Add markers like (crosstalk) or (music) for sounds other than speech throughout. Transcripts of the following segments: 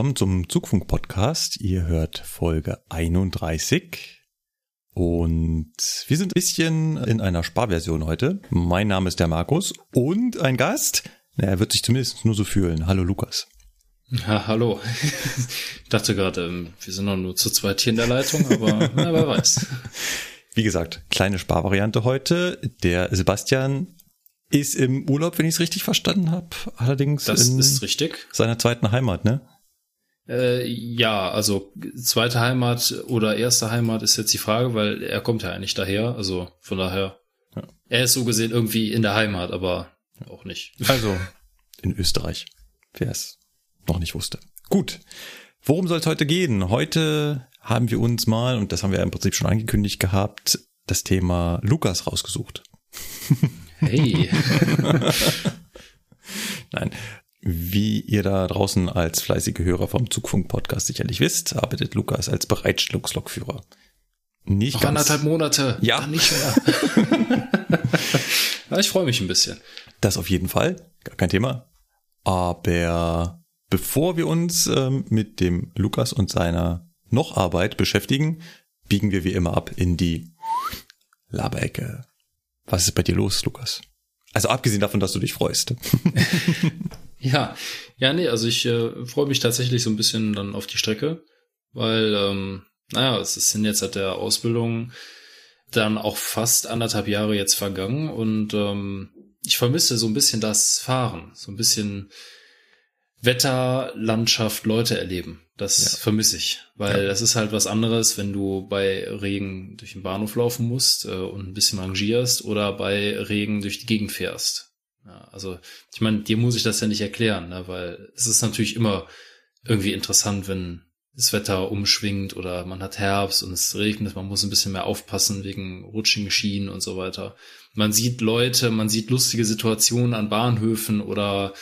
Willkommen zum Zugfunk-Podcast. Ihr hört Folge 31. Und wir sind ein bisschen in einer Sparversion heute. Mein Name ist der Markus und ein Gast. Er wird sich zumindest nur so fühlen. Hallo Lukas. Ja, hallo. Ich dachte gerade, ähm, wir sind noch nur zu zweit hier in der Leitung, aber na, wer weiß. (laughs) Wie gesagt, kleine Sparvariante heute. Der Sebastian ist im Urlaub, wenn ich es richtig verstanden habe. Allerdings Das in ist richtig. seiner zweiten Heimat, ne? Äh, ja, also zweite Heimat oder erste Heimat ist jetzt die Frage, weil er kommt ja eigentlich daher. Also von daher, Ja. er ist so gesehen irgendwie in der Heimat, aber auch nicht. Also (laughs) in Österreich, wer es noch nicht wusste. Gut, worum soll es heute gehen? Heute haben wir uns mal, und das haben wir im Prinzip schon angekündigt gehabt, das Thema Lukas rausgesucht. Hey. (laughs) Nein, wie ihr da draußen als fleißige Hörer vom Zugfunk-Podcast sicherlich wisst, arbeitet Lukas als Bereitstellungslokführer. Nicht Noch ganz. anderthalb Monate. Ja. Dann nicht mehr. (laughs) ja, ich freue mich ein bisschen. Das auf jeden Fall, gar kein Thema. Aber bevor wir uns ähm, mit dem Lukas und seiner noch Arbeit beschäftigen, biegen wir wie immer ab in die Laberecke. Was ist bei dir los, Lukas? Also abgesehen davon, dass du dich freust. (laughs) Ja, ja, nee, also ich äh, freue mich tatsächlich so ein bisschen dann auf die Strecke, weil, ähm, naja, es sind jetzt seit der Ausbildung dann auch fast anderthalb Jahre jetzt vergangen und ähm, ich vermisse so ein bisschen das Fahren, so ein bisschen Wetter, Landschaft, Leute erleben. Das Ja. vermisse ich, weil Ja. das ist halt was anderes, wenn du bei Regen durch den Bahnhof laufen musst äh, und ein bisschen rangierst oder bei Regen durch die Gegend fährst. Ja, also ich meine, dir muss ich das ja nicht erklären, ne? weil es ist natürlich immer irgendwie interessant, wenn das Wetter umschwingt oder man hat Herbst und es regnet, man muss ein bisschen mehr aufpassen wegen rutschigen Schienen und so weiter. Man sieht Leute, man sieht lustige Situationen an Bahnhöfen oder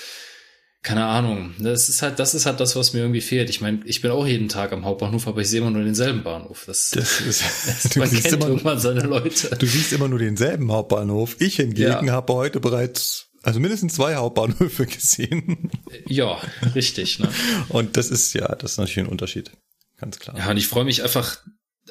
keine Ahnung. Das ist halt, das ist halt das, was mir irgendwie fehlt. Ich meine, ich bin auch jeden Tag am Hauptbahnhof, aber ich sehe immer nur denselben Bahnhof. Das, (laughs) Das ist, (laughs) man du, siehst kennt immer, irgendwann seine Leute. du siehst immer nur denselben Hauptbahnhof. Ich hingegen Ja. habe heute bereits, also mindestens zwei Hauptbahnhöfe (laughs) gesehen. Ja, richtig. Ne? Und das ist ja, das ist natürlich ein Unterschied. Ganz klar. Ja, und ich freue mich einfach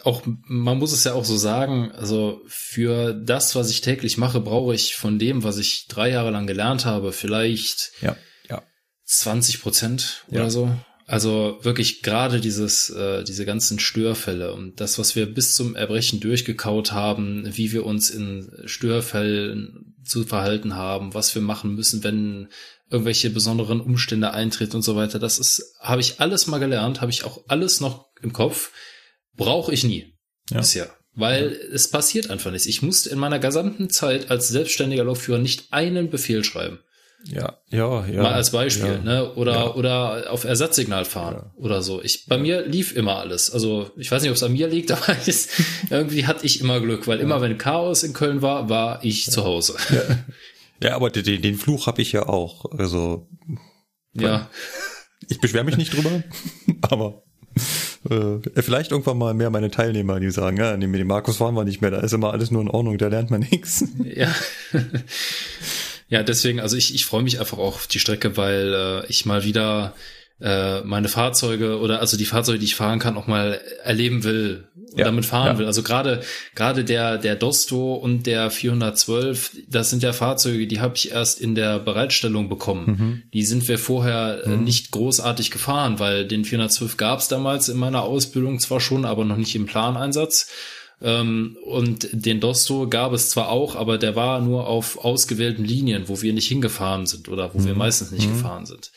auch, man muss es ja auch so sagen, also für das, was ich täglich mache, brauche ich von dem, was ich drei Jahre lang gelernt habe, vielleicht Ja, ja. 20 Prozent Ja. oder so. Also wirklich gerade dieses, äh, diese ganzen Störfälle und das, was wir bis zum Erbrechen durchgekaut haben, wie wir uns in Störfällen zu verhalten haben, was wir machen müssen, wenn irgendwelche besonderen Umstände eintreten und so weiter. Das ist, habe ich alles mal gelernt, habe ich auch alles noch im Kopf. Brauche ich nie Ja. bisher. Weil es passiert einfach nichts. Ich musste in meiner gesamten Zeit als selbstständiger Lokführer nicht einen Befehl schreiben. Ja, ja, ja. Mal als Beispiel, ja. ne? Oder Ja. oder auf Ersatzsignal fahren oder so. Ich bei mir lief immer alles. Also ich weiß nicht, ob es an mir liegt, (laughs) aber es, irgendwie hatte ich immer Glück, weil immer wenn Chaos in Köln war, war ich zu Hause. Ja, aber den, den Fluch habe ich ja auch. Also Ja, ich beschwere mich nicht drüber, (laughs) aber äh, vielleicht irgendwann mal mehr meine Teilnehmer, die sagen, ja, nee, mit dem Markus fahren wir nicht mehr, da ist immer alles nur in Ordnung, da lernt man nichts. ja. (laughs) ja, deswegen, also ich, ich freue mich einfach auch auf die Strecke, weil äh, ich mal wieder äh, meine Fahrzeuge oder also die Fahrzeuge, die ich fahren kann, auch mal erleben will und Ja, damit fahren ja. will. Also gerade gerade der der Dosto und der 412, das sind ja Fahrzeuge, die habe ich erst in der Bereitstellung bekommen. Die sind wir vorher äh, nicht großartig gefahren, weil den 412 gab es damals in meiner Ausbildung zwar schon, aber noch nicht im Planeinsatz. Ähm, und den Dosto gab es zwar auch, aber der war nur auf ausgewählten Linien, wo wir nicht hingefahren sind oder wo wir meistens nicht gefahren sind.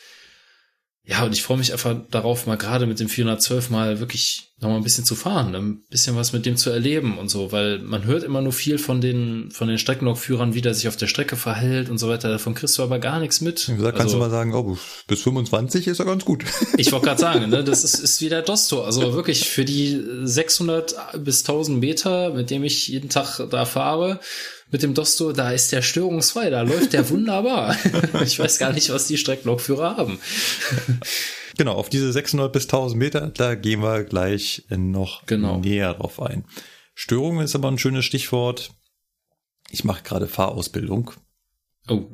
Ja, und ich freue mich einfach darauf, mal gerade mit dem 412 mal wirklich noch mal ein bisschen zu fahren, ein bisschen was mit dem zu erleben und so, weil man hört immer nur viel von den, von den Streckenlokführern, wie der sich auf der Strecke verhält und so weiter. Davon kriegst du aber gar nichts mit. Wie gesagt, kannst also, du mal sagen, oh, bis 25 ist er ganz gut. (laughs) Ich wollte gerade sagen, ne, (laughs) das ist, ist wie der Dosto. Also wirklich für die 600 bis 1000 Meter, mit dem ich jeden Tag da fahre, mit dem Dosto, da ist der störungsfrei, da läuft der (laughs) wunderbar. (laughs) ich weiß gar nicht, was die Streckenlokführer haben. (laughs) Genau, auf diese 600 bis 1000 Meter, da gehen wir gleich noch Genau. näher drauf ein. Störung ist aber ein schönes Stichwort. Ich mache gerade Fahrausbildung. Oh,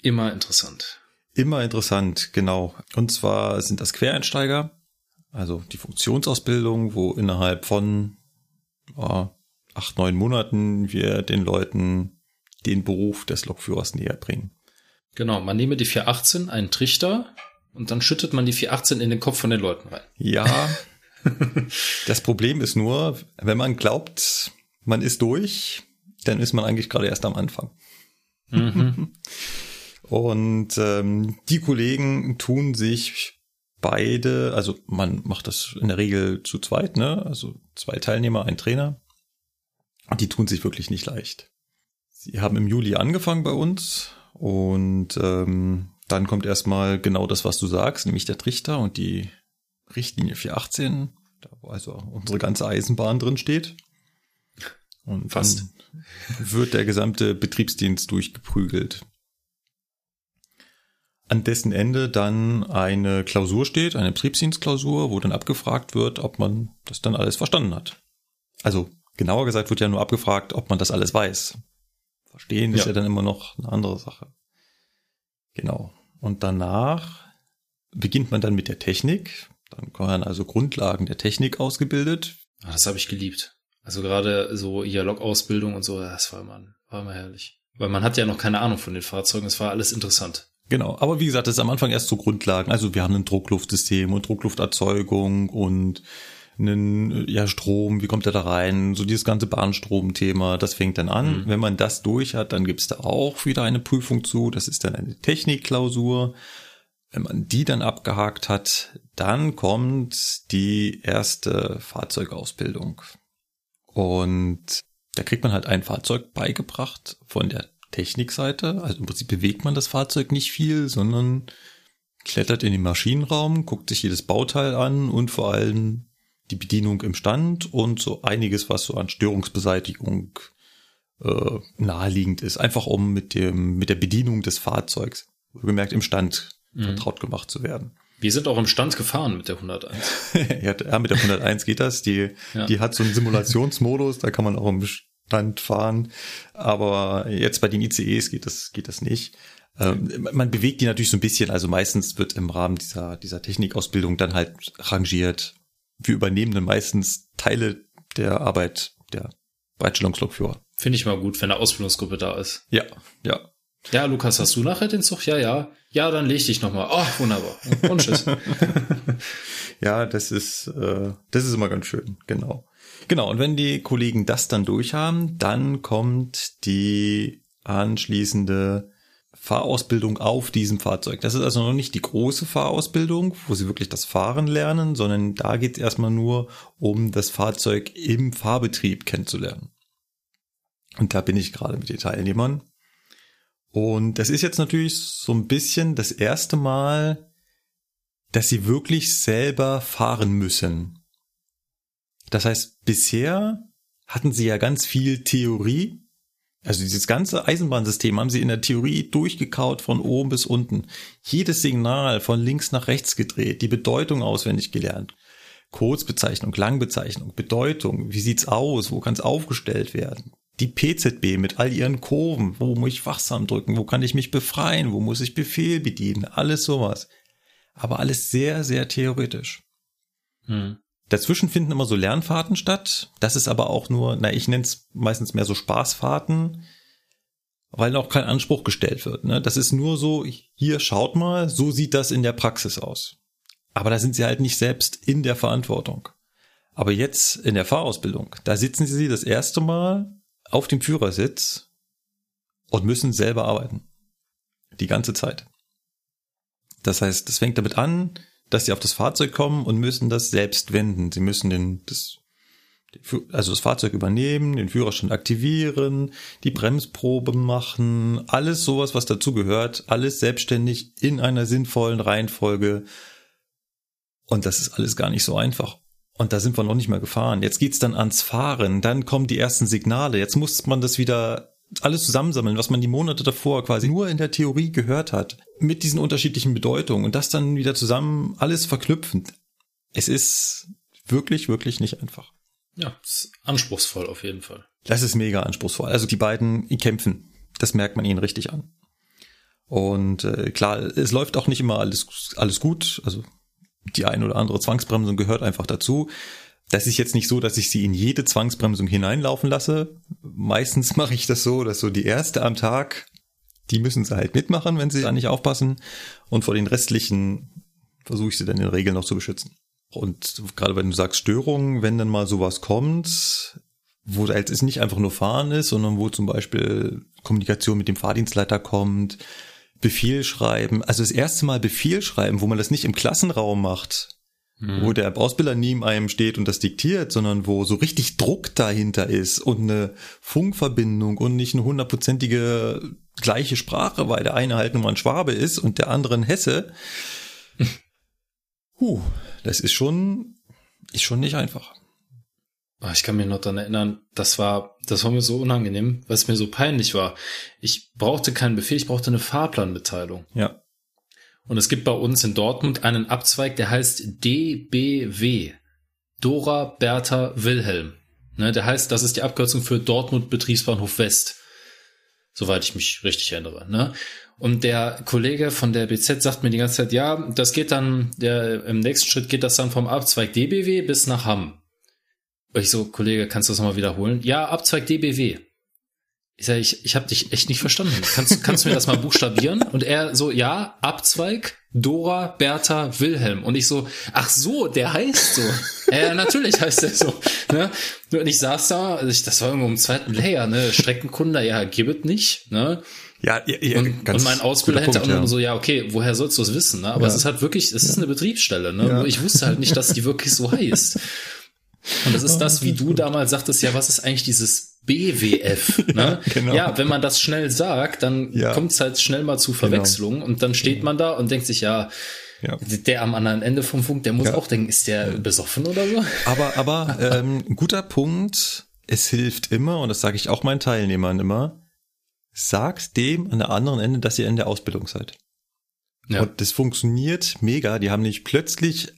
immer interessant. Immer interessant, genau. Und zwar sind das Quereinsteiger, also die Funktionsausbildung, wo innerhalb von acht, neun Monaten wir den Leuten den Beruf des Lokführers näher bringen. Genau, man nehme die 418, einen Trichter, und dann schüttet man die 418 in den Kopf von den Leuten rein. Ja, (laughs) das Problem ist nur, wenn man glaubt, man ist durch, dann ist man eigentlich gerade erst am Anfang. Mhm. (laughs) Und ähm, die Kollegen tun sich beide, also man macht das in der Regel zu zweit, ne? Also zwei Teilnehmer, ein Trainer. Die tun sich wirklich nicht leicht. Sie haben im Juli angefangen bei uns und ähm, dann kommt erstmal genau das, was du sagst, nämlich der Trichter und die Richtlinie 418, da wo also unsere ganze Eisenbahn drin steht. Und Fast. dann wird der gesamte Betriebsdienst durchgeprügelt. An dessen Ende dann eine Klausur steht, eine Betriebsdienstklausur, wo dann abgefragt wird, ob man das dann alles verstanden hat. Also genauer gesagt wird ja nur abgefragt, ob man das alles weiß. Verstehen ist Ja. ja dann immer noch eine andere Sache. Genau. Und danach beginnt man dann mit der Technik. Dann werden also Grundlagen der Technik ausgebildet. Ah, Das habe ich geliebt. Also gerade so IALOG-Ausbildung und so, das war immer, war immer herrlich. Weil man hat ja noch keine Ahnung von den Fahrzeugen, es war alles interessant. Genau, aber wie gesagt, das ist am Anfang erst so Grundlagen. Also wir haben ein Druckluftsystem und Drucklufterzeugung und einen ja, Strom, wie kommt er da rein? So dieses ganze Bahnstrom-Thema, das fängt dann an. Mhm. Wenn man das durch hat, dann gibt's da auch wieder eine Prüfung zu. Das ist dann eine Technikklausur. Wenn man die dann abgehakt hat, dann kommt die erste Fahrzeugausbildung. Und da kriegt man halt ein Fahrzeug beigebracht von der Technikseite. Also im Prinzip bewegt man das Fahrzeug nicht viel, sondern klettert in den Maschinenraum, guckt sich jedes Bauteil an und vor allem die Bedienung im Stand und so einiges, was so an Störungsbeseitigung äh, naheliegend ist. Einfach um mit dem, mit der Bedienung des Fahrzeugs, gemerkt im Stand, Mhm. vertraut gemacht zu werden. Wir sind auch im Stand gefahren mit der 101. (laughs) ja, mit der 101 geht das. Die, Ja. die hat so einen Simulationsmodus, da kann man auch im Stand fahren. Aber jetzt bei den ICEs geht das, geht das nicht. Ähm, man bewegt die natürlich so ein bisschen. Also meistens wird im Rahmen dieser, dieser Technikausbildung dann halt rangiert. Wir übernehmen dann meistens Teile der Arbeit der Bereitstellungslokführer. Finde ich mal gut, wenn eine Ausbildungsgruppe da ist. Ja, ja. Ja, Lukas, hast du nachher den Zug? Ja, ja. Ja, dann leg dich nochmal. Oh, wunderbar. Und tschüss. (laughs) Ja, das ist, äh, das ist immer ganz schön, genau. Genau, und wenn die Kollegen das dann durch haben, dann kommt die anschließende Fahrausbildung auf diesem Fahrzeug. Das ist also noch nicht die große Fahrausbildung, wo sie wirklich das Fahren lernen, sondern da geht es erstmal nur um das Fahrzeug im Fahrbetrieb kennenzulernen. Und da bin ich gerade mit den Teilnehmern. Und das ist jetzt natürlich so ein bisschen das erste Mal, dass sie wirklich selber fahren müssen. Das heißt, bisher hatten sie ja ganz viel Theorie. Also dieses ganze Eisenbahnsystem haben sie in der Theorie durchgekaut von oben bis unten. Jedes Signal von links nach rechts gedreht, die Bedeutung auswendig gelernt. Kurzbezeichnung, Langbezeichnung, Bedeutung, wie sieht's aus, wo kann's aufgestellt werden? Die PZB mit all ihren Kurven, wo muss ich wachsam drücken, wo kann ich mich befreien, wo muss ich Befehl bedienen, alles sowas. Aber alles sehr, sehr theoretisch. Hm. Dazwischen finden immer so Lernfahrten statt. Das ist aber auch nur, na, ich nenne es meistens mehr so Spaßfahrten, weil auch kein Anspruch gestellt wird. Ne? Das ist nur so, hier schaut mal, so sieht das in der Praxis aus. Aber da sind sie halt nicht selbst in der Verantwortung. Aber jetzt in der Fahrausbildung, da sitzen sie das erste Mal auf dem Führersitz und müssen selber arbeiten. Die ganze Zeit. Das heißt, es fängt damit an, dass sie auf das Fahrzeug kommen und müssen das selbst wenden. Sie müssen den, das, also das Fahrzeug übernehmen, den Führerstand aktivieren, die Bremsprobe machen, alles sowas, was dazu gehört, alles selbstständig in einer sinnvollen Reihenfolge. Und das ist alles gar nicht so einfach. Und da sind wir noch nicht mal gefahren. Jetzt geht's dann ans Fahren, dann kommen die ersten Signale. Jetzt muss man das wieder alles zusammensammeln, was man die Monate davor quasi nur in der Theorie gehört hat, mit diesen unterschiedlichen Bedeutungen und das dann wieder zusammen alles verknüpfen. Es ist wirklich, wirklich nicht einfach. Ja, ist anspruchsvoll auf jeden Fall. Das ist mega anspruchsvoll. Also die beiden kämpfen. Das merkt man ihnen richtig an. Und äh, klar, es läuft auch nicht immer alles, alles gut. Also die ein oder andere Zwangsbremsung gehört einfach dazu. Das ist jetzt nicht so, dass ich sie in jede Zwangsbremsung hineinlaufen lasse. Meistens (laughs) mache ich das so, dass so die erste am Tag, die müssen sie halt mitmachen, wenn sie da nicht aufpassen. Und vor den restlichen versuche ich sie dann in der Regel noch zu beschützen. Und gerade wenn du sagst Störungen, wenn dann mal sowas kommt, wo halt es nicht einfach nur Fahren ist, sondern wo zum Beispiel Kommunikation mit dem Fahrdienstleiter kommt, Befehl schreiben, also das erste Mal Befehl schreiben, wo man das nicht im Klassenraum macht, mhm. wo der Ausbilder neben einem steht und das diktiert, sondern wo so richtig Druck dahinter ist und eine Funkverbindung und nicht eine hundertprozentige gleiche Sprache, weil der eine halt nur ein Schwabe ist und der andere ein Hesse. (laughs) Huh, das ist schon, ist schon nicht einfach. Ah, ich kann mich noch daran erinnern, das war, das war mir so unangenehm, weil es mir so peinlich war. Ich brauchte keinen Befehl, ich brauchte eine Fahrplanmitteilung. Ja. Und es gibt bei uns in Dortmund einen Abzweig, der heißt DBW. Dora Bertha Wilhelm. Ne, der heißt, das ist die Abkürzung für Dortmund Betriebsbahnhof West. Soweit ich mich richtig erinnere. Ne? Und der Kollege von der BZ sagt mir die ganze Zeit, ja, das geht dann, der, im nächsten Schritt geht das dann vom Abzweig DBW bis nach Hamm. Ich so, Kollege, kannst du das nochmal wiederholen? Ja, Abzweig DBW. Ich sage, ich, ich habe dich echt nicht verstanden. Kannst, kannst du mir das mal buchstabieren? Und er so, ja, Abzweig, Dora, Bertha, Wilhelm. Und ich so, ach so, der heißt so. Ja, natürlich heißt der so. Ne? Und ich saß da, also ich, das war irgendwo im zweiten Layer, ne? Streckenkunde, ja, gib es nicht, ne? Ja, ja, ja und, und mein Ausbilder hätte auch ja. so, ja, okay, woher sollst du es wissen? Ne? Aber ja. es ist halt wirklich, es ist eine Betriebsstelle. Ne? Ich wusste halt nicht, dass die wirklich so heißt. Und das ist (laughs) das, wie du damals sagtest, ja, was ist eigentlich dieses BWF. (laughs) Ne? Ja, genau. ja, wenn man das schnell sagt, dann ja. kommt es halt schnell mal zu Verwechslungen genau. und dann steht man da und denkt sich, ja, ja. Der am anderen Ende vom Funk, der muss ja. auch denken, ist der besoffen oder so? Aber, aber (laughs) ähm, guter Punkt, es hilft immer, und das sage ich auch meinen Teilnehmern immer, sagt dem an der anderen Ende, dass ihr in der Ausbildung seid. Ja. Und das funktioniert mega. Die haben nicht plötzlich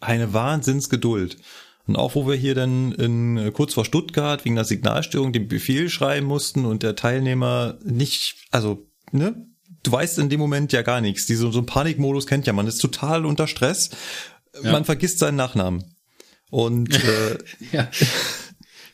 eine Wahnsinnsgeduld. Und auch wo wir hier dann in, kurz vor Stuttgart wegen der Signalstörung den Befehl schreiben mussten und der Teilnehmer nicht, also, ne, du weißt in dem Moment ja gar nichts. Diese, so ein Panikmodus kennt ja man, ist total unter Stress. Ja. Man vergisst seinen Nachnamen. Und (laughs) äh, ja.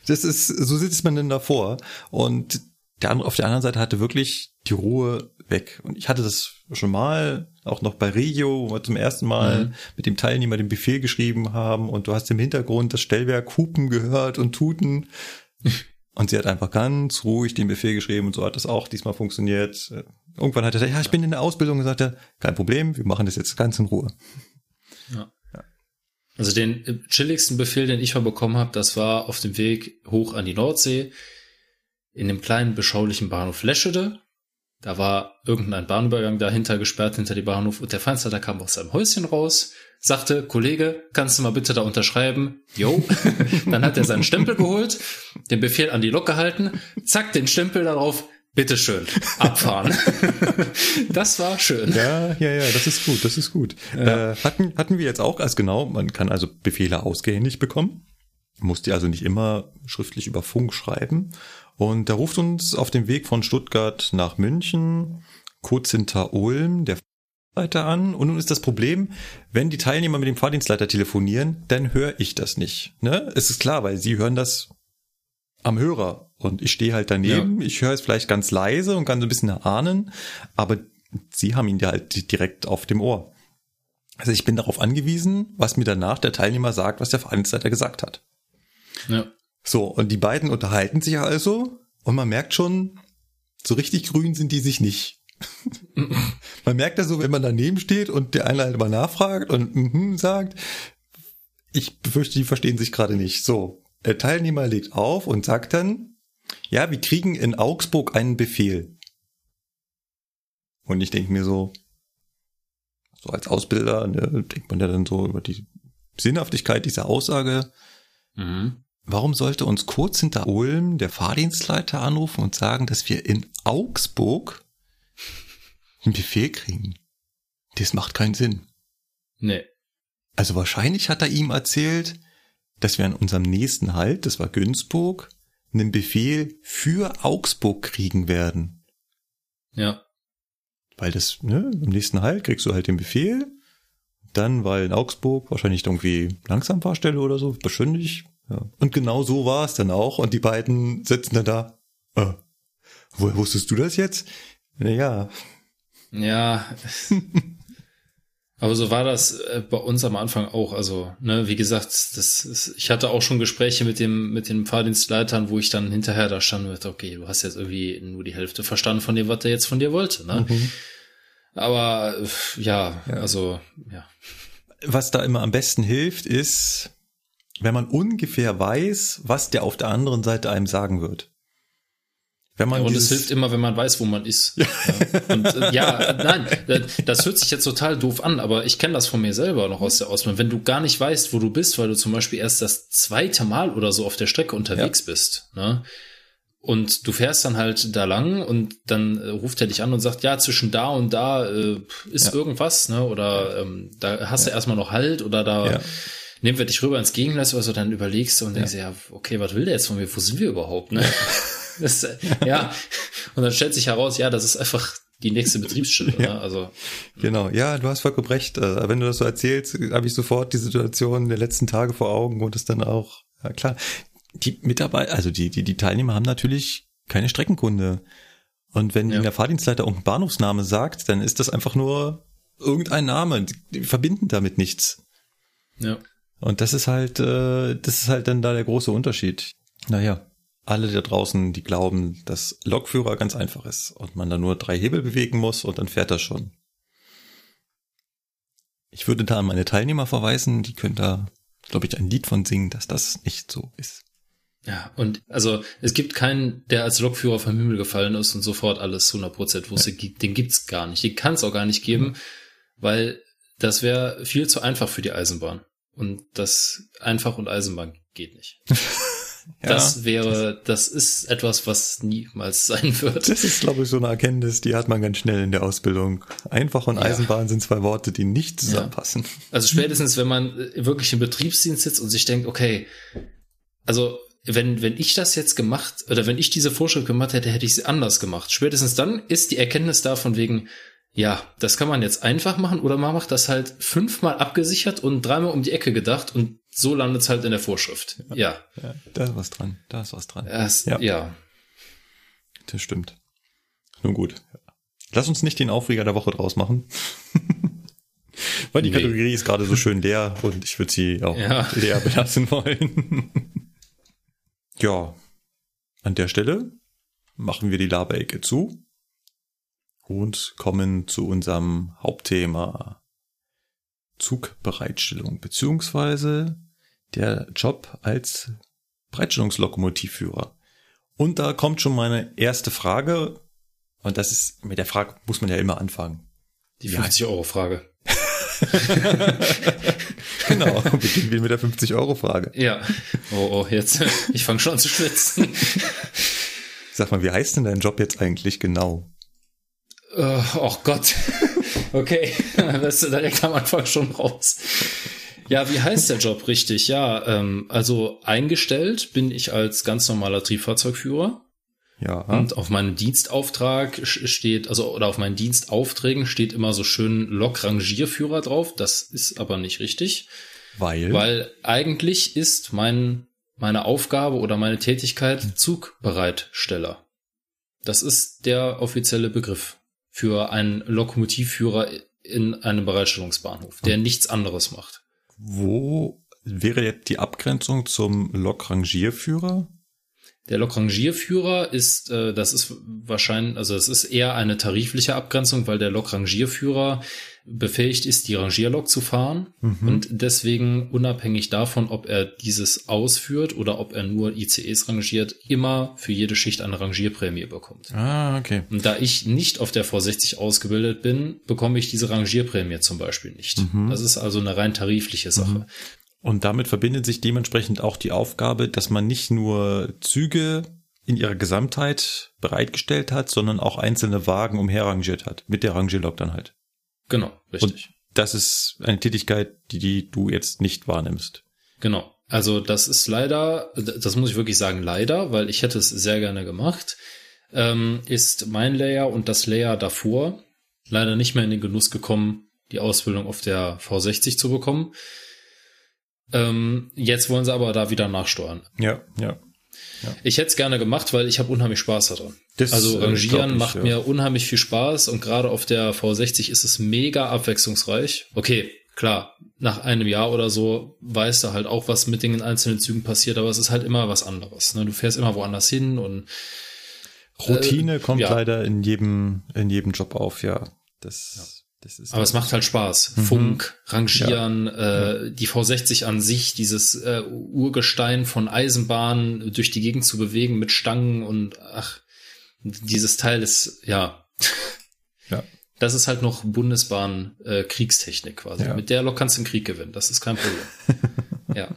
das ist, so sitzt man denn davor. Und der andere, auf der anderen Seite hatte wirklich die Ruhe weg. Und ich hatte das schon mal, auch noch bei Regio, wo wir zum ersten Mal mhm. mit dem Teilnehmer den Befehl geschrieben haben und du hast im Hintergrund das Stellwerk Hupen gehört und Tuten. (laughs) Und sie hat einfach ganz ruhig den Befehl geschrieben und so hat das auch diesmal funktioniert. Irgendwann hat er gesagt, ja, ich bin in der Ausbildung und sagte, kein Problem, wir machen das jetzt ganz in Ruhe. Ja. Also den chilligsten Befehl, den ich mal bekommen habe, das war auf dem Weg hoch an die Nordsee in dem kleinen beschaulichen Bahnhof Leschede. Da war irgendein Bahnübergang dahinter gesperrt, hinter die Bahnhof, und der Feinster kam aus seinem Häuschen raus, sagte, Kollege, kannst du mal bitte da unterschreiben? Jo. (laughs) Dann hat er seinen Stempel geholt, den Befehl an die Lok gehalten, zack, den Stempel darauf, bitteschön, abfahren. (laughs) das war schön. Ja, ja, ja, das ist gut, das ist gut. Ja. Äh, hatten, hatten wir jetzt auch als genau, man kann also Befehle ausgehändigt bekommen, muss die also nicht immer schriftlich über Funk schreiben. Und da ruft uns auf dem Weg von Stuttgart nach München, kurz hinter Ulm, der Fahrdienstleiter an. Und nun ist das Problem, wenn die Teilnehmer mit dem Fahrdienstleiter telefonieren, dann höre ich das nicht. Ne? Es ist klar, weil sie hören das am Hörer. Und ich stehe halt daneben. Ja. Ich höre es vielleicht ganz leise und kann so ein bisschen ahnen, aber sie haben ihn ja halt direkt auf dem Ohr. Also ich bin darauf angewiesen, was mir danach der Teilnehmer sagt, was der Fahrdienstleiter gesagt hat. Ja. So, und die beiden unterhalten sich also und man merkt schon, so richtig grün sind die sich nicht. (laughs) man merkt das so, wenn man daneben steht und der eine halt mal nachfragt und mhm sagt. Ich befürchte, die verstehen sich gerade nicht. So, der Teilnehmer legt auf und sagt dann, ja, wir kriegen in Augsburg einen Befehl. Und ich denke mir so, so als Ausbilder ne, denkt man ja dann so über die Sinnhaftigkeit dieser Aussage. Mhm. Warum sollte uns kurz hinter Ulm der Fahrdienstleiter anrufen und sagen, dass wir in Augsburg einen Befehl kriegen? Das macht keinen Sinn. Nee. Also wahrscheinlich hat er ihm erzählt, dass wir an unserem nächsten Halt, das war Günzburg, einen Befehl für Augsburg kriegen werden. Ja. Weil das, ne, im nächsten Halt kriegst du halt den Befehl. Dann, weil in Augsburg wahrscheinlich irgendwie Langsamfahrstelle oder so, beschönlich. Ja. Und genau so war es dann auch. Und die beiden sitzen dann da. Äh, woher wusstest du das jetzt? Naja. Ja. (laughs) Aber so war das äh, bei uns am Anfang auch. Also, ne, wie gesagt, das ist, ich hatte auch schon Gespräche mit dem, mit den Fahrdienstleitern, wo ich dann hinterher da stand und dachte, okay, du hast jetzt irgendwie nur die Hälfte verstanden von dem, was der jetzt von dir wollte, ne? Mhm. Aber ja, ja, also, ja. Was da immer am besten hilft, ist, wenn man ungefähr weiß, was der auf der anderen Seite einem sagen wird. Wenn man ja, und es hilft immer, wenn man weiß, wo man ist. Ja. Und äh, ja, nein, das hört sich jetzt total doof an, aber ich kenne das von mir selber noch aus der Ausbildung. Wenn du gar nicht weißt, wo du bist, weil du zum Beispiel erst das zweite Mal oder so auf der Strecke unterwegs ja. bist, ne? Und du fährst dann halt da lang und dann äh, ruft er dich an und sagt, ja, zwischen da und da äh, ist ja. irgendwas, ne? Oder ähm, da hast du erstmal noch Halt oder da nehmen wir dich rüber ins Gegenlass oder so, dann überlegst du und denkst, ja, okay, was will der jetzt von mir? Wo sind wir überhaupt, ne? (laughs) Das, ja, und dann stellt sich heraus, ja, das ist einfach die nächste Betriebsstelle. Ja. Ne? Also genau, ja, du hast vollkommen recht. Äh, wenn du das so erzählst, habe ich sofort die Situation der letzten Tage vor Augen und es dann auch, ja klar, die Mitarbeiter, also die, die, die Teilnehmer haben natürlich keine Streckenkunde. Und wenn ja. ihnen der Fahrdienstleiter irgendeinen Bahnhofsname sagt, dann ist das einfach nur irgendein Name. Die verbinden damit nichts. Ja. Und das ist halt, äh, das ist halt dann da der große Unterschied. Naja alle da draußen, die glauben, dass Lokführer ganz einfach ist und man da nur drei Hebel bewegen muss und dann fährt das schon. Ich würde da an meine Teilnehmer verweisen, die können da, glaube ich, ein Lied von singen, dass das nicht so ist. Ja, und also es gibt keinen, der als Lokführer vom Himmel gefallen ist und sofort alles 100% wusste. Ja. Den gibt's gar nicht. Den kann es auch gar nicht geben, weil das wäre viel zu einfach für die Eisenbahn. Und das einfach und Eisenbahn geht nicht. (laughs) Ja, das wäre, das ist etwas, was niemals (laughs) sein wird. Das ist, glaube ich, so eine Erkenntnis, die hat man ganz schnell in der Ausbildung. Einfach und ja. Eisenbahn sind zwei Worte, die nicht zusammenpassen. Ja. Also spätestens, wenn man wirklich im Betriebsdienst sitzt und sich denkt, okay, also wenn, wenn ich das jetzt gemacht, oder wenn ich diese Vorschrift gemacht hätte, hätte ich sie anders gemacht. Spätestens dann ist die Erkenntnis da von wegen, ja, das kann man jetzt einfach machen oder man macht das halt fünfmal abgesichert und dreimal um die Ecke gedacht und so landet es halt in der Vorschrift. Ja. ja. Da ist was dran. Da ist was dran. Es, ja. ja. Das stimmt. Nun gut. Lass uns nicht den Aufreger der Woche draus machen. (laughs) Weil die nee. Kategorie ist gerade so schön leer und ich würde sie auch ja. (laughs) leer belassen wollen. ja. An der Stelle machen wir die Laberecke zu und kommen zu unserem Hauptthema Zugbereitstellung beziehungsweise der Job als Bereitstellungslokomotivführer. Und da kommt schon meine erste Frage und das ist, mit der Frage muss man ja immer anfangen. Die 50 Euro Frage. genau, beginnen wir mit der 50 Euro Frage. Ja. Oh, oh, jetzt, ich fange schon an zu schwitzen. Sag mal, wie heißt denn dein Job jetzt eigentlich genau? Uh, oh Gott. (laughs) Okay, (laughs) das ist direkt am Anfang schon raus. Ja, wie heißt der Job richtig? Ja, ähm, also eingestellt bin ich als ganz normaler Triebfahrzeugführer. Ja. Und auf meinem Dienstauftrag steht, also oder auf meinen Dienstaufträgen steht immer so schön Lokrangierführer drauf. Das ist aber nicht richtig. Weil? Weil eigentlich ist mein, meine Aufgabe oder meine Tätigkeit Zugbereitsteller. Das ist der offizielle Begriff für einen Lokomotivführer in einem Bereitstellungsbahnhof, der nichts anderes macht. Wo wäre jetzt die Abgrenzung zum Lokrangierführer? Der Lokrangierführer ist, äh, das ist wahrscheinlich, also es ist eher eine tarifliche Abgrenzung, weil der Lokrangierführer befähigt ist, die Rangierlok zu fahren Mhm. und deswegen unabhängig davon, ob er dieses ausführt oder ob er nur ICEs rangiert, immer für jede Schicht eine Rangierprämie bekommt. Ah, okay. Und da ich nicht auf der V60 ausgebildet bin, bekomme ich diese Rangierprämie zum Beispiel nicht. Mhm. Das ist also eine rein tarifliche Sache. Und damit verbindet sich dementsprechend auch die Aufgabe, dass man nicht nur Züge in ihrer Gesamtheit bereitgestellt hat, sondern auch einzelne Wagen umherrangiert hat. Mit der Rangierlok dann halt. Genau, richtig. Das ist eine Tätigkeit, die, die du jetzt nicht wahrnimmst. Genau. Also das ist leider, das muss ich wirklich sagen, leider, weil ich hätte es sehr gerne gemacht, ähm, ist mein Layer und das Layer davor leider nicht mehr in den Genuss gekommen, die Ausbildung auf der V60 zu bekommen. Ähm, jetzt wollen sie aber da wieder nachsteuern. Ja, ja. Ich hätte es gerne gemacht, weil ich habe unheimlich Spaß daran. Das, also äh, Rangieren macht ja. mir unheimlich viel Spaß und gerade auf der V60 ist es mega abwechslungsreich. Okay, klar, nach einem Jahr oder so weißt du halt auch, was mit den einzelnen Zügen passiert, aber es ist halt immer was anderes. Ne? Du fährst immer woanders hin und Routine Äh, kommt ja. leider in jedem, in jedem Job auf, ja. Das. Aber es macht halt Spaß. Mhm. Funk, Rangieren, äh, die V60 an sich, dieses äh, Urgestein von Eisenbahnen durch die Gegend zu bewegen mit Stangen und ach, dieses Teil ist, ja, (laughs) Ja. Das ist halt noch Bundesbahn äh, Kriegstechnik quasi. Ja. Mit der Lok kannst du den Krieg gewinnen. Das ist kein Problem. (laughs) ja.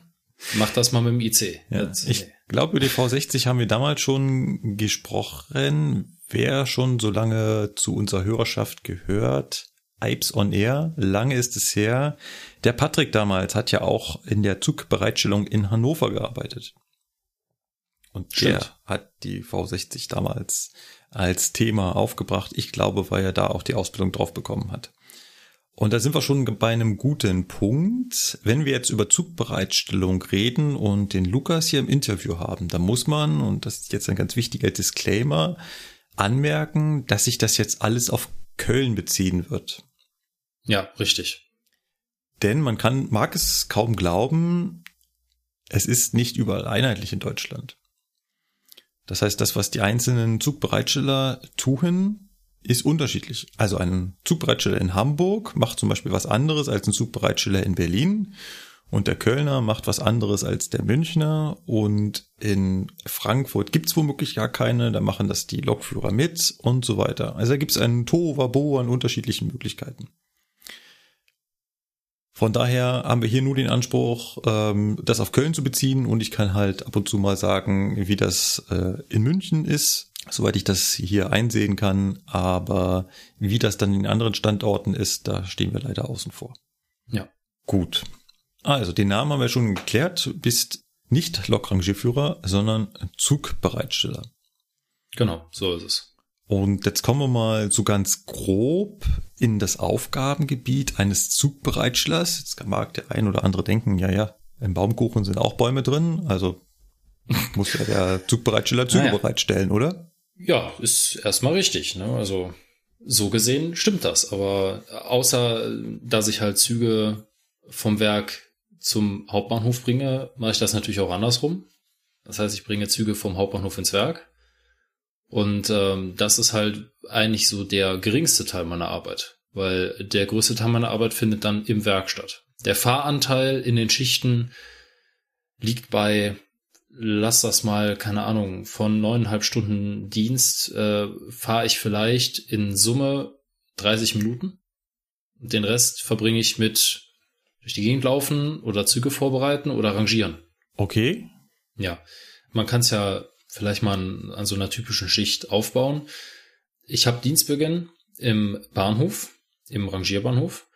Mach das mal mit dem IC. Ja, Das- ich nee. glaube, über die V60 haben wir damals schon gesprochen. Wer schon so lange zu unserer Hörerschaft gehört, Ipes on Air, lange ist es her. Der Patrick damals hat ja auch in der Zugbereitstellung in Hannover gearbeitet. Und der Stimmt. hat die V60 damals als Thema aufgebracht. Ich glaube, weil er da auch die Ausbildung drauf bekommen hat. Und da sind wir schon bei einem guten Punkt. Wenn wir jetzt über Zugbereitstellung reden und den Lukas hier im Interview haben, dann muss man, und das ist jetzt ein ganz wichtiger Disclaimer, anmerken, dass sich das jetzt alles auf Köln beziehen wird. Ja, richtig. Denn man kann, mag es kaum glauben, es ist nicht überall einheitlich in Deutschland. Das heißt, das, was die einzelnen Zugbereitsteller tun, ist unterschiedlich. Also ein Zugbereitsteller in Hamburg macht zum Beispiel was anderes als ein Zugbereitsteller in Berlin und der Kölner macht was anderes als der Münchner und in Frankfurt gibt's womöglich gar keine, da machen das die Lokführer mit und so weiter. Also da gibt's einen Tohuwabo an unterschiedlichen Möglichkeiten. Von daher haben wir hier nur den Anspruch, ähm, das auf Köln zu beziehen und ich kann halt ab und zu mal sagen, wie das äh, in München ist, soweit ich das hier einsehen kann, aber wie das dann in anderen Standorten ist, da stehen wir leider außen vor. Ja. Gut. Also den Namen haben wir schon geklärt, Du bist nicht Lokrangierführer, sondern Zugbereitsteller. Genau, so ist es. Und jetzt kommen wir mal so ganz grob in das Aufgabengebiet eines Zugbereitstellers. Jetzt mag der ein oder andere denken, ja, ja, im Baumkuchen sind auch Bäume drin, also (laughs) muss ja der Zugbereitsteller Züge Naja. bereitstellen, oder? Ja, ist erstmal richtig. Ne? Also so gesehen stimmt das. Aber außer, dass ich halt Züge vom Werk zum Hauptbahnhof bringe, mache ich das natürlich auch andersrum. Das heißt, ich bringe Züge vom Hauptbahnhof ins Werk. Und ähm, das ist halt eigentlich so der geringste Teil meiner Arbeit, weil der größte Teil meiner Arbeit findet dann im Werk statt. Der Fahranteil in den Schichten liegt bei, lass das mal, keine Ahnung, von neuneinhalb Stunden Dienst äh, fahre ich vielleicht in Summe 30 Minuten. Den Rest verbringe ich mit durch die Gegend laufen oder Züge vorbereiten oder rangieren. Okay. Ja, man kann es ja vielleicht mal an, an so einer typischen Schicht aufbauen. Ich habe Dienstbeginn im Bahnhof, im Rangierbahnhof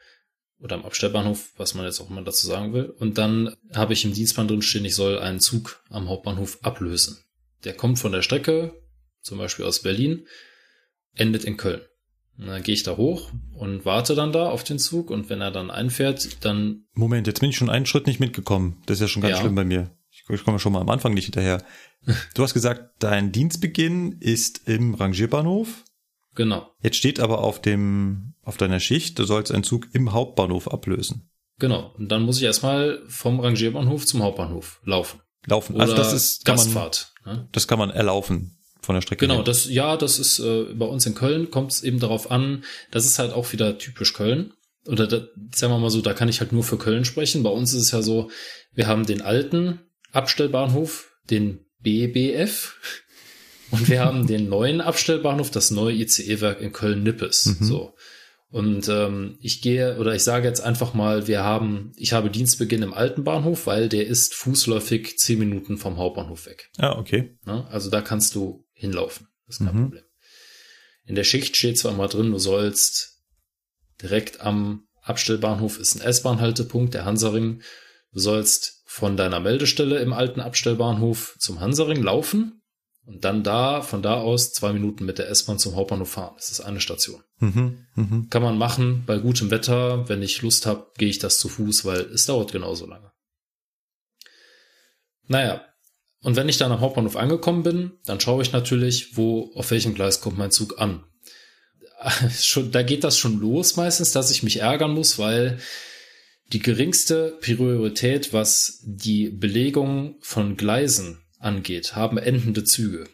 oder im Abstellbahnhof, was man jetzt auch immer dazu sagen will. Und dann habe ich im Dienstplan drin stehen, ich soll einen Zug am Hauptbahnhof ablösen. Der kommt von der Strecke, zum Beispiel aus Berlin, endet in Köln. Und dann gehe ich da hoch und warte dann da auf den Zug und wenn er dann einfährt, dann Moment, jetzt bin ich schon einen Schritt nicht mitgekommen. Das ist ja schon ganz Ja. schlimm bei mir. Ich, komme schon mal am Anfang nicht hinterher. Du hast gesagt, dein Dienstbeginn ist im Rangierbahnhof. genau, Jetzt steht aber auf dem, auf deiner Schicht, du sollst einen Zug im Hauptbahnhof ablösen. Genau. Und dann muss ich erstmal vom Rangierbahnhof zum Hauptbahnhof laufen. Laufen. Oder also das ist kann man, Gastfahrt. Ne? das kann man erlaufen von der Strecke. Genau, her. das, ja, das ist äh, bei uns in Köln kommt es eben darauf an, das ist halt auch wieder typisch Köln. Oder da, sagen wir mal so, da kann ich halt nur für Köln sprechen. Bei uns ist es ja so, wir haben den alten Abstellbahnhof, den BBF, und wir haben den (laughs) neuen Abstellbahnhof, das neue ICE-Werk in Köln-Nippes. Mhm. So. Und ähm, ich gehe oder ich sage jetzt einfach mal, wir haben, ich habe Dienstbeginn im alten Bahnhof, weil der ist fußläufig zehn Minuten vom Hauptbahnhof weg. Ah, okay. Ne? Also da kannst du hinlaufen. Das ist kein Mhm. Problem. In der Schicht steht zwar mal drin, du sollst direkt am Abstellbahnhof ist ein S-Bahn-Haltepunkt, der Hansaring. Du sollst von deiner Meldestelle im alten Abstellbahnhof zum Hansaring laufen und dann da, von da aus zwei Minuten mit der S-Bahn zum Hauptbahnhof fahren. Das ist eine Station. Mhm. Mhm. Kann man machen bei gutem Wetter. Wenn ich Lust habe, gehe ich das zu Fuß, weil es dauert genauso lange. Naja, und wenn ich dann am Hauptbahnhof angekommen bin, dann schaue ich natürlich, wo, auf welchem Gleis kommt mein Zug an. (laughs) Schon, da geht das schon los meistens, dass ich mich ärgern muss, weil die geringste Priorität, was die Belegung von Gleisen angeht, haben endende Züge.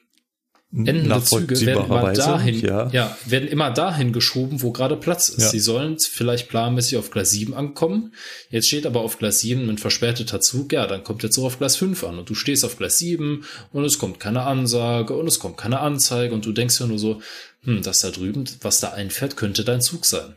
Endende Züge werden immer dahin, ja. ja. werden immer dahin geschoben, wo gerade Platz ist. Ja. Sie sollen vielleicht planmäßig auf Gleis 7 ankommen. Jetzt steht aber auf Gleis 7 ein verspäteter Zug. Ja, dann kommt jetzt so auf Gleis 5 an und du stehst auf Gleis 7 und es kommt keine Ansage und es kommt keine Anzeige und du denkst ja nur so, hm, das da drüben, was da einfährt, könnte dein Zug sein.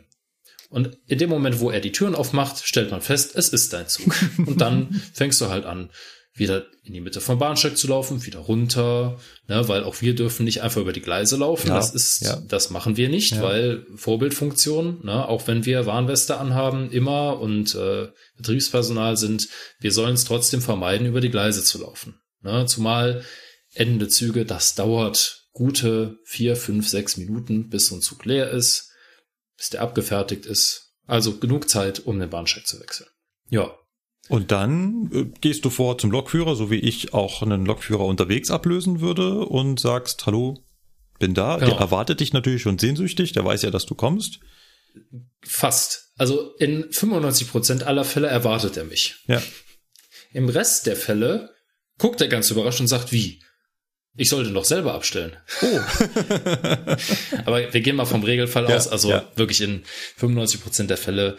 Und in dem Moment, wo er die Türen aufmacht, stellt man fest, es ist dein Zug. (laughs) Und dann fängst du halt an, wieder in die Mitte vom Bahnsteig zu laufen, wieder runter, ne, weil auch wir dürfen nicht einfach über die Gleise laufen. Ja, das ist, ja. das machen wir nicht, Ja. weil Vorbildfunktion, ne, auch wenn wir Warnweste anhaben, immer und äh, Betriebspersonal sind, wir sollen es trotzdem vermeiden, über die Gleise zu laufen. Ne, zumal endende Züge, das dauert gute vier, fünf, sechs Minuten, bis so ein Zug leer ist, bis der abgefertigt ist. Also genug Zeit, um den Bahnsteig zu wechseln. Ja, Und dann äh, gehst du vor zum Lokführer, so wie ich auch einen Lokführer unterwegs ablösen würde und sagst, hallo, bin da. Genau. Der erwartet dich natürlich schon sehnsüchtig, der weiß ja, dass du kommst. fast. Also in 95 Prozent aller Fälle erwartet er mich. Ja. Im Rest der Fälle guckt er ganz überrascht und sagt, wie? Ich sollte noch selber abstellen. Oh. (laughs) Aber wir gehen mal vom Regelfall Ja, aus. Also ja. wirklich in 95 Prozent der Fälle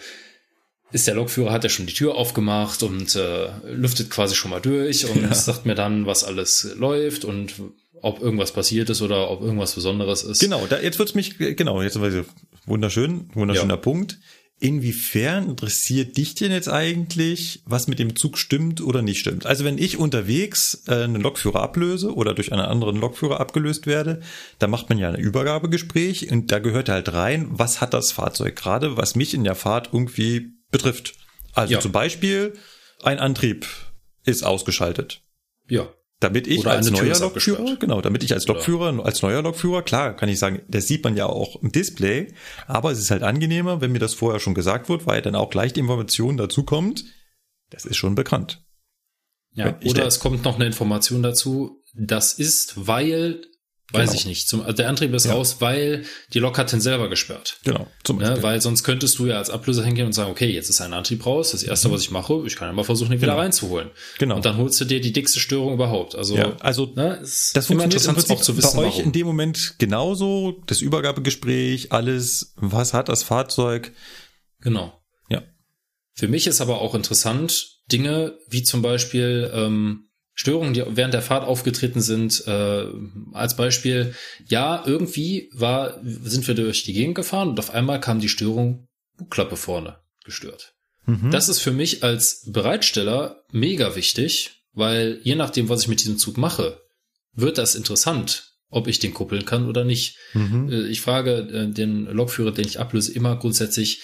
ist der Lokführer, hat er schon die Tür aufgemacht und äh, lüftet quasi schon mal durch und Ja. sagt mir dann, was alles läuft und ob irgendwas passiert ist oder ob irgendwas Besonderes ist. Genau, da, jetzt wird's mich, genau, jetzt weiß ich, wunderschön, wunderschöner. Punkt. Inwiefern interessiert dich denn jetzt eigentlich, was mit dem Zug stimmt oder nicht stimmt? Also wenn ich unterwegs äh, einen Lokführer ablöse oder durch einen anderen Lokführer abgelöst werde, da macht man ja ein Übergabegespräch und da gehört halt rein, was hat das Fahrzeug gerade, was mich in der Fahrt irgendwie betrifft. Also Ja. zum Beispiel, ein Antrieb ist ausgeschaltet. Ja. Damit ich Oder als neuer Lokführer, genau, damit ich als Lokführer, als neuer Lokführer, klar, kann ich sagen, das sieht man ja auch im Display, aber es ist halt angenehmer, wenn mir das vorher schon gesagt wird, weil dann auch gleich die Information dazu kommt, das ist schon bekannt. Ja, oder der- es kommt noch eine Information dazu, das ist, weil, weiß Genau. ich nicht, zum, also der Antrieb ist Ja. raus, weil die Lok hat den selber gesperrt. Genau, zum Ne, Beispiel. weil sonst könntest du ja als Ablöser hingehen und sagen, okay, jetzt ist ein Antrieb raus. Das erste, was ich mache, ich kann ja mal versuchen, ihn wieder Genau. reinzuholen. Genau. Und dann holst du dir die dickste Störung überhaupt. Also, ja, also ne, ist das funktioniert im interessant Prinzip auch zu wissen, bei euch warum. in dem Moment genauso, das Übergabegespräch, alles, was hat das Fahrzeug? Genau. Ja. Für mich ist aber auch interessant, Dinge wie zum Beispiel ähm, Störungen, die während der Fahrt aufgetreten sind. Äh, als Beispiel, ja, irgendwie war, sind wir durch die Gegend gefahren und auf einmal kam die Störung Bugklappe vorne gestört. Mhm. Das ist für mich als Bereitsteller mega wichtig, weil je nachdem, was ich mit diesem Zug mache, wird das interessant, ob ich den kuppeln kann oder nicht. Mhm. Äh, Ich frage äh, den Lokführer, den ich ablöse, immer grundsätzlich,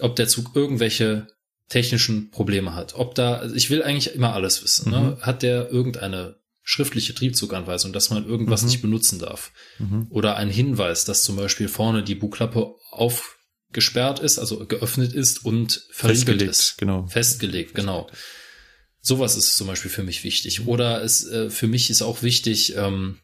ob der Zug irgendwelche technischen Probleme hat. Ob da, also ich will eigentlich immer alles wissen. Ne? Hat der irgendeine schriftliche Triebzuganweisung, dass man irgendwas Mhm. nicht benutzen darf? Mhm. Oder ein Hinweis, dass zum Beispiel vorne die Bugklappe aufgesperrt ist, also geöffnet ist und verriegelt Festgelegt, ist. genau. Festgelegt, genau. Sowas ist zum Beispiel für mich wichtig. Oder es, äh, für mich ist auch wichtig, ähm,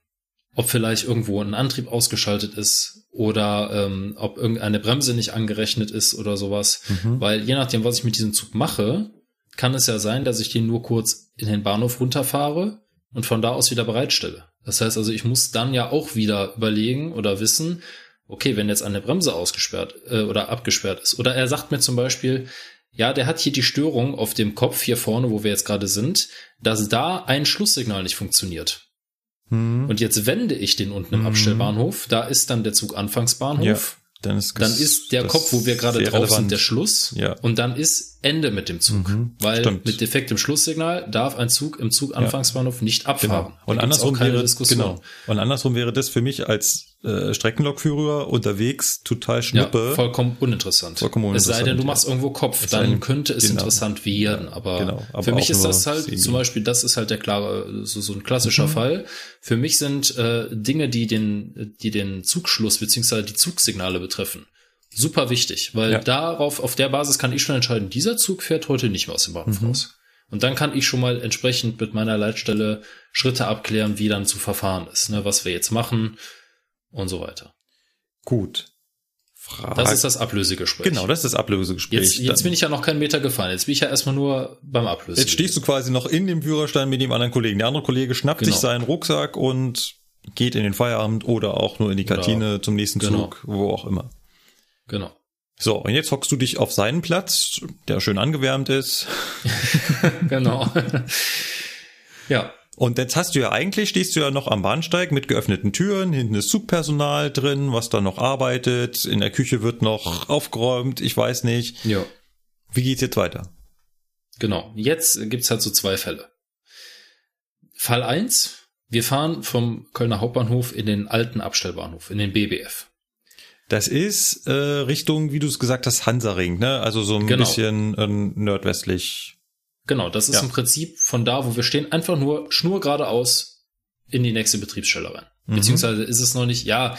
ob vielleicht irgendwo ein Antrieb ausgeschaltet ist oder ähm, ob irgendeine Bremse nicht angerechnet ist oder sowas. Mhm. Weil je nachdem, was ich mit diesem Zug mache, kann es ja sein, dass ich den nur kurz in den Bahnhof runterfahre und von da aus wieder bereitstelle. Das heißt also, ich muss dann ja auch wieder überlegen oder wissen, okay, wenn jetzt eine Bremse ausgesperrt äh, oder abgesperrt ist. Oder er sagt mir zum Beispiel, ja, der hat hier die Störung auf dem Kopf hier vorne, wo wir jetzt gerade sind, dass da ein Schlusssignal nicht funktioniert. Hm. Und jetzt wende ich den unten im Mhm. Abstellbahnhof. Da ist dann der Zug Anfangsbahnhof. Ja, dann ist, Dann ist der Kopf, wo wir gerade drauf relevant. sind, der Schluss. Ja. Und dann ist Ende mit dem Zug. Mhm, Weil stimmt. mit defektem Schlusssignal darf ein Zug im Zuganfangsbahnhof nicht abfahren. Genau. Und andersrum keine wäre Diskussion. genau. Und andersrum wäre das für mich als äh, Streckenlokführer unterwegs total schnuppe. Ja, vollkommen uninteressant. Vollkommen Es sei denn, uninteressant, du ja. machst irgendwo Kopf, dann könnte es genau. interessant werden. Aber, genau, aber für mich ist das halt zum Beispiel, das ist halt der klare, so, so ein Mhm. klassischer Fall. Für mich sind äh, Dinge, die den, die den Zugschluss beziehungsweise die Zugsignale betreffen, super wichtig, weil Ja. darauf, auf der Basis kann ich schon entscheiden, dieser Zug fährt heute nicht mehr aus dem Bahnhof Mhm. raus. Und dann kann ich schon mal entsprechend mit meiner Leitstelle Schritte abklären, wie dann zu verfahren ist, ne, was wir jetzt machen und so weiter. Gut. Frage. Das ist das Ablösegespräch. genau, das ist das Ablösegespräch. Jetzt, jetzt bin ich ja noch keinen Meter gefahren. Jetzt bin ich ja erstmal nur beim Ablösen. Jetzt stehst du quasi noch in dem Führerstein mit dem anderen Kollegen. Der andere Kollege schnappt Genau. sich seinen Rucksack und geht in den Feierabend oder auch nur in die Kantine zum nächsten genau. Zug, wo auch immer. Genau. So, und jetzt hockst du dich auf seinen Platz, der schön angewärmt ist. (laughs) Genau. (laughs) ja. Und jetzt hast du ja eigentlich, stehst du ja noch am Bahnsteig mit geöffneten Türen, hinten ist Zugpersonal drin, was da noch arbeitet, in der Küche wird noch aufgeräumt, ich weiß nicht. Ja. Wie geht's jetzt weiter? Genau. Jetzt gibt's halt so zwei Fälle. Fall eins: Wir fahren vom Kölner Hauptbahnhof in den alten Abstellbahnhof, in den BBF. Das ist äh, Richtung, wie du es gesagt hast, Hansaring, ne? Also so ein Genau. bisschen äh, nordwestlich. Genau, das ist Ja. im Prinzip von da, wo wir stehen, einfach nur schnur geradeaus in die nächste Betriebsstelle rein. Mhm. Beziehungsweise ist es noch nicht, ja,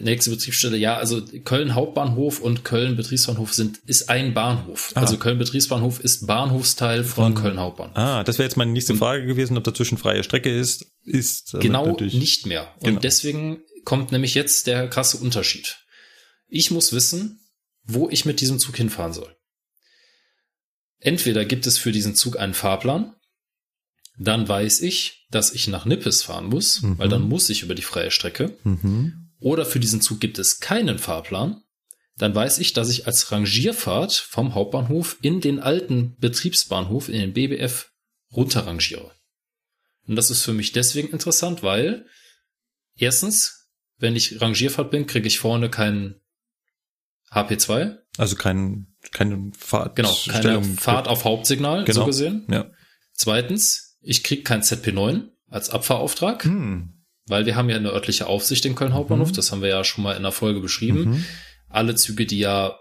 nächste Betriebsstelle, ja, also Köln Hauptbahnhof und Köln Betriebsbahnhof sind, ist ein Bahnhof. Ah. Also Köln Betriebsbahnhof ist Bahnhofsteil von Köln Hauptbahnhof. Ah, das wäre jetzt meine nächste Frage gewesen, ob dazwischen freie Strecke ist. Ist damit genau nicht mehr. Und Genau. deswegen kommt nämlich jetzt der krasse Unterschied. Ich muss wissen, wo ich mit diesem Zug hinfahren soll. Entweder gibt es für diesen Zug einen Fahrplan, dann weiß ich, dass ich nach Nippes fahren muss, Mhm. weil dann muss ich über die freie Strecke. Mhm. Oder für diesen Zug gibt es keinen Fahrplan, dann weiß ich, dass ich als Rangierfahrt vom Hauptbahnhof in den alten Betriebsbahnhof, in den BBF, runterrangiere. Und das ist für mich deswegen interessant, weil erstens, wenn ich Rangierfahrt bin, kriege ich vorne keinen HP2, Also kein, keine Fahrt. genau, keine Stellung- Fahrt auf Hauptsignal, Genau. so gesehen. Ja. Zweitens, ich kriege kein ZP9 als Abfahrauftrag. Hm. Weil wir haben ja eine örtliche Aufsicht in Köln Hauptbahnhof, Mhm. das haben wir ja schon mal in der Folge beschrieben. Mhm. Alle Züge, die ja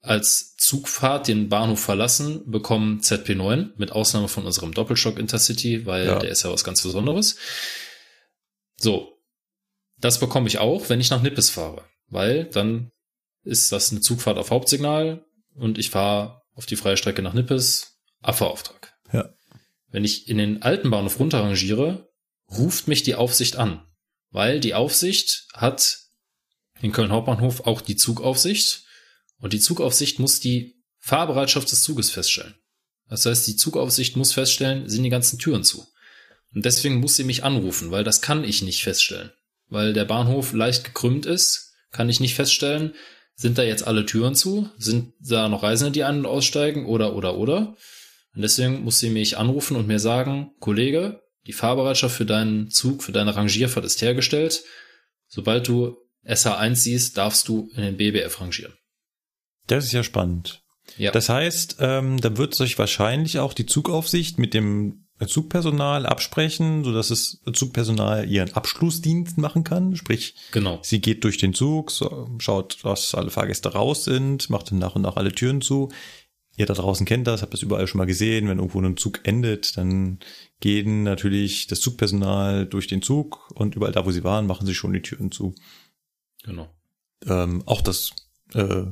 als Zugfahrt den Bahnhof verlassen, bekommen ZP9, mit Ausnahme von unserem Doppelstock Intercity, weil Ja. der ist ja was ganz Besonderes. So. Das bekomme ich auch, wenn ich nach Nippes fahre, weil dann ist das eine Zugfahrt auf Hauptsignal und ich fahre auf die freie Strecke nach Nippes, Abfahrauftrag. Ja. Wenn ich in den alten Bahnhof runterrangiere, ruft mich die Aufsicht an, weil die Aufsicht hat in Köln Hauptbahnhof auch die Zugaufsicht und die Zugaufsicht muss die Fahrbereitschaft des Zuges feststellen. Das heißt, die Zugaufsicht muss feststellen, sind die ganzen Türen zu. Und deswegen muss sie mich anrufen, weil das kann ich nicht feststellen. Weil der Bahnhof leicht gekrümmt ist, kann ich nicht feststellen, sind da jetzt alle Türen zu? Sind da noch Reisende, die ein- und aussteigen? Oder, oder, oder? Und deswegen muss sie mich anrufen und mir sagen, Kollege, die Fahrbereitschaft für deinen Zug, für deine Rangierfahrt ist hergestellt. Sobald du SH1 siehst, darfst du in den BBF rangieren. Das ist ja spannend. Ja. Das heißt, ähm, dann wird sich wahrscheinlich auch die Zugaufsicht mit dem Zugpersonal absprechen, so dass das Zugpersonal ihren Abschlussdienst machen kann. Sprich, genau. sie geht durch den Zug, schaut, dass alle Fahrgäste raus sind, macht dann nach und nach alle Türen zu. Ihr da draußen kennt das, habt das überall schon mal gesehen. Wenn irgendwo ein Zug endet, dann gehen natürlich das Zugpersonal durch den Zug und überall da, wo sie waren, machen sie schon die Türen zu. Genau. Ähm, auch das äh,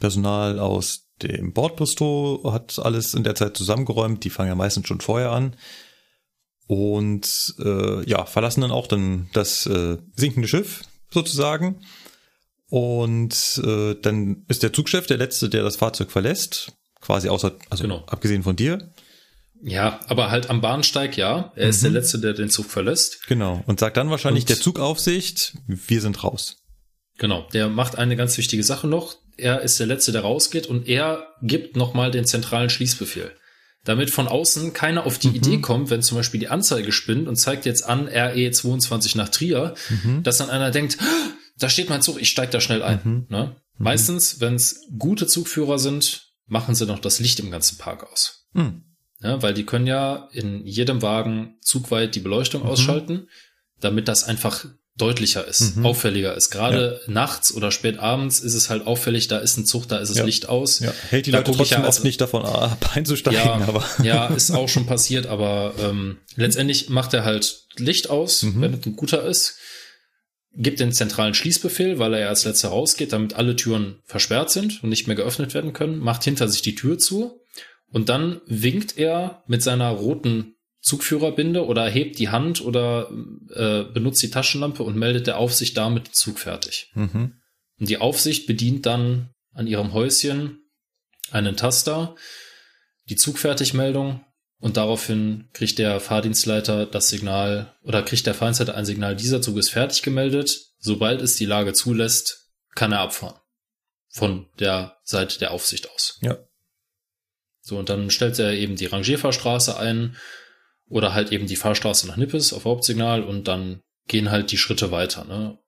Personal aus dem Bordbistro hat alles in der Zeit zusammengeräumt. Die fangen ja meistens schon vorher an. Und äh, ja, verlassen dann auch dann das äh, sinkende Schiff sozusagen. Und äh, dann ist der Zugchef der Letzte, der das Fahrzeug verlässt. Quasi außer, also Genau. abgesehen von dir. Ja, aber halt am Bahnsteig, ja. Er ist der Mhm. Letzte, der den Zug verlässt. Genau. Und sagt dann wahrscheinlich Und- der Zugaufsicht, wir sind raus. Genau. Der macht eine ganz wichtige Sache noch. Er ist der Letzte, der rausgeht und er gibt nochmal den zentralen Schließbefehl. Damit von außen keiner auf die Mhm. Idee kommt, wenn zum Beispiel die Anzeige spinnt und zeigt jetzt an RE22 nach Trier, Mhm. dass dann einer denkt, "Ah, da steht mein Zug, ich steig da schnell ein. Mhm. Ne? Meistens, wenn es gute Zugführer sind, machen sie noch das Licht im ganzen Park aus. Hm. Ja, weil die können ja in jedem Wagen zugweit die Beleuchtung Mhm. ausschalten, damit das einfach deutlicher ist, Mhm. auffälliger ist. Gerade nachts oder spät abends ist es halt auffällig, da ist ein Zug, da ist das Ja. Licht aus. Ja, hält die Da Leute trotzdem ja oft nicht davon ab, (laughs) einzusteigen, Ja, aber. (laughs) ja, ist auch schon passiert, aber ähm, letztendlich macht er halt Licht aus, Mhm. wenn es ein guter ist, gibt den zentralen Schließbefehl, weil er ja als letzter rausgeht, damit alle Türen versperrt sind und nicht mehr geöffnet werden können, macht hinter sich die Tür zu und dann winkt er mit seiner roten Zugführerbinde oder hebt die Hand oder äh, benutzt die Taschenlampe und meldet der Aufsicht damit Zug fertig. Mhm. Und die Aufsicht bedient dann an ihrem Häuschen einen Taster, die Zugfertigmeldung und daraufhin kriegt der Fahrdienstleiter das Signal oder kriegt der Fahrdienstleiter ein Signal, dieser Zug ist fertig gemeldet. Sobald es die Lage zulässt, kann er abfahren. Von der Seite der Aufsicht aus. Ja. So, und dann stellt er eben die Rangierfahrstraße ein oder halt eben die Fahrstraße nach Nippes auf Hauptsignal und dann gehen halt die Schritte weiter. Ne?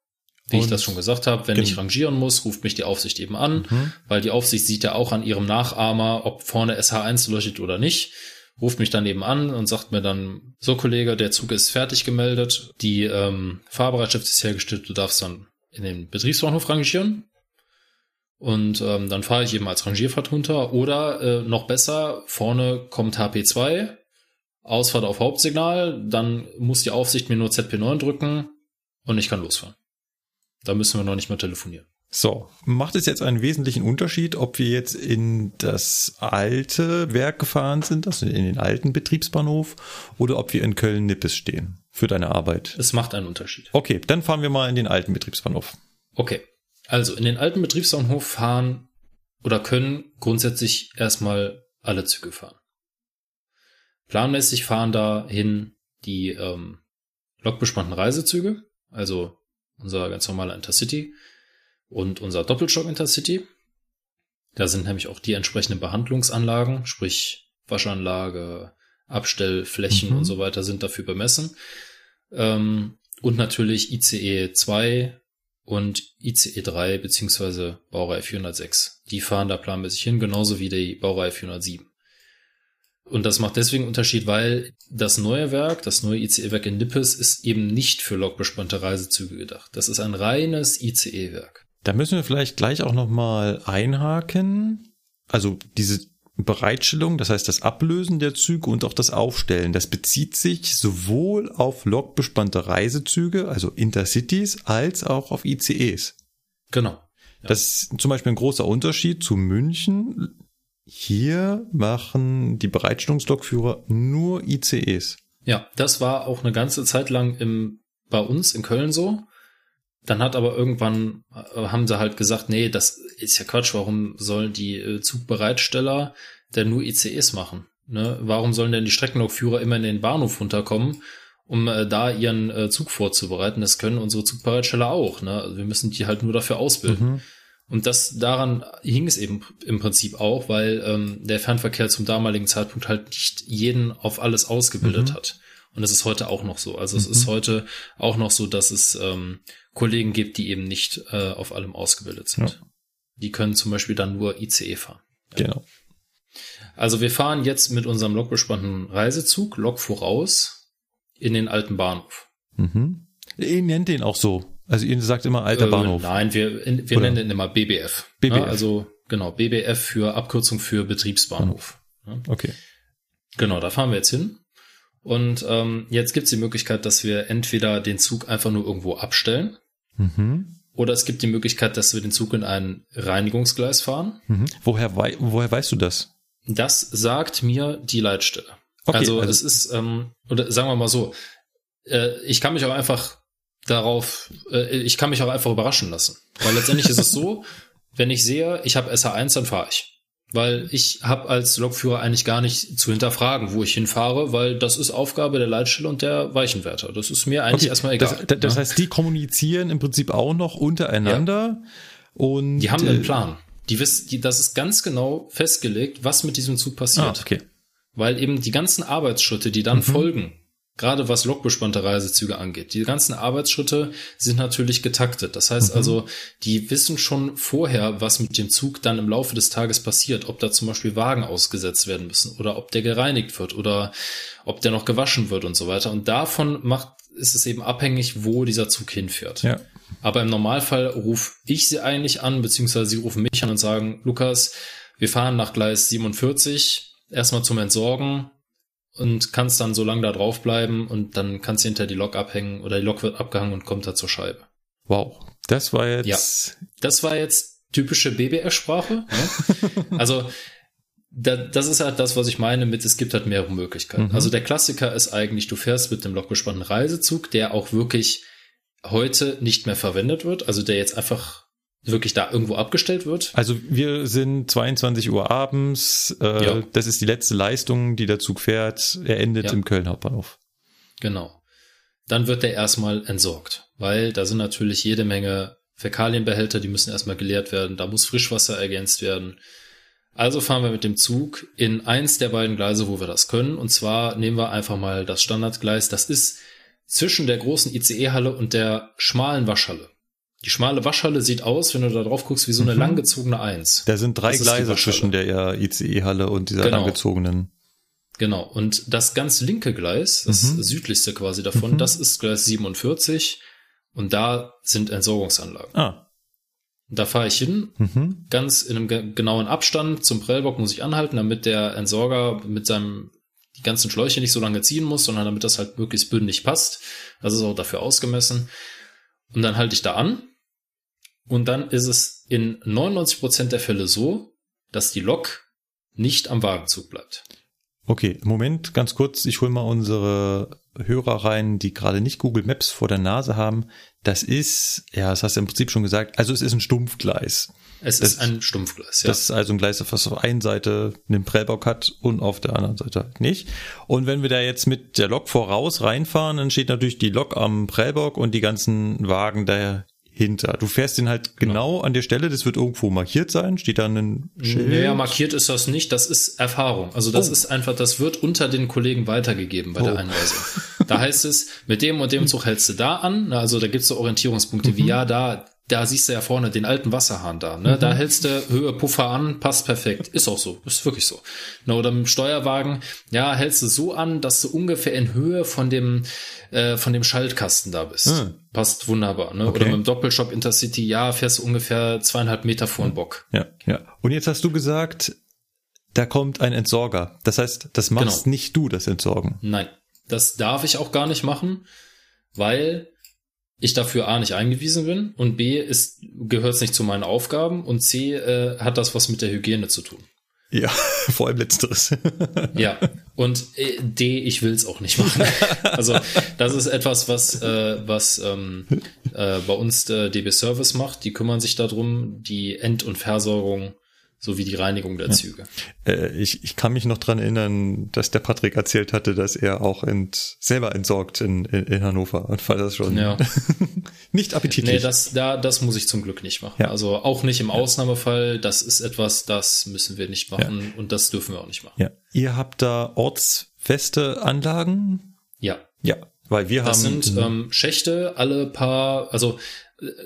Wie ich Und- das schon gesagt habe, wenn ich rangieren muss, ruft mich die Aufsicht eben an, Mhm. weil die Aufsicht sieht ja auch an ihrem Nachahmer, ob vorne SH1 leuchtet oder nicht, ruft mich dann eben an und sagt mir dann, so Kollege, der Zug ist fertig gemeldet, die ähm, Fahrbereitschaft ist hergestellt, du darfst dann in den Betriebsbahnhof rangieren. Und ähm, dann fahre ich eben als Rangierfahrt runter. Oder äh, noch besser, vorne kommt HP2, Ausfahrt auf Hauptsignal, dann muss die Aufsicht mir nur ZP9 drücken und ich kann losfahren. Da müssen wir noch nicht mal telefonieren. So, macht es jetzt einen wesentlichen Unterschied, ob wir jetzt in das alte Werk gefahren sind, also in den alten Betriebsbahnhof, oder ob wir in Köln-Nippes stehen für deine Arbeit? Es macht einen Unterschied. Okay, dann fahren wir mal in den alten Betriebsbahnhof. Okay. Also in den alten Betriebsbahnhof fahren oder können grundsätzlich erstmal alle Züge fahren. Planmäßig fahren dahin die ähm, lokbespannten Reisezüge, also unser ganz normaler Intercity und unser Doppelstock Intercity. Da sind nämlich auch die entsprechenden Behandlungsanlagen, sprich Waschanlage, Abstellflächen Mhm. und so weiter sind dafür bemessen. Ähm, und natürlich ICE 2 und ICE 3 beziehungsweise Baureihe 406. Die fahren da planmäßig hin, genauso wie die Baureihe 407. Und das macht deswegen Unterschied, weil das neue Werk, das neue ICE-Werk in Nippes, ist eben nicht für lokbespannte Reisezüge gedacht. Das ist ein reines ICE-Werk. Da müssen wir vielleicht gleich auch nochmal einhaken. Also diese Bereitstellung, das heißt das Ablösen der Züge und auch das Aufstellen, das bezieht sich sowohl auf lokbespannte Reisezüge, also Intercities, als auch auf ICEs. Genau. Das ist zum Beispiel ein großer Unterschied zu München. Hier machen die Bereitstellungslokführer nur ICEs. Ja, das war auch eine ganze Zeit lang im, bei uns in Köln so. Dann hat aber irgendwann, äh, haben sie halt gesagt, nee, das ist ja Quatsch, warum sollen die äh, Zugbereitsteller denn nur ICEs machen? Ne? Warum sollen denn die Streckenlokführer immer in den Bahnhof runterkommen, um äh, da ihren äh, Zug vorzubereiten? Das können unsere Zugbereitsteller auch. Ne? Also wir müssen die halt nur dafür ausbilden. Mhm. Und das daran hing es eben im Prinzip auch, weil ähm, der Fernverkehr zum damaligen Zeitpunkt halt nicht jeden auf alles ausgebildet Mhm. hat. Und es ist heute auch noch so. Also es ist heute auch noch so, dass es ähm, Kollegen gibt, die eben nicht äh, auf allem ausgebildet sind. Ja. Die können zum Beispiel dann nur ICE fahren. Genau. Also wir fahren jetzt mit unserem lokbespannten Reisezug, Lok voraus, in den alten Bahnhof. Mhm. Ihr nennt den auch so. Also ihr sagt immer alter Äh, Bahnhof. Nein, wir, in, wir Oder? nennen den immer BBF. BBF. Ja, also genau, BBF für Abkürzung für Betriebsbahnhof. Ja. Okay. Genau, da fahren wir jetzt hin. Und ähm, jetzt gibt's die Möglichkeit, dass wir entweder den Zug einfach nur irgendwo abstellen Mhm. oder es gibt die Möglichkeit, dass wir den Zug in ein Reinigungsgleis fahren. Mhm. Woher, wei woher weißt du das? Das sagt mir die Leitstelle. Okay, also, also- es ist, ähm, oder sagen wir mal so, äh, ich kann mich auch einfach darauf, äh, ich kann mich auch einfach überraschen lassen. Weil letztendlich ist es so, (laughs) wenn ich sehe, ich habe SH1, dann fahre ich. weil ich habe als Lokführer eigentlich gar nicht zu hinterfragen, wo ich hinfahre, weil das ist Aufgabe der Leitstelle und der Weichenwärter. Das ist mir eigentlich okay, erstmal egal. Das, das, heißt, die kommunizieren im Prinzip auch noch untereinander ja. und die haben einen äh, Plan. Die wissen, die, das ist ganz genau festgelegt, was mit diesem Zug passiert. Ah, okay. Weil eben die ganzen Arbeitsschritte, die dann mhm. folgen, gerade was lokbespannte Reisezüge angeht. Die ganzen Arbeitsschritte sind natürlich getaktet. Das heißt mhm. also, die wissen schon vorher, was mit dem Zug dann im Laufe des Tages passiert. Ob da zum Beispiel Wagen ausgesetzt werden müssen oder ob der gereinigt wird oder ob der noch gewaschen wird und so weiter. Und davon macht, ist es eben abhängig, wo dieser Zug hinfährt. Ja. Aber im Normalfall rufe ich sie eigentlich an, beziehungsweise sie rufen mich an und sagen, Lukas, wir fahren nach Gleis 47, erstmal zum Entsorgen, und kannst dann so lange da drauf bleiben und dann kannst du hinter die Lok abhängen oder die Lok wird abgehangen und kommt da zur Scheibe. Wow, das war jetzt. Ja, das war jetzt typische BBR-Sprache. Ne? (laughs) also da, das ist halt das, was ich meine mit, es gibt halt mehrere Möglichkeiten. Mhm. Also der Klassiker ist eigentlich, du fährst mit dem lokbespannten Reisezug, der auch wirklich heute nicht mehr verwendet wird, also der jetzt einfach wirklich da irgendwo abgestellt wird. Also wir sind 22 Uhr abends, äh, ja. das ist die letzte Leistung, die der Zug fährt, er endet ja. im Köln Hauptbahnhof. Genau. Dann wird der erstmal entsorgt, weil da sind natürlich jede Menge Fäkalienbehälter, die müssen erstmal geleert werden, da muss Frischwasser ergänzt werden. Also fahren wir mit dem Zug in eins der beiden Gleise, wo wir das können. Und zwar nehmen wir einfach mal das Standardgleis. Das ist zwischen der großen ICE-Halle und der schmalen Waschhalle. Die schmale Waschhalle sieht aus, wenn du da drauf guckst, wie so eine mhm. langgezogene Eins. Da sind drei Gleise zwischen der ICE-Halle und dieser genau. langgezogenen. Genau. Und das ganz linke Gleis, das mhm. südlichste quasi davon, mhm. das ist Gleis 47. Und da sind Entsorgungsanlagen. Ah. Da fahre ich hin, mhm. ganz in einem genauen Abstand zum Prellbock muss ich anhalten, damit der Entsorger mit seinem die ganzen Schläuche nicht so lange ziehen muss, sondern damit das halt möglichst bündig passt. Das ist auch dafür ausgemessen. Und dann halte ich da an und dann ist es in 99 Prozent der Fälle so, dass die Lok nicht am Wagenzug bleibt. Okay, Moment, ganz kurz, ich hole mal unsere Hörer rein, die gerade nicht Google Maps vor der Nase haben. Das ist, ja, das hast du im Prinzip schon gesagt, also es ist ein Stumpfgleis. Es das, ist ein Stumpfgleis, ja. Das ist also ein Gleis, das auf einer Seite einen Prellbock hat und auf der anderen Seite halt nicht. Und wenn wir da jetzt mit der Lok voraus reinfahren, dann steht natürlich die Lok am Prellbock und die ganzen Wagen da hinter. Du fährst den halt genau, genau, an der Stelle, das wird irgendwo markiert sein, steht da ein Schild. Naja, markiert ist das nicht, das ist Erfahrung. Also das oh. ist einfach, das wird unter den Kollegen weitergegeben bei oh. der Einweisung. Da heißt es, mit dem und dem Zug hältst du da an, also da gibt's so Orientierungspunkte mhm. wie ja, da, da siehst du ja vorne den alten Wasserhahn da, ne? Mhm. Da hältst du Höhe Puffer an, passt perfekt. Ist auch so, ist wirklich so. Na, oder mit dem Steuerwagen, ja, hältst du so an, dass du ungefähr in Höhe von dem äh, von dem Schaltkasten da bist. Mhm. Passt wunderbar, ne? Okay. Oder mit dem Doppelshop Intercity, ja, fährst du ungefähr zweieinhalb Meter vor den Bock. Ja, ja. Und jetzt hast du gesagt, da kommt ein Entsorger. Das heißt, das machst genau. nicht du, das Entsorgen. Nein, das darf ich auch gar nicht machen, weil ich dafür A nicht eingewiesen bin und B ist gehört es nicht zu meinen Aufgaben und C äh, hat das was mit der Hygiene zu tun. Ja, (laughs) vor allem letzteres. (laughs) ja, und äh, D, ich will es auch nicht machen. (laughs) Also das ist etwas, was äh, was ähm, äh, bei uns der DB Service macht. Die kümmern sich darum, die End- und Versorgung sowie die Reinigung der Züge. Äh, ich, ich kann mich noch dran erinnern, dass der Patrick erzählt hatte, dass er auch ent, selber entsorgt in, in, in Hannover und fand das schon ja. (laughs) nicht appetitlich. Nee, das, da, das muss ich zum Glück nicht machen. Ja. Also auch nicht im Ausnahmefall. Das ist etwas, das müssen wir nicht machen ja. und das dürfen wir auch nicht machen. Ja. Ihr habt da ortsfeste Anlagen? Ja. Ja, weil wir das haben. Das sind ähm, Schächte alle paar, also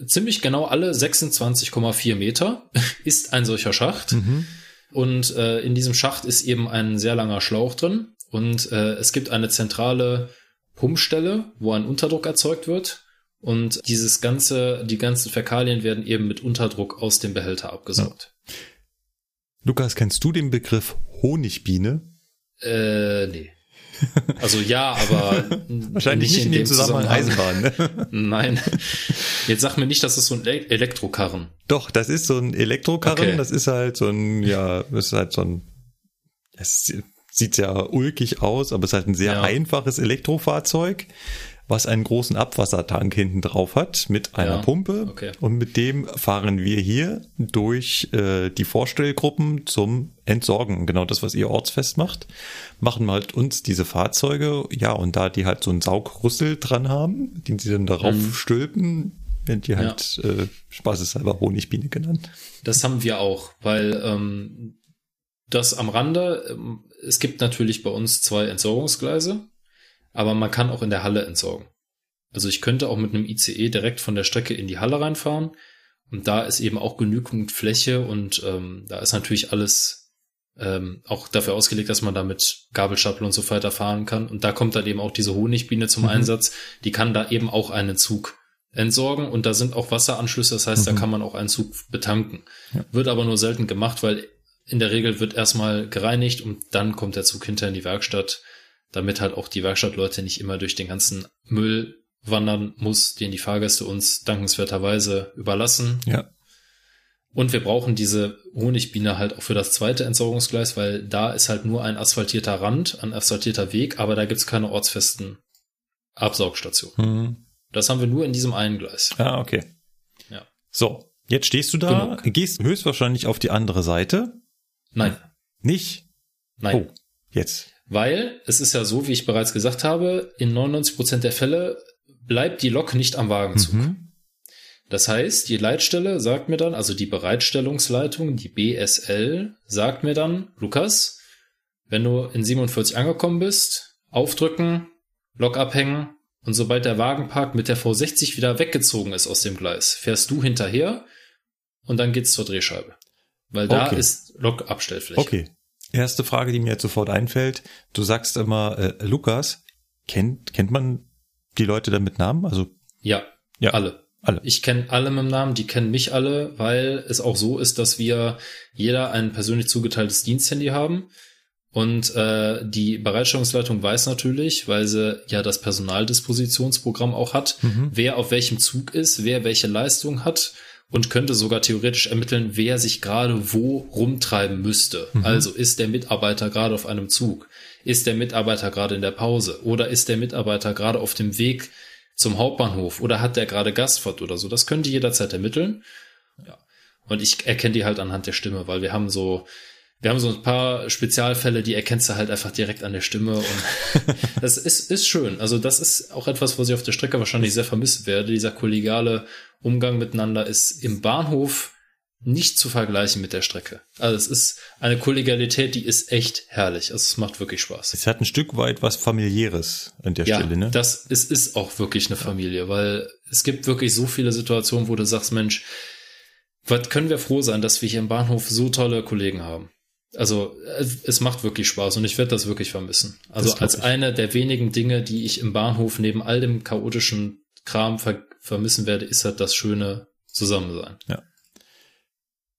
ziemlich genau alle 26,4 Meter (laughs) ist ein solcher Schacht. Mhm. Und äh, in diesem Schacht ist eben ein sehr langer Schlauch drin. Und äh, es gibt eine zentrale Pumpstelle, wo ein Unterdruck erzeugt wird. Und dieses ganze, die ganzen Fäkalien werden eben mit Unterdruck aus dem Behälter abgesaugt. Ja. Lukas, kennst du den Begriff Honigbiene? Äh, nee. Also ja, aber (laughs) wahrscheinlich nicht in, dem Zusammenhang, Eisenbahn. Ne? (laughs) Nein. Jetzt sag mir nicht, das ist so ein Elektrokarren. Doch, das ist so ein Elektrokarren. Okay. Das ist halt so ein, ja, das ist halt so ein. Es sieht sehr ulkig aus, aber es ist halt ein sehr ja. einfaches Elektrofahrzeug. Was einen großen Abwassertank hinten drauf hat mit einer Ja, Pumpe. okay. Und mit dem fahren wir hier durch äh, die Vorstellgruppen zum Entsorgen. Genau das, was ihr ortsfest macht. Machen wir halt uns diese Fahrzeuge. Ja, und da die halt so einen Saugrüssel dran haben, den sie dann darauf Mhm. stülpen, werden die halt äh, spaßeshalber Honigbiene genannt. Das haben wir auch, weil ähm, das am Rande, ähm, es gibt natürlich bei uns zwei Entsorgungsgleise, aber man kann auch in der Halle entsorgen. Also ich könnte auch mit einem ICE direkt von der Strecke in die Halle reinfahren und da ist eben auch genügend Fläche und ähm, da ist natürlich alles ähm, auch dafür ausgelegt, dass man da mit Gabelstapel und so weiter fahren kann. Und da kommt dann eben auch diese Honigbiene zum Mhm. Einsatz. Die kann da eben auch einen Zug entsorgen und da sind auch Wasseranschlüsse, das heißt, da Mhm. kann man auch einen Zug betanken. Ja. Wird aber nur selten gemacht, weil in der Regel wird erstmal gereinigt und dann kommt der Zug hinter in die Werkstatt, damit halt auch die Werkstattleute nicht immer durch den ganzen Müll wandern muss, den die Fahrgäste uns dankenswerterweise überlassen. Ja. Und wir brauchen diese Honigbiene halt auch für das zweite Entsorgungsgleis, weil da ist halt nur ein asphaltierter Rand, ein asphaltierter Weg, aber da gibt's keine ortsfesten Absaugstationen. Hm. Das haben wir nur in diesem einen Gleis. Ah, okay. Ja. So, jetzt stehst du da, Genug. gehst höchstwahrscheinlich auf die andere Seite. Nein, Nicht? nein. Oh, jetzt. Weil es ist ja so, wie ich bereits gesagt habe, in 99 Prozent der Fälle bleibt die Lok nicht am Wagenzug. Mhm. Das heißt, die Leitstelle sagt mir dann, also die Bereitstellungsleitung, die BSL, sagt mir dann, Lukas, wenn du in 47 angekommen bist, aufdrücken, Lok abhängen und sobald der Wagenpark mit der V60 wieder weggezogen ist aus dem Gleis, fährst du hinterher und dann geht's zur Drehscheibe. Weil da Okay. ist Lokabstellfläche. Okay. Erste Frage, die mir jetzt sofort einfällt. Du sagst immer, äh, Lukas, kennt, kennt man die Leute dann mit Namen? Also, Ja, ja, alle. alle. Ich kenne alle mit dem Namen, die kennen mich alle, weil es auch so ist, dass wir jeder ein persönlich zugeteiltes Diensthandy haben. Und äh, die Bereitstellungsleitung weiß natürlich, weil sie ja das Personaldispositionsprogramm auch hat, Mhm. wer auf welchem Zug ist, wer welche Leistung hat und könnte sogar theoretisch ermitteln, wer sich gerade wo rumtreiben müsste. Also ist der Mitarbeiter gerade auf einem Zug? Ist der Mitarbeiter gerade in der Pause? Oder ist der Mitarbeiter gerade auf dem Weg zum Hauptbahnhof? Oder hat der gerade Gastfahrt oder so? Das können die jederzeit ermitteln. Ja. Und ich erkenne die halt anhand der Stimme, weil wir haben so, wir haben so ein paar Spezialfälle, die erkennst du halt einfach direkt an der Stimme und (laughs) das ist, ist schön. Also das ist auch etwas, was ich auf der Strecke wahrscheinlich sehr vermissen werde. Dieser kollegiale Umgang miteinander ist im Bahnhof nicht zu vergleichen mit der Strecke. Also es ist eine Kollegialität, die ist echt herrlich. Also es macht wirklich Spaß. Es hat ein Stück weit was familiäres an der Ja, Stelle, ne? das ist, ist auch wirklich eine Familie, weil es gibt wirklich so viele Situationen, wo du sagst, Mensch, was können wir froh sein, dass wir hier im Bahnhof so tolle Kollegen haben. Also es macht wirklich Spaß und ich werde das wirklich vermissen. Also als ich. eine der wenigen Dinge, die ich im Bahnhof neben all dem chaotischen Kram ver vermissen werde, ist halt das schöne Zusammensein.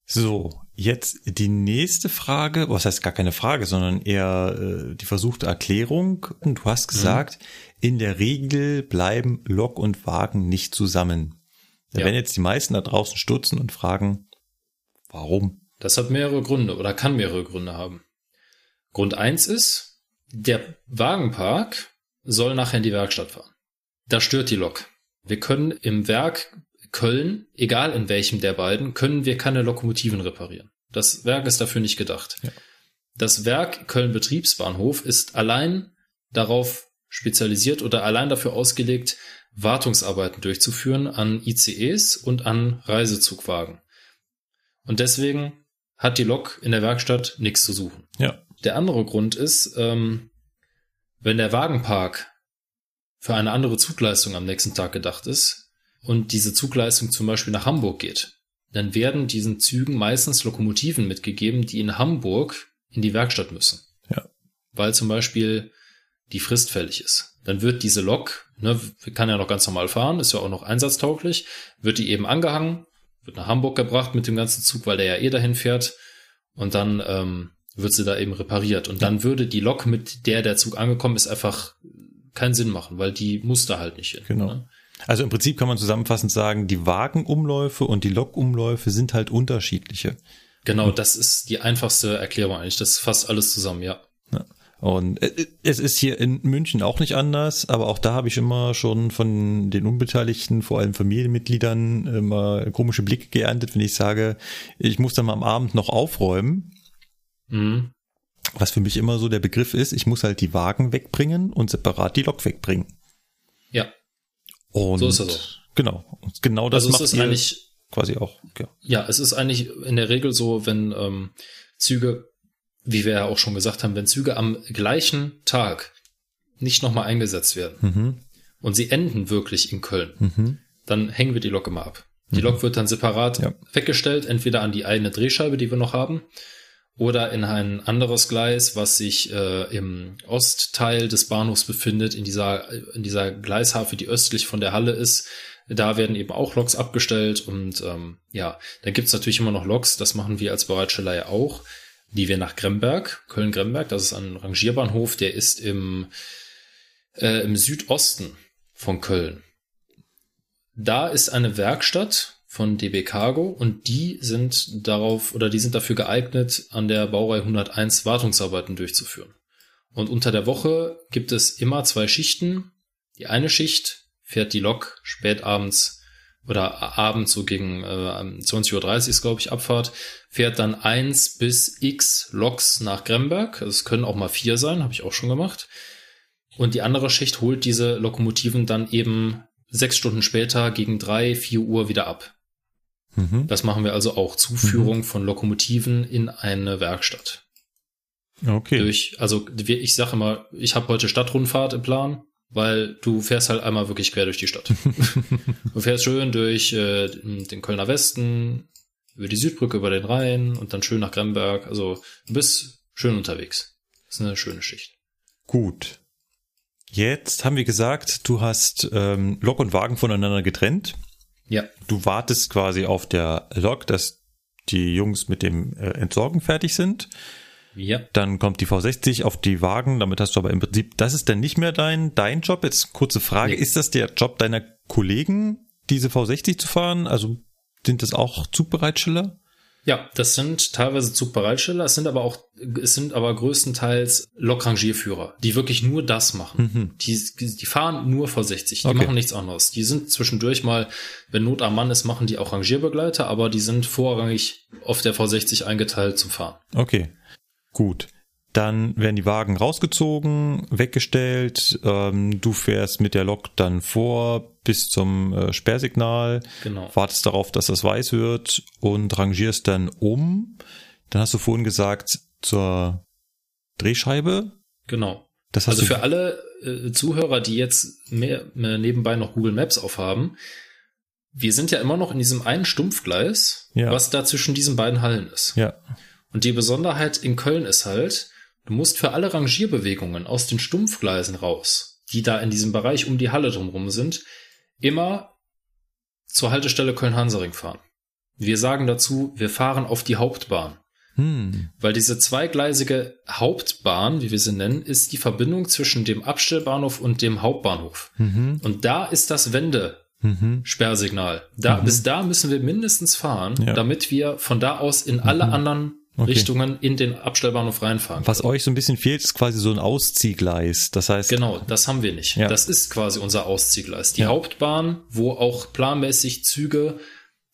So, jetzt die nächste Frage, was heißt gar keine Frage, sondern eher äh, die versuchte Erklärung. Und Du hast gesagt, in der Regel bleiben Lok und Wagen nicht zusammen. Da Ja. werden jetzt die meisten da draußen stutzen und fragen, warum? Das hat mehrere Gründe oder kann mehrere Gründe haben. Grund eins ist, der Wagenpark soll nachher in die Werkstatt fahren. Da stört die Lok. Wir können im Werk Köln, egal in welchem der beiden, können wir keine Lokomotiven reparieren. Das Werk ist dafür nicht gedacht. Ja. Das Werk Köln Betriebsbahnhof ist allein darauf spezialisiert oder allein dafür ausgelegt, Wartungsarbeiten durchzuführen an ICEs und an Reisezugwagen. Und deswegen hat die Lok in der Werkstatt nichts zu suchen. Ja. Der andere Grund ist, ähm, wenn der Wagenpark für eine andere Zugleistung am nächsten Tag gedacht ist und diese Zugleistung zum Beispiel nach Hamburg geht, dann werden diesen Zügen meistens Lokomotiven mitgegeben, die in Hamburg in die Werkstatt müssen. Ja. Weil zum Beispiel die Frist fällig ist. Dann wird diese Lok, ne, kann ja noch ganz normal fahren, ist ja auch noch einsatztauglich, wird die eben angehangen, wird nach Hamburg gebracht mit dem ganzen Zug, weil der ja eh dahin fährt. Und dann ähm, wird sie da eben repariert. Und dann würde die Lok, mit der der Zug angekommen ist, einfach keinen Sinn machen, weil die muss da halt nicht hin. Genau. Ne? Also im Prinzip kann man zusammenfassend sagen, die Wagenumläufe und die Lokumläufe sind halt unterschiedliche. Genau, das ist die einfachste Erklärung eigentlich. Das fasst alles zusammen, ja. Und äh, es ist hier in München auch nicht anders, aber auch da habe ich immer schon von den Unbeteiligten, vor allem Familienmitgliedern, immer komische Blicke geerntet, wenn ich sage, ich muss dann mal am Abend noch aufräumen. Mhm. Was für mich immer so der Begriff ist, ich muss halt die Wagen wegbringen und separat die Lok wegbringen. Ja. Und so ist das auch. Genau. Genau das also macht ihr eigentlich quasi auch. Ja. ja, es ist eigentlich in der Regel so, wenn ähm, Züge wie wir ja auch schon gesagt haben, wenn Züge am gleichen Tag nicht nochmal eingesetzt werden mhm. und sie enden wirklich in Köln, mhm. dann hängen wir die Lok immer ab. Die mhm. Lok wird dann separat ja. weggestellt, entweder an die eine Drehscheibe, die wir noch haben, oder in ein anderes Gleis, was sich äh, im Ostteil des Bahnhofs befindet, in dieser, in dieser Gleishafe, die östlich von der Halle ist. Da werden eben auch Loks abgestellt und ähm, ja, da gibt's natürlich immer noch Loks, das machen wir als Bereitsteller ja auch die wir nach Gremberg, Köln-Gremberg, das ist ein Rangierbahnhof, der ist im, äh, im Südosten von Köln. Da ist eine Werkstatt von DB Cargo und die sind darauf oder die sind dafür geeignet, an der Baureihe 101 Wartungsarbeiten durchzuführen. Und unter der Woche gibt es immer zwei Schichten. Die eine Schicht fährt die Lok spät abends oder abends so gegen äh, 20.30 Uhr ist, glaube ich, Abfahrt, fährt dann eins bis x Loks nach Gremberg. Es können auch mal vier sein, habe ich auch schon gemacht. Und die andere Schicht holt diese Lokomotiven dann eben sechs Stunden später gegen drei, vier Uhr wieder ab. Mhm. Das machen wir also auch. Zuführung mhm. von Lokomotiven in eine Werkstatt. Okay. Durch, also ich sage immer, ich habe heute Stadtrundfahrt im Plan weil du fährst halt einmal wirklich quer durch die Stadt. (laughs) du fährst schön durch äh, den Kölner Westen, über die Südbrücke, über den Rhein und dann schön nach Gremberg. Also du bist schön unterwegs. Das ist eine schöne Schicht. Gut. Jetzt haben wir gesagt, du hast ähm, Lok und Wagen voneinander getrennt. Ja. Du wartest quasi auf der Lok, dass die Jungs mit dem äh, Entsorgen fertig sind. Ja. Dann kommt die V60 auf die Wagen, damit hast du aber im Prinzip, das ist dann nicht mehr dein, dein Job. Jetzt kurze Frage, nee. ist das der Job deiner Kollegen, diese V60 zu fahren? Also sind das auch Zugbereitsteller? Ja, das sind teilweise Zugbereitsteller, es sind aber auch, es sind aber größtenteils Lokrangierführer, die wirklich nur das machen. Mhm. Die, die fahren nur V60, die okay. machen nichts anderes. Die sind zwischendurch mal, wenn Not am Mann ist, machen die auch Rangierbegleiter, aber die sind vorrangig auf der V60 eingeteilt zum Fahren. Okay. Gut. Dann werden die Wagen rausgezogen, weggestellt. Ähm, du fährst mit der Lok dann vor bis zum äh, Sperrsignal. Genau. Wartest darauf, dass das weiß wird und rangierst dann um. Dann hast du vorhin gesagt zur Drehscheibe. Genau. Das also für alle äh, Zuhörer, die jetzt mehr, mehr nebenbei noch Google Maps aufhaben, wir sind ja immer noch in diesem einen Stumpfgleis, ja. was da zwischen diesen beiden Hallen ist. Ja. Und die Besonderheit in Köln ist halt, du musst für alle Rangierbewegungen aus den Stumpfgleisen raus, die da in diesem Bereich um die Halle drumherum sind, immer zur Haltestelle Köln-Hansaring fahren. Wir sagen dazu, wir fahren auf die Hauptbahn. Hm. Weil diese zweigleisige Hauptbahn, wie wir sie nennen, ist die Verbindung zwischen dem Abstellbahnhof und dem Hauptbahnhof. Mhm. Und da ist das Wende Mhm. Sperrsignal. Da, mhm. Bis da müssen wir mindestens fahren, ja. damit wir von da aus in alle mhm. anderen okay. Richtungen in den Abstellbahnhof reinfahren. Was euch so ein bisschen fehlt, ist quasi so ein Ausziehgleis. Das heißt. Genau, das haben wir nicht. Ja. Das ist quasi unser Ausziehgleis. Die ja. Hauptbahn, wo auch planmäßig Züge,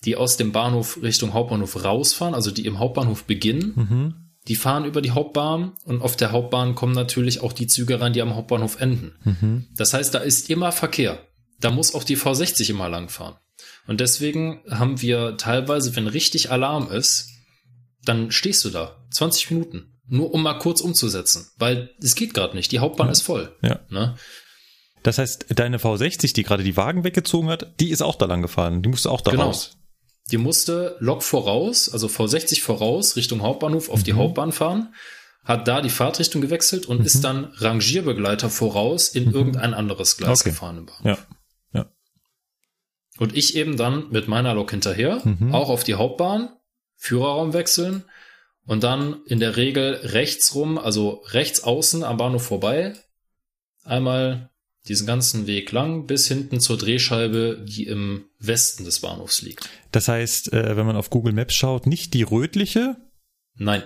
die aus dem Bahnhof Richtung Hauptbahnhof rausfahren, also die im Hauptbahnhof beginnen, mhm. die fahren über die Hauptbahn und auf der Hauptbahn kommen natürlich auch die Züge rein, die am Hauptbahnhof enden. Mhm. Das heißt, da ist immer Verkehr. Da muss auch die V60 immer langfahren. Und deswegen haben wir teilweise, wenn richtig Alarm ist, dann stehst du da 20 Minuten, nur um mal kurz umzusetzen, weil es geht gerade nicht. Die Hauptbahn ja. ist voll. Ja. Ne? Das heißt, deine V60, die gerade die Wagen weggezogen hat, die ist auch da lang gefahren. Die musste auch da genau. raus. Die musste Lok voraus, also V60 voraus, Richtung Hauptbahnhof auf mhm. die Hauptbahn fahren, hat da die Fahrtrichtung gewechselt und mhm. ist dann Rangierbegleiter voraus in mhm. irgendein anderes Gleis okay. gefahren im Bahnhof. Ja. ja. Und ich eben dann mit meiner Lok hinterher, mhm. auch auf die Hauptbahn, Führerraum wechseln und dann in der Regel rechts rum, also rechts außen am Bahnhof vorbei, einmal diesen ganzen Weg lang bis hinten zur Drehscheibe, die im Westen des Bahnhofs liegt. Das heißt, äh, wenn man auf Google Maps schaut, nicht die rötliche? Nein.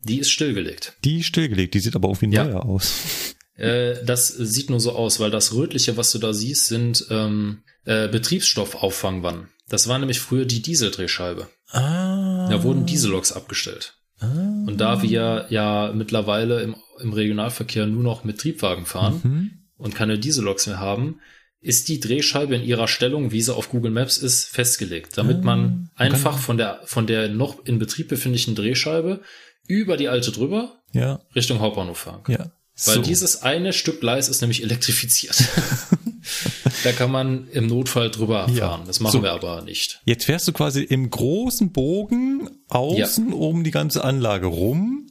Die ist stillgelegt. Die stillgelegt, die sieht aber irgendwie Ja. neuer aus. (laughs) Äh, das sieht nur so aus, weil das rötliche, was du da siehst, sind ähm, äh, Betriebsstoffauffangwannen. Das war nämlich früher die Dieseldrehscheibe. Ah. Da wurden Dieselloks abgestellt. Und da wir ja mittlerweile im, im Regionalverkehr nur noch mit Triebwagen fahren Mhm. und keine Dieselloks mehr haben, ist die Drehscheibe in ihrer Stellung, wie sie auf Google Maps ist, festgelegt, damit man einfach von der, von der noch in Betrieb befindlichen Drehscheibe über die alte drüber Ja, Richtung Hauptbahnhof fahren kann. ja. Weil So. dieses eine Stück Gleis ist nämlich elektrifiziert. (laughs) da kann man im Notfall drüber Ja. fahren. Das machen So. wir aber nicht. Jetzt fährst du quasi im großen Bogen außen um die ganze Anlage rum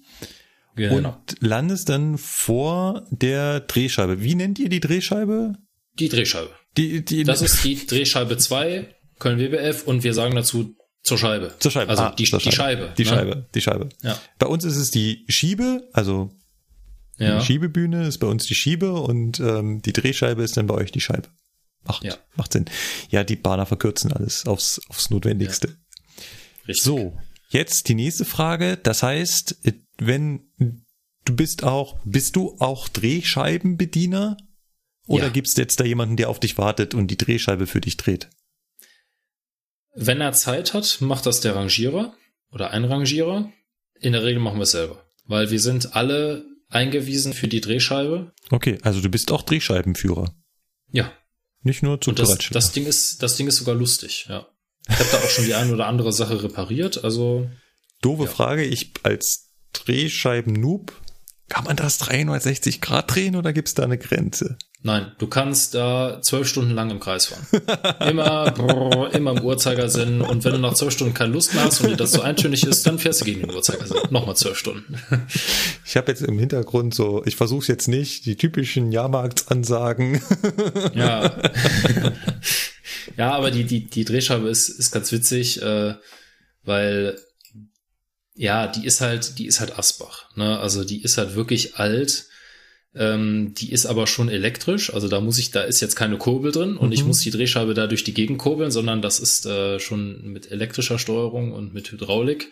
Genau. und landest dann vor der Drehscheibe. Wie nennt ihr die Drehscheibe? Die Drehscheibe. Die, die, Das ist die Drehscheibe 2, Köln WBF und wir sagen dazu zur Scheibe. zur Scheibe. Also Ah, die, zur die Scheibe. Die ne? Scheibe, die Scheibe. Ja. Bei uns ist es die Schiebe, also Ja. die Schiebebühne ist bei uns die Schiebe und ähm, die Drehscheibe ist dann bei euch die Scheibe. Macht, Ja. macht Sinn. Ja, die Bahner verkürzen alles aufs, aufs Notwendigste. Richtig. So, jetzt die nächste Frage. Das heißt, wenn du bist auch, bist du auch Drehscheibenbediener? Oder Ja. gibt's jetzt da jemanden, der auf dich wartet und die Drehscheibe für dich dreht? Wenn er Zeit hat, macht das der Rangierer oder ein Rangierer. In der Regel machen wir es selber. Weil wir sind alle eingewiesen für die Drehscheibe. Okay, also du bist auch Drehscheibenführer. Ja. Nicht nur zu Und das, das Ding ist, das Ding ist sogar lustig, ja. Ich habe da auch schon die eine oder andere Sache repariert, also Doofe Ja. Frage, ich als Drehscheiben-Noob, kann man das 360 Grad drehen oder gibt's da eine Grenze? nein, du kannst da zwölf Stunden lang im Kreis fahren. Immer, brrr, immer im Uhrzeigersinn und wenn du nach zwölf Stunden keine Lust mehr hast und dir das so eintönig ist, dann fährst du gegen den Uhrzeigersinn. Nochmal zwölf Stunden. Ich habe jetzt im Hintergrund so, ich versuche es jetzt nicht, die typischen Jahrmarktsansagen. Ja. ja, aber die, die, die Drehscheibe ist, ist ganz witzig, äh, weil ja, die ist halt, die ist halt Asbach. Ne? Also die ist halt wirklich alt. Ähm, die ist aber schon elektrisch, also da muss ich, da ist jetzt keine Kurbel drin und ich muss die Drehscheibe da durch die Gegend kurbeln, sondern das ist äh, schon mit elektrischer Steuerung und mit Hydraulik.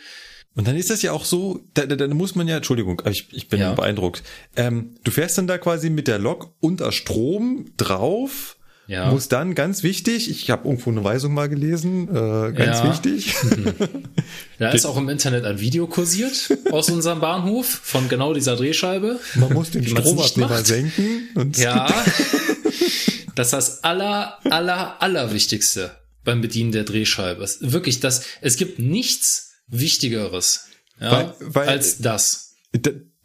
Und dann ist das ja auch so, da, da, da muss man ja, Entschuldigung, ich, ich bin Ja. beeindruckt. Ähm, du fährst dann da quasi mit der Lok unter Strom drauf, Ja. muss dann, ganz wichtig, ich habe irgendwo eine Weisung mal gelesen, äh, ganz Ja. wichtig, (laughs) Da ist auch im Internet ein Video kursiert aus unserem Bahnhof von genau dieser Drehscheibe. man muss den Stromabnehmer senken. Ja, (laughs) das ist das aller, aller, aller Wichtigste beim Bedienen der Drehscheibe. Es, wirklich, das, es gibt nichts Wichtigeres ja, Weil- weil- als das.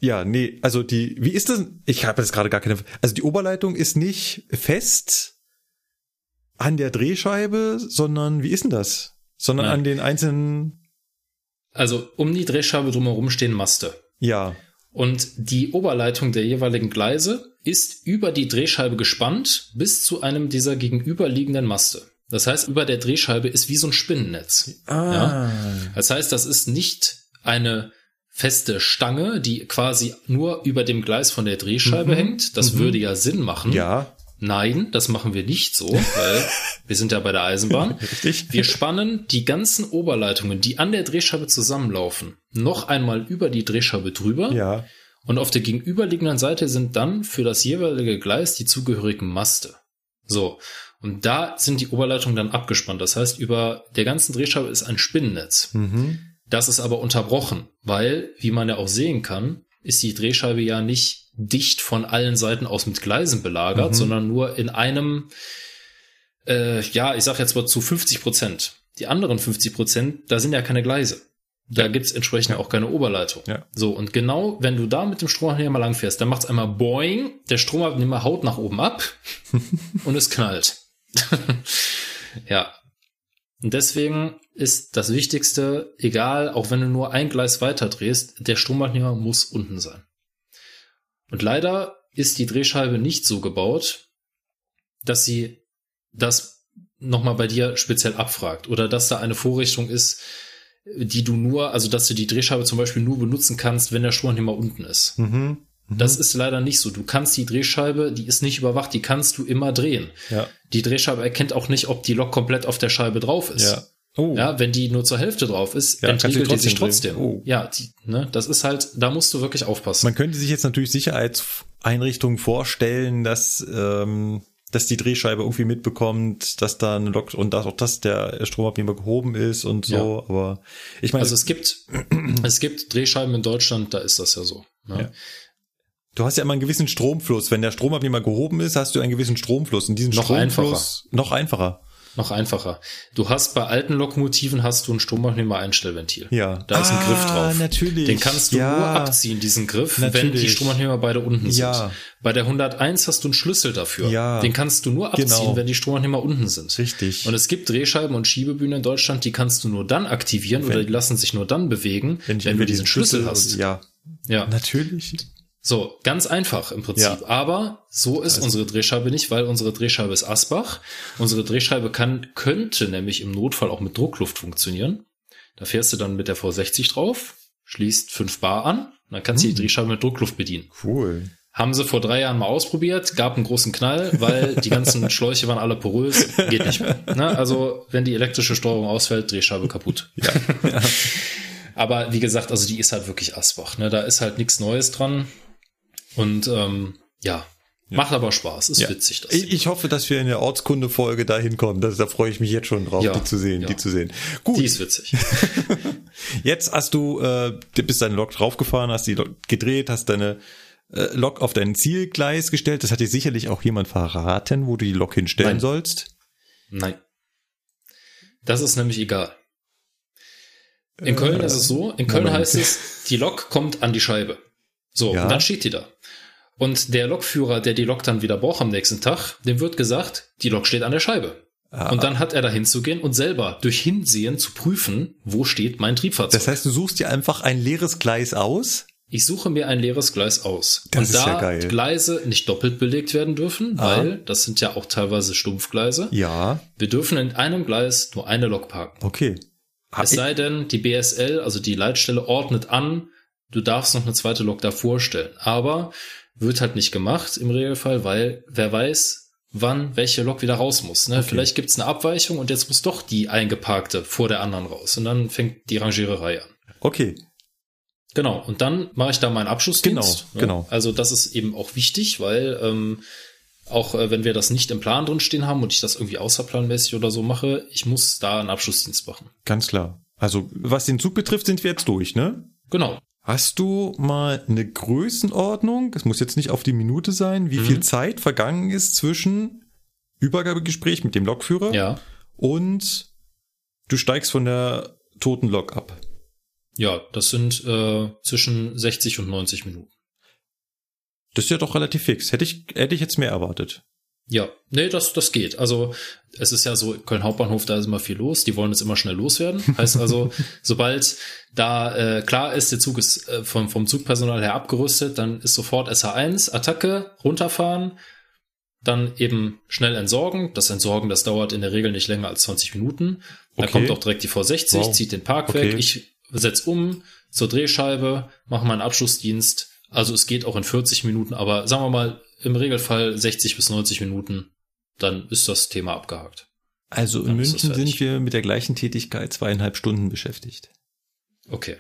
Ja, nee, also die, wie ist das? Ich habe jetzt gerade gar keine. Also die Oberleitung ist nicht fest an der Drehscheibe, sondern wie ist denn das? Sondern Nein. an den einzelnen. Also um die Drehscheibe drumherum stehen Maste. Ja, Und die Oberleitung der jeweiligen Gleise ist über die Drehscheibe gespannt bis zu einem dieser gegenüberliegenden Maste. Das heißt, über der Drehscheibe ist wie so ein Spinnennetz. Ja? Das heißt, das ist nicht eine feste Stange, die quasi nur über dem Gleis von der Drehscheibe hängt. Das würde ja Sinn machen. ja, Nein, das machen wir nicht so, weil (laughs) wir sind ja bei der Eisenbahn. richtig. Wir spannen die ganzen Oberleitungen, die an der Drehscheibe zusammenlaufen, noch einmal über die Drehscheibe drüber. Ja, Und auf der gegenüberliegenden Seite sind dann für das jeweilige Gleis die zugehörigen Maste. So. Und da sind die Oberleitungen dann abgespannt. Das heißt, über der ganzen Drehscheibe ist ein Spinnennetz. mhm. Das ist aber unterbrochen, weil, wie man ja auch sehen kann, ist die Drehscheibe ja nicht dicht von allen Seiten aus mit Gleisen belagert, Mhm. sondern nur in einem, äh, ja, ich sag jetzt mal zu 50 Prozent. Die anderen 50 Prozent, da sind ja keine Gleise. Da gibt's entsprechend auch keine Oberleitung. Ja. So, und genau, wenn du da mit dem Stromabnehmer lang fährst, dann macht's einmal boing, der Stromabnehmer haut nach oben ab (laughs) und es knallt. (laughs) ja. Und deswegen ist das Wichtigste, egal, auch wenn du nur ein Gleis weiter drehst, der Stromabnehmer muss unten sein. Und leider ist die Drehscheibe nicht so gebaut, dass sie das nochmal bei dir speziell abfragt oder dass da eine Vorrichtung ist, die du nur, also dass du die Drehscheibe zum Beispiel nur benutzen kannst, wenn der Stromabnehmer unten ist. Mhm. Das ist leider nicht so. Du kannst die Drehscheibe, die ist nicht überwacht, die kannst du immer drehen. Ja. Die Drehscheibe erkennt auch nicht, ob die Lok komplett auf der Scheibe drauf ist. Ja. Oh. Ja, wenn die nur zur Hälfte drauf ist, Ja, entriegelt die sich trotzdem. Oh. Ja, die, ne, das ist halt, da musst du wirklich aufpassen. Man könnte sich jetzt natürlich Sicherheitseinrichtungen vorstellen, dass, ähm, dass die Drehscheibe irgendwie mitbekommt, dass da eine Lok und dass auch das der Stromabnehmer gehoben ist und so. Ja. Aber ich meine, also es gibt, (clears throat) es gibt Drehscheiben in Deutschland, da ist das ja so. Ne? Ja. du hast ja immer einen gewissen Stromfluss. Wenn der Stromabnehmer gehoben ist, hast du einen gewissen Stromfluss. Und diesen Noch Stromfluss noch einfacher. Noch einfacher. Du hast bei alten Lokomotiven hast du ein Stromabnehmer-Einstellventil. Ja. Da ist ein Ah, Griff drauf. natürlich. Den kannst du Ja. nur abziehen, diesen Griff, wenn Natürlich. die Stromabnehmer beide unten sind. Ja. Bei der 101 hast du einen Schlüssel dafür. Ja. Den kannst du nur abziehen, Genau. wenn die Stromabnehmer unten sind. Richtig. Und es gibt Drehscheiben und Schiebebühnen in Deutschland, die kannst du nur dann aktivieren Wenn- oder die lassen sich nur dann bewegen, wenn, ich du diesen Schlüssel, hast. Ja, Ja. natürlich. So, ganz einfach im Prinzip. Ja. Aber so ist unsere Drehscheibe nicht, weil unsere Drehscheibe ist Asbach. Unsere Drehscheibe kann, könnte nämlich im Notfall auch mit Druckluft funktionieren. Da fährst du dann mit der V60 drauf, schließt 5 Bar an, dann kannst du Hm. die Drehscheibe mit Druckluft bedienen. Cool. Haben sie vor drei Jahren mal ausprobiert, gab einen großen Knall, weil die ganzen (laughs) Schläuche waren alle porös, geht nicht mehr. Ne? Also, wenn die elektrische Steuerung ausfällt, Drehscheibe kaputt. (laughs) Aber wie gesagt, also die ist halt wirklich Asbach. Ne? Da ist halt nichts Neues dran. Und ähm, ja, macht aber Spaß, ist Ja. witzig. Das Ich, ich hoffe, dass wir in der Ortskunde-Folge da hinkommen. Da freue ich mich jetzt schon drauf, Ja, die zu sehen, ja. die zu sehen. Gut, die ist witzig. (laughs) jetzt hast du, äh, bist deine Lok draufgefahren, hast die Lok gedreht, hast deine äh, Lok auf dein Zielgleis gestellt. Das hat dir sicherlich auch jemand verraten, wo du die Lok hinstellen Nein. sollst. Nein. Das ist nämlich egal. In Köln ist es so, in Köln Moment. heißt es, die Lok kommt an die Scheibe. So, Ja. und dann steht die da. Und der Lokführer, der die Lok dann wieder braucht am nächsten Tag, dem wird gesagt, die Lok steht an der Scheibe. Ah. Und dann hat er da hinzugehen und selber durch Hinsehen zu prüfen, wo steht mein Triebfahrzeug. Das heißt, du suchst dir einfach ein leeres Gleis aus. Ich suche mir ein leeres Gleis aus. Das und ist da ja geil. Gleise nicht doppelt belegt werden dürfen, Ah. weil das sind ja auch teilweise Stumpfgleise. Ja, Wir dürfen in einem Gleis nur eine Lok parken. okay. Ah, Es sei denn, die BSL, also die Leitstelle, ordnet an, du darfst noch eine zweite Lok davor stellen. Aber wird halt nicht gemacht im Regelfall, weil wer weiß, wann welche Lok wieder raus muss. Ne? Vielleicht gibt's eine Abweichung und jetzt muss doch die eingeparkte vor der anderen raus. Und dann fängt die Rangiererei an. okay. Genau, und dann mache ich da meinen Abschlussdienst. Genau, genau. Also das ist eben auch wichtig, weil ähm, auch äh, wenn wir das nicht im Plan drin stehen haben und ich das irgendwie außerplanmäßig oder so mache, ich muss da einen Abschlussdienst machen. Ganz klar. Also, was den Zug betrifft, sind wir jetzt durch, ne? Genau. Hast du mal eine Größenordnung? Es muss jetzt nicht auf die Minute sein, wie Mhm. viel Zeit vergangen ist zwischen Übergabegespräch mit dem Lokführer Ja. und du steigst von der toten Lok ab. Ja, das sind äh, zwischen 60 und 90 Minuten. Das ist ja doch relativ fix. Hätte ich, hätte ich jetzt mehr erwartet. Ja, nee, das, das geht. Also es ist ja so, Köln Hauptbahnhof, da ist immer viel los. Die wollen es immer schnell loswerden. Heißt also, (laughs) sobald da äh, klar ist, der Zug ist äh, vom, vom Zugpersonal her abgerüstet, dann ist sofort SH1, Attacke, runterfahren, dann eben schnell entsorgen. Das Entsorgen, das dauert in der Regel nicht länger als 20 Minuten. Da Okay. kommt auch direkt die V60, Wow. zieht den Park Okay. weg. Ich setz um zur Drehscheibe, mache meinen Abschlussdienst. Also es geht auch in 40 Minuten, aber sagen wir mal im Regelfall 60 bis 90 Minuten, dann ist das Thema abgehakt. Also in ist München sind wir mit der gleichen Tätigkeit zweieinhalb Stunden beschäftigt. Okay.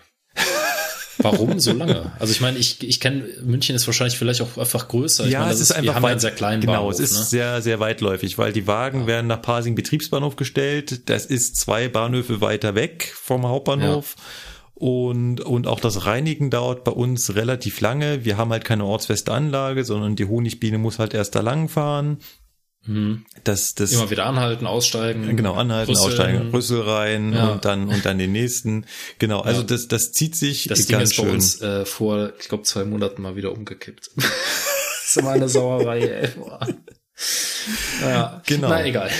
Warum so lange? Also ich meine, ich, ich kenne, München ist wahrscheinlich vielleicht auch einfach größer. Ich meine, das wir haben ja einen sehr kleinen genau, Bahnhof. es ist ne? sehr, sehr weitläufig, weil die Wagen werden nach Pasing Betriebsbahnhof gestellt. Das ist zwei Bahnhöfe weiter weg vom Hauptbahnhof. Und, und auch das Reinigen dauert bei uns relativ lange. Wir haben halt keine ortsfeste Anlage, sondern die Honigbiene muss halt erst da lang fahren. Mhm. Das, das, Immer wieder anhalten, aussteigen. Genau, anhalten, rüsseln. aussteigen, Rüssel rein Ja. und dann und dann den nächsten. Genau, also Ja. das das zieht sich Das Ding ganz ist bei schön. uns äh, vor, ich glaube, zwei Monaten mal wieder umgekippt. (laughs) das ist immer eine Sauerei, ey. Ja, Genau. Na, egal.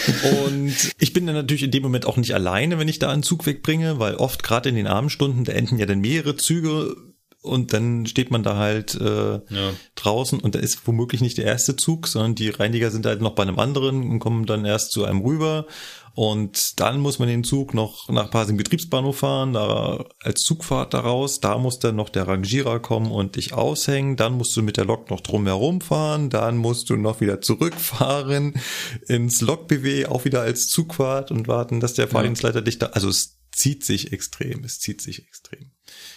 Und ich bin dann natürlich in dem Moment auch nicht alleine, wenn ich da einen Zug wegbringe, weil oft gerade in den Abendstunden, da enden ja dann mehrere Züge und dann steht man da halt äh, Ja. draußen und da ist womöglich nicht der erste Zug, sondern die Reiniger sind halt noch bei einem anderen und kommen dann erst zu einem rüber und dann muss man den Zug noch nach Pasing Betriebsbahnhof fahren, da als Zugfahrt daraus, da muss dann noch der Rangierer kommen und dich aushängen, dann musst du mit der Lok noch drumherum fahren, dann musst du noch wieder zurückfahren (laughs) ins Lok-BW, auch wieder als Zugfahrt und warten, dass der Fahrdienstleiter dich da, also es zieht sich extrem, es zieht sich extrem.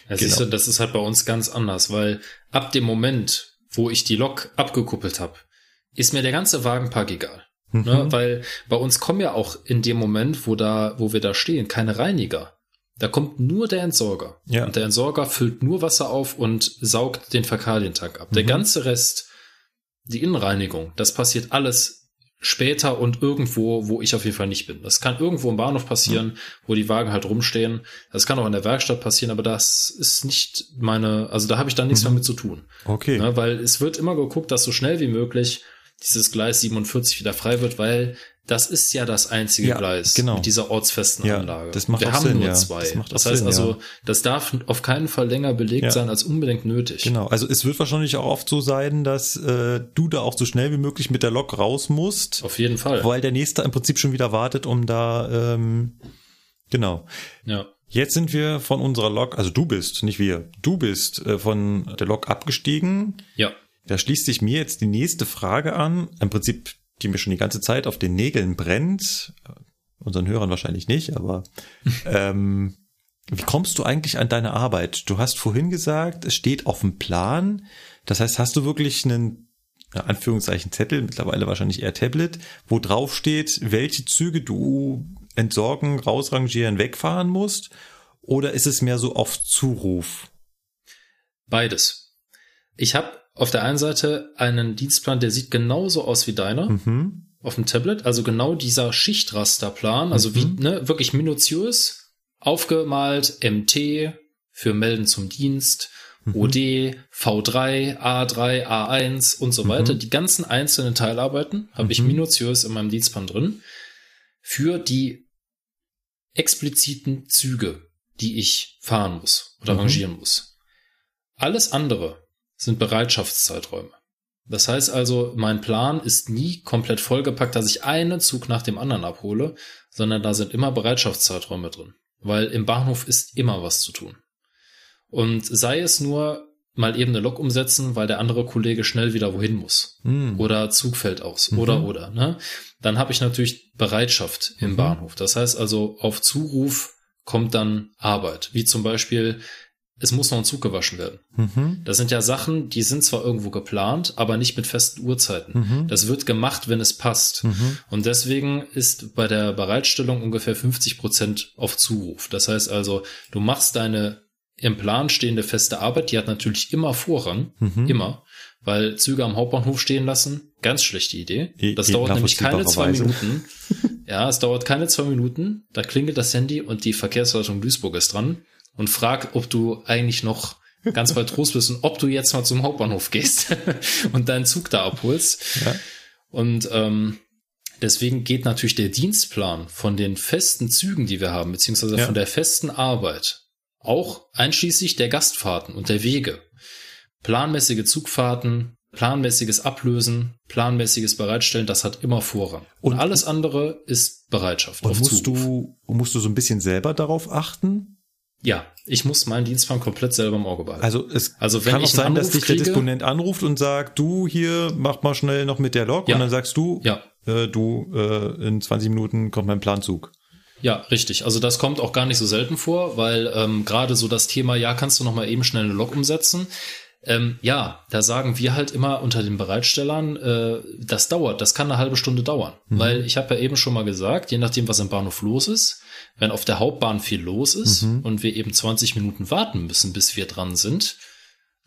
Ja, Genau. siehst du, das ist halt bei uns ganz anders, weil ab dem Moment, wo ich die Lok abgekuppelt habe, ist mir der ganze Wagenpark egal. Mhm. Ne? Weil bei uns kommen ja auch in dem Moment, wo da, wo wir da stehen, keine Reiniger. Da kommt nur der Entsorger. Ja. Und der Entsorger füllt nur Wasser auf und saugt den Fäkalientank ab. Mhm. Der ganze Rest, die Innenreinigung, das passiert alles später und irgendwo, wo ich auf jeden Fall nicht bin. Das kann irgendwo im Bahnhof passieren, wo die Wagen halt rumstehen. Das kann auch in der Werkstatt passieren, aber das ist nicht meine, also da habe ich dann nichts Mhm. mehr mit zu tun. Okay. Ne, weil es wird immer geguckt, dass so schnell wie möglich dieses Gleis 47 wieder frei wird, weil das ist ja das einzige Ja, Gleis genau. mit dieser ortsfesten Ja, Anlage. das macht Wir haben Sinn, nur ja. zwei. Das Das, heißt Sinn, also, das darf auf keinen Fall länger belegt sein als unbedingt nötig. Genau, also es wird wahrscheinlich auch oft so sein, dass äh, du da auch so schnell wie möglich mit der Lok raus musst, Auf jeden Fall. weil der nächste im Prinzip schon wieder wartet, um da ähm, genau. Ja. Jetzt sind wir von unserer Lok, also du bist, nicht wir, du bist äh, von der Lok abgestiegen. Ja. Da schließt sich mir jetzt die nächste Frage an, im Prinzip, die mir schon die ganze Zeit auf den Nägeln brennt. Äh, Unseren Hörern wahrscheinlich nicht, aber (laughs) ähm, wie kommst du eigentlich an deine Arbeit? Du hast vorhin gesagt, es steht auf dem Plan. Das heißt, hast du wirklich einen in Anführungszeichen Zettel, mittlerweile wahrscheinlich eher Tablet, wo drauf steht, welche Züge du entsorgen, rausrangieren, wegfahren musst? Oder ist es mehr so auf Zuruf? Beides. Ich habe auf der einen Seite einen Dienstplan, der sieht genauso aus wie deiner Mhm. auf dem Tablet, also genau dieser Schichtrasterplan, also wie Mhm. ne, wirklich minutiös aufgemalt, MT für Melden zum Dienst. OD, V3, A3, A1 und so weiter. Mhm. Die ganzen einzelnen Teilarbeiten habe ich Mhm. minutiös in meinem Dienstplan drin für die expliziten Züge, die ich fahren muss oder Mhm. rangieren muss. Alles andere sind Bereitschaftszeiträume. Das heißt also, mein Plan ist nie komplett vollgepackt, dass ich einen Zug nach dem anderen abhole, sondern da sind immer Bereitschaftszeiträume drin. Weil im Bahnhof ist immer was zu tun. Und sei es nur mal eben eine Lok umsetzen, weil der andere Kollege schnell wieder wohin muss. Mhm. Oder Zug fällt aus. Mhm. Oder, oder. Ne? Dann habe ich natürlich Bereitschaft im Mhm. Bahnhof. Das heißt also, auf Zuruf kommt dann Arbeit. Wie zum Beispiel, es muss noch ein Zug gewaschen werden. Mhm. Das sind ja Sachen, die sind zwar irgendwo geplant, aber nicht mit festen Uhrzeiten. Mhm. Das wird gemacht, wenn es passt. Mhm. Und deswegen ist bei der Bereitstellung ungefähr 50 Prozent auf Zuruf. Das heißt also, du machst deine im Plan stehende feste Arbeit, die hat natürlich immer Vorrang, Mhm. immer, weil Züge am Hauptbahnhof stehen lassen, ganz schlechte Idee. Das eh dauert nämlich keine zwei nachvollziehbarerweise. Minuten. (laughs) Ja, es dauert keine zwei Minuten. Da klingelt das Handy und die Verkehrsleitung Duisburg ist dran und fragt, ob du eigentlich noch ganz bei Trost (laughs) bist und ob du jetzt mal zum Hauptbahnhof gehst (laughs) und deinen Zug da abholst. Ja. Und ähm, deswegen geht natürlich der Dienstplan von den festen Zügen, die wir haben, beziehungsweise Ja. von der festen Arbeit, auch einschließlich der Gastfahrten und der Wege. Planmäßige Zugfahrten, planmäßiges Ablösen, planmäßiges Bereitstellen, das hat immer Vorrang. Und, Und- alles andere ist Bereitschaft Und musst Zuruf. du, musst du so ein bisschen selber darauf achten? Ja, ich muss meinen Dienstplan komplett selber im Auge behalten. Also es Also wenn kann auch sein, dass dich der kriege- Disponent anruft und sagt, du hier, mach mal schnell noch mit der Lok Ja. und dann sagst du, ja, äh, du, äh, in 20 Minuten kommt mein Planzug. Ja, richtig. Also das kommt auch gar nicht so selten vor, weil ähm, gerade so das Thema, ja, kannst du noch mal eben schnell eine Lok umsetzen? Ähm, ja, da sagen wir halt immer unter den Bereitstellern, äh, das dauert, das kann eine halbe Stunde dauern. Weil ich habe ja eben schon mal gesagt, je nachdem, was im Bahnhof los ist, wenn auf der Hauptbahn viel los ist Mhm. und wir eben 20 Minuten warten müssen, bis wir dran sind,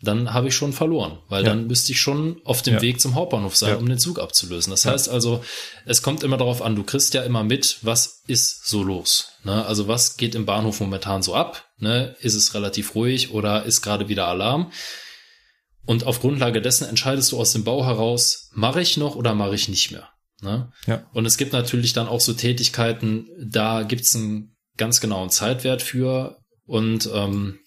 dann habe ich schon verloren, weil Ja. dann müsste ich schon auf dem Ja. Weg zum Hauptbahnhof sein, Ja. um den Zug abzulösen. Das heißt also, es kommt immer darauf an, du kriegst ja immer mit, was ist so los. Ne? Also was geht im Bahnhof momentan so ab? Ne? Ist es relativ ruhig oder ist gerade wieder Alarm? Und auf Grundlage dessen entscheidest du aus dem Bau heraus, mache ich noch oder mache ich nicht mehr. Ne? Ja. Und es gibt natürlich dann auch so Tätigkeiten, da gibt's einen ganz genauen Zeitwert für und ähm,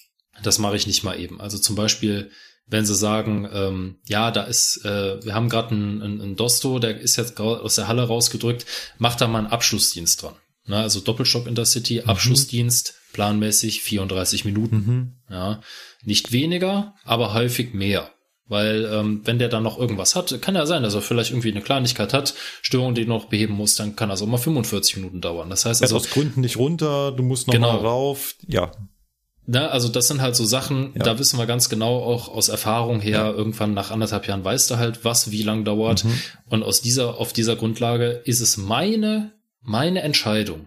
Das mache ich nicht mal eben. Also zum Beispiel, wenn sie sagen, ähm, ja, da ist, äh, wir haben gerade einen, einen, einen Dosto, der ist jetzt aus der Halle rausgedrückt, macht da mal einen Abschlussdienst dran. Ne, also Doppelstock Intercity, mhm. Abschlussdienst, planmäßig 34 Minuten. Mhm. Ja, nicht weniger, aber häufig mehr. Weil ähm, wenn der dann noch irgendwas hat, kann ja sein, dass er vielleicht irgendwie eine Kleinigkeit hat, Störung, die noch beheben muss, dann kann das auch mal 45 Minuten dauern. Das heißt also aus Gründen nicht runter, du musst noch genau, mal rauf. Ja, Ne, also das sind halt so Sachen, ja. da wissen wir ganz genau auch aus Erfahrung her, ja. irgendwann nach anderthalb Jahren weißt du halt, was wie lang dauert. Mhm. Und aus dieser, auf dieser Grundlage ist es meine, meine Entscheidung,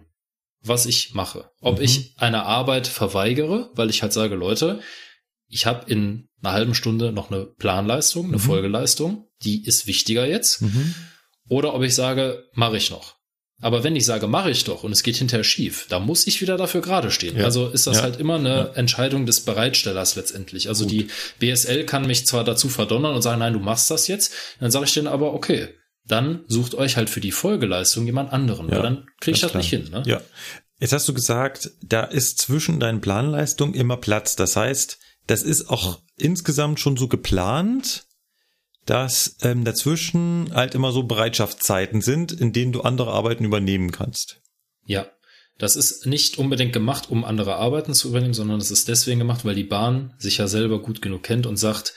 was ich mache. Ob mhm. ich eine Arbeit verweigere, weil ich halt sage, Leute, ich habe in einer halben Stunde noch eine Planleistung, eine mhm. Folgeleistung, die ist wichtiger jetzt. Mhm. Oder ob ich sage, mache ich noch. Aber wenn ich sage, mache ich doch und es geht hinterher schief, da muss ich wieder dafür gerade stehen. Ja. Also ist das ja. halt immer eine ja. Entscheidung des Bereitstellers letztendlich. Also Gut. die BSL kann mich zwar dazu verdonnern und sagen, nein, du machst das jetzt. Dann sage ich denen aber, okay, dann sucht euch halt für die Folgeleistung jemand anderen, weil dann kriege ich das klar. nicht hin. Ne? Ja. Jetzt hast du gesagt, da ist zwischen deinen Planleistungen immer Platz. Das heißt, das ist auch insgesamt schon so geplant, dass ähm, dazwischen halt immer so Bereitschaftszeiten sind, in denen du andere Arbeiten übernehmen kannst. Ja, das ist nicht unbedingt gemacht, um andere Arbeiten zu übernehmen, sondern das ist deswegen gemacht, weil die Bahn sich ja selber gut genug kennt und sagt,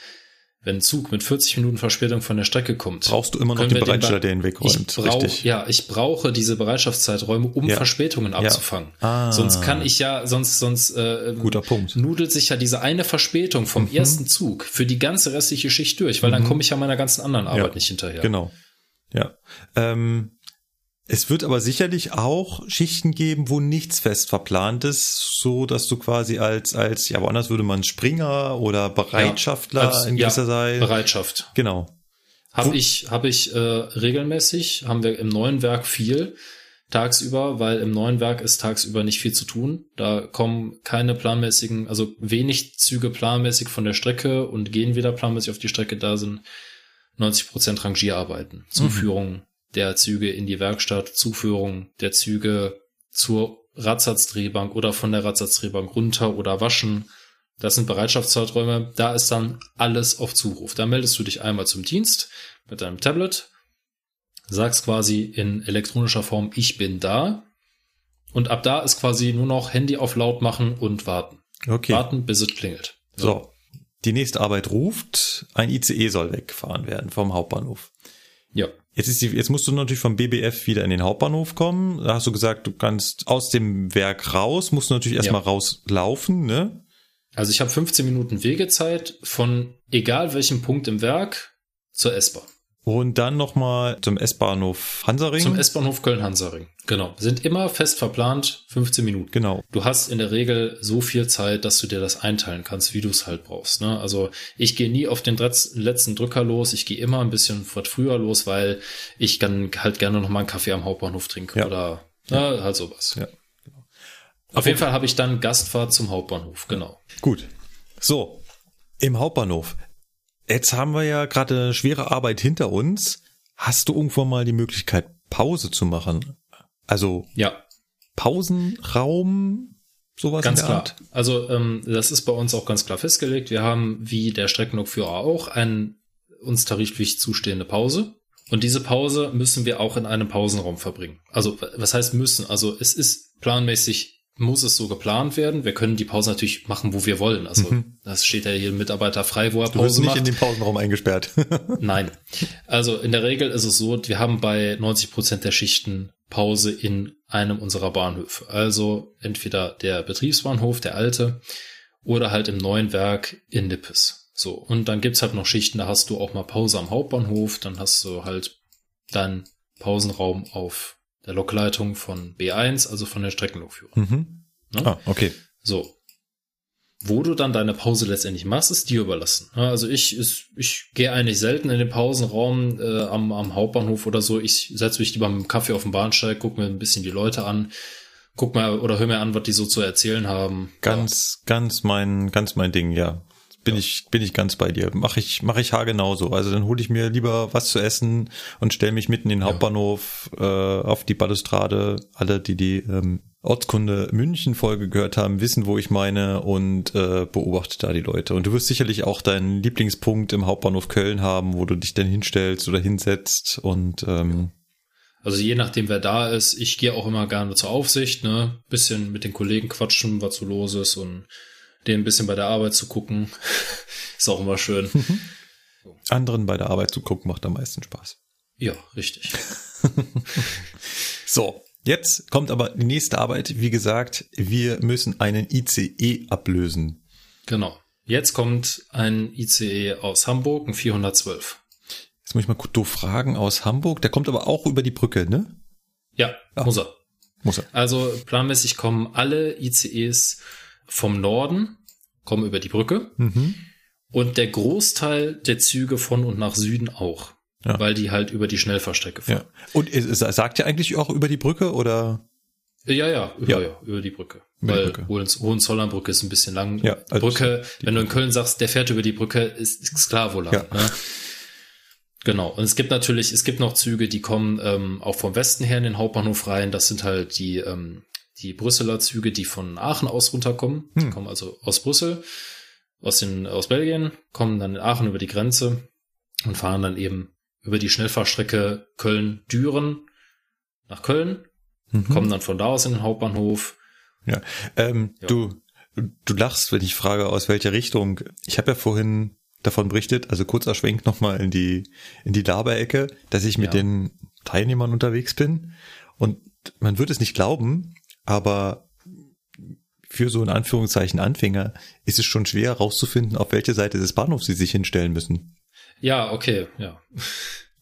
wenn ein Zug mit 40 Minuten Verspätung von der Strecke kommt, brauchst du immer noch den Bereitsteller, der ihn wegräumt. Ich brauch, Richtig. Ja, ich brauche diese Bereitschaftszeiträume, um ja. Verspätungen abzufangen. Ja. Ah. Sonst kann ich ja, sonst, sonst äh, Guter Punkt. nudelt sich ja diese eine Verspätung vom mhm. ersten Zug für die ganze restliche Schicht durch, weil mhm. dann komme ich ja meiner ganzen anderen Arbeit ja. nicht hinterher. Genau. Ja. Ähm, es wird aber sicherlich auch Schichten geben, wo nichts fest verplant ist, so dass du quasi als, als, ja, woanders würde man Springer oder Bereitschaftler ja, als, in gewisser ja, Zeit. Bereitschaft. Genau. Habe ich, habe ich äh, regelmäßig, haben wir im neuen Werk viel tagsüber, weil im neuen Werk ist tagsüber nicht viel zu tun. Da kommen keine planmäßigen, also wenig Züge planmäßig von der Strecke und gehen wieder planmäßig auf die Strecke. Da sind 90 Prozent Rangierarbeiten, Zuführung, mhm der Züge in die Werkstatt, Zuführung der Züge zur Radsatzdrehbank oder von der Radsatzdrehbank runter oder waschen. Das sind Bereitschaftszeiträume. Da ist dann alles auf Zuruf. Da meldest du dich einmal zum Dienst mit deinem Tablet, sagst quasi in elektronischer Form, ich bin da. Und ab da ist quasi nur noch Handy auf laut machen und warten. Okay. Warten, bis es klingelt. So. so. Die nächste Arbeit ruft, ein ICE soll weggefahren werden vom Hauptbahnhof. Ja. Jetzt, ist die, jetzt musst du natürlich vom BBF wieder in den Hauptbahnhof kommen. Da hast du gesagt, du kannst aus dem Werk raus, musst du natürlich erstmal ja. rauslaufen, ne? Also ich habe 15 Minuten Wegezeit von egal welchem Punkt im Werk zur S-Bahn. Und dann nochmal zum S-Bahnhof Hansaring. Zum S-Bahnhof Köln-Hansaring. Genau. Sind immer fest verplant 15 Minuten. Genau. Du hast in der Regel so viel Zeit, dass du dir das einteilen kannst, wie du es halt brauchst. Ne? Also ich gehe nie auf den letzten Drücker los. Ich gehe immer ein bisschen früher los, weil ich kann halt gerne nochmal einen Kaffee am Hauptbahnhof trinken ja. oder ja. Ne, halt sowas. Ja. Genau. Auf jeden Fall habe ich dann Gastfahrt zum Hauptbahnhof. Genau. Gut. So. Im Hauptbahnhof. Jetzt haben wir ja gerade schwere Arbeit hinter uns. Hast du irgendwann mal die Möglichkeit, Pause zu machen? Also ja. Pausenraum, sowas ganz klar. Art? Also ähm, das ist bei uns auch ganz klar festgelegt. Wir haben wie der Streckenlokführer auch einen uns tariflich zustehende Pause. Und diese Pause müssen wir auch in einem Pausenraum verbringen. Also was heißt müssen? Also es ist planmäßig muss es so geplant werden. Wir können die Pause natürlich machen, wo wir wollen. Also mhm. das steht ja hier Mitarbeiter frei, wo er Pause du wirst nicht macht. in den Pausenraum eingesperrt. (laughs) Nein. Also in der Regel ist es so, wir haben bei 90 Prozent der Schichten Pause in einem unserer Bahnhöfe. Also entweder der Betriebsbahnhof, der alte, oder halt im neuen Werk in Nippes. So. Und dann gibt's halt noch Schichten, da hast du auch mal Pause am Hauptbahnhof, dann hast du halt deinen Pausenraum auf der Lokleitung von B1, also von der Streckenlokführung. Mhm. Ne? Ah, okay. So. Wo du dann deine Pause letztendlich machst, ist dir überlassen. Also ich, ich, ich gehe eigentlich selten in den Pausenraum äh, am, am Hauptbahnhof oder so. Ich setze mich lieber mit dem Kaffee auf den Bahnsteig, gucke mir ein bisschen die Leute an, guck mal oder hör mir an, was die so zu erzählen haben. Ganz, ja. ganz mein, ganz mein Ding, ja bin ich bin ich ganz bei dir. Mache ich mache ich haargenauso. Also dann hole ich mir lieber was zu essen und stelle mich mitten in den Hauptbahnhof äh, auf die Balustrade. Alle, die die ähm, Ortskunde München Folge gehört haben, wissen, wo ich meine und äh, beobachte da die Leute. Und du wirst sicherlich auch deinen Lieblingspunkt im Hauptbahnhof Köln haben, wo du dich dann hinstellst oder hinsetzt und ähm, also je nachdem, wer da ist, ich gehe auch immer gerne zur Aufsicht, ne, bisschen mit den Kollegen quatschen, was so los ist und denen ein bisschen bei der Arbeit zu gucken, (laughs) ist auch immer schön. (laughs) Anderen bei der Arbeit zu gucken macht am meisten Spaß. Ja, richtig. (laughs) so, jetzt kommt aber die nächste Arbeit. Wie gesagt, wir müssen einen ICE ablösen. Genau. Jetzt kommt ein ICE aus Hamburg, ein 412. Jetzt muss ich mal doof fragen aus Hamburg. Der kommt aber auch über die Brücke, ne? Ja, ah. muss er. Muss er. Also planmäßig kommen alle ICEs vom Norden, kommen über die Brücke. Mhm. Und der Großteil der Züge von und nach Süden auch. Ja. Weil die halt über die Schnellfahrstrecke fahren. Ja. Und sagt ihr eigentlich auch über die Brücke oder? Ja, ja, über, ja. ja über die Brücke. Über Weil Brücke. Hohenzollernbrücke ist ein bisschen lang. Ja, also Brücke, wenn du in Köln sagst, der fährt über die Brücke, ist, ist klar, wo lang. Ja. Ne? Genau. Und es gibt natürlich, es gibt noch Züge, die kommen ähm, auch vom Westen her in den Hauptbahnhof rein. Das sind halt die, ähm, die Brüsseler Züge, die von Aachen aus runterkommen. Hm. Die kommen also aus Brüssel, aus, den, aus Belgien, kommen dann in Aachen über die Grenze und fahren dann eben über die Schnellfahrstrecke Köln-Düren nach Köln, mhm. kommen dann von da aus in den Hauptbahnhof. Ja, ähm, ja. du, du lachst, wenn ich frage, aus welcher Richtung. Ich habe ja vorhin davon berichtet, also kurzer Schwenk nochmal in die, in die Laberecke, dass ich mit ja. den Teilnehmern unterwegs bin. Und man wird es nicht glauben, aber für so in Anführungszeichen Anfänger ist es schon schwer herauszufinden, auf welche Seite des Bahnhofs sie sich hinstellen müssen. Ja, okay, ja.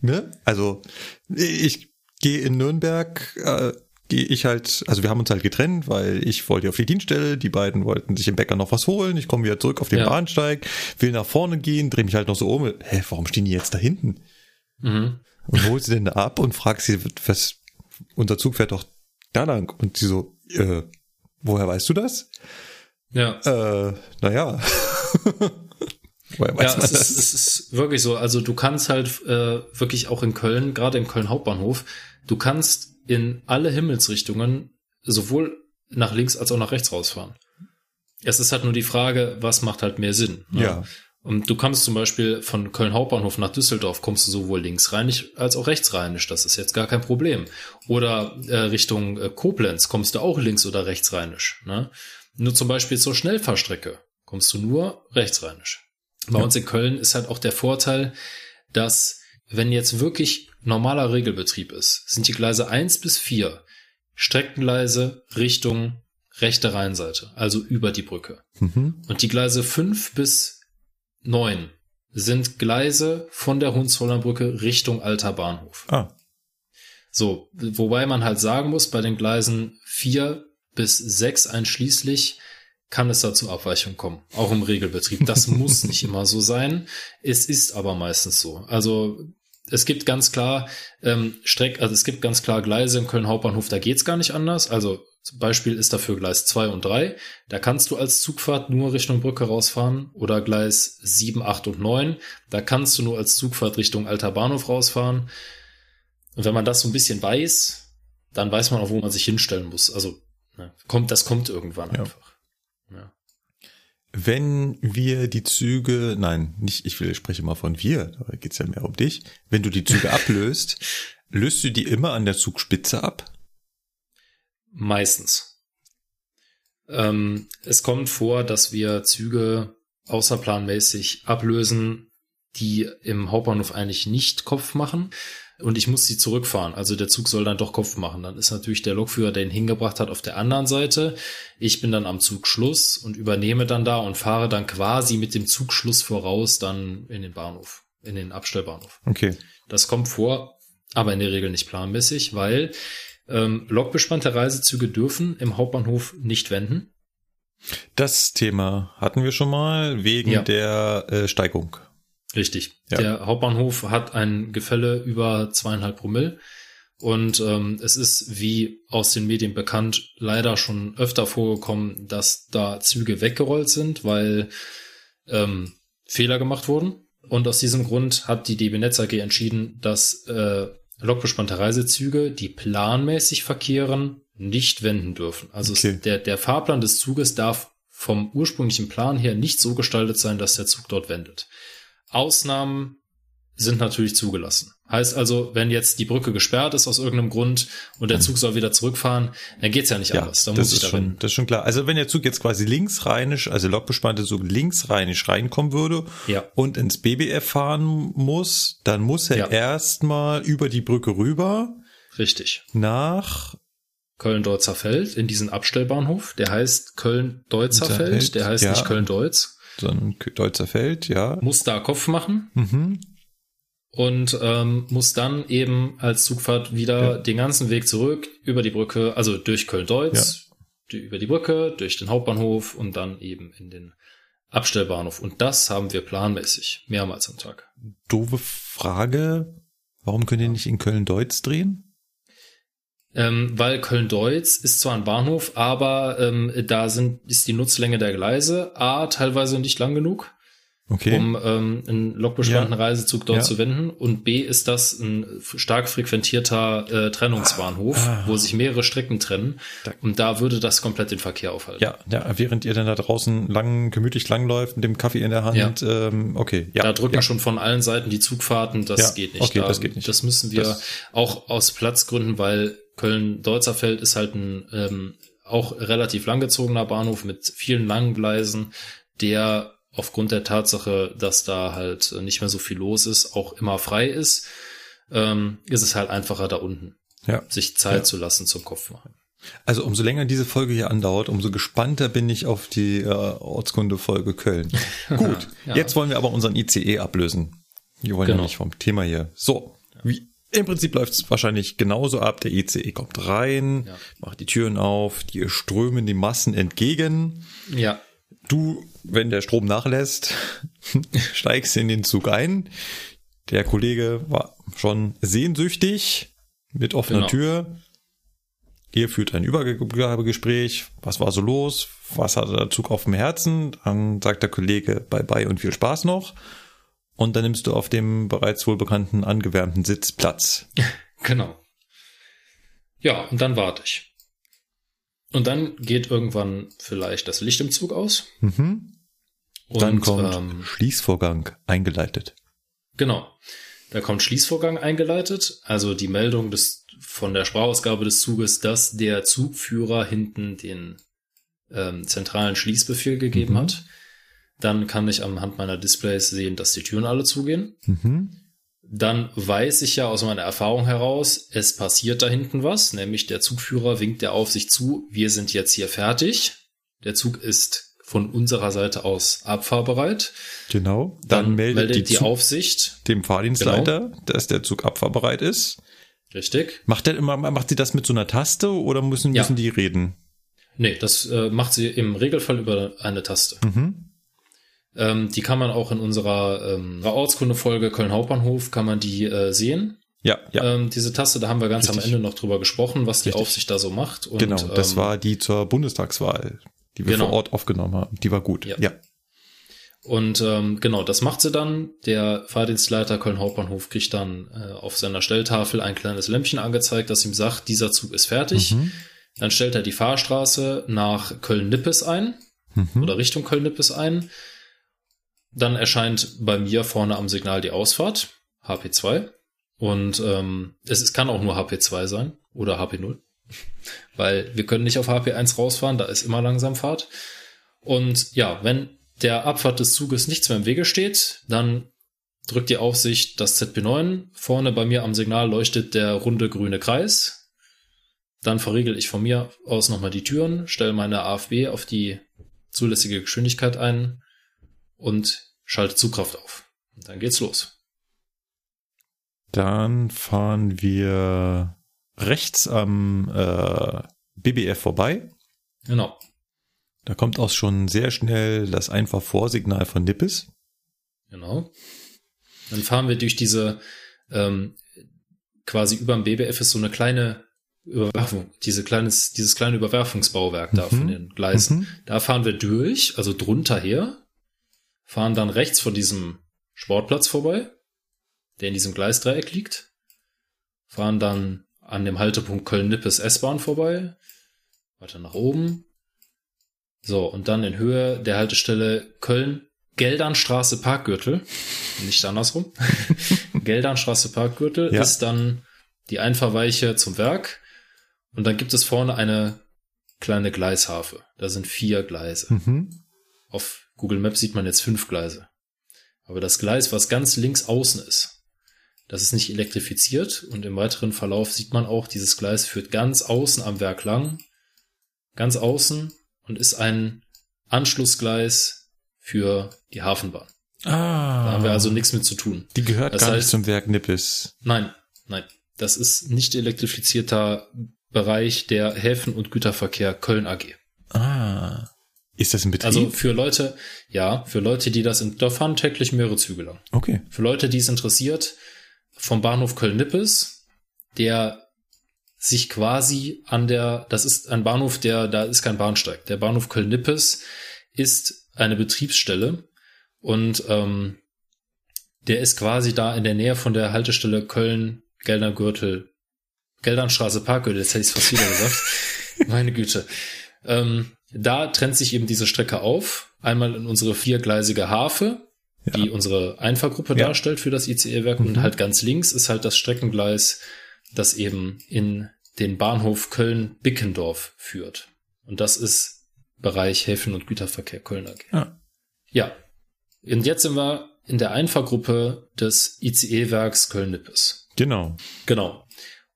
Ne? Also ich gehe in Nürnberg äh, gehe ich halt, also wir haben uns halt getrennt, weil ich wollte auf die Dienststelle, die beiden wollten sich im Bäcker noch was holen, ich komme wieder zurück auf den ja. Bahnsteig, will nach vorne gehen, drehe mich halt noch so um, hä, warum stehen die jetzt da hinten? Mhm. Und hol sie denn da ab und frag sie, was, unser Zug fährt doch da lang. Und sie so, äh, woher weißt du das? Ja. Äh, naja. (laughs) woher weiß ja, man es, das? Ist, es ist wirklich so. Also du kannst halt äh, wirklich auch in Köln, gerade im Köln Hauptbahnhof, du kannst in alle Himmelsrichtungen sowohl nach links als auch nach rechts rausfahren. Es ist halt nur die Frage, was macht halt mehr Sinn. Ne? Ja. Und du kannst zum Beispiel von Köln Hauptbahnhof nach Düsseldorf kommst du sowohl linksrheinig als auch rechtsrheinisch. Das ist jetzt gar kein Problem. Oder äh, Richtung äh, Koblenz kommst du auch links oder rechtsrheinisch. Ne? Nur zum Beispiel zur Schnellfahrstrecke kommst du nur rechtsrheinisch. Bei ja. uns in Köln ist halt auch der Vorteil, dass wenn jetzt wirklich normaler Regelbetrieb ist, sind die Gleise eins bis vier Streckengleise Richtung rechte Rheinseite, also über die Brücke. Mhm. Und die Gleise fünf bis neun sind Gleise von der Hohenzollernbrücke Richtung Alter Bahnhof. Ah. So, wobei man halt sagen muss, bei den Gleisen vier bis sechs einschließlich kann es da zu Abweichungen kommen, auch im Regelbetrieb. Das (laughs) muss nicht immer so sein. Es ist aber meistens so. Also es gibt ganz klar ähm, Streck, also es gibt ganz klar Gleise im Köln Hauptbahnhof, da geht's gar nicht anders. Also zum Beispiel ist dafür Gleis 2 und 3. Da kannst du als Zugfahrt nur Richtung Brücke rausfahren. Oder Gleis 7, 8 und 9. Da kannst du nur als Zugfahrt Richtung Alter Bahnhof rausfahren. Und wenn man das so ein bisschen weiß, dann weiß man auch, wo man sich hinstellen muss. Also ne, kommt, das kommt irgendwann ja. einfach. Ja. Wenn wir die Züge, nein, nicht, ich will, ich spreche mal von wir, da geht's ja mehr um dich. Wenn du die Züge (laughs) ablöst, löst du die immer an der Zugspitze ab? Meistens. Ähm, es kommt vor, dass wir Züge außerplanmäßig ablösen, die im Hauptbahnhof eigentlich nicht Kopf machen und ich muss sie zurückfahren. Also der Zug soll dann doch Kopf machen. Dann ist natürlich der Lokführer, der ihn hingebracht hat, auf der anderen Seite. Ich bin dann am Zugschluss und übernehme dann da und fahre dann quasi mit dem Zugschluss voraus dann in den Bahnhof, in den Abstellbahnhof. Okay. Das kommt vor, aber in der Regel nicht planmäßig, weil ähm, lokbespannte Reisezüge dürfen im Hauptbahnhof nicht wenden. Das Thema hatten wir schon mal wegen ja. der äh, Steigung. Richtig. Ja. Der Hauptbahnhof hat ein Gefälle über zweieinhalb Promille. Und ähm, es ist, wie aus den Medien bekannt, leider schon öfter vorgekommen, dass da Züge weggerollt sind, weil ähm, Fehler gemacht wurden. Und aus diesem Grund hat die DB Netz AG entschieden, dass äh, lokbespannte Reisezüge, die planmäßig verkehren, nicht wenden dürfen. Also Okay. es, der, der Fahrplan des Zuges darf vom ursprünglichen Plan her nicht so gestaltet sein, dass der Zug dort wendet. Ausnahmen sind natürlich zugelassen. Heißt also, wenn jetzt die Brücke gesperrt ist aus irgendeinem Grund und der Zug soll wieder zurückfahren, dann geht's ja nicht Ja, anders. Dann das muss ich ist da schon, das ist schon klar. Also wenn der Zug jetzt quasi linksrheinisch, also lokbespannte Zug linksrheinisch reinkommen würde Ja. und ins BBF fahren muss, dann muss er Ja. erstmal über die Brücke rüber Richtig. nach Köln-Deutzer Feld in diesen Abstellbahnhof. Der heißt Köln-Deutzer Deutzer Feld. Feld, Der heißt ja. nicht Köln-Deutz. So ein Deutzer Feld, ja. Muss da Kopf machen Mhm. und ähm, muss dann eben als Zugfahrt wieder Ja. den ganzen Weg zurück über die Brücke, also durch Köln-Deutz, die, über die Brücke, durch den Hauptbahnhof und dann eben in den Abstellbahnhof. Und das haben wir planmäßig, mehrmals am Tag. Doofe Frage. Warum könnt ihr nicht in Köln-Deutz drehen? Ähm, weil Köln-Deutz ist zwar ein Bahnhof, aber ähm, da sind, ist die Nutzlänge der Gleise A teilweise nicht lang genug, Okay. um ähm, einen lokbespannten Ja. Reisezug dort Ja. zu wenden. Und B ist das ein stark frequentierter äh, Trennungsbahnhof, Ah. wo sich mehrere Strecken trennen. Und da würde das komplett den Verkehr aufhalten. ja, ja, während ihr dann da draußen lang, gemütlich langläuft mit dem Kaffee in der Hand. Ähm, okay, ja. da drücken ja. schon von allen Seiten die Zugfahrten, das Ja, geht nicht. okay, da, das geht nicht. Das müssen wir Das- auch aus Platzgründen, weil Köln-Deutzerfeld ist halt ein ähm, auch relativ langgezogener Bahnhof mit vielen langen Gleisen, der aufgrund der Tatsache, dass da halt nicht mehr so viel los ist, auch immer frei ist, ähm, ist es halt einfacher da unten, Ja. sich Zeit Ja. zu lassen zum Kopf machen. Also umso länger diese Folge hier andauert, umso gespannter bin ich auf die äh, Ortskunde-Folge Köln. (laughs) Gut, Ja. jetzt wollen wir aber unseren ICE ablösen. Wir wollen ja Genau. nicht vom Thema hier. So, wie, im Prinzip läuft es wahrscheinlich genauso ab. Der ICE kommt rein, Ja. macht die Türen auf, dir strömen die Massen entgegen. Ja, Du, wenn der Strom nachlässt, (laughs) steigst in den Zug ein. Der Kollege war schon sehnsüchtig mit offener Genau. Tür. Ihr führt ein Übergabegespräch. Was war so los? Was hatte der Zug auf dem Herzen? Dann sagt der Kollege bye bye und viel Spaß noch. Und dann nimmst du auf dem bereits wohlbekannten angewärmten Sitz Platz. (laughs) Genau. Ja, und dann warte ich. Und dann geht irgendwann vielleicht das Licht im Zug aus. Mhm. Und, Dann kommt ähm, Schließvorgang eingeleitet. genau. Da kommt Schließvorgang eingeleitet, also die Meldung des, von der Sprachausgabe des Zuges, dass der Zugführer hinten den ähm, zentralen Schließbefehl gegeben Mhm. hat. Dann kann ich anhand meiner Displays sehen, dass die Türen alle zugehen. Mhm. dann weiß ich ja aus meiner Erfahrung heraus, es passiert da hinten was, nämlich der Zugführer winkt der Aufsicht zu, wir sind jetzt hier fertig. Der Zug ist von unserer Seite aus abfahrbereit. Genau. Dann, meldet, die, die Zug Aufsicht. dem Fahrdienstleiter, dass der Zug abfahrbereit ist. Richtig. Macht der immer, macht sie das mit so einer Taste oder müssen, Ja. müssen die reden? Nee, das äh, macht sie im Regelfall über eine Taste. Mhm. Ähm, die kann man auch in unserer ähm, Ortskunde-Folge Köln Hauptbahnhof kann man die äh, sehen. Ja, ja. Ähm, diese Taste, da haben wir ganz am Richtig. Ende noch drüber gesprochen, was die Richtig. Aufsicht da so macht. Und, genau, das ähm, war die zur Bundestagswahl, die wir Genau. vor Ort aufgenommen haben. Die war gut. Ja. ja. Und ähm, genau, das macht sie dann. Der Fahrdienstleiter Köln Hauptbahnhof kriegt dann äh, auf seiner Stelltafel ein kleines Lämpchen angezeigt, das ihm sagt, dieser Zug ist fertig. Mhm. Dann stellt er die Fahrstraße nach Köln-Nippes ein Mhm. oder Richtung Köln-Nippes ein. Dann erscheint bei mir vorne am Signal die Ausfahrt, HP2. Und ähm, es, es kann auch nur HP2 sein oder HP0. (laughs) Weil wir können nicht auf HP1 rausfahren, da ist immer Langsamfahrt. Und ja, wenn der Abfahrt des Zuges nichts mehr im Wege steht, dann drückt die Aufsicht das ZB9. Vorne bei mir am Signal leuchtet der runde grüne Kreis. Dann verriegel ich von mir aus nochmal die Türen, stelle meine AFB auf die zulässige Geschwindigkeit ein und schalte Zugkraft auf. Und dann geht's los. Dann fahren wir rechts am äh, BBF vorbei. Genau. Da kommt auch schon sehr schnell das einfach Vorsignal von Nippes. Genau. Dann fahren wir durch diese ähm, quasi über dem BBF ist so eine kleine Überwerfung, diese kleines, dieses kleine Überwerfungsbauwerk da Mhm. von den Gleisen. Mhm. Da fahren wir durch, also drunter her. Fahren dann rechts von diesem Sportplatz vorbei, der in diesem Gleisdreieck liegt, fahren dann an dem Haltepunkt Köln-Nippes S-Bahn vorbei, weiter nach oben. So, und dann in Höhe der Haltestelle Köln Geldernstraße Parkgürtel, nicht andersrum. (laughs) Geldernstraße Parkgürtel Ja. ist dann die Einfahrweiche zum Werk und dann gibt es vorne eine kleine Gleishafe. Da sind vier Gleise. Mhm. Auf Google Maps sieht man jetzt fünf Gleise. Aber das Gleis, was ganz links außen ist, das ist nicht elektrifiziert und im weiteren Verlauf sieht man auch, dieses Gleis führt ganz außen am Werk lang, ganz außen und ist ein Anschlussgleis für die Hafenbahn. Ah. Da haben wir also nichts mit zu tun. Die gehört Das gar nicht heißt- zum Werk Nippes. Nein, nein, das ist nicht elektrifizierter Bereich der Häfen- und Güterverkehr Köln AG. Ah. Ist das ein Betrieb? Also für Leute, ja, für Leute, die das in, da fahren täglich mehrere Züge lang. okay. Für Leute, die es interessiert, vom Bahnhof Köln-Nippes, der sich quasi an der, das ist ein Bahnhof, der, da ist kein Bahnsteig. Der Bahnhof Köln-Nippes ist eine Betriebsstelle und ähm, der ist quasi da in der Nähe von der Haltestelle Köln, Gelder Gürtel, Geldernstraße Parkgürtel, jetzt hätte ich es fast wieder gesagt. (laughs) Meine Güte. Ähm, da trennt sich eben diese Strecke auf. Einmal in unsere viergleisige Hafe, die unsere Einfahrgruppe Ja. darstellt für das ICE-Werk. Und Mhm. halt ganz links ist halt das Streckengleis, das eben in den Bahnhof Köln-Bickendorf führt. Und das ist Bereich Häfen- und Güterverkehr Köln AG. Ja. Ja. Und jetzt sind wir in der Einfahrgruppe des ICE-Werks Köln-Nippes. Genau. Genau.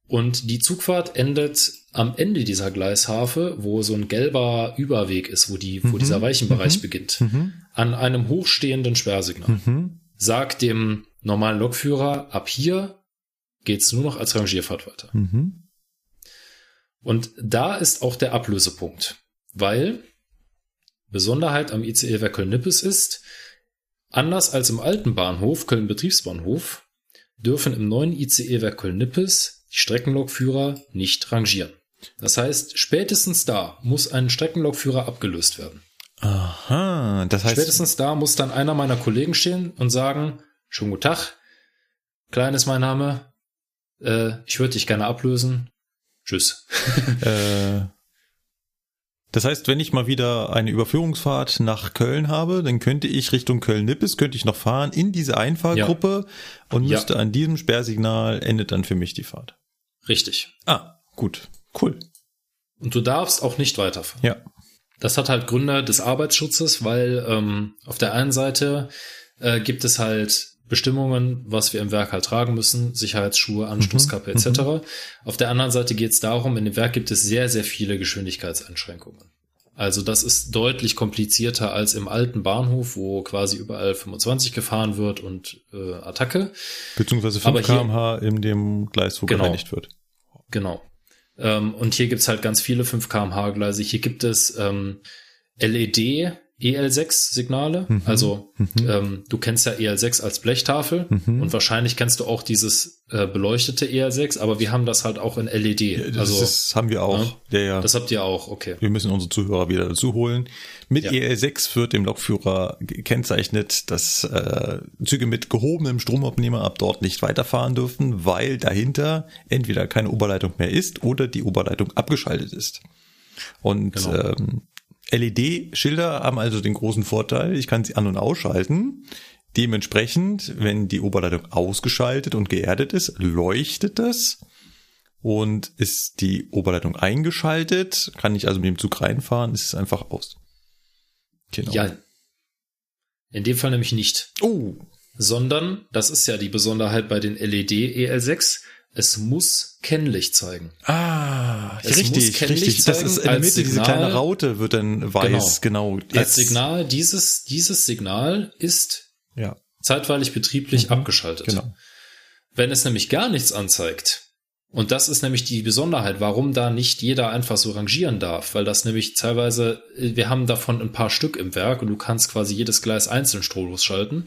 Und die Zugfahrt endet am Ende dieser Gleishafe, wo so ein gelber Überweg ist, wo die, wo Mhm. dieser Weichenbereich Mhm. beginnt, Mhm. an einem hochstehenden Sperrsignal. Mhm. Sagt dem normalen Lokführer, ab hier geht's nur noch als Rangierfahrt weiter. Mhm. Und da ist auch der Ablösepunkt, weil Besonderheit am ICE-Werk Köln-Nippes ist, anders als im alten Bahnhof, Köln-Betriebsbahnhof, dürfen im neuen ICE-Werk Köln-Nippes die Streckenlokführer nicht rangieren. Das heißt, spätestens da muss ein Streckenlokführer abgelöst werden. Aha. Das heißt, Spätestens da muss dann einer meiner Kollegen stehen und sagen, schönen guten Tag, Klein ist mein Name, äh, ich würde dich gerne ablösen, tschüss. (laughs) äh, das heißt, wenn ich mal wieder eine Überführungsfahrt nach Köln habe, dann könnte ich Richtung Köln-Nippes, könnte ich noch fahren in diese Einfahrgruppe und Ja. müsste an diesem Sperrsignal endet dann für mich die Fahrt. Richtig. Ah, gut. Cool. Und du darfst auch nicht weiterfahren. Ja. Das hat halt Gründe des Arbeitsschutzes, weil ähm, auf der einen Seite äh, gibt es halt Bestimmungen, was wir im Werk halt tragen müssen, Sicherheitsschuhe, Anstoßkappe etc. Auf der anderen Seite geht es darum, in dem Werk gibt es sehr, sehr viele Geschwindigkeitseinschränkungen. Also das ist deutlich komplizierter als im alten Bahnhof, wo quasi überall 25 gefahren wird und äh, Attacke. Beziehungsweise 5 Aber hier- kmh in dem Gleis, wo Genau. gereinigt wird. Genau. Ähm, und hier gibt's halt ganz viele 5 kmh Gleise. Hier gibt es ähm, LED EL6 Signale. Mhm. Also Mhm. ähm, du kennst ja EL6 als Blechtafel Mhm. und wahrscheinlich kennst du auch dieses äh, beleuchtete EL6, aber wir haben das halt auch in LED. Das, also ist, haben wir auch. Ja, ja. das habt ihr auch, okay. wir müssen unsere Zuhörer wieder dazu holen. Mit Ja. EL6 wird dem Lokführer gekennzeichnet, dass äh, Züge mit gehobenem Stromabnehmer ab dort nicht weiterfahren dürfen, weil dahinter entweder keine Oberleitung mehr ist oder die Oberleitung abgeschaltet ist. Und Genau. ähm, LED-Schilder haben also den großen Vorteil, ich kann sie an- und ausschalten. Dementsprechend, wenn die Oberleitung ausgeschaltet und geerdet ist, leuchtet das. Und ist die Oberleitung eingeschaltet, kann ich also mit dem Zug reinfahren, ist es einfach aus. Genau. Ja. In dem Fall nämlich nicht. Oh, Sondern, das ist ja die Besonderheit bei den LED EL6, es muss Kennlicht zeigen. ah, Es muss richtig, richtig. Das zeigen ist in der als Mitte, diese Signal. kleine Raute wird dann weiß, genau. Als Jetzt- Signal, dieses, dieses Signal ist Ja, zeitweilig betrieblich Mhm. abgeschaltet. genau. Wenn es nämlich gar nichts anzeigt, und das ist nämlich die Besonderheit, warum da nicht jeder einfach so rangieren darf, weil das nämlich teilweise, wir haben davon ein paar Stück im Werk und du kannst quasi jedes Gleis einzeln strohlos schalten.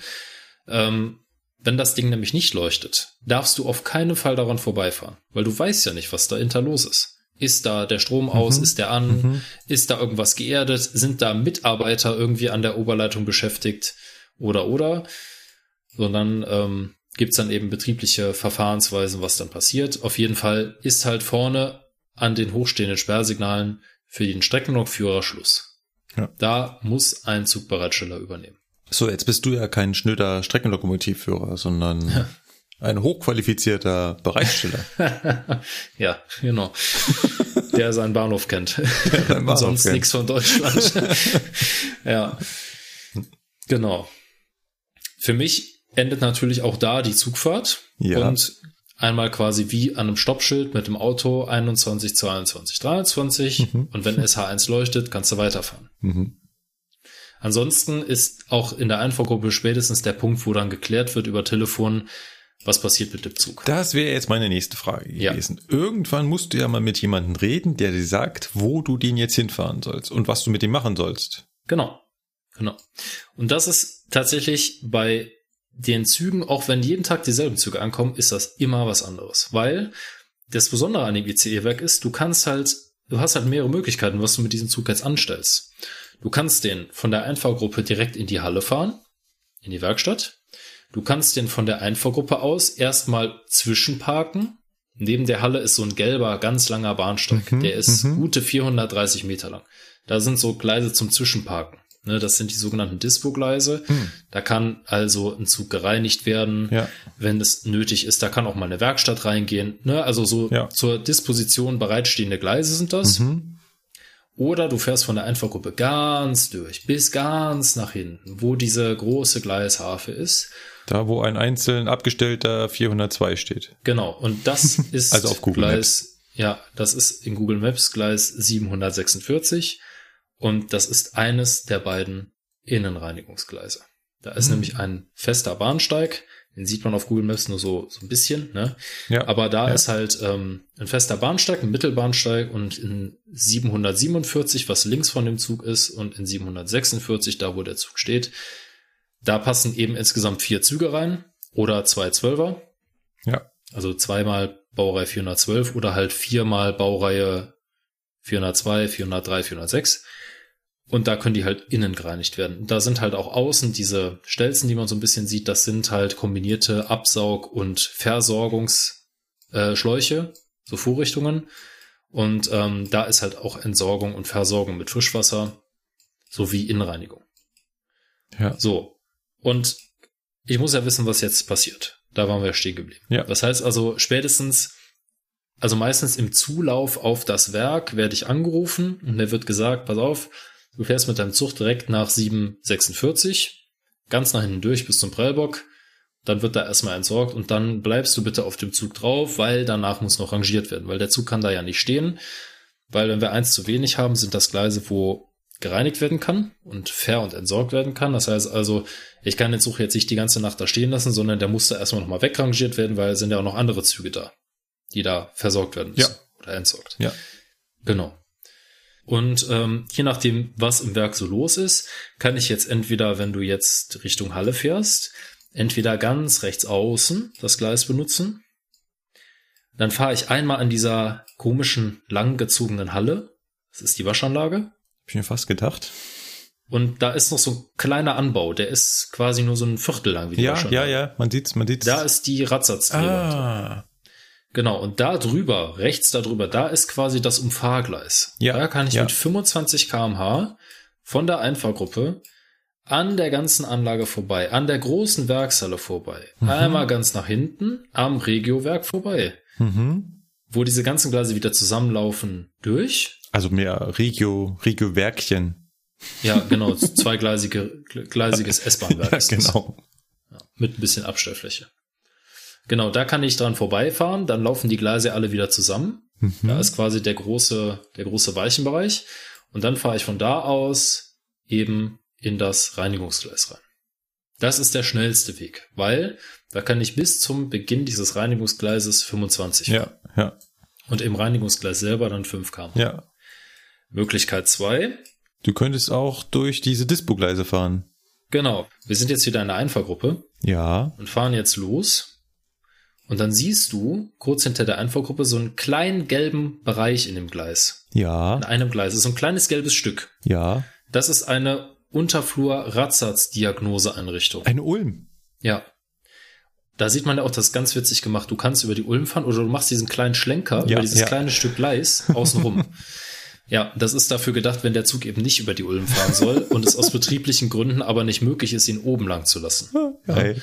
Ähm, wenn das Ding nämlich nicht leuchtet, darfst du auf keinen Fall daran vorbeifahren, weil du weißt ja nicht, was dahinter los ist. Ist da der Strom aus? Mhm. Ist der an? Mhm. Ist da irgendwas geerdet? Sind da Mitarbeiter irgendwie an der Oberleitung beschäftigt? oder oder, sondern ähm, gibt es dann eben betriebliche Verfahrensweisen, was dann passiert. Auf jeden Fall ist halt vorne an den hochstehenden Sperrsignalen für den Streckenlokführer Schluss. Ja. Da muss ein Zugbereitsteller übernehmen. So, jetzt bist du ja kein schnöder Streckenlokomotivführer, sondern (laughs) ein hochqualifizierter Bereitsteller. (laughs) ja, genau. (laughs) Der seinen Bahnhof kennt. Bahnhof Und sonst nichts von Deutschland. ja. Genau. Für mich endet natürlich auch da die Zugfahrt. Ja. Und einmal quasi wie an einem Stoppschild mit dem Auto 21, 22, 23. Und wenn SH1 leuchtet, kannst du weiterfahren. Mhm. Ansonsten ist auch in der Einfahrgruppe spätestens der Punkt, wo dann geklärt wird über Telefon, was passiert mit dem Zug. Das wäre jetzt meine nächste Frage Ja. gewesen. Irgendwann musst du ja mal mit jemandem reden, der dir sagt, wo du den jetzt hinfahren sollst und was du mit ihm machen sollst. Genau. Genau. Und das ist tatsächlich bei den Zügen, auch wenn jeden Tag dieselben Züge ankommen, ist das immer was anderes. Weil das Besondere an dem ICE-Werk ist, du kannst halt, du hast halt mehrere Möglichkeiten, was du mit diesem Zug jetzt anstellst. Du kannst den von der Einfahrgruppe direkt in die Halle fahren, in die Werkstatt. Du kannst den von der Einfahrgruppe aus erstmal zwischenparken. Neben der Halle ist so ein gelber, ganz langer Bahnsteig. Mhm, der ist mhm. gute 430 Meter lang. Da sind so Gleise zum Zwischenparken. Ne, das sind die sogenannten Dispo-Gleise. Da kann also ein Zug gereinigt werden, Ja. wenn es nötig ist. Da kann auch mal eine Werkstatt reingehen. Ne, also so Ja. zur Disposition bereitstehende Gleise sind das. Mhm. Oder du fährst von der Einfahrgruppe ganz durch, bis ganz nach hinten, wo diese große Gleisharfe ist. Da, wo ein einzeln abgestellter 402 steht. Genau. Und das (laughs) ist Also auf Google Gleis, ja, das ist in Google Maps Gleis 746. Und das ist eines der beiden Innenreinigungsgleise. Da ist Hm. nämlich ein fester Bahnsteig. Den sieht man auf Google Maps nur so, so ein bisschen, ne? Ja. Aber da Ja. ist halt ähm, ein fester Bahnsteig, ein Mittelbahnsteig und in 747, was links von dem Zug ist, und in 746, da wo der Zug steht, da passen eben insgesamt vier Züge rein oder zwei Zwölfer. Ja. Also zweimal Baureihe 412 oder halt viermal Baureihe 402, 403, 406. Und da können die halt innen gereinigt werden. Da sind halt auch außen diese Stelzen, die man so ein bisschen sieht, das sind halt kombinierte Absaug- und Versorgungsschläuche, äh, Schläuche, so Vorrichtungen. Und ähm, da ist halt auch Entsorgung und Versorgung mit Frischwasser sowie Innenreinigung. Ja. So. Und ich muss ja wissen, was jetzt passiert. Da waren wir stehen geblieben. Ja. Das heißt also spätestens, also meistens im Zulauf auf das Werk werde ich angerufen und mir wird gesagt, pass auf, du fährst mit deinem Zug direkt nach 746, ganz nach hinten durch bis zum Prellbock. Dann wird da erstmal entsorgt und dann bleibst du bitte auf dem Zug drauf, weil danach muss noch rangiert werden, weil der Zug kann da ja nicht stehen. Weil wenn wir eins zu wenig haben, sind das Gleise, wo gereinigt werden kann und fair und entsorgt werden kann. Das heißt also, ich kann den Zug jetzt nicht die ganze Nacht da stehen lassen, sondern der muss da erstmal nochmal wegrangiert werden, weil es sind ja auch noch andere Züge da, die da versorgt werden müssen oder entsorgt. Ja. Genau. Und ähm, je nachdem, was im Werk so los ist, kann ich jetzt entweder, wenn du jetzt Richtung Halle fährst, entweder ganz rechts außen das Gleis benutzen. Dann fahre ich einmal an dieser komischen, langgezogenen Halle. Das ist die Waschanlage. Hab ich mir fast gedacht. Und da ist noch so ein kleiner Anbau, der ist quasi nur so ein Viertel lang wie die Ja, Waschanlage. ja, ja, man sieht's, man sieht's. Da ist die Radsatzträger. ah, Genau, und da drüber, rechts da drüber, da ist quasi das Umfahrgleis. Ja, Da kann ich ja. mit 25 kmh von der Einfahrgruppe an der ganzen Anlage vorbei, an der großen Werkshalle vorbei, Mhm. einmal ganz nach hinten am Regiowerk vorbei, mhm. wo diese ganzen Gleise wieder zusammenlaufen durch. Also mehr Regio, Regio-Werkchen. Ja, genau, zweigleisige, gleisiges (laughs) S-Bahn-Werk. Ja, genau. mit ein bisschen Abstellfläche. Genau, da kann ich dran vorbeifahren, dann laufen die Gleise alle wieder zusammen. Mhm. Da ist quasi der große, der große Weichenbereich. Und dann fahre ich von da aus eben in das Reinigungsgleis rein. Das ist der schnellste Weg, weil da kann ich bis zum Beginn dieses Reinigungsgleises 25 fahren. Ja, ja, Und im Reinigungsgleis selber dann 5 km. ja. Möglichkeit 2. Du könntest auch durch diese Dispo-Gleise fahren. Genau. Wir sind jetzt wieder in der Einfahrgruppe. Ja, und fahren jetzt los. Und dann siehst du kurz hinter der Einfahrgruppe so einen kleinen gelben Bereich in dem Gleis. ja, In einem Gleis. Das ist so ein kleines gelbes Stück. ja. Das ist eine Unterflur-Radsatz-Diagnoseeinrichtung. Eine Ulm. Ja. Da sieht man ja auch das ganz witzig gemacht. Du kannst über die Ulm fahren oder du machst diesen kleinen Schlenker Ja, über dieses ja. kleine Stück Gleis außenrum. (laughs) ja, das ist dafür gedacht, wenn der Zug eben nicht über die Ulm fahren soll und es aus betrieblichen Gründen aber nicht möglich ist, ihn oben lang zu lassen. (laughs) Geil.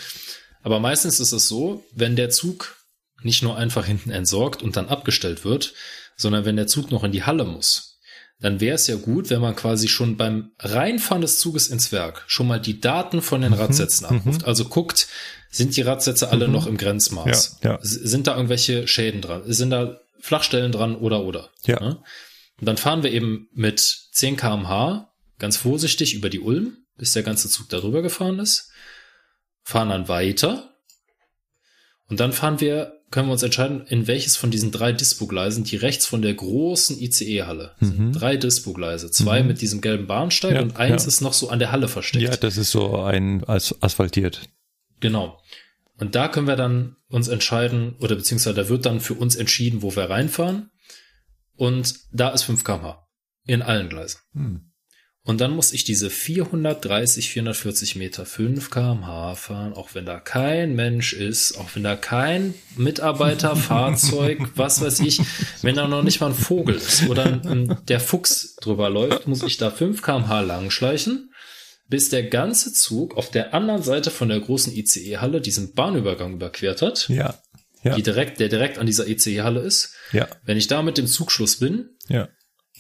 Aber meistens ist es so, wenn der Zug nicht nur einfach hinten entsorgt und dann abgestellt wird, sondern wenn der Zug noch in die Halle muss, dann wäre es ja gut, wenn man quasi schon beim Reinfahren des Zuges ins Werk schon mal die Daten von Mhm. den Radsätzen abruft. Also guckt, sind die Radsätze alle noch im Grenzmaß? Ja, ja. Sind da irgendwelche Schäden dran? Sind da Flachstellen dran oder oder? Ja. Ne? Und dann fahren wir eben mit 10 kmh ganz vorsichtig über die Ulm, bis der ganze Zug darüber gefahren ist, fahren dann weiter und dann fahren wir, können wir uns entscheiden, in welches von diesen drei Dispo-Gleisen, die rechts von der großen ICE-Halle, sind drei Dispo-Gleise, zwei mit diesem gelben Bahnsteig Mhm. Ja, und eins ja. ist noch so an der Halle versteckt. Ja, das ist so ein as asphaltiert. Genau. Und da können wir dann uns entscheiden, oder beziehungsweise da wird dann für uns entschieden, wo wir reinfahren. Und da ist 5 kmh. In allen Gleisen. Hm. Und dann muss ich diese 430, 440 Meter 5 kmh fahren, auch wenn da kein Mensch ist, auch wenn da kein Mitarbeiter, (laughs) Fahrzeug, was weiß ich, wenn da noch nicht mal ein Vogel ist oder ein, der Fuchs drüber läuft, muss ich da 5 kmh lang schleichen, bis der ganze Zug auf der anderen Seite von der großen ICE-Halle diesen Bahnübergang überquert hat, Ja. Ja. die direkt, der direkt an dieser ICE-Halle ist. Ja. Wenn ich da mit dem Zugschluss bin, Ja.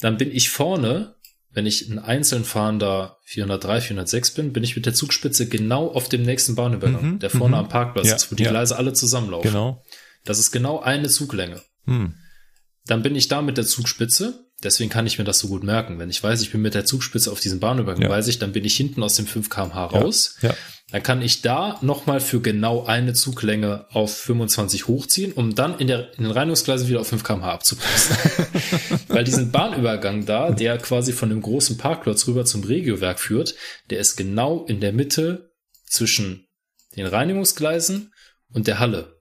dann bin ich vorne, wenn ich ein einzeln fahrender 403, 406 bin, bin ich mit der Zugspitze genau auf dem nächsten Bahnübergang, Mhm, der vorne mhm. am Parkplatz Ja, ist, wo die ja. Gleise alle zusammenlaufen. Genau. Das ist genau eine Zuglänge. Hm. Dann bin ich da mit der Zugspitze. Deswegen kann ich mir das so gut merken. Wenn ich weiß, ich bin mit der Zugspitze auf diesem Bahnübergang, Ja. weiß ich, dann bin ich hinten aus dem 5 kmh raus. Ja. Dann kann ich da nochmal für genau eine Zuglänge auf 25 hochziehen, um dann in, der, in den Reinigungsgleisen wieder auf 5 kmh abzupassen. (laughs) Weil diesen Bahnübergang da, der quasi von dem großen Parkplatz rüber zum Regiowerk führt, der ist genau in der Mitte zwischen den Reinigungsgleisen und der Halle.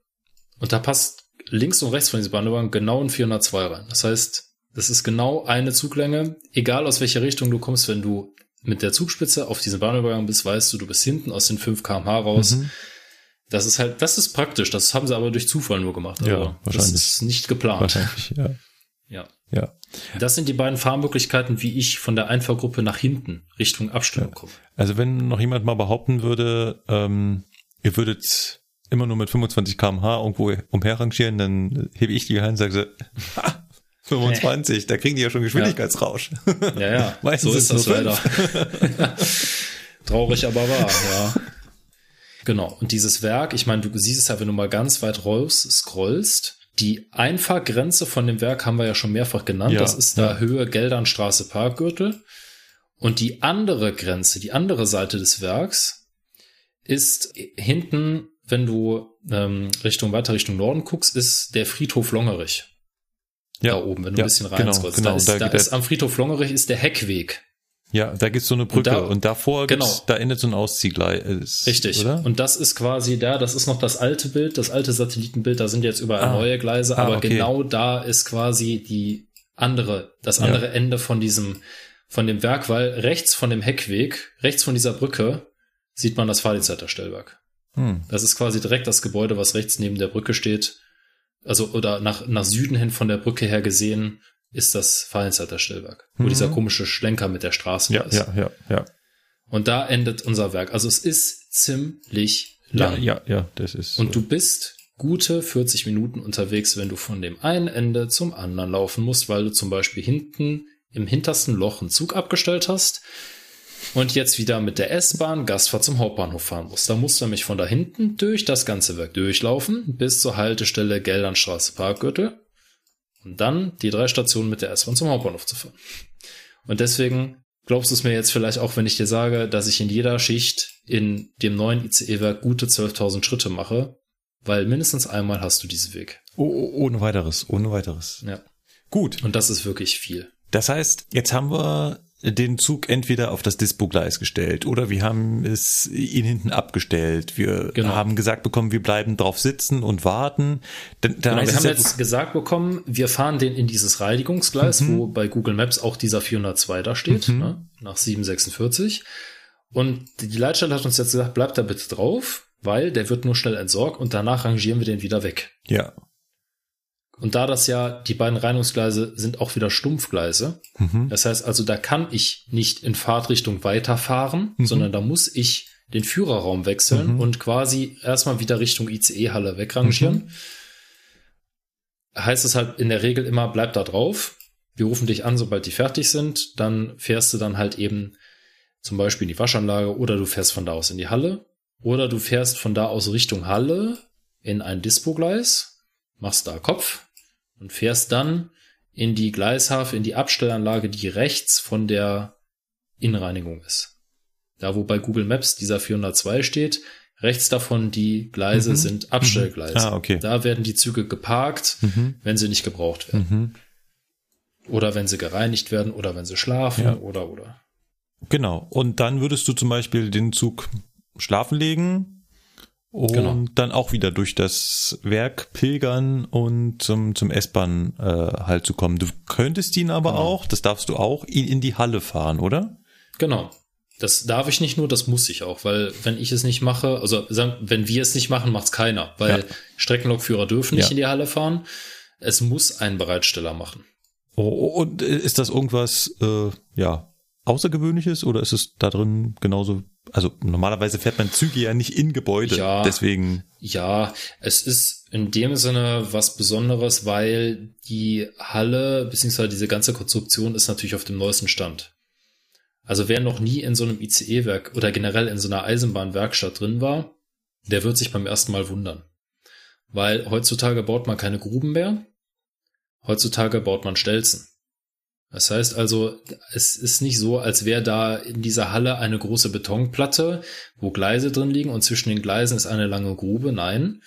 Und da passt links und rechts von diesem Bahnübergang genau ein 402 rein. Das heißt, das ist genau eine Zuglänge, egal aus welcher Richtung du kommst, wenn du mit der Zugspitze auf diesem Bahnübergang bist, weißt du, du bist hinten aus den 5 kmh raus. Mhm. Das ist halt, das ist praktisch. Das haben sie aber durch Zufall nur gemacht. Ja, Also, Das wahrscheinlich. ist nicht geplant. Wahrscheinlich, ja. (laughs) Ja. Ja. Das sind die beiden Fahrmöglichkeiten, wie ich von der Einfahrgruppe nach hinten Richtung Abstimmung komme. Also wenn noch jemand mal behaupten würde, ähm, ihr würdet immer nur mit 25 kmh irgendwo umherrangieren, dann hebe ich die Hand und sage (laughs) ha, 25, da kriegen die ja schon Geschwindigkeitsrausch. Ja, ja. (laughs) Meistens so ist das leider. (laughs) Traurig, aber wahr, ja. Genau. Und dieses Werk, ich meine, du siehst es ja, wenn du mal ganz weit raus scrollst, die Einfahrgrenze von dem Werk haben wir ja schon mehrfach genannt. Ja, das ist da ja. Höhe Geldernstraße Parkgürtel. Und die andere Grenze, die andere Seite des Werks, ist hinten, wenn du ähm, Richtung weiter Richtung Norden guckst, ist der Friedhof Longerich. Ja, da oben, wenn du ja, ein bisschen genau, reinscrollst. genau. Da ist, Da da ist am Friedhof Longerich ist der Heckweg. Ja, da gibt's so eine Brücke da- und, davor genau. da endet so ein Ausziehgleis. Richtig. Oder? Und das ist quasi da, das ist noch das alte Bild, das alte Satellitenbild, da sind jetzt überall Ah. neue Gleise, Ah, aber okay. genau da ist quasi die andere, das Ja. andere Ende von diesem, von dem Werk, weil rechts von dem Heckweg, rechts von dieser Brücke, sieht man das Fahrdienstleiterstellwerk. Hm. Das ist quasi direkt das Gebäude, was rechts neben der Brücke steht. Also, oder nach, nach Süden hin von der Brücke her gesehen, ist das Fahrdienstleiterstellwerk, wo Mhm. dieser komische Schlenker mit der Straße Ja, ist. ja, ja, ja. Und da endet unser Werk. Also es ist ziemlich Ja, lang. ja, ja, das ist. Und du bist gute 40 Minuten unterwegs, wenn du von dem einen Ende zum anderen laufen musst, weil du zum Beispiel hinten im hintersten Loch einen Zug abgestellt hast und jetzt wieder mit der S-Bahn Gastfahrt zum Hauptbahnhof fahren musst. Da musst du nämlich von da hinten durch das ganze Werk durchlaufen bis zur Haltestelle Geldernstraße Parkgürtel und dann die drei Stationen mit der S-Bahn zum Hauptbahnhof zu fahren. Und deswegen glaubst du es mir jetzt vielleicht auch, wenn ich dir sage, dass ich in jeder Schicht in dem neuen ICE-Werk gute 12.000 Schritte mache, weil mindestens einmal hast du diesen Weg. oh, oh, ohne weiteres, ohne weiteres. Ja. Gut. Und das ist wirklich viel. Das heißt, jetzt haben wir den Zug entweder auf das Dispo-Gleis gestellt oder wir haben es ihn hinten abgestellt. Wir Genau. haben gesagt bekommen, wir bleiben drauf sitzen und warten. Dann, dann Genau, wir haben jetzt gesagt bekommen, wir fahren den in dieses Reinigungsgleis, Mhm. wo bei Google Maps auch dieser 402 da steht, ne, nach 746. Und die Leitstelle hat uns jetzt gesagt, bleibt da bitte drauf, weil der wird nur schnell entsorgt und danach rangieren wir den wieder weg. Ja. Und da das ja, die beiden Reinigungsgleise sind auch wieder Stumpfgleise. Mhm. Das heißt also, da kann ich nicht in Fahrtrichtung weiterfahren, Mhm. sondern da muss ich den Führerraum wechseln Mhm. und quasi erstmal wieder Richtung ICE-Halle wegrangieren. Heißt es halt in der Regel immer, bleib da drauf. Wir rufen dich an, sobald die fertig sind. Dann fährst du dann halt eben zum Beispiel in die Waschanlage oder du fährst von da aus in die Halle oder du fährst von da aus Richtung Halle in ein Dispogleis, machst da Kopf und fährst dann in die Gleishafe, in die Abstellanlage, die rechts von der Innenreinigung ist. Da, wo bei Google Maps dieser 402 steht, rechts davon die Gleise Mhm. sind Abstellgleise. Ah, okay. Da werden die Züge geparkt, Mhm. wenn sie nicht gebraucht werden. Mhm. Oder wenn sie gereinigt werden oder wenn sie schlafen Ja. oder oder. Genau. Und dann würdest du zum Beispiel den Zug schlafen legen und Genau. dann auch wieder durch das Werk pilgern und zum, zum S-Bahn äh, halt zu kommen. Du könntest ihn aber Genau. auch, das darfst du auch, ihn in die Halle fahren, oder? Genau. Das darf ich nicht nur, das muss ich auch, weil wenn ich es nicht mache, also wenn wir es nicht machen, macht's keiner, weil Ja. Streckenlokführer dürfen nicht Ja. in die Halle fahren. Es muss ein Bereitsteller machen. Oh, und äh, ist das irgendwas, äh, ja, Außergewöhnliches oder ist es da drin genauso? Also normalerweise fährt man Züge ja nicht in Gebäude, Ja. deswegen. Ja, es ist in dem Sinne was Besonderes, weil die Halle beziehungsweise diese ganze Konstruktion ist natürlich auf dem neuesten Stand. Also wer noch nie in so einem ICE-Werk oder generell in so einer Eisenbahnwerkstatt drin war, der wird sich beim ersten Mal wundern. Weil heutzutage baut man keine Gruben mehr, heutzutage baut man Stelzen. Das heißt also, es ist nicht so, als wäre da in dieser Halle eine große Betonplatte, wo Gleise drin liegen und zwischen den Gleisen ist eine lange Grube. Nein,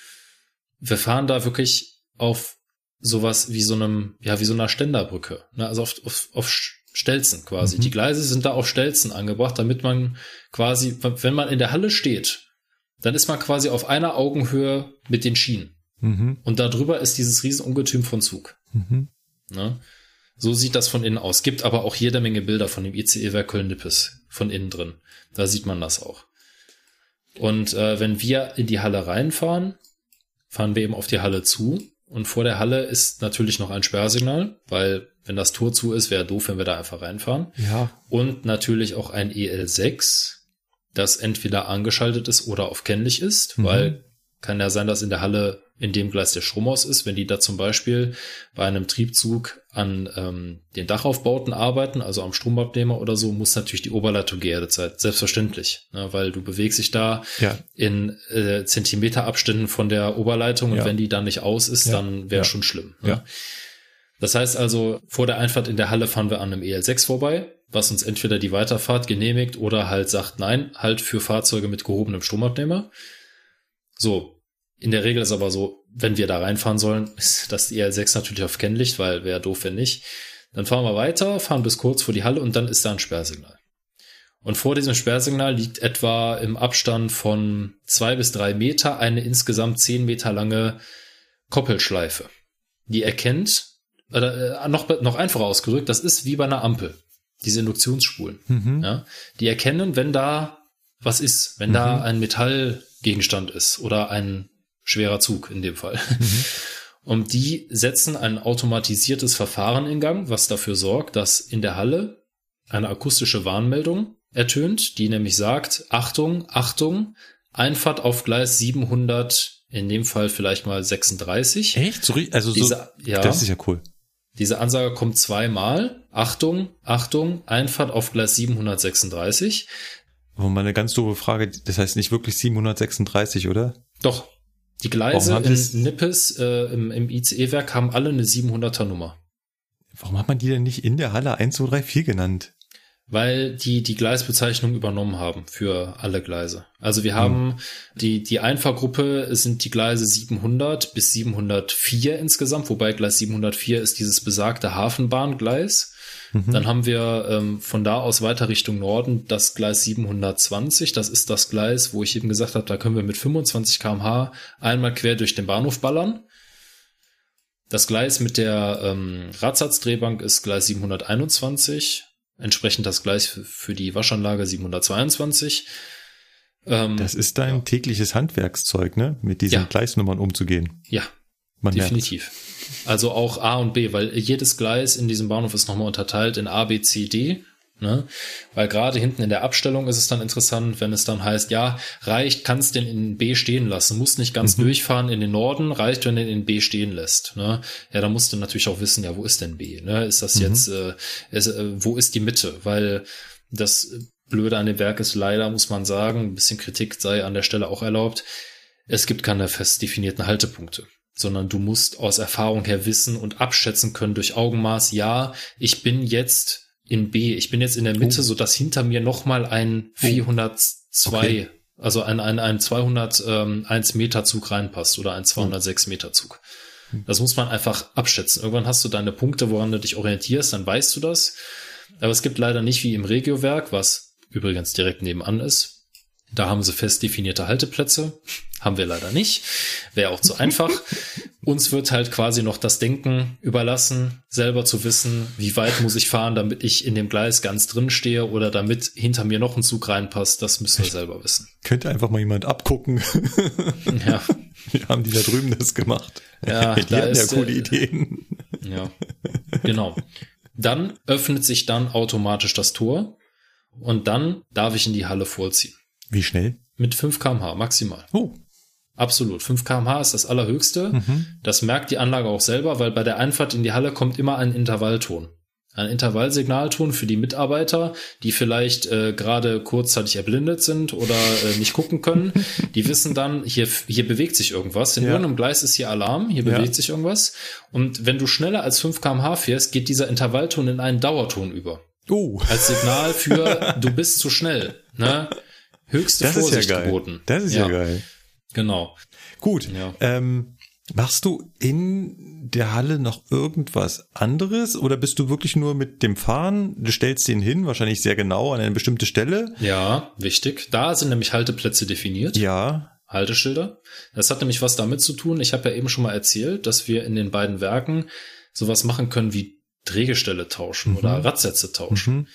wir fahren da wirklich auf sowas wie so einem, ja, wie so einer Ständerbrücke. Ne? Also auf, auf, auf Stelzen quasi. Mhm. Die Gleise sind da auf Stelzen angebracht, damit man quasi, wenn man in der Halle steht, dann ist man quasi auf einer Augenhöhe mit den Schienen. Mhm, Und darüber ist dieses Riesenungetüm von Zug. mhm. Ne? So sieht das von innen aus. Gibt aber auch jede Menge Bilder von dem ICE-Werk Köln-Nippes von innen drin. Da sieht man das auch. Und äh, wenn wir in die Halle reinfahren, fahren wir eben auf die Halle zu. Und vor der Halle ist natürlich noch ein Sperrsignal, weil wenn das Tor zu ist, wäre doof, wenn wir da einfach reinfahren. Ja. Und natürlich auch ein EL6, das entweder angeschaltet ist oder auf kennlich ist, Mhm. weil kann ja sein, dass in der Halle in dem Gleis der Strom aus ist, wenn die da zum Beispiel bei einem Triebzug an ähm, den Dachaufbauten arbeiten, also am Stromabnehmer oder so, muss natürlich die Oberleitung geerdet sein, selbstverständlich, ne, weil du bewegst dich da Ja. in äh, Zentimeterabständen von der Oberleitung und Ja. wenn die dann nicht aus ist, Ja. dann wäre schon schlimm. Ne? Das heißt also, vor der Einfahrt in der Halle fahren wir an einem EL6 vorbei, was uns entweder die Weiterfahrt genehmigt oder halt sagt, nein, halt für Fahrzeuge mit gehobenem Stromabnehmer. So, in der Regel ist aber so, wenn wir da reinfahren sollen, ist das EL6 natürlich auf Kennlicht, weil wäre doof, wenn nicht. Dann fahren wir weiter, fahren bis kurz vor die Halle und dann ist da ein Sperrsignal. Und vor diesem Sperrsignal liegt etwa im Abstand von zwei bis drei Meter eine insgesamt zehn Meter lange Koppelschleife. Die erkennt, oder äh, noch, noch einfacher ausgedrückt, das ist wie bei einer Ampel. Diese Induktionsspulen. Mhm. Ja, die erkennen, wenn da was ist, wenn da ein Metallgegenstand ist oder ein schwerer Zug in dem Fall. (laughs) Und die setzen ein automatisiertes Verfahren in Gang, was dafür sorgt, dass in der Halle eine akustische Warnmeldung ertönt, die nämlich sagt, Achtung, Achtung, Einfahrt auf Gleis 700, in dem Fall vielleicht mal 36. Echt? So, also so, Diese, ja, das ist ja cool. diese Ansage kommt zweimal. Achtung, Achtung, Einfahrt auf Gleis 736. Aber mal eine ganz doofe Frage, das heißt nicht wirklich 736, oder? Doch, die Gleise in Nippes äh, im, im ICE-Werk haben alle eine 700er Nummer. Warum hat man die denn nicht in der Halle 1, 2, 3, 4 genannt? Weil die die Gleisbezeichnung übernommen haben für alle Gleise. Also wir haben die, die Einfahrgruppe sind die Gleise 700 bis 704 insgesamt, wobei Gleis 704 ist dieses besagte Hafenbahngleis. Dann haben wir ähm, von da aus weiter Richtung Norden das Gleis 720. Das ist das Gleis, wo ich eben gesagt habe, da können wir mit 25 kmh einmal quer durch den Bahnhof ballern. Das Gleis mit der ähm, Radsatzdrehbank ist Gleis 721. entsprechend das Gleis für, für die Waschanlage 722. Ähm, das ist dein ja. tägliches Handwerkszeug, ne? Mit diesen ja. Gleisnummern umzugehen. Ja, Man definitiv. Merkt's. Also auch A und B, weil jedes Gleis in diesem Bahnhof ist nochmal unterteilt in A, B, C, D. Ne? Weil gerade hinten in der Abstellung ist es dann interessant, wenn es dann heißt, ja, reicht, kannst den in B stehen lassen, musst nicht ganz mhm. durchfahren in den Norden, reicht, wenn du den in B stehen lässt. Ne? Ja, da musst du natürlich auch wissen, ja, wo ist denn B? Ne? Ist das mhm. jetzt, äh, ist, äh, wo ist die Mitte? Weil das Blöde an dem Werk ist leider, muss man sagen, ein bisschen Kritik sei an der Stelle auch erlaubt. Es gibt keine fest definierten Haltepunkte sondern du musst aus Erfahrung her wissen und abschätzen können durch Augenmaß, ja, ich bin jetzt in B. Ich bin jetzt in der Mitte, oh. so dass hinter mir nochmal ein 402, okay. also ein, ein, ein 201 ähm, Meter Zug reinpasst oder ein 206 Meter Zug. Hm. Das muss man einfach abschätzen. Irgendwann hast du deine Punkte, woran du dich orientierst, dann weißt du das. Aber es gibt leider nicht wie im Regiowerk, was übrigens direkt nebenan ist, da haben sie fest definierte Halteplätze. Haben wir leider nicht. Wäre auch zu einfach. (laughs) Uns wird halt quasi noch das Denken überlassen, selber zu wissen, wie weit muss ich fahren, damit ich in dem Gleis ganz drin stehe oder damit hinter mir noch ein Zug reinpasst. Das müssen wir selber wissen. Könnte einfach mal jemand abgucken. (laughs) Ja. (laughs) Wie haben die da drüben das gemacht? Ja, die da hatten ist, ja coole Ideen. Ja, genau. Dann öffnet sich dann automatisch das Tor und dann darf ich in die Halle vorziehen. Wie schnell? Mit 5 kmh maximal. Oh. Absolut. 5 kmh ist das allerhöchste. Mhm. Das merkt die Anlage auch selber, weil bei der Einfahrt in die Halle kommt immer ein Intervallton. Ein Intervallsignalton für die Mitarbeiter, die vielleicht äh, gerade kurzzeitig erblindet sind oder äh, nicht gucken können. (laughs) Die wissen dann, hier, hier bewegt sich irgendwas. In ja. irgendeinem Gleis ist hier Alarm, hier ja. bewegt sich irgendwas. Und wenn du schneller als 5 kmh fährst, geht dieser Intervallton in einen Dauerton über. Oh. Als Signal für (laughs) du bist zu schnell. Ne? Höchste das Vorsicht ist ja geil. geboten. Das ist ja, ja geil. Genau. Gut. Ja. Ähm, machst du in der Halle noch irgendwas anderes oder bist du wirklich nur mit dem Fahren? Du stellst den hin, wahrscheinlich sehr genau an eine bestimmte Stelle. Ja, wichtig. Da sind nämlich Halteplätze definiert. Ja. Halteschilder. Das hat nämlich was damit zu tun. Ich habe ja eben schon mal erzählt, dass wir in den beiden Werken sowas machen können wie Drehgestelle tauschen mhm. oder Radsätze tauschen. Mhm.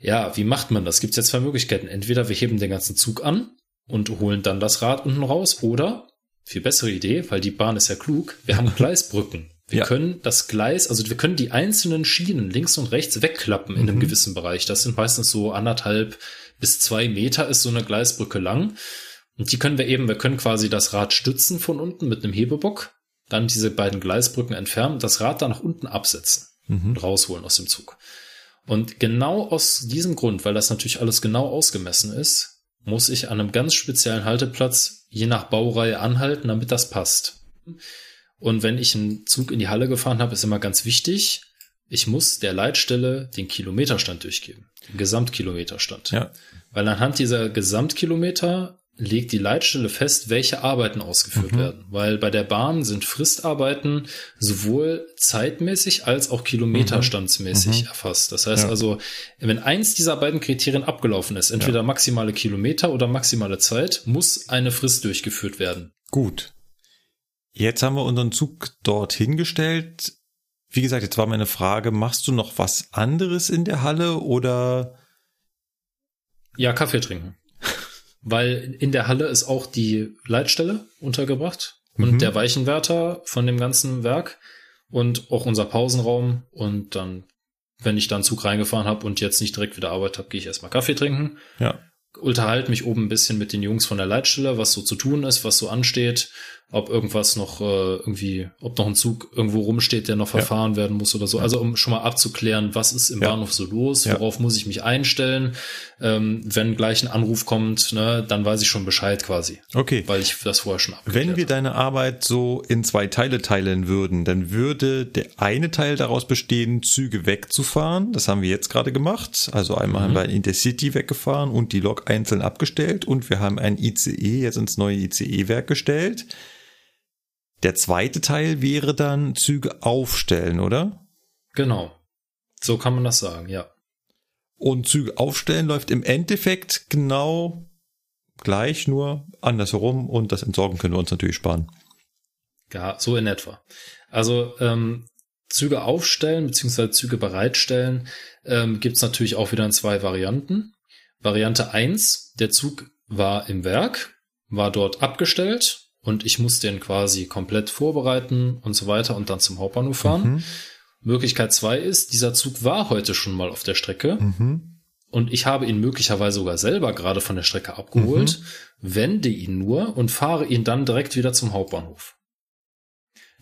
Ja, wie macht man das? Gibt es jetzt zwei Möglichkeiten. Entweder wir heben den ganzen Zug an und holen dann das Rad unten raus oder, viel bessere Idee, weil die Bahn ist ja klug, wir haben (laughs) Gleisbrücken. Wir ja. können das Gleis, also wir können die einzelnen Schienen links und rechts wegklappen in einem mhm. gewissen Bereich. Das sind meistens so anderthalb bis zwei Meter ist so eine Gleisbrücke lang. Und die können wir eben, wir können quasi das Rad stützen von unten mit einem Hebebock, dann diese beiden Gleisbrücken entfernen, das Rad dann nach unten absetzen mhm. und rausholen aus dem Zug. Und genau aus diesem Grund, weil das natürlich alles genau ausgemessen ist, muss ich an einem ganz speziellen Halteplatz je nach Baureihe anhalten, damit das passt. Und wenn ich einen Zug in die Halle gefahren habe, ist immer ganz wichtig, ich muss der Leitstelle den Kilometerstand durchgeben, den Gesamtkilometerstand. Ja. Weil anhand dieser Gesamtkilometer legt die Leitstelle fest, welche Arbeiten ausgeführt mhm. werden. Weil bei der Bahn sind Fristarbeiten sowohl zeitmäßig als auch kilometerstandsmäßig mhm. erfasst. Das heißt ja. also, wenn eins dieser beiden Kriterien abgelaufen ist, entweder ja. maximale Kilometer oder maximale Zeit, muss eine Frist durchgeführt werden. Gut. Jetzt haben wir unseren Zug dort hingestellt. Wie gesagt, jetzt war meine Frage, machst du noch was anderes in der Halle oder? Ja, Kaffee trinken weil in der Halle ist auch die Leitstelle untergebracht und mhm. der Weichenwärter von dem ganzen Werk und auch unser Pausenraum und dann, wenn ich dann Zug reingefahren habe und jetzt nicht direkt wieder Arbeit habe, gehe ich erstmal Kaffee trinken. Ja. Unterhalte mich oben ein bisschen mit den Jungs von der Leitstelle, was so zu tun ist, was so ansteht ob irgendwas noch äh, irgendwie, ob noch ein Zug irgendwo rumsteht, der noch verfahren ja. werden muss oder so. Also um schon mal abzuklären, was ist im ja. Bahnhof so los, worauf ja. muss ich mich einstellen. Ähm, wenn gleich ein Anruf kommt, ne, dann weiß ich schon Bescheid quasi. Okay. Weil ich das vorher schon abgeklärt Wenn wir deine Arbeit so in zwei Teile teilen würden, dann würde der eine Teil daraus bestehen, Züge wegzufahren. Das haben wir jetzt gerade gemacht. Also einmal mhm. haben wir ein Intercity weggefahren und die Lok einzeln abgestellt und wir haben ein ICE jetzt ins neue ICE-Werk gestellt. Der zweite Teil wäre dann Züge aufstellen, oder? Genau. So kann man das sagen, ja. Und Züge aufstellen läuft im Endeffekt genau gleich, nur andersherum und das Entsorgen können wir uns natürlich sparen. Ja, so in etwa. Also ähm, Züge aufstellen bzw. Züge bereitstellen, ähm, gibt es natürlich auch wieder in zwei Varianten. Variante eins: der Zug war im Werk, war dort abgestellt und ich muss den quasi komplett vorbereiten und so weiter und dann zum Hauptbahnhof fahren. Mhm. Möglichkeit zwei ist, dieser Zug war heute schon mal auf der Strecke mhm. und ich habe ihn möglicherweise sogar selber gerade von der Strecke abgeholt, mhm. wende ihn nur und fahre ihn dann direkt wieder zum Hauptbahnhof.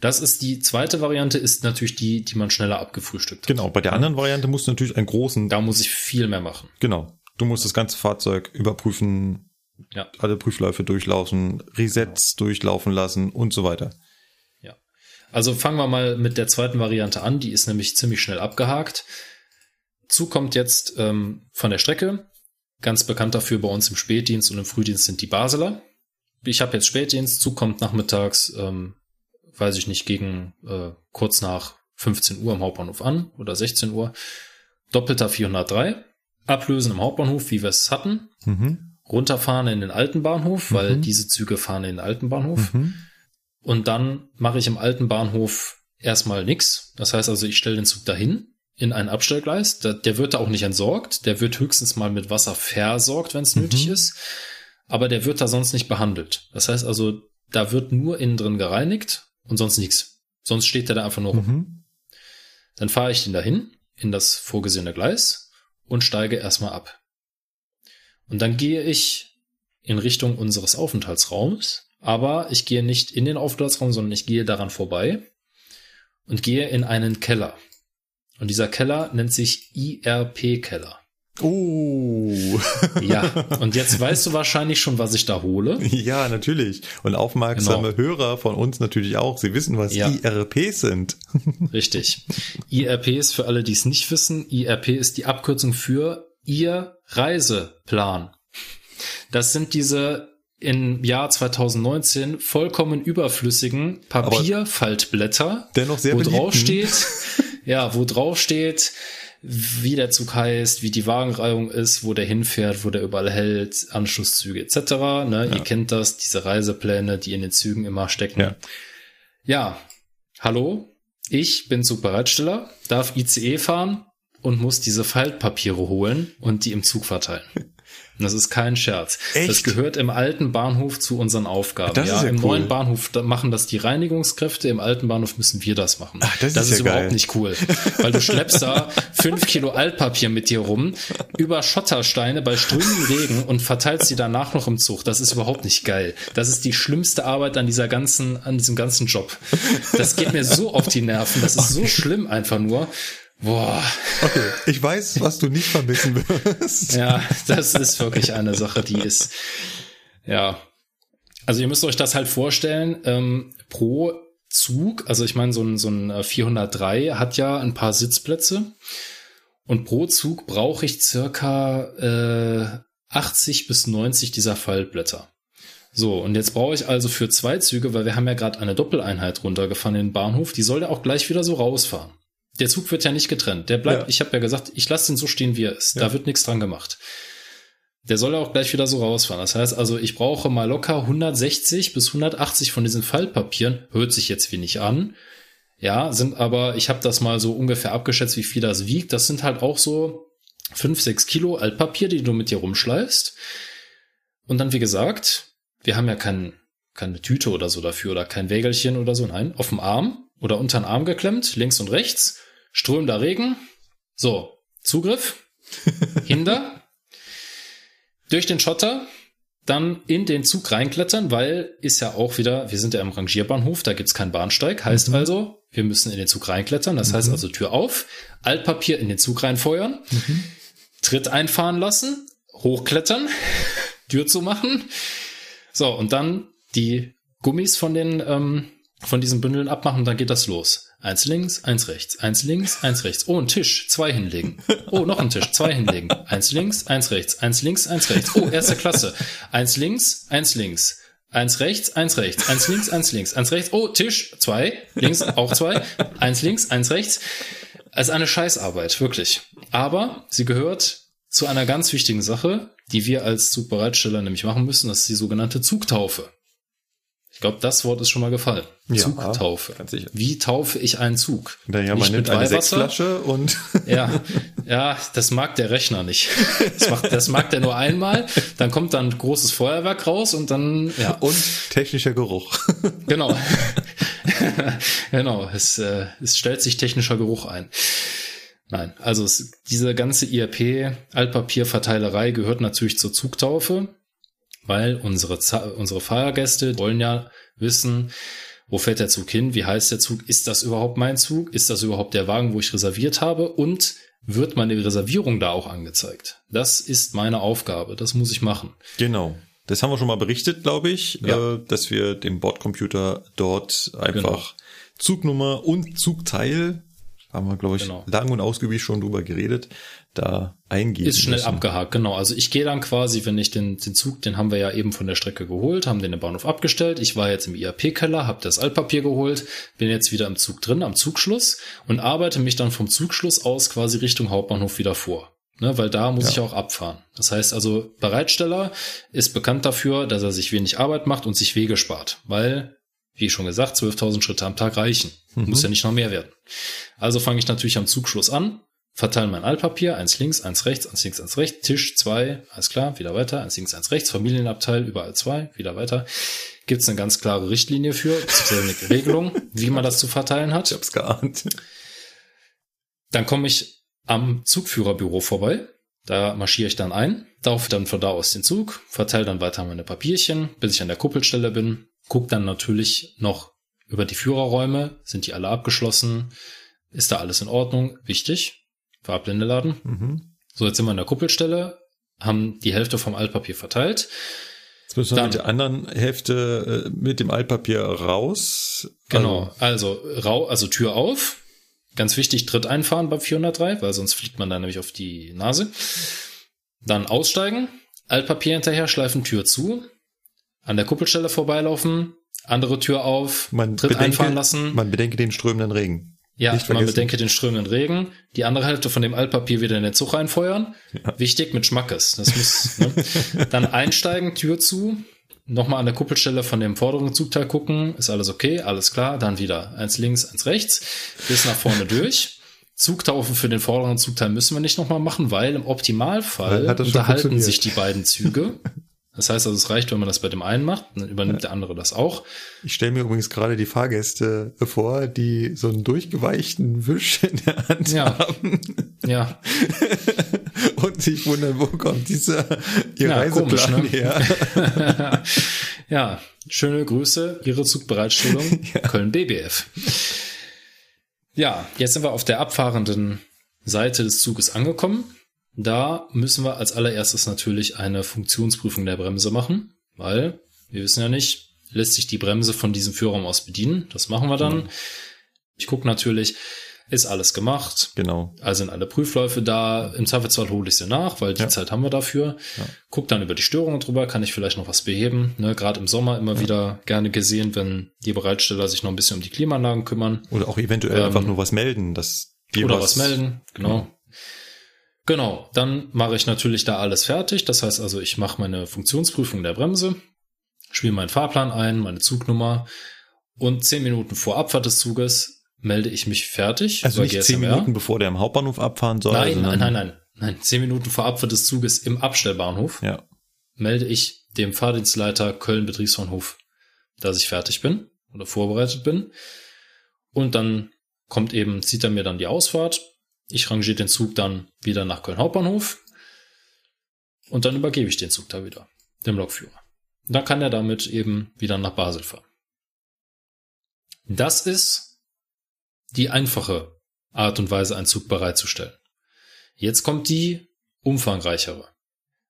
Das ist die zweite Variante, ist natürlich die, die man schneller abgefrühstückt hat. Genau, bei der anderen Variante musst du natürlich einen großen. Da muss ich viel mehr machen. Genau. Du musst das ganze Fahrzeug überprüfen, ja. alle Prüfläufe durchlaufen, Resets genau. durchlaufen lassen und so weiter. Ja. Also fangen wir mal mit der zweiten Variante an, die ist nämlich ziemlich schnell abgehakt. Zug kommt jetzt ähm, von der Strecke. Ganz bekannt dafür bei uns im Spätdienst und im Frühdienst sind die Basler. Ich habe jetzt Spätdienst, Zug kommt nachmittags ähm, weiß ich nicht, gegen äh, kurz nach 15 Uhr am Hauptbahnhof an oder 16 Uhr. Doppelter 403. Ablösen im Hauptbahnhof, wie wir es hatten. Mhm. Runterfahren in den alten Bahnhof, weil mhm. diese Züge fahren in den alten Bahnhof. Mhm. Und dann mache ich im alten Bahnhof erstmal nix. Das heißt also, ich stelle den Zug dahin in ein Abstellgleis. Der, der, wird da auch nicht entsorgt. Der wird höchstens mal mit Wasser versorgt, wenn es mhm. nötig ist. Aber der wird da sonst nicht behandelt. Das heißt also, da wird nur innen drin gereinigt und sonst nichts. Sonst steht er da einfach nur rum. Mhm. Dann fahre ich den dahin in das vorgesehene Gleis und steige erstmal ab. Und dann gehe ich in Richtung unseres Aufenthaltsraums, aber ich gehe nicht in den Aufenthaltsraum, sondern ich gehe daran vorbei und gehe in einen Keller. Und dieser Keller nennt sich IRP-Keller. Oh. ja, (laughs) und jetzt weißt du wahrscheinlich schon, was ich da hole. Ja, natürlich. Und aufmerksame genau. Hörer von uns natürlich auch. Sie wissen, was ja. IRPs sind. (laughs) Richtig. IRPs, für alle, die es nicht wissen, IRP ist die Abkürzung für Ihr Reiseplan. Das sind diese im Jahr 2019 vollkommen überflüssigen Papierfaltblätter, dennoch sehr wo drauf steht, (laughs) ja, wo drauf steht, wie der Zug heißt, wie die Wagenreihung ist, wo der hinfährt, wo der überall hält, Anschlusszüge etc. Ne? Ja. Ihr kennt das, diese Reisepläne, die in den Zügen immer stecken. Ja, ja. hallo, ich bin Zugbereitsteller, darf ICE fahren und muss diese Faltpapiere holen und die im Zug verteilen. Das ist kein Scherz. Echt? Das gehört im alten Bahnhof zu unseren Aufgaben. Das ja, ja Im cool. neuen Bahnhof machen das die Reinigungskräfte, im alten Bahnhof müssen wir das machen. Ach, das, das ist, ist ja überhaupt geil. nicht cool. Weil du schleppst da fünf Kilo Altpapier mit dir rum, über Schottersteine bei strömendem Regen und verteilst sie danach noch im Zug. Das ist überhaupt nicht geil. Das ist die schlimmste Arbeit an dieser ganzen, an diesem ganzen Job. Das geht mir so auf die Nerven. Das ist so schlimm einfach nur. Boah. Okay, ich weiß, was du nicht vermissen wirst. Ja, das ist wirklich eine Sache, die ist, ja. Also ihr müsst euch das halt vorstellen, ähm, pro Zug, also ich meine, so ein, so ein 403 äh, hat ja ein paar Sitzplätze und pro Zug brauche ich circa äh, 80 bis 90 dieser Faltblätter. So, und jetzt brauche ich also für zwei Züge, weil wir haben ja gerade eine Doppeleinheit runtergefahren in den Bahnhof, die soll ja auch gleich wieder so rausfahren. Der Zug wird ja nicht getrennt. Der bleibt, ja. ich habe ja gesagt, ich lasse den so stehen, wie er ist. Ja. Da wird nichts dran gemacht. Der soll ja auch gleich wieder so rausfahren. Das heißt also, ich brauche mal locker 160 bis 180 von diesen Faltpapieren. Hört sich jetzt wenig an. Ja, sind aber, ich habe das mal so ungefähr abgeschätzt, wie viel das wiegt. Das sind halt auch so 5, 6 Kilo Altpapier, die du mit dir rumschleifst. Und dann, wie gesagt, wir haben ja kein, keine Tüte oder so dafür oder kein Wägelchen oder so. Nein, auf dem Arm oder unter den Arm geklemmt, links und rechts strömender Regen. So, Zugriff, Hinder, (laughs) durch den Schotter, dann in den Zug reinklettern, weil ist ja auch wieder, wir sind ja im Rangierbahnhof, da gibt's keinen Bahnsteig, heißt mhm. also, wir müssen in den Zug reinklettern, das mhm. heißt also Tür auf, Altpapier in den Zug reinfeuern, mhm. Tritt einfahren lassen, hochklettern, (laughs) Tür zu machen, so und dann die Gummis von den ähm, von diesen Bündeln abmachen, dann geht das los. Eins links, eins rechts, eins links, eins rechts. Oh, ein Tisch, zwei hinlegen. Oh, noch ein Tisch, zwei hinlegen. Eins links, eins rechts, eins links, eins rechts. Oh, erste Klasse. Eins links, eins links. Eins rechts, eins rechts, eins links, eins links, eins rechts. Oh, Tisch, zwei, links, auch zwei. Eins links, eins rechts. Also eine Scheißarbeit, wirklich. Aber sie gehört zu einer ganz wichtigen Sache, die wir als Zugbereitsteller nämlich machen müssen. Das ist die sogenannte Zugtaufe. Ich glaube, das Wort ist schon mal gefallen. Ja, Zugtaufe. ganz sicher. Wie taufe ich einen Zug? Naja, man Nicht nimmt mit eine? Sechsflasche und (laughs) Ja, ja, das mag der Rechner nicht. Das, macht, das mag der nur einmal. Dann kommt dann ein großes Feuerwerk raus und dann, ja, und technischer Geruch. (laughs) genau. (laughs) genau, es, äh, es stellt sich technischer Geruch ein. Nein, also es, diese ganze IRP-Altpapierverteilerei gehört natürlich zur Zugtaufe, weil unsere, unsere Fahrgäste wollen ja wissen, wo fährt der Zug hin, wie heißt der Zug, ist das überhaupt mein Zug, ist das überhaupt der Wagen, wo ich reserviert habe und wird meine Reservierung da auch angezeigt. Das ist meine Aufgabe, das muss ich machen. Genau. Das haben wir schon mal berichtet, glaube ich, Ja. äh, dass wir dem Bordcomputer dort einfach Zugnummer und Zugteil, haben wir, glaube ich, Genau. lang und ausgiebig schon drüber geredet, da eingeben Ist schnell müssen. abgehakt, genau. Also ich gehe dann quasi, wenn ich den, den Zug, den haben wir ja eben von der Strecke geholt, haben den im Bahnhof abgestellt. Ich war jetzt im IAP-Keller, habe das Altpapier geholt, bin jetzt wieder im Zug drin, am Zugschluss und arbeite mich dann vom Zugschluss aus quasi Richtung Hauptbahnhof wieder vor. Ne, weil da muss Ja. ich auch abfahren. Das heißt also, Bereitsteller ist bekannt dafür, dass er sich wenig Arbeit macht und sich Wege spart. Weil, wie schon gesagt, 12.000 Schritte am Tag reichen. Muss ja nicht noch mehr werden. Also fange ich natürlich am Zugschluss an, verteile mein Altpapier, eins links, eins rechts, eins links, eins rechts, Tisch zwei, alles klar, wieder weiter, eins links, eins rechts, Familienabteil, überall zwei, wieder weiter. Gibt es eine ganz klare Richtlinie für, eine (laughs) Regelung, wie man das zu verteilen hat. Ich hab's geahnt. Dann komme ich am Zugführerbüro vorbei. Da marschiere ich dann ein, laufe dann von da aus den Zug, verteile dann weiter meine Papierchen, bis ich an der Kuppelstelle bin, guck dann natürlich noch über die Führerräume, sind die alle abgeschlossen, ist da alles in Ordnung, wichtig, Fahrblende laden. Mhm. So, jetzt sind wir an der Kuppelstelle, haben die Hälfte vom Altpapier verteilt. Jetzt müssen wir Dann- mit der anderen Hälfte äh, mit dem Altpapier raus. Genau, also, rau, also Tür auf. Ganz wichtig, Tritt einfahren beim 403, weil sonst fliegt man da nämlich auf die Nase. Dann aussteigen, Altpapier hinterher, schleifen Tür zu, an der Kuppelstelle vorbeilaufen, andere Tür auf, Man Tritt bedenke, einfahren lassen. man bedenke den strömenden Regen. Ja, nicht man vergessen. bedenke den strömenden Regen, die andere Hälfte von dem Altpapier wieder in den Zug reinfeuern. Wichtig mit Schmackes. Das muss, ne? (laughs) Dann einsteigen, Tür zu, nochmal an der Kuppelstelle von dem vorderen Zugteil gucken, ist alles okay, alles klar, dann wieder eins links, eins rechts, bis nach vorne (laughs) durch. Zugtaufen für den vorderen Zugteil müssen wir nicht nochmal machen, weil im Optimalfall unterhalten sich die beiden Züge. (laughs) Das heißt also, es reicht, wenn man das bei dem einen macht, dann übernimmt der andere das auch. Ich stelle mir übrigens gerade die Fahrgäste vor, die so einen durchgeweichten Wisch in der Hand Ja. haben Ja, (laughs) und sich wundern, wo kommt dieser ihr Ja, Reiseplan komisch, ne? her. (laughs) Ja, schöne Grüße, Ihre Zugbereitstellung (laughs) Köln BBF. Ja, jetzt sind wir auf der abfahrenden Seite des Zuges angekommen. Da müssen wir als allererstes natürlich eine Funktionsprüfung der Bremse machen, weil wir wissen ja nicht, lässt sich die Bremse von diesem Führraum aus bedienen. Das machen wir dann. Ich gucke natürlich, ist alles gemacht, Genau. also sind alle Prüfläufe da. Im Zweifelsfall hole ich sie nach, weil die Ja. Zeit haben wir dafür. Guck dann über die Störungen drüber, kann ich vielleicht noch was beheben. Ne, Gerade im Sommer immer wieder gerne gesehen, wenn die Bereitsteller sich noch ein bisschen um die Klimaanlagen kümmern Oder auch eventuell Ähm, einfach nur was melden, dass die oder was melden. Genau. Genau, dann mache ich natürlich da alles fertig. Das heißt also, ich mache meine Funktionsprüfung der Bremse, spiele meinen Fahrplan ein, meine Zugnummer und zehn Minuten vor Abfahrt des Zuges melde ich mich fertig. Also nicht zehn GSMR. Minuten bevor der am Hauptbahnhof abfahren soll. Nein, nein, nein, nein. Nein, zehn Minuten vor Abfahrt des Zuges im Abstellbahnhof Ja. melde ich dem Fahrdienstleiter Köln Betriebsbahnhof, dass ich fertig bin oder vorbereitet bin. Und dann kommt eben, zieht er mir dann die Ausfahrt. Ich rangiere den Zug dann wieder nach Köln Hauptbahnhof. Und dann übergebe ich den Zug da wieder, dem Lokführer. Und dann kann er damit eben wieder nach Basel fahren. Das ist die einfache Art und Weise, einen Zug bereitzustellen. Jetzt kommt die umfangreichere.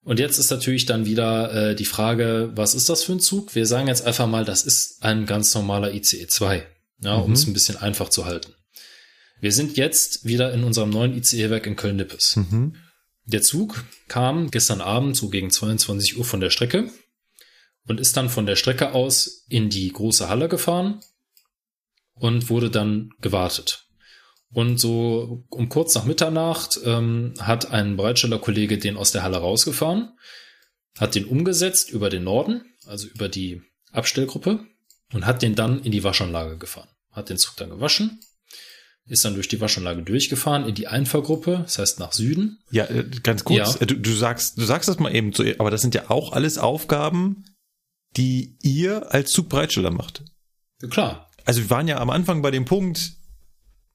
Und jetzt ist natürlich dann wieder äh, die Frage, was ist das für ein Zug? Wir sagen jetzt einfach mal, das ist ein ganz normaler ICE 2, ja, um Mhm. es ein bisschen einfach zu halten. Wir sind jetzt wieder in unserem neuen ICE-Werk in Köln-Nippes. Mhm. Der Zug kam gestern Abend so gegen 22 Uhr von der Strecke und ist dann von der Strecke aus in die große Halle gefahren und wurde dann gewartet. Und so um kurz nach Mitternacht ähm, hat ein Bereitstellerkollege den aus der Halle rausgefahren, hat den umgesetzt über den Norden, also über die Abstellgruppe, und hat den dann in die Waschanlage gefahren. Hat den Zug dann gewaschen, ist dann durch die Waschanlage durchgefahren in die Einfahrgruppe, das heißt nach Süden. Ja, äh, ganz kurz, Ja. äh, du, du sagst, du sagst das mal eben so, aber das sind ja auch alles Aufgaben, die ihr als Zugbereitsteller macht. Ja, klar. Also wir waren ja am Anfang bei dem Punkt,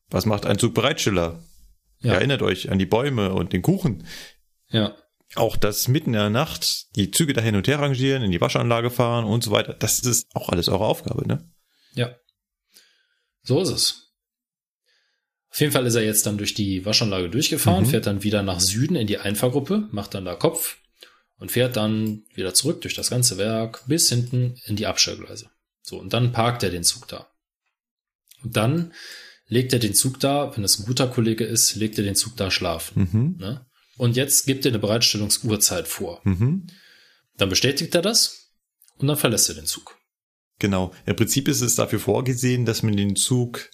was macht ein Zugbereitsteller? Ja. Erinnert euch an die Bäume und den Kuchen. Ja. Auch das mitten in der Nacht die Züge da hin und her rangieren, in die Waschanlage fahren und so weiter. Das ist auch alles eure Aufgabe, ne? Ja. So ist es. Auf jeden Fall ist er jetzt dann durch die Waschanlage durchgefahren, Mhm. fährt dann wieder nach Süden in die Einfahrgruppe, macht dann da Kopf und fährt dann wieder zurück durch das ganze Werk bis hinten in die Abstellgleise. So, und dann parkt er den Zug da. Und dann legt er den Zug da, wenn es ein guter Kollege ist, legt er den Zug da schlafen. Mhm. Ne? Und jetzt gibt er eine Bereitstellungsuhrzeit vor. Mhm. Dann bestätigt er das und dann verlässt er den Zug. Genau. Im Prinzip ist es dafür vorgesehen, dass man den Zug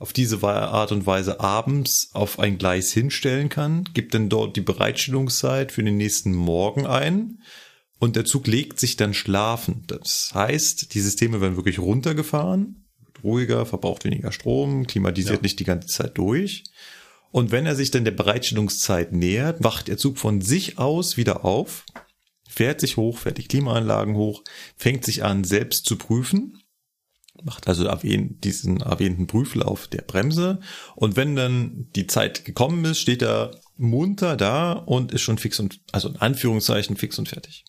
auf diese Art und Weise abends auf ein Gleis hinstellen kann, gibt dann dort die Bereitstellungszeit für den nächsten Morgen ein und der Zug legt sich dann schlafen. Das heißt, die Systeme werden wirklich runtergefahren, ruhiger, verbraucht weniger Strom, klimatisiert Ja. nicht die ganze Zeit durch. Und wenn er sich dann der Bereitstellungszeit nähert, wacht der Zug von sich aus wieder auf, fährt sich hoch, fährt die Klimaanlagen hoch, fängt sich an, selbst zu prüfen, macht also erwähnt, diesen erwähnten Prüflauf der Bremse. Und wenn dann die Zeit gekommen ist, steht er munter da und ist schon fix und, also in Anführungszeichen fix und fertig.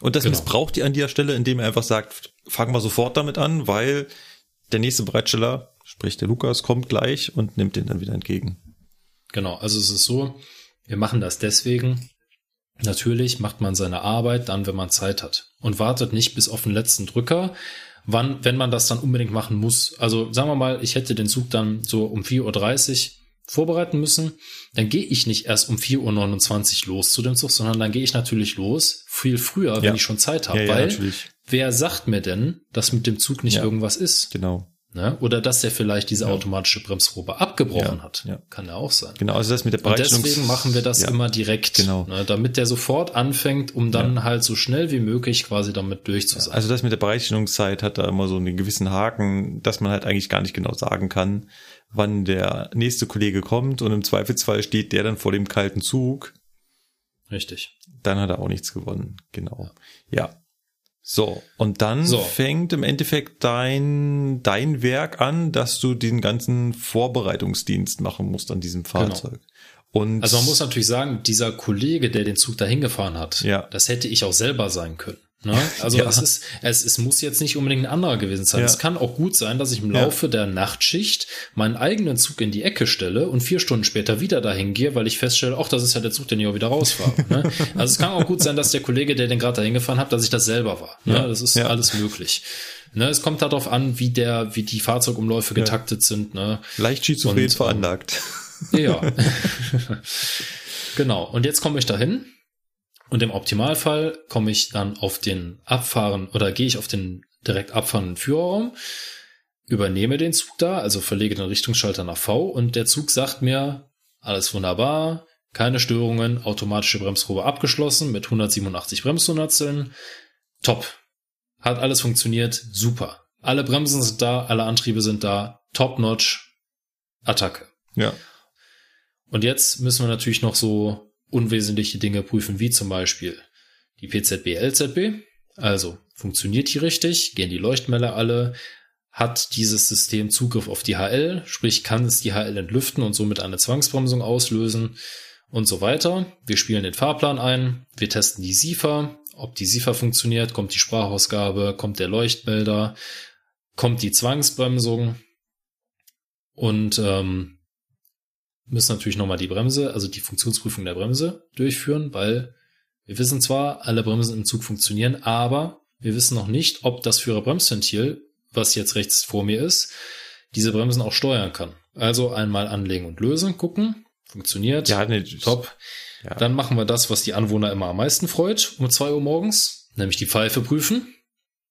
Und das Genau. missbraucht ihr an dieser Stelle, indem er einfach sagt, fangen wir sofort damit an, weil der nächste Bereitsteller, sprich der Lukas, kommt gleich und nimmt den dann wieder entgegen. Genau, also es ist so, wir machen das deswegen. Natürlich macht man seine Arbeit dann, wenn man Zeit hat und wartet nicht bis auf den letzten Drücker, wann, wenn man das dann unbedingt machen muss. Also sagen wir mal, ich hätte den Zug dann so um 4.30 Uhr vorbereiten müssen, dann gehe ich nicht erst um 4.29 Uhr los zu dem Zug, sondern dann gehe ich natürlich los, viel früher, wenn Ja. ich schon Zeit habe, Ja, ja, weil natürlich. wer sagt mir denn, dass mit dem Zug nicht irgendwas ist? Genau. Ne? Oder dass der vielleicht diese Ja. automatische Bremsrobe abgebrochen Ja, hat. ja. Kann ja auch sein. Genau, also das mit der Und Bereitstellungs- deswegen machen wir das immer direkt, Genau. ne, damit der sofort anfängt, um dann halt so schnell wie möglich quasi damit durch zu sein. Also das mit der Bereitstellungszeit hat da immer so einen gewissen Haken, dass man halt eigentlich gar nicht genau sagen kann, wann der nächste Kollege kommt und im Zweifelsfall steht der dann vor dem kalten Zug, Richtig. dann hat er auch nichts gewonnen. Genau. Ja. So, und dann So. fängt im Endeffekt dein, dein Werk an, dass du den ganzen Vorbereitungsdienst machen musst an diesem Fahrzeug. Und Also man muss natürlich sagen, dieser Kollege, der den Zug dahin gefahren hat, Ja. das hätte ich auch selber sein können. Ne? Also Ja. es ist, es, es muss jetzt nicht unbedingt ein anderer gewesen sein. Ja. Es kann auch gut sein, dass ich im Ja. Laufe der Nachtschicht meinen eigenen Zug in die Ecke stelle und vier Stunden später wieder dahin gehe, weil ich feststelle, ach, das ist ja der Zug, den ich auch wieder rausfahre. ne? (laughs) Also es kann auch gut sein, dass der Kollege, der den gerade dahin gefahren hat, dass ich das selber war. Ne? Ja. Das ist Ja. alles möglich. Ne? Es kommt darauf an, wie der, wie die Fahrzeugumläufe getaktet sind. Ne? leicht schizophren Und, ähm, veranlagt. Ja. (laughs) (laughs) genau. Und jetzt komme ich dahin. Und im Optimalfall komme ich dann auf den Abfahren oder gehe ich auf den direkt abfahrenden Führerraum, übernehme den Zug da, also verlege den Richtungsschalter nach V und der Zug sagt mir, alles wunderbar, keine Störungen, automatische Bremsprobe abgeschlossen mit 187 Bremshundertsteln. Top. Hat alles funktioniert, super. Alle Bremsen sind da, alle Antriebe sind da, top notch, Attacke. Ja. Und jetzt müssen wir natürlich noch so unwesentliche Dinge prüfen, wie zum Beispiel die PZB, LZB. Also funktioniert die richtig? Gehen die Leuchtmelder alle? Hat dieses System Zugriff auf die HL? Sprich, kann es die HL entlüften und somit eine Zwangsbremsung auslösen? Und so weiter. Wir spielen den Fahrplan ein. Wir testen die SIFA. Ob die SIFA funktioniert, kommt die Sprachausgabe, kommt der Leuchtmelder, kommt die Zwangsbremsung. Und ähm, müssen natürlich nochmal die Bremse, also die Funktionsprüfung der Bremse durchführen, weil wir wissen zwar, alle Bremsen im Zug funktionieren, aber wir wissen noch nicht, ob das Führerbremsventil, was jetzt rechts vor mir ist, diese Bremsen auch steuern kann. Also einmal anlegen und lösen, gucken, funktioniert, Ja, nee, top. Ja. Dann machen wir das, was die Anwohner immer am meisten freut, um zwei Uhr morgens, nämlich die Pfeife prüfen.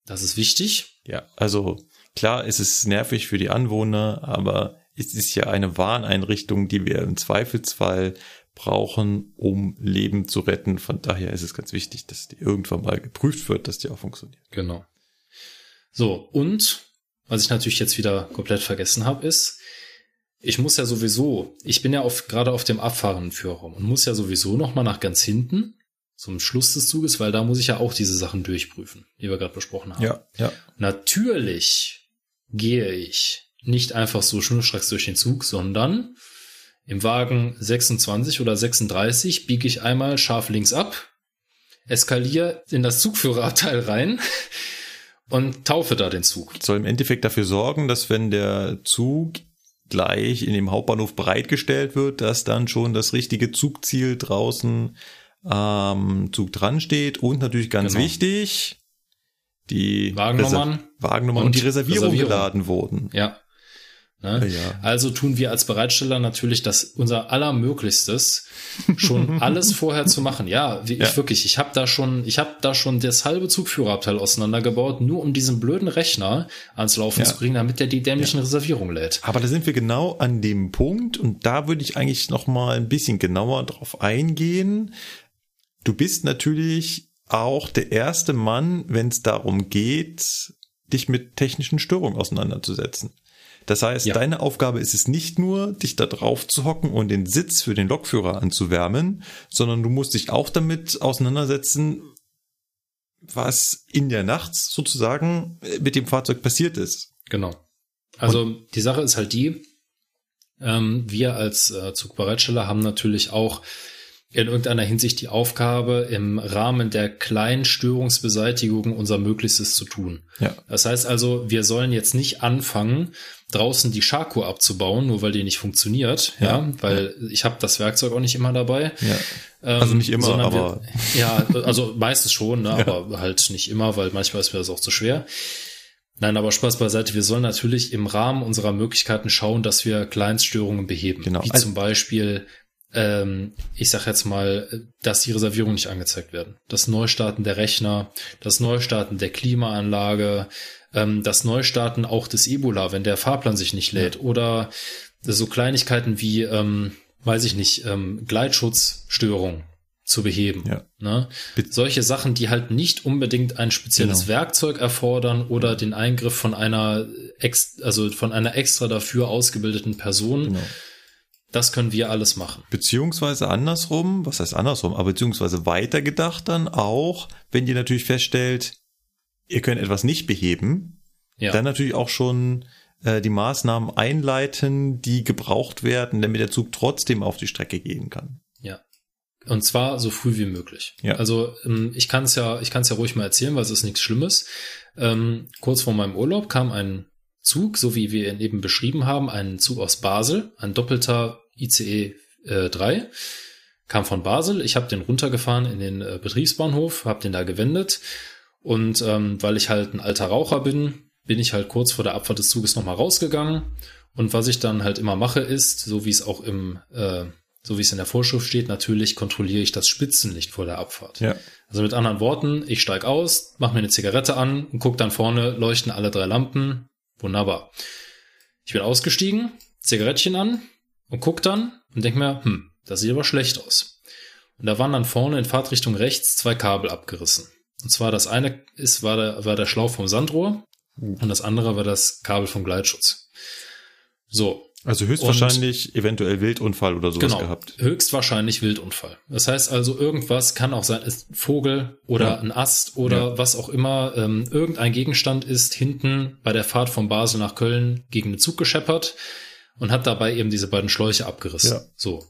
Das ist wichtig. Ja, also klar, es ist nervig für die Anwohner, aber es ist ja eine Warneinrichtung, die wir im Zweifelsfall brauchen, um Leben zu retten. Von daher ist es ganz wichtig, dass die irgendwann mal geprüft wird, dass die auch funktioniert. Genau. So, und was ich natürlich jetzt wieder komplett vergessen habe, ist, ich muss ja sowieso, ich bin ja auf, gerade auf dem abfahrenden Führerraum und muss ja sowieso noch mal nach ganz hinten zum Schluss des Zuges, weil da muss ich ja auch diese Sachen durchprüfen, die wir gerade besprochen haben. Ja, ja. Natürlich gehe ich nicht einfach so schnurstracks durch den Zug, sondern im Wagen 26 oder 36 biege ich einmal scharf links ab, eskaliere in das Zugführerabteil rein (laughs) und taufe da den Zug. Soll im Endeffekt dafür sorgen, dass wenn der Zug gleich in dem Hauptbahnhof bereitgestellt wird, dass dann schon das richtige Zugziel draußen am Zug dran steht und natürlich ganz Genau. wichtig, die Wagennummern Wagennummern und, und die Reservierung, Reservierung. geladen wurden. Ja. Ne? Ja. Also tun wir als Bereitsteller natürlich das unser allermöglichstes, schon (laughs) alles vorher zu machen. Ja, wie, Ja. ich wirklich, ich habe da schon, ich habe da schon das halbe Zugführerabteil auseinandergebaut, nur um diesen blöden Rechner ans Laufen Ja. zu kriegen, damit der die dämlichen Reservierungen lädt. Aber da sind wir genau an dem Punkt und da würde ich eigentlich noch mal ein bisschen genauer drauf eingehen. Du bist natürlich auch der erste Mann, wenn es darum geht, dich mit technischen Störungen auseinanderzusetzen. Das heißt, Ja. deine Aufgabe ist es nicht nur, dich da drauf zu hocken und den Sitz für den Lokführer anzuwärmen, sondern du musst dich auch damit auseinandersetzen, was in der Nacht sozusagen mit dem Fahrzeug passiert ist. Genau. Also die Sache ist halt die, ähm, wir als äh, Zugbereitsteller haben natürlich auch in irgendeiner Hinsicht die Aufgabe, im Rahmen der kleinen Störungsbeseitigung unser Möglichstes zu tun. Ja. Das heißt also, wir sollen jetzt nicht anfangen, draußen die Schaku abzubauen, nur weil die nicht funktioniert, ja, Ja. weil ich habe das Werkzeug auch nicht immer dabei. Ja. Ähm, Also nicht immer, aber- Wir, (laughs) ja, also meistens schon, ne, aber halt nicht immer, weil manchmal ist mir das auch zu schwer. Nein, aber Spaß beiseite. Wir sollen natürlich im Rahmen unserer Möglichkeiten schauen, dass wir Kleinststörungen beheben. Genau. Wie Also- zum Beispiel, ähm, ich sag jetzt mal, dass die Reservierungen nicht angezeigt werden. Das Neustarten der Rechner, das Neustarten der Klimaanlage, ähm, das Neustarten auch des Ebola, wenn der Fahrplan sich nicht lädt. Oder so Kleinigkeiten wie, ähm, weiß ich nicht, ähm, Gleitschutzstörung zu beheben. Ja. Ne? Solche Sachen, die halt nicht unbedingt ein spezielles Genau. Werkzeug erfordern oder den Eingriff von einer ex also von einer extra dafür ausgebildeten Person. Genau. Das können wir alles machen. Beziehungsweise andersrum, was heißt andersrum, aber beziehungsweise weitergedacht dann auch, wenn ihr natürlich feststellt, ihr könnt etwas nicht beheben, Ja. dann natürlich auch schon äh, die Maßnahmen einleiten, die gebraucht werden, damit der Zug trotzdem auf die Strecke gehen kann. Ja. Und zwar so früh wie möglich. Ja. Also ähm, ich kann es ja, ich kann es ja ruhig mal erzählen, weil es ist nichts Schlimmes. Ähm, kurz vor meinem Urlaub kam ein Zug, so wie wir ihn eben beschrieben haben, ein Zug aus Basel, ein doppelter ICE äh, 3, kam von Basel. Ich habe den runtergefahren in den äh, Betriebsbahnhof, habe den da gewendet und ähm, weil ich halt ein alter Raucher bin, bin ich halt kurz vor der Abfahrt des Zuges nochmal rausgegangen. Und was ich dann halt immer mache, ist, so wie es auch im, äh, so wie es in der Vorschrift steht, natürlich kontrolliere ich das Spitzenlicht vor der Abfahrt. Ja. Also mit anderen Worten, ich steig aus, mache mir eine Zigarette an und guck dann vorne, leuchten alle drei Lampen. Wunderbar. Ich bin ausgestiegen, Zigarettchen an und guck dann und denk mir, hm, das sieht aber schlecht aus. Und da waren dann vorne in Fahrtrichtung rechts zwei Kabel abgerissen. Und zwar das eine ist, war der, war der Schlauch vom Sandrohr und das andere war das Kabel vom Gleitschutz. So, Also höchstwahrscheinlich eventuell Wildunfall oder sowas genau, gehabt. höchstwahrscheinlich Wildunfall. Das heißt also, irgendwas kann auch sein, ist ein Vogel oder Ja. ein Ast oder Ja. was auch immer. Ähm, irgendein Gegenstand ist hinten bei der Fahrt von Basel nach Köln gegen den Zug gescheppert und hat dabei eben diese beiden Schläuche abgerissen. Ja. So.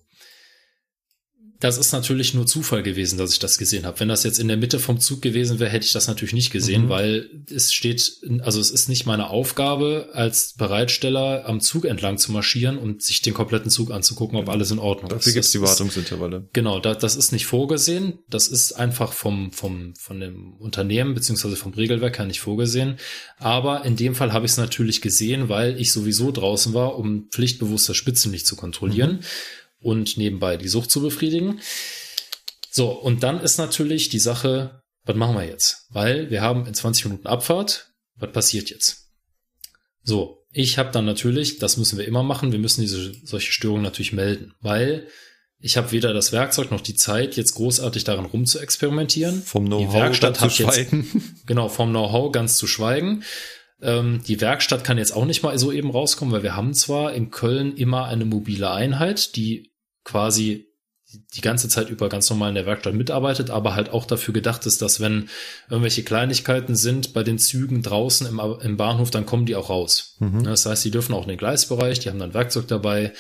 Das ist natürlich nur Zufall gewesen, dass ich das gesehen habe. Wenn das jetzt in der Mitte vom Zug gewesen wäre, hätte ich das natürlich nicht gesehen, Mhm. weil es steht, also es ist nicht meine Aufgabe, als Bereitsteller am Zug entlang zu marschieren und sich den kompletten Zug anzugucken, ob alles in Ordnung Dafür ist. gibt's die Das ist- Wartungsintervalle. Genau, da, das ist nicht vorgesehen. Das ist einfach vom, vom, von dem Unternehmen beziehungsweise vom Regelwerk her nicht vorgesehen. Aber in dem Fall habe ich es natürlich gesehen, weil ich sowieso draußen war, um pflichtbewusst das Spitzenlicht zu kontrollieren und nebenbei die Sucht zu befriedigen. So, und dann ist natürlich die Sache, was machen wir jetzt? Weil wir haben in 20 Minuten Abfahrt. Was passiert jetzt? So, ich habe dann natürlich, das müssen wir immer machen, wir müssen diese solche Störungen natürlich melden, weil ich habe weder das Werkzeug noch die Zeit, jetzt großartig daran rum zu experimentieren. Vom Know-how zu hat jetzt- schweigen. (laughs) Genau, vom Know-how ganz zu schweigen. Ähm, die Werkstatt kann jetzt auch nicht mal so eben rauskommen, weil wir haben zwar in Köln immer eine mobile Einheit, die quasi die ganze Zeit über ganz normal in der Werkstatt mitarbeitet, aber halt auch dafür gedacht ist, dass wenn irgendwelche Kleinigkeiten sind bei den Zügen draußen im, im Bahnhof, dann kommen die auch raus. Mhm. Das heißt, die dürfen auch in den Gleisbereich, die haben dann Werkzeug dabei.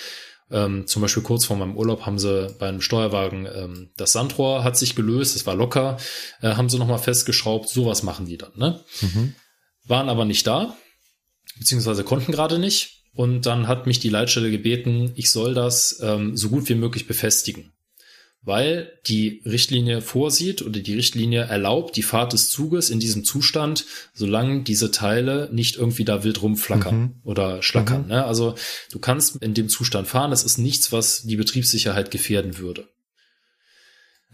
Ähm, zum Beispiel kurz vor meinem Urlaub haben sie beim Steuerwagen ähm, das Sandrohr hat sich gelöst, es war locker, äh, haben sie nochmal festgeschraubt, sowas machen die dann. Ne? Mhm waren aber nicht da, beziehungsweise konnten gerade nicht. Und dann hat mich die Leitstelle gebeten, ich soll das ähm, so gut wie möglich befestigen. Weil die Richtlinie vorsieht oder die Richtlinie erlaubt die Fahrt des Zuges in diesem Zustand, solange diese Teile nicht irgendwie da wild rumflackern mhm. oder schlackern. Mhm. Ne? Also du kannst in dem Zustand fahren, das ist nichts, was die Betriebssicherheit gefährden würde.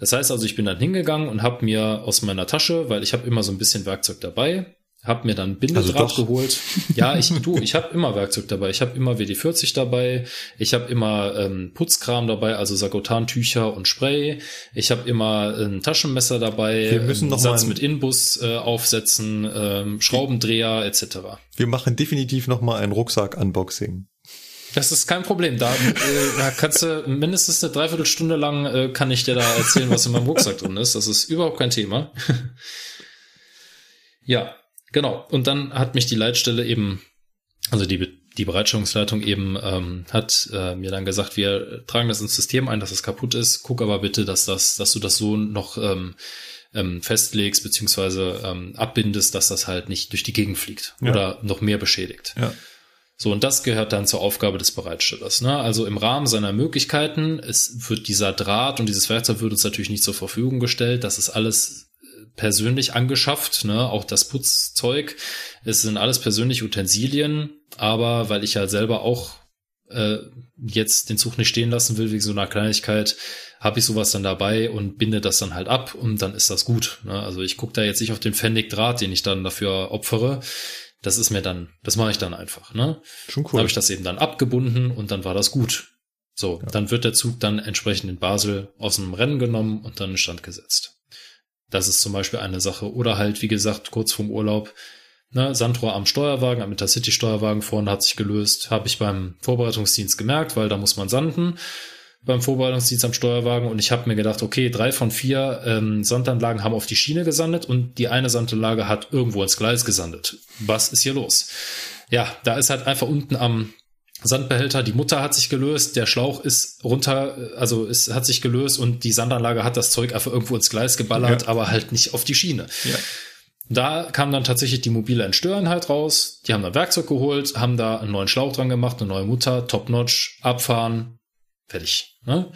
Das heißt also, ich bin dann hingegangen und habe mir aus meiner Tasche, weil ich habe immer so ein bisschen Werkzeug dabei, hab mir dann Bindedraht also geholt. Ja, ich (laughs) du, ich habe immer Werkzeug dabei. Ich habe immer WD-40 dabei. Ich habe immer ähm, Putzkram dabei, also Sagotantücher und Spray. Ich habe immer ein Taschenmesser dabei. Wir müssen noch Satz mit Inbus äh, aufsetzen, ähm, Schraubendreher etc. Wir machen definitiv noch mal ein Rucksack-Unboxing. Das ist kein Problem. Da, äh, da kannst du mindestens eine Dreiviertelstunde lang äh, kann ich dir da erzählen, was in meinem Rucksack drin ist. Das ist überhaupt kein Thema. (laughs) ja, Genau. Und dann hat mich die Leitstelle eben, also die, die Bereitstellungsleitung eben, ähm, hat äh, mir dann gesagt, wir tragen das ins System ein, dass es kaputt ist. Guck aber bitte, dass das, dass du das so noch ähm, ähm, festlegst beziehungsweise ähm, abbindest, dass das halt nicht durch die Gegend fliegt ja. oder noch mehr beschädigt. Ja. So, und das gehört dann zur Aufgabe des Bereitstellers. Ne? Also im Rahmen seiner Möglichkeiten, es wird dieser Draht und dieses Werkzeug wird uns natürlich nicht zur Verfügung gestellt. Das ist alles persönlich angeschafft, ne? Auch das Putzzeug. Es sind alles persönliche Utensilien, aber weil ich ja selber auch äh, jetzt den Zug nicht stehen lassen will wegen so einer Kleinigkeit, habe ich sowas dann dabei und binde das dann halt ab und dann ist das gut. Ne? Also ich gucke da jetzt nicht auf den Pfennig-Draht, den ich dann dafür opfere. Das ist mir dann, das mache ich dann einfach. Ne? Schon cool. Habe ich das eben dann abgebunden und dann war das gut. So, ja. dann wird der Zug dann entsprechend in Basel aus dem Rennen genommen und dann in Stand gesetzt. Das ist zum Beispiel eine Sache. Oder halt, wie gesagt, kurz vorm Urlaub, ne, Sandrohr am Steuerwagen, am Intercity-Steuerwagen vorne hat sich gelöst, habe ich beim Vorbereitungsdienst gemerkt, weil da muss man sanden beim Vorbereitungsdienst am Steuerwagen und ich habe mir gedacht, okay, drei von vier ähm, Sandanlagen haben auf die Schiene gesandet und die eine Sandanlage hat irgendwo ins Gleis gesandet. Was ist hier los? Ja, da ist halt einfach unten am Sandbehälter, die Mutter hat sich gelöst, der Schlauch ist runter, also es hat sich gelöst und die Sandanlage hat das Zeug einfach irgendwo ins Gleis geballert, ja. aber halt nicht auf die Schiene. Ja. Da kam dann tatsächlich die mobile Entstörenheit raus. Die haben dann Werkzeug geholt, haben da einen neuen Schlauch dran gemacht, eine neue Mutter, Top-Notch, abfahren, fertig. Ne?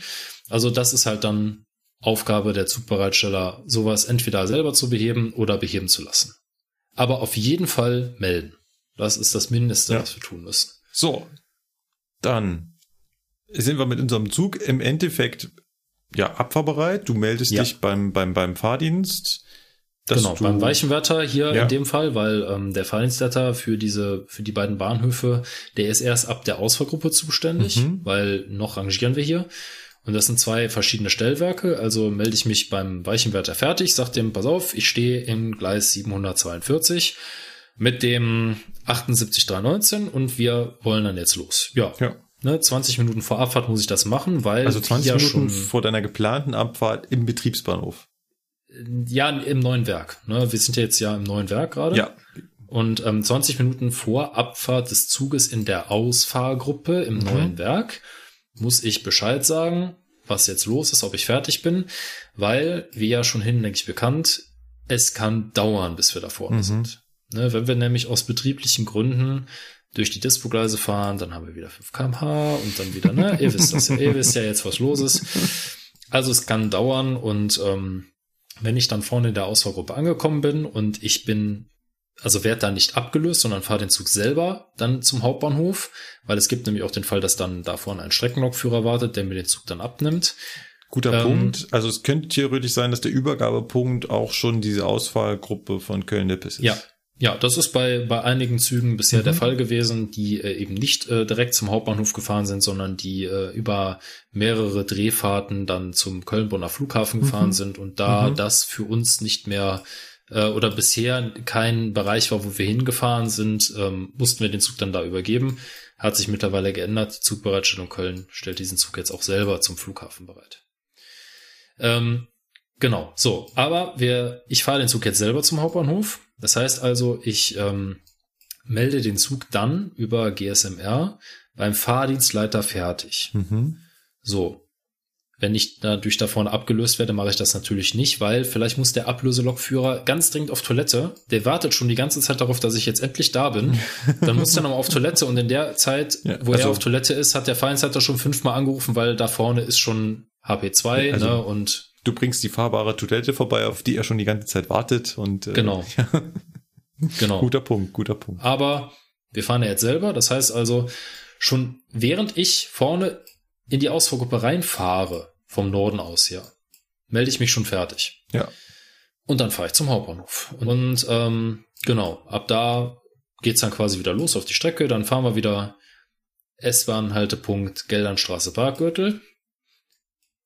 Also das ist halt dann Aufgabe der Zugbereitsteller, sowas entweder selber zu beheben oder beheben zu lassen. Aber auf jeden Fall melden. Das ist das Mindeste, ja. was wir tun müssen. So, dann sind wir mit unserem Zug im Endeffekt ja abfahrbereit. Du meldest ja. dich beim, beim, beim Fahrdienst. Genau, beim Weichenwärter hier ja. in dem Fall, weil ähm, der Fahrdienstleiter für diese, für die beiden Bahnhöfe, der ist erst ab der Ausfahrgruppe zuständig, mhm. weil noch rangieren wir hier. Und das sind zwei verschiedene Stellwerke. Also melde ich mich beim Weichenwärter fertig, sag dem, pass auf, ich stehe im Gleis 742 mit dem 78319 und wir wollen dann jetzt los. Ja. ja. Ne, 20 Minuten vor Abfahrt muss ich das machen, weil. Also 20 ja Minuten vor deiner geplanten Abfahrt im Betriebsbahnhof. Ja, im neuen Werk. Ne? Wir sind ja jetzt ja im neuen Werk gerade. Ja. Und ähm, 20 Minuten vor Abfahrt des Zuges in der Ausfahrgruppe im mhm. neuen Werk muss ich Bescheid sagen, was jetzt los ist, ob ich fertig bin, weil, wie ja schon hinlänglich bekannt, es kann dauern, bis wir da vorne mhm. sind. Ne, wenn wir nämlich aus betrieblichen Gründen durch die Dispo-Gleise fahren, dann haben wir wieder 5 kmh und dann wieder, ne, ihr wisst das ja, ihr wisst ja jetzt, was los ist. Also es kann dauern und ähm, wenn ich dann vorne in der Ausfahrgruppe angekommen bin und ich bin, also werde da nicht abgelöst, sondern fahre den Zug selber dann zum Hauptbahnhof, weil es gibt nämlich auch den Fall, dass dann da vorne ein Streckenlokführer wartet, der mir den Zug dann abnimmt. Guter ähm, Punkt. Also es könnte theoretisch sein, dass der Übergabepunkt auch schon diese Ausfahrgruppe von Köln-Nippes ist. Ja, ja, das ist bei, bei einigen Zügen bisher mhm. der Fall gewesen, die äh, eben nicht äh, direkt zum Hauptbahnhof gefahren sind, sondern die äh, über mehrere Drehfahrten dann zum Köln-Bonner Flughafen mhm. gefahren sind und da mhm. das für uns nicht mehr äh, oder bisher kein Bereich war, wo wir hingefahren sind, ähm, mussten wir den Zug dann da übergeben. Hat sich mittlerweile geändert. Die Zugbereitstellung Köln stellt diesen Zug jetzt auch selber zum Flughafen bereit. Ähm, genau, so. Aber wir, ich fahre den Zug jetzt selber zum Hauptbahnhof. Das heißt also, ich ähm, melde den Zug dann über GSMR beim Fahrdienstleiter fertig. Mhm. So. Wenn ich dadurch davon abgelöst werde, mache ich das natürlich nicht, weil vielleicht muss der Ablöselokführer ganz dringend auf Toilette. Der wartet schon die ganze Zeit darauf, dass ich jetzt endlich da bin. (laughs) Dann muss er nochmal auf Toilette und in der Zeit, Ja, wo also- er auf Toilette ist, hat der Fahrdienstleiter schon fünfmal angerufen, weil da vorne ist schon HP2 Also- ne, und Du bringst die fahrbare Toilette vorbei, auf die er schon die ganze Zeit wartet und äh, Genau. (laughs) genau. guter Punkt, guter Punkt. Aber wir fahren ja jetzt selber. Das heißt also, schon während ich vorne in die Ausfahrgruppe reinfahre, vom Norden aus her, melde ich mich schon fertig. Ja. Und dann fahre ich zum Hauptbahnhof. Und ähm, genau, ab da geht's dann quasi wieder los auf die Strecke. Dann fahren wir wieder S-Bahn-Haltepunkt Geldernstraße Parkgürtel.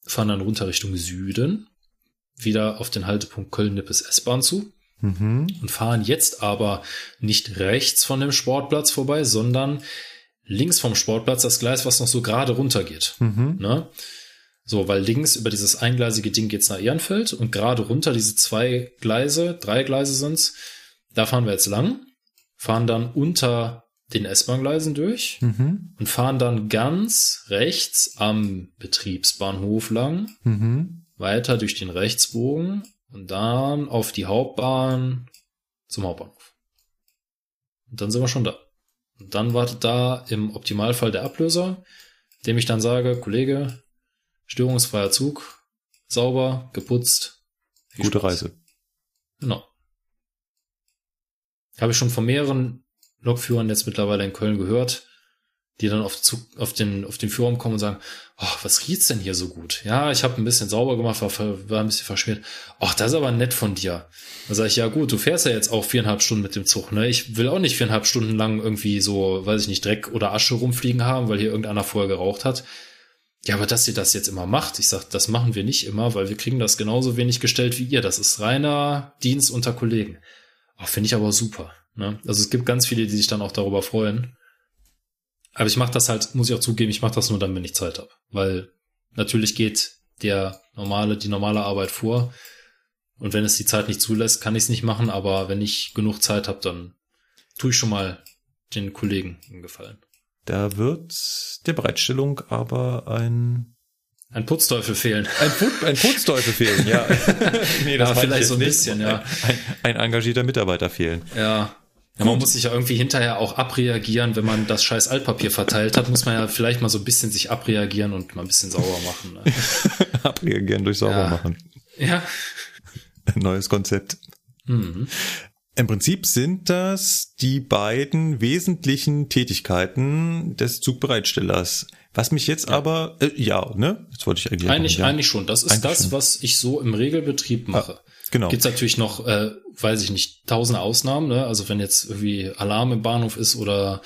Fahren dann runter Richtung Süden. Wieder auf den Haltepunkt Köln-Nippes S-Bahn zu Mhm. und fahren jetzt aber nicht rechts von dem Sportplatz vorbei, sondern links vom Sportplatz das Gleis, was noch so gerade runtergeht. Mhm. Ne? So, weil links über dieses eingleisige Ding geht's nach Ehrenfeld und gerade runter diese zwei Gleise, drei Gleise sind's, da fahren wir jetzt lang, fahren dann unter den S-Bahn-Gleisen durch Mhm. und fahren dann ganz rechts am Betriebsbahnhof lang Mhm. weiter durch den Rechtsbogen und dann auf die Hauptbahn zum Hauptbahnhof. Und dann sind wir schon da. Und dann wartet da im Optimalfall der Ablöser, dem ich dann sage, Kollege, störungsfreier Zug, sauber, geputzt. Gute Spaß. Reise. Genau. Habe ich schon von mehreren Lokführern jetzt mittlerweile in Köln gehört, die dann auf, Zug, auf, den, auf den Führraum kommen und sagen, oh, was riecht's denn hier so gut? Ja, ich habe ein bisschen sauber gemacht, war, war ein bisschen verschmiert. Ach, das ist aber nett von dir. Da sage ich, ja gut, du fährst ja jetzt auch viereinhalb Stunden mit dem Zug, ne? Ich will auch nicht viereinhalb Stunden lang irgendwie so, weiß ich nicht, Dreck oder Asche rumfliegen haben, weil hier irgendeiner vorher geraucht hat. Ja, aber dass ihr das jetzt immer macht, ich sag, das machen wir nicht immer, weil wir kriegen das genauso wenig gestellt wie ihr. Das ist reiner Dienst unter Kollegen. Oh, Finde ich aber super. Ne? Also es gibt ganz viele, die sich dann auch darüber freuen. Aber ich mache das halt, muss ich auch zugeben, ich mache das nur dann, wenn ich Zeit habe. Weil natürlich geht der normale, die normale Arbeit vor. Und wenn es die Zeit nicht zulässt, kann ich es nicht machen. Aber wenn ich genug Zeit habe, dann tue ich schon mal den Kollegen einen Gefallen. Da wird der Bereitstellung aber ein Ein Putzteufel fehlen. ein, Put, ein Putzteufel fehlen, ja. (laughs) nee, Ja, meinte ich vielleicht so ein bisschen, ja. Ein, ein engagierter Mitarbeiter fehlen. Ja. Ja, man muss sich ja irgendwie hinterher auch abreagieren, wenn man das scheiß Altpapier verteilt hat, muss man ja vielleicht mal so ein bisschen sich abreagieren und mal ein bisschen sauber machen. Ne? (laughs) Abreagieren durch sauber Ja. machen. Ja. Ein neues Konzept. Mhm. Im Prinzip sind das die beiden wesentlichen Tätigkeiten des Zugbereitstellers. Was mich jetzt aber, äh, ja, ne? Jetzt wollte ich eigentlich. Eigentlich, ja. eigentlich schon. Das ist Eigentlich das, schon. was ich so im Regelbetrieb mache. Genau. Gibt's natürlich noch, äh, weiß ich nicht, tausende Ausnahmen. Ne? Also wenn jetzt irgendwie Alarm im Bahnhof ist oder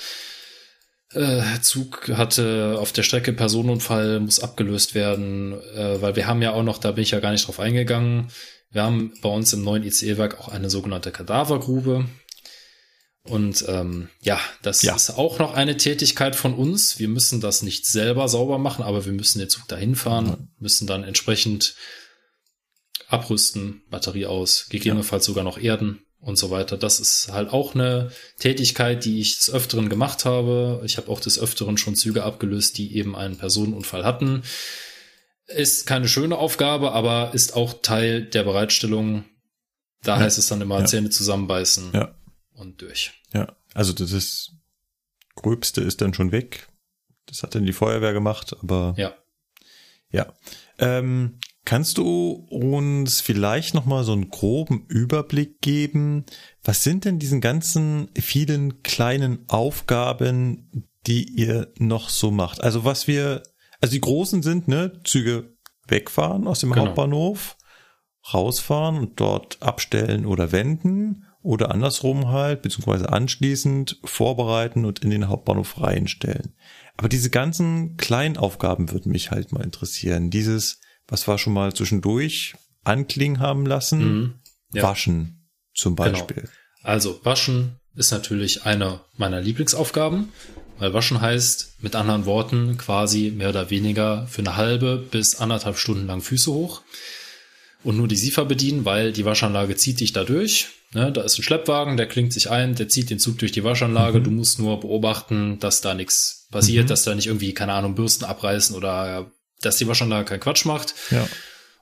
äh, Zug hatte auf der Strecke Personenunfall, muss abgelöst werden, äh, weil wir haben ja auch noch, da bin ich ja gar nicht drauf eingegangen, wir haben bei uns im neuen ICE-Werk auch eine sogenannte Kadavergrube. Und ähm, ja, das Ja. ist auch noch eine Tätigkeit von uns. Wir müssen das nicht selber sauber machen, aber wir müssen den Zug dahin fahren, müssen dann entsprechend abrüsten, Batterie aus, gegebenenfalls sogar noch erden und so weiter. Das ist halt auch eine Tätigkeit, die ich des Öfteren gemacht habe. Ich habe auch des Öfteren schon Züge abgelöst, die eben einen Personenunfall hatten. Ist keine schöne Aufgabe, aber ist auch Teil der Bereitstellung. Da Ja. heißt es dann immer Ja. Zähne zusammenbeißen Ja. und durch. Ja. Also das ist, Gröbste ist dann schon weg. Das hat dann die Feuerwehr gemacht, aber Ja. Ja. Ähm, kannst du uns vielleicht noch mal so einen groben Überblick geben? Was sind denn diesen ganzen vielen kleinen Aufgaben, die ihr noch so macht? Also was wir, also die großen sind, ne, Züge wegfahren aus dem Genau. Hauptbahnhof, rausfahren und dort abstellen oder wenden oder andersrum halt, beziehungsweise anschließend vorbereiten und in den Hauptbahnhof reinstellen. Aber diese ganzen kleinen Aufgaben würden mich halt mal interessieren. Dieses, was wir schon mal zwischendurch anklingen haben lassen, Mhm. Ja. waschen. zum Genau. Beispiel. Also waschen ist natürlich eine meiner Lieblingsaufgaben, weil waschen heißt mit anderen Worten quasi mehr oder weniger für eine halbe bis anderthalb Stunden lang Füße hoch und nur die Siefer bedienen, weil die Waschanlage zieht dich da durch. Ne, da ist ein Schleppwagen, der klingt sich ein, der zieht den Zug durch die Waschanlage. Du musst nur beobachten, dass da nichts passiert, dass da nicht irgendwie, keine Ahnung, Bürsten abreißen oder dass die Waschanlage keinen Quatsch macht. Ja.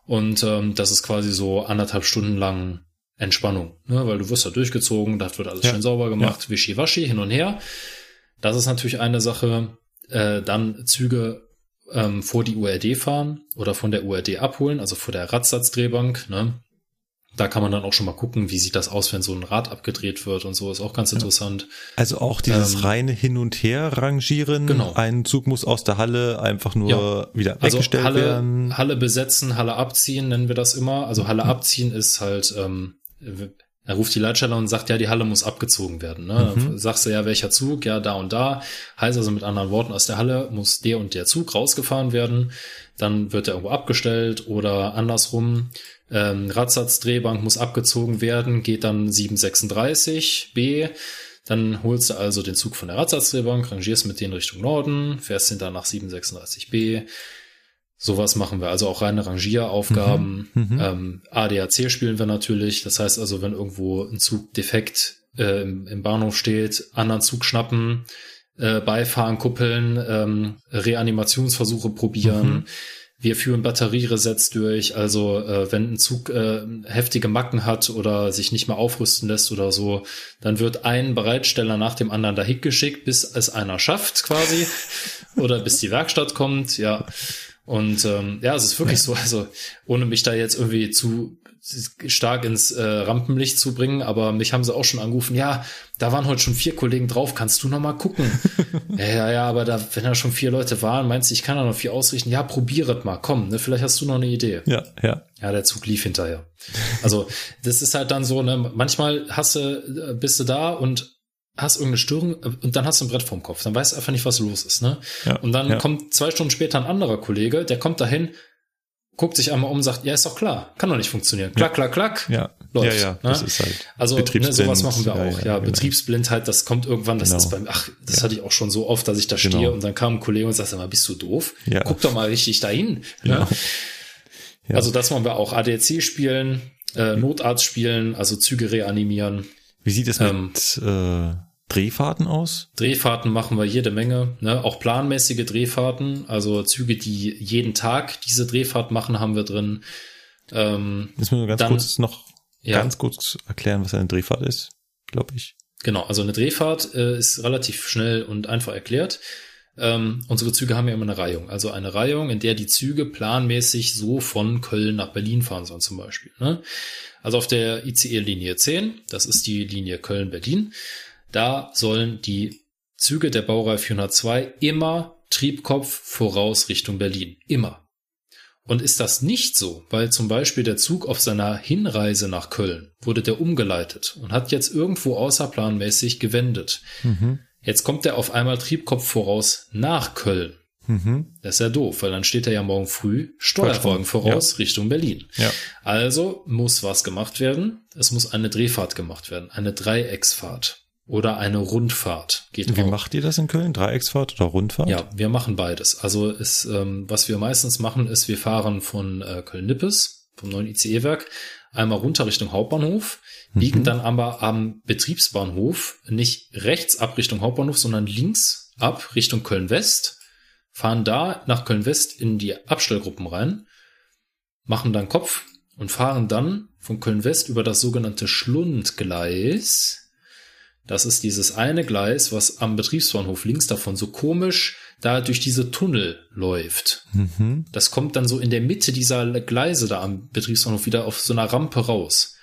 Und ähm, das ist quasi so anderthalb Stunden lang Entspannung, ne? weil du wirst da durchgezogen, das wird alles Ja. schön sauber gemacht, wischi-waschi, hin und her. Das ist natürlich eine Sache. Äh, dann Züge ähm, vor die URD fahren oder von der URD abholen, also vor der Radsatzdrehbank. Ne? Da kann man dann auch schon mal gucken, wie sieht das aus, wenn so ein Rad abgedreht wird und so, ist auch ganz interessant. Also auch dieses Ähm, reine Hin und Her rangieren. Genau. Ein Zug muss aus der Halle einfach nur Ja. wieder Also weggestellt Halle, werden. Halle besetzen, Halle abziehen, nennen wir das immer. Also Halle abziehen ist halt, ähm, er ruft die Leitstelle und sagt, ja, die Halle muss abgezogen werden. Ne? Dann Sagst du ja, welcher Zug? Ja, da und da. Heißt also mit anderen Worten, aus der Halle muss der und der Zug rausgefahren werden. Dann wird er irgendwo abgestellt oder andersrum. Ähm, Radsatzdrehbank muss abgezogen werden, geht dann 736 B. Dann holst du also den Zug von der Radsatzdrehbank, rangierst mit denen Richtung Norden, fährst hinter nach 736 B. Sowas machen wir, also auch reine Rangieraufgaben. Ähm, ADAC spielen wir natürlich. Das heißt also, wenn irgendwo ein Zug defekt äh, im, im Bahnhof steht, anderen Zug schnappen, äh, beifahren, kuppeln, ähm, Reanimationsversuche probieren. Wir führen Batterieresets durch. Also äh, wenn ein Zug äh, heftige Macken hat oder sich nicht mehr aufrüsten lässt oder so, dann wird ein Bereitsteller nach dem anderen dahin geschickt, bis es einer schafft quasi (laughs) oder bis die Werkstatt kommt. Ja. Und ähm, ja, es ist wirklich so, also ohne mich da jetzt irgendwie zu stark ins äh, Rampenlicht zu bringen, aber mich haben sie auch schon angerufen, ja, da waren heute schon vier Kollegen drauf, kannst du noch mal gucken? (laughs) ja, ja, ja, aber da, wenn da schon vier Leute waren, meinst du, ich kann da noch vier ausrichten? Ja, probieret mal, komm, ne, vielleicht hast du noch eine Idee. Ja, ja. Ja, der Zug lief hinterher. Also, das ist halt dann so, ne, manchmal hast du, äh, bist du da und hast irgendeine Störung äh, und dann hast du ein Brett vorm Kopf. Dann weißt du einfach nicht, was los ist, ne? Ja, und dann ja. kommt zwei Stunden später ein anderer Kollege, der kommt dahin, guckt sich einmal um sagt, ja, ist doch klar, kann doch nicht funktionieren. Klack, klack, klack. Ja, Läuft, ja, ja, ne? das ist halt Also ne, sowas machen wir auch. Ja, genau. Betriebsblindheit, das kommt irgendwann, das Genau. ist beim, ach, das Ja. hatte ich auch schon so oft, dass ich da Genau. stehe und dann kam ein Kollege und sagt, sag mal, bist du doof? Ja. Guck doch mal richtig dahin. Genau. Ne? Ja. Also das machen wir auch. ADAC spielen, äh, Notarzt spielen, also Züge reanimieren. Wie sieht es Ähm, mit äh, Drehfahrten aus? Drehfahrten machen wir jede Menge, ne? auch planmäßige Drehfahrten, also Züge, die jeden Tag diese Drehfahrt machen, haben wir drin. Ähm, Müssen wir nur ganz Dann- kurz noch ja. ganz kurz erklären, was eine Drehfahrt ist, glaube ich. Genau, also eine Drehfahrt äh, ist relativ schnell und einfach erklärt. Ähm, unsere Züge haben ja immer eine Reihung. Also eine Reihung, in der die Züge planmäßig so von Köln nach Berlin fahren sollen zum Beispiel. Ne? Also auf der ICE-Linie 10, das ist die Linie Köln-Berlin, da sollen die Züge der Baureihe 402 immer Triebkopf voraus Richtung Berlin. Immer. Und ist das nicht so, weil zum Beispiel der Zug auf seiner Hinreise nach Köln wurde der umgeleitet und hat jetzt irgendwo außerplanmäßig gewendet. Jetzt kommt er auf einmal Triebkopf voraus nach Köln. Mhm. Das ist ja doof, weil dann steht er ja morgen früh Steuerwagen voraus Richtung Berlin. Ja. Also muss was gemacht werden. Es muss eine Drehfahrt gemacht werden, eine Dreiecksfahrt oder eine Rundfahrt. Geht Wie auch. macht ihr das in Köln? Dreiecksfahrt oder Rundfahrt? Ja, wir machen beides. Also ist, ähm, was wir meistens machen, ist, wir fahren von äh, Köln-Nippes, vom neuen ICE-Werk, einmal runter Richtung Hauptbahnhof, biegen dann aber am Betriebsbahnhof nicht rechts ab Richtung Hauptbahnhof, sondern links ab Richtung Köln-West, fahren da nach Köln-West in die Abstellgruppen rein, machen dann Kopf und fahren dann von Köln-West über das sogenannte Schlundgleis. Das ist dieses eine Gleis, was am Betriebsbahnhof links davon so komisch da durch diese Tunnel läuft. Mhm. Das kommt dann so in der Mitte dieser Gleise da am Betriebsbahnhof wieder auf so einer Rampe raus.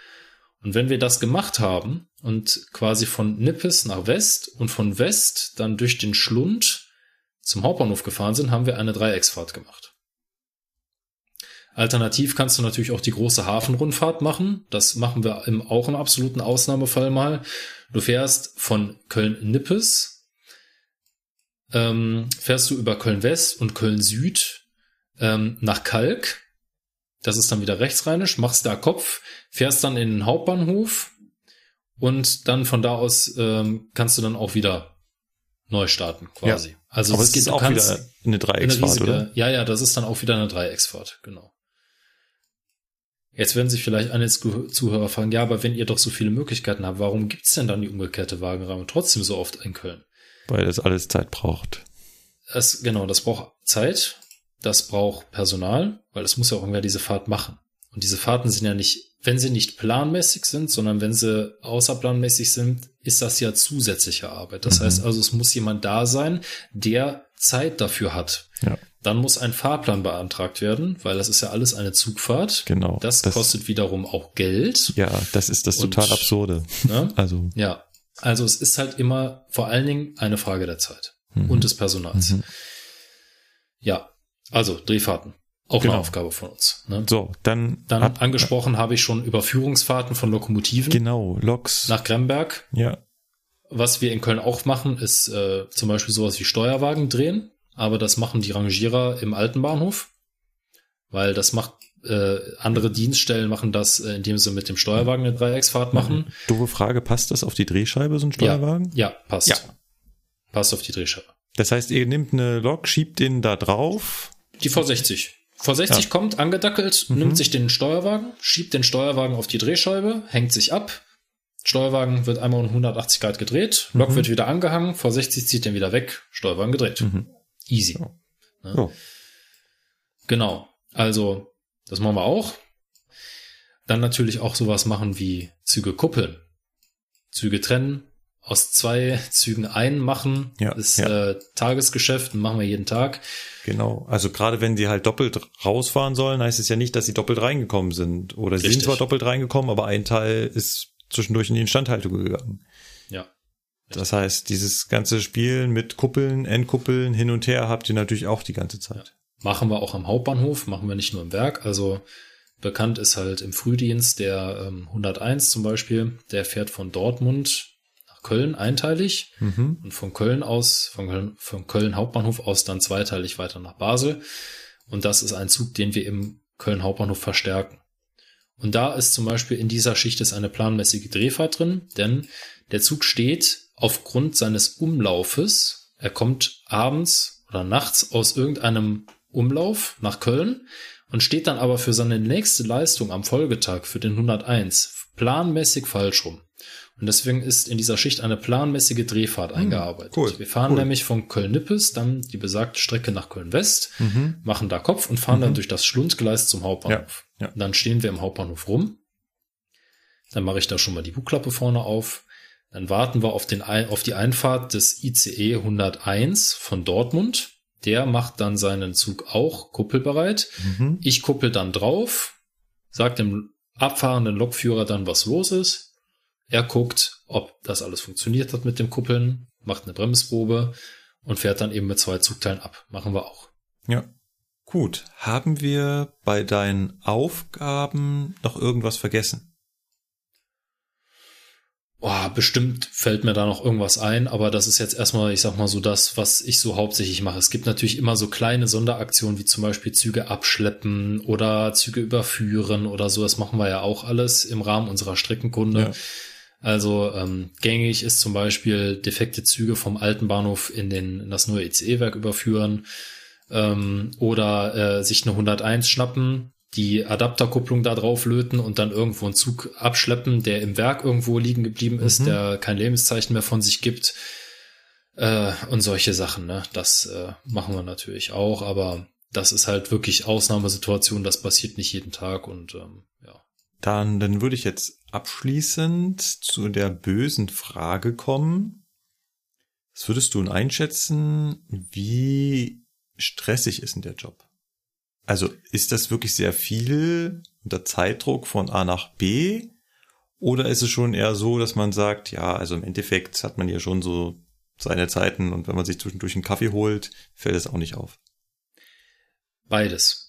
Und wenn wir das gemacht haben und quasi von Nippes nach West und von West dann durch den Schlund zum Hauptbahnhof gefahren sind, haben wir eine Dreiecksfahrt gemacht. Alternativ kannst du natürlich auch die große Hafenrundfahrt machen. Das machen wir im, auch im absoluten Ausnahmefall mal. Du fährst von Köln-Nippes, ähm, fährst du über Köln-West und Köln-Süd ähm, nach Kalk. Das ist dann wieder rechtsrheinisch, machst da Kopf, fährst dann in den Hauptbahnhof, und dann von da aus ähm, kannst du dann auch wieder neu starten quasi. Ja. Also Aber es geht, auch wieder eine eine Dreiecksfahrt, riesige, oder? ja, ja, das ist dann auch wieder eine Dreiecksfahrt, genau. Jetzt werden sich vielleicht einige Zuh- Zuhörer fragen, ja, aber wenn ihr doch so viele Möglichkeiten habt, warum gibt's denn dann die umgekehrte Wagenrahmen trotzdem so oft in Köln? Weil das alles Zeit braucht. Das, genau, das braucht Zeit, das braucht Personal, weil es muss ja auch irgendwer diese Fahrt machen. Und diese Fahrten sind ja nicht, wenn sie nicht planmäßig sind, sondern wenn sie außerplanmäßig sind, ist das ja zusätzliche Arbeit. Das Mhm. heißt also, es muss jemand da sein, der Zeit dafür hat. Ja. Dann muss ein Fahrplan beantragt werden, weil das ist ja alles eine Zugfahrt. Genau. Das, kostet wiederum auch Geld. Ja, das ist das Und- total absurde. Ne? (laughs) Also, Ja. Also es ist halt immer vor allen Dingen eine Frage der Zeit mhm. und des Personals. Mhm. Ja. Also Drehfahrten. Auch Genau. eine Aufgabe von uns. Ne? so, dann, Dann ab- angesprochen habe ich schon Überführungsfahrten von Lokomotiven Genau, Loks. nach Gremberg. ja, Was wir in Köln auch machen, ist äh, zum Beispiel sowas wie Steuerwagen drehen. Aber das machen die Rangierer im alten Bahnhof. Weil das macht, äh, andere Dienststellen machen das, äh, indem sie mit dem Steuerwagen eine Dreiecksfahrt machen. doofe Frage, passt das auf die Drehscheibe, so ein Steuerwagen? Ja, passt. Ja. Passt auf die Drehscheibe. Das heißt, ihr nehmt eine Lok, schiebt den da drauf. Die V60. V60 Ja. kommt angedackelt, Mhm. nimmt sich den Steuerwagen, schiebt den Steuerwagen auf die Drehscheibe, hängt sich ab. Steuerwagen wird einmal um 180 Grad gedreht, Lok Mhm. wird wieder angehangen, V60 zieht den wieder weg, Steuerwagen gedreht. Mhm. Easy. Ja. So. Genau. Also, das machen wir auch. Dann natürlich auch sowas machen wie Züge kuppeln. Züge trennen, aus zwei Zügen einen machen. Ja, ist ja. Äh, Tagesgeschäft, machen wir jeden Tag. Genau. Also gerade wenn die halt doppelt rausfahren sollen, heißt es ja nicht, dass sie doppelt reingekommen sind. Oder sie sind Richtig. zwar doppelt reingekommen, aber ein Teil ist zwischendurch in die Instandhaltung gegangen. Ja. Das heißt, dieses ganze Spielen mit Kuppeln, Endkuppeln, hin und her habt ihr natürlich auch die ganze Zeit. Machen wir auch am Hauptbahnhof, machen wir nicht nur im Werk. Also bekannt ist halt im Frühdienst der ähm, 101 zum Beispiel, der fährt von Dortmund nach Köln einteilig Mhm. und von Köln aus, von Köln, von Köln Hauptbahnhof aus dann zweiteilig weiter nach Basel. Und das ist ein Zug, den wir im Köln Hauptbahnhof verstärken. Und da ist zum Beispiel in dieser Schicht ist eine planmäßige Drehfahrt drin, denn der Zug steht aufgrund seines Umlaufes, er kommt abends oder nachts aus irgendeinem Umlauf nach Köln und steht dann aber für seine nächste Leistung am Folgetag für den 101 planmäßig falsch rum. Und deswegen ist in dieser Schicht eine planmäßige Drehfahrt eingearbeitet. cool, Wir fahren cool. nämlich von Köln-Nippes dann die besagte Strecke nach Köln-West, Mhm. machen da Kopf und fahren dann durch das Schlundgleis zum Hauptbahnhof. Ja, ja. Dann stehen wir im Hauptbahnhof rum. Dann mache ich da schon mal die Bugklappe vorne auf. Dann warten wir auf, den, auf die Einfahrt des ICE 101 von Dortmund. Der macht dann seinen Zug auch kuppelbereit. Mhm. Ich kuppel dann drauf, sagt dem abfahrenden Lokführer dann, was los ist. Er guckt, ob das alles funktioniert hat mit dem Kuppeln, macht eine Bremsprobe und fährt dann eben mit zwei Zugteilen ab. Machen wir auch. Ja. Gut. Haben wir bei deinen Aufgaben noch irgendwas vergessen? Boah, bestimmt fällt mir da noch irgendwas ein, aber das ist jetzt erstmal, ich sag mal so das, was ich so hauptsächlich mache. Es gibt natürlich immer so kleine Sonderaktionen, wie zum Beispiel Züge abschleppen oder Züge überführen oder so. Das machen wir ja auch alles im Rahmen unserer Streckenkunde. Ja. Also ähm, gängig ist zum Beispiel defekte Züge vom alten Bahnhof in, den, in das neue ICE-Werk überführen ähm, oder äh, sich eine 101 schnappen, die Adapterkupplung da drauf löten und dann irgendwo einen Zug abschleppen, der im Werk irgendwo liegen geblieben ist, Mhm. der kein Lebenszeichen mehr von sich gibt äh, und solche Sachen. Ne? Das äh, machen wir natürlich auch, aber das ist halt wirklich Ausnahmesituation, das passiert nicht jeden Tag und ähm, ja. Dann, dann würde ich jetzt abschließend zu der bösen Frage kommen. Was würdest du denn einschätzen, wie stressig ist denn der Job? Also ist das wirklich sehr viel unter Zeitdruck von A nach B? Oder ist es schon eher so, dass man sagt, ja, also im Endeffekt hat man ja schon so seine Zeiten und wenn man sich zwischendurch einen Kaffee holt, fällt es auch nicht auf. Beides.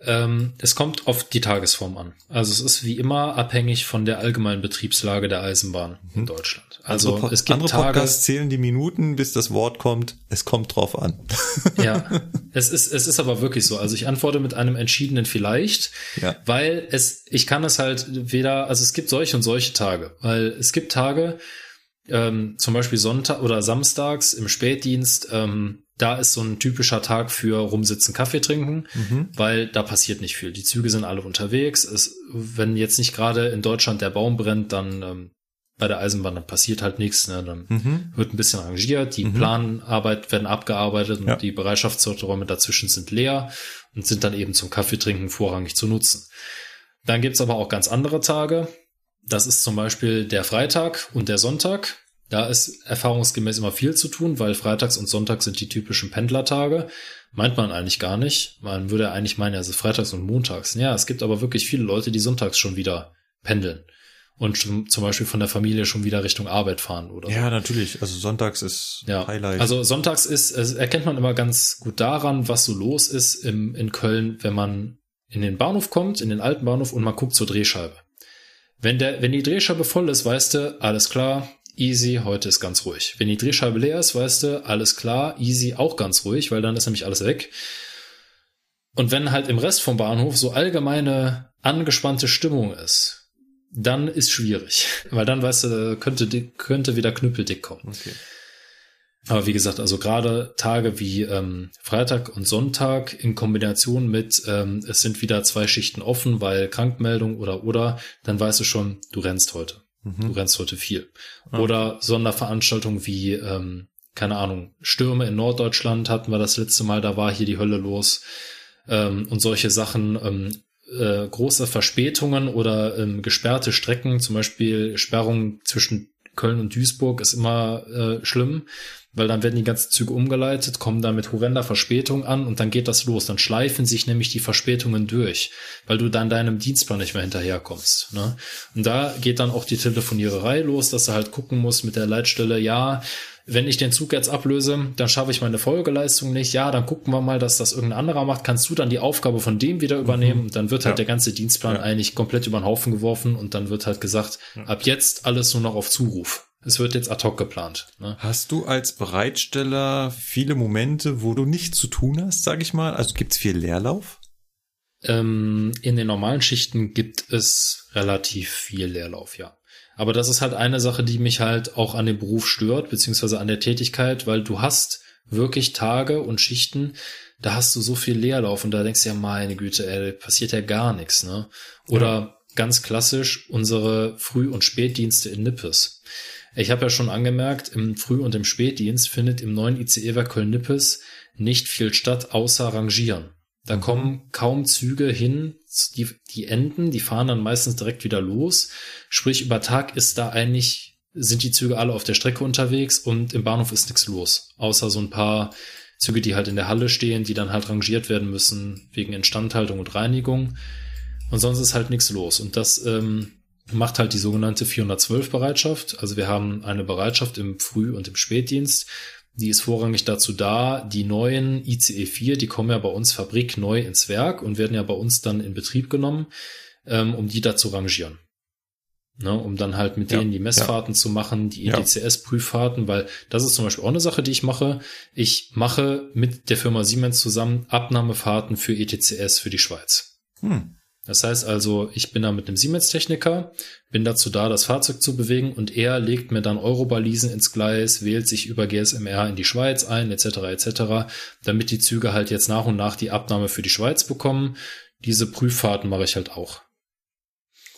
Ähm, es kommt auf die Tagesform an. Also es ist wie immer abhängig von der allgemeinen Betriebslage der Eisenbahn in Deutschland. Also andere, es gibt andere Tage, Podcasts zählen die Minuten, bis das Wort kommt. Es kommt drauf an. (laughs) ja, es ist es ist aber wirklich so. Also ich antworte mit einem entschiedenen vielleicht, Ja. weil es ich kann es halt weder also es gibt solche und solche Tage, weil es gibt Tage ähm, zum Beispiel Sonntag oder Samstags im Spätdienst, ähm, da ist so ein typischer Tag für rumsitzen, Kaffee trinken, weil da passiert nicht viel. Die Züge sind alle unterwegs. Es, wenn jetzt nicht gerade in Deutschland der Baum brennt, dann ähm, bei der Eisenbahn dann passiert halt nichts. Ne? Dann wird ein bisschen rangiert, die Planarbeit werden abgearbeitet und Ja. die Bereitschaftsräume dazwischen sind leer und sind dann eben zum Kaffeetrinken vorrangig zu nutzen. Dann gibt's aber auch ganz andere Tage. Das ist zum Beispiel der Freitag und der Sonntag. Da ist erfahrungsgemäß immer viel zu tun, weil Freitags und Sonntags sind die typischen Pendlertage. Meint man eigentlich gar nicht. Man würde eigentlich meinen, ist Freitags und Montags. Ja, es gibt aber wirklich viele Leute, die sonntags schon wieder pendeln. Und zum Beispiel von der Familie schon wieder Richtung Arbeit fahren oder so. Ja, natürlich. Also sonntags ist Ja, Highlight. also sonntags ist, es erkennt man immer ganz gut daran, was so los ist im, in Köln, wenn man in den Bahnhof kommt, in den alten Bahnhof und man guckt zur Drehscheibe. Wenn der, wenn die Drehscheibe voll ist, weißt du, alles klar, easy, heute ist ganz ruhig. Wenn die Drehscheibe leer ist, weißt du, alles klar, easy, auch ganz ruhig, weil dann ist nämlich alles weg. Und wenn halt im Rest vom Bahnhof so allgemeine angespannte Stimmung ist, dann ist schwierig, (laughs) weil dann weißt du, könnte, könnte wieder knüppeldick kommen. okay. Aber wie gesagt, also gerade Tage wie ähm, Freitag und Sonntag in Kombination mit ähm, es sind wieder zwei Schichten offen, weil Krankmeldung oder oder, dann weißt du schon, du rennst heute. Du rennst heute viel. Oder Sonderveranstaltungen wie, ähm, keine Ahnung, Stürme in Norddeutschland hatten wir das letzte Mal, da war hier die Hölle los. Ähm, und solche Sachen, ähm, äh, große Verspätungen oder ähm, gesperrte Strecken, zum Beispiel Sperrung zwischen Köln und Duisburg ist immer äh, schlimm, weil dann werden die ganzen Züge umgeleitet, kommen dann mit horrender Verspätung an und dann geht das los. Dann schleifen sich nämlich die Verspätungen durch, weil du dann deinem Dienstplan nicht mehr hinterherkommst. Ne? Und da geht dann auch die Telefoniererei los, dass du halt gucken musst mit der Leitstelle, ja, wenn ich den Zug jetzt ablöse, dann schaffe ich meine Folgeleistung nicht. Ja, dann gucken wir mal, dass das irgendein anderer macht. Kannst du dann die Aufgabe von dem wieder übernehmen? Und dann wird halt Ja. der ganze Dienstplan Ja. eigentlich komplett über den Haufen geworfen und dann wird halt gesagt, ab jetzt alles nur noch auf Zuruf. Es wird jetzt ad hoc geplant. Ne? Hast du als Bereitsteller viele Momente, wo du nichts zu tun hast, sag ich mal? Also gibt's viel Leerlauf? Ähm, in den normalen Schichten gibt es relativ viel Leerlauf, ja. Aber das ist halt eine Sache, die mich halt auch an dem Beruf stört, beziehungsweise an der Tätigkeit, weil du hast wirklich Tage und Schichten, da hast du so viel Leerlauf und da denkst du ja, meine Güte, ey, passiert ja gar nichts, ne? Oder ganz klassisch unsere Früh- und Spätdienste in Nippes. Ich habe ja schon angemerkt, im Früh- und im Spätdienst findet im neuen ICE-Werk Köln-Nippes nicht viel statt, außer Rangieren. Da kommen kaum Züge hin, die, die enden, die fahren dann meistens direkt wieder los. Sprich, über Tag ist da eigentlich, sind die Züge alle auf der Strecke unterwegs und im Bahnhof ist nichts los. Außer so ein paar Züge, die halt in der Halle stehen, die dann halt rangiert werden müssen wegen Instandhaltung und Reinigung. Und sonst ist halt nichts los. Und das ähm, macht halt die sogenannte 412-Bereitschaft. Also wir haben eine Bereitschaft im Früh- und im Spätdienst. Die ist vorrangig dazu da, die neuen ICE 4, die kommen ja bei uns fabrikneu ins Werk und werden ja bei uns dann in Betrieb genommen, ähm, um die da zu rangieren. Ne, um dann halt mit Ja, denen die Messfahrten zu machen, die E Ja. ETCS-Prüffahrten, weil das ist zum Beispiel auch eine Sache, die ich mache. Ich mache mit der Firma Siemens zusammen Abnahmefahrten für ETCS für die Schweiz. Hm. Das heißt also, ich bin da mit einem Siemens-Techniker, bin dazu da, das Fahrzeug zu bewegen und er legt mir dann Eurobalisen ins Gleis, wählt sich über GSMR in die Schweiz ein, etc., etc., damit die Züge halt jetzt nach und nach die Abnahme für die Schweiz bekommen. Diese Prüffahrten mache ich halt auch.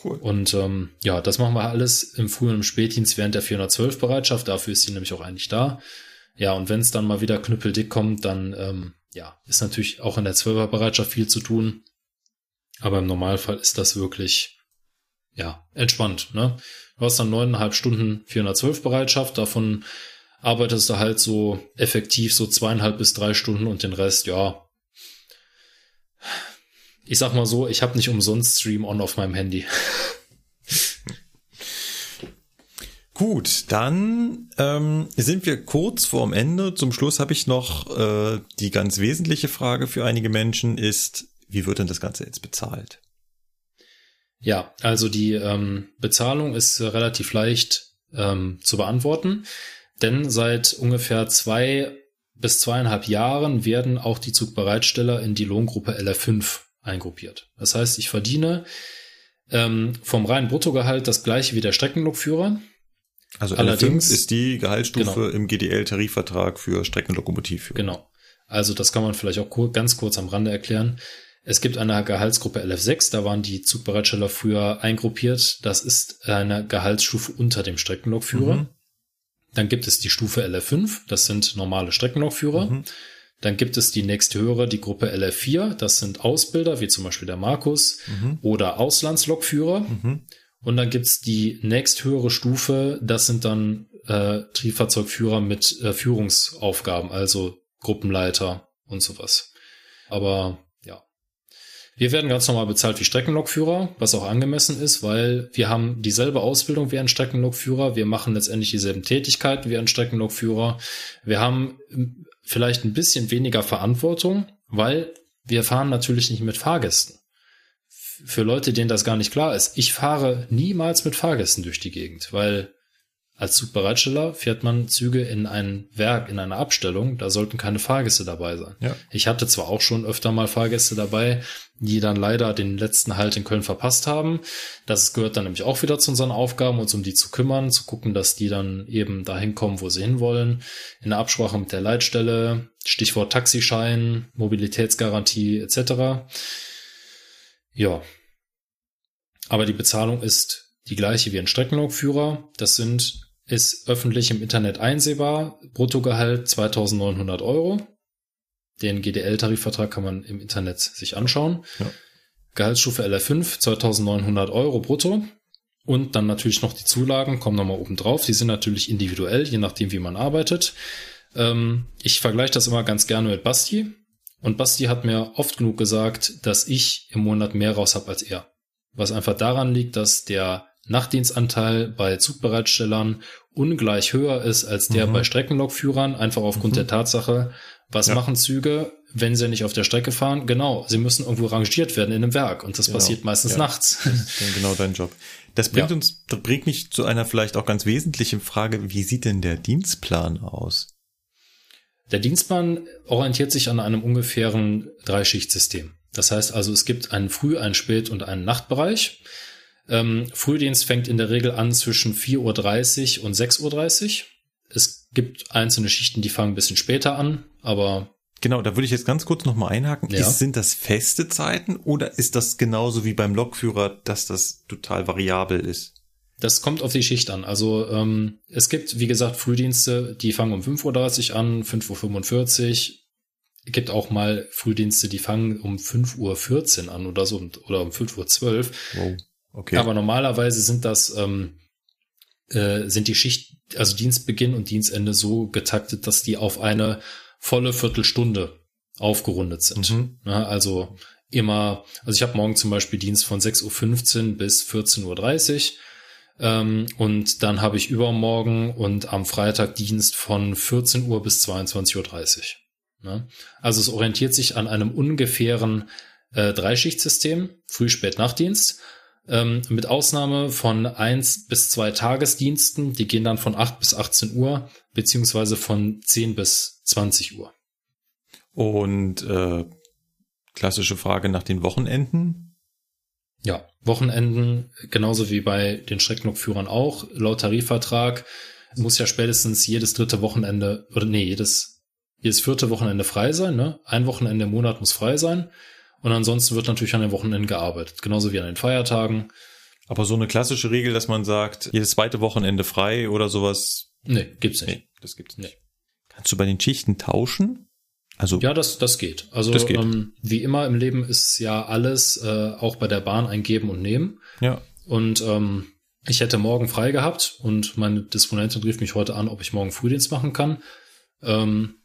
Cool. Und ähm, ja, das machen wir alles im Früh- und im Spätdienst während der 412-Bereitschaft. Dafür ist sie nämlich auch eigentlich da. Ja, und wenn es dann mal wieder knüppeldick kommt, dann ähm, ja, ist natürlich auch in der 12er-Bereitschaft viel zu tun. Aber im Normalfall ist das wirklich ja entspannt. Ne? Du hast dann neuneinhalb Stunden 412-Bereitschaft. Davon arbeitest du halt so effektiv so zweieinhalb bis drei Stunden und den Rest, ja. Ich sag mal so, ich habe nicht umsonst Stream on auf meinem Handy. (laughs) Gut, dann ähm, sind wir kurz vorm Ende. Zum Schluss habe ich noch äh, die ganz wesentliche Frage für einige Menschen ist, wie wird denn das Ganze jetzt bezahlt? Ja, also die ähm, Bezahlung ist relativ leicht ähm, zu beantworten, denn seit ungefähr zwei bis zweieinhalb Jahren werden auch die Zugbereitsteller in die Lohngruppe LR5 eingruppiert. Das heißt, ich verdiene ähm, vom reinen Bruttogehalt das gleiche wie der Streckenlokführer. Also Allerdings ist die Gehaltsstufe genau. im GDL-Tarifvertrag für Streckenlokomotivführer. Genau. Also das kann man vielleicht auch ganz kurz am Rande erklären. Es gibt eine Gehaltsgruppe LF6, da waren die Zugbereitsteller früher eingruppiert. Das ist eine Gehaltsstufe unter dem Streckenlokführer. Mhm. Dann gibt es die Stufe LF5, das sind normale Streckenlokführer. Mhm. Dann gibt es die nächsthöhere, die Gruppe LF4, das sind Ausbilder, wie zum Beispiel der Markus, mhm. oder Auslandslokführer. Mhm. Und dann gibt's die nächsthöhere Stufe, das sind dann äh, Triebfahrzeugführer mit äh, Führungsaufgaben, also Gruppenleiter und sowas. Aber wir werden ganz normal bezahlt wie Streckenlokführer, was auch angemessen ist, weil wir haben dieselbe Ausbildung wie ein Streckenlokführer. Wir machen letztendlich dieselben Tätigkeiten wie ein Streckenlokführer. Wir haben ähm, vielleicht ein bisschen weniger Verantwortung, weil wir fahren natürlich nicht mit Fahrgästen. Für Leute, denen das gar nicht klar ist, ich fahre niemals mit Fahrgästen durch die Gegend, weil als Zugbereitsteller fährt man Züge in ein Werk, in eine Abstellung, da sollten keine Fahrgäste dabei sein. Ja. Ich hatte zwar auch schon öfter mal Fahrgäste dabei, die dann leider den letzten Halt in Köln verpasst haben. Das gehört dann nämlich auch wieder zu unseren Aufgaben, uns um die zu kümmern, zu gucken, dass die dann eben dahin kommen, wo sie hinwollen. In der Absprache mit der Leitstelle, Stichwort Taxischein, Mobilitätsgarantie etc. Ja. Aber die Bezahlung ist die gleiche wie ein Streckenlokführer. Das sind ist öffentlich im Internet einsehbar. Bruttogehalt 2900 Euro. Den GDL-Tarifvertrag kann man im Internet sich anschauen. Ja. Gehaltsstufe LR5 2900 Euro brutto. Und dann natürlich noch die Zulagen, kommen nochmal oben drauf. Die sind natürlich individuell, je nachdem, wie man arbeitet. Ähm, ich vergleiche das immer ganz gerne mit Basti. Und Basti hat mir oft genug gesagt, dass ich im Monat mehr raus habe als er. Was einfach daran liegt, dass der Nachtdienstanteil bei Zugbereitstellern ungleich höher ist als der mhm. bei Streckenlokführern, einfach aufgrund mhm. der Tatsache, was ja. machen Züge, wenn sie nicht auf der Strecke fahren? Genau, sie müssen irgendwo rangiert werden in einem Werk und das genau. passiert meistens ja. nachts. genau dein Job. Das (laughs) bringt ja. uns, das bringt mich zu einer vielleicht auch ganz wesentlichen Frage. Wie sieht denn der Dienstplan aus? Der Dienstplan orientiert sich an einem ungefähren Dreischichtsystem. Das heißt also, es gibt einen Früh-, einen Spät- und einen Nachtbereich. Ähm, Frühdienst fängt in der Regel an zwischen 4.30 Uhr und 6.30 Uhr. Es gibt einzelne Schichten, die fangen ein bisschen später an, aber Genau, da würde ich jetzt ganz kurz nochmal einhaken. Ja. Ist, sind das feste Zeiten oder ist das genauso wie beim Lokführer, dass das total variabel ist? Das kommt auf die Schicht an. Also ähm, es gibt, wie gesagt, Frühdienste, die fangen um 5.30 Uhr an, 5.45 Uhr. Es gibt auch mal Frühdienste, die fangen um 5.14 Uhr an oder so oder um 5.12 Uhr. Wow. Okay. Aber normalerweise sind das, ähm, äh, sind die Schicht, also Dienstbeginn und Dienstende so getaktet, dass die auf eine volle Viertelstunde aufgerundet sind. Mhm. Ja, also immer, also ich habe morgen zum Beispiel Dienst von 6.15 Uhr bis 14.30 Uhr. Ähm, und dann habe ich übermorgen und am Freitag Dienst von 14 Uhr bis 22.30 Uhr. Ja? Also es orientiert sich an einem ungefähren äh, Dreischichtsystem, Früh-, Spät-, Nachtdienst. Ähm, mit Ausnahme von eins bis zwei Tagesdiensten, die gehen dann von 8 bis 18 Uhr, beziehungsweise von 10 bis 20 Uhr. Und äh, klassische Frage nach den Wochenenden? Ja, Wochenenden, genauso wie bei den Streckenlokführern auch, laut Tarifvertrag muss ja spätestens jedes dritte Wochenende, oder nee, jedes, jedes vierte Wochenende frei sein, ne? Ein Wochenende im Monat muss frei sein. Und ansonsten wird natürlich an den Wochenenden gearbeitet, genauso wie an den Feiertagen. Aber so eine klassische Regel, dass man sagt, jedes zweite Wochenende frei oder sowas? Nee, gibt's nicht. Nee, das gibt's nicht. Kannst du bei den Schichten tauschen? Also ja, das das geht. Also das geht. Ähm, wie immer im Leben ist ja alles äh, auch bei der Bahn ein Geben und Nehmen. Ja. Und ähm, ich hätte morgen frei gehabt und meine Disponentin rief mich heute an, ob ich morgen Frühdienst machen kann. Ähm,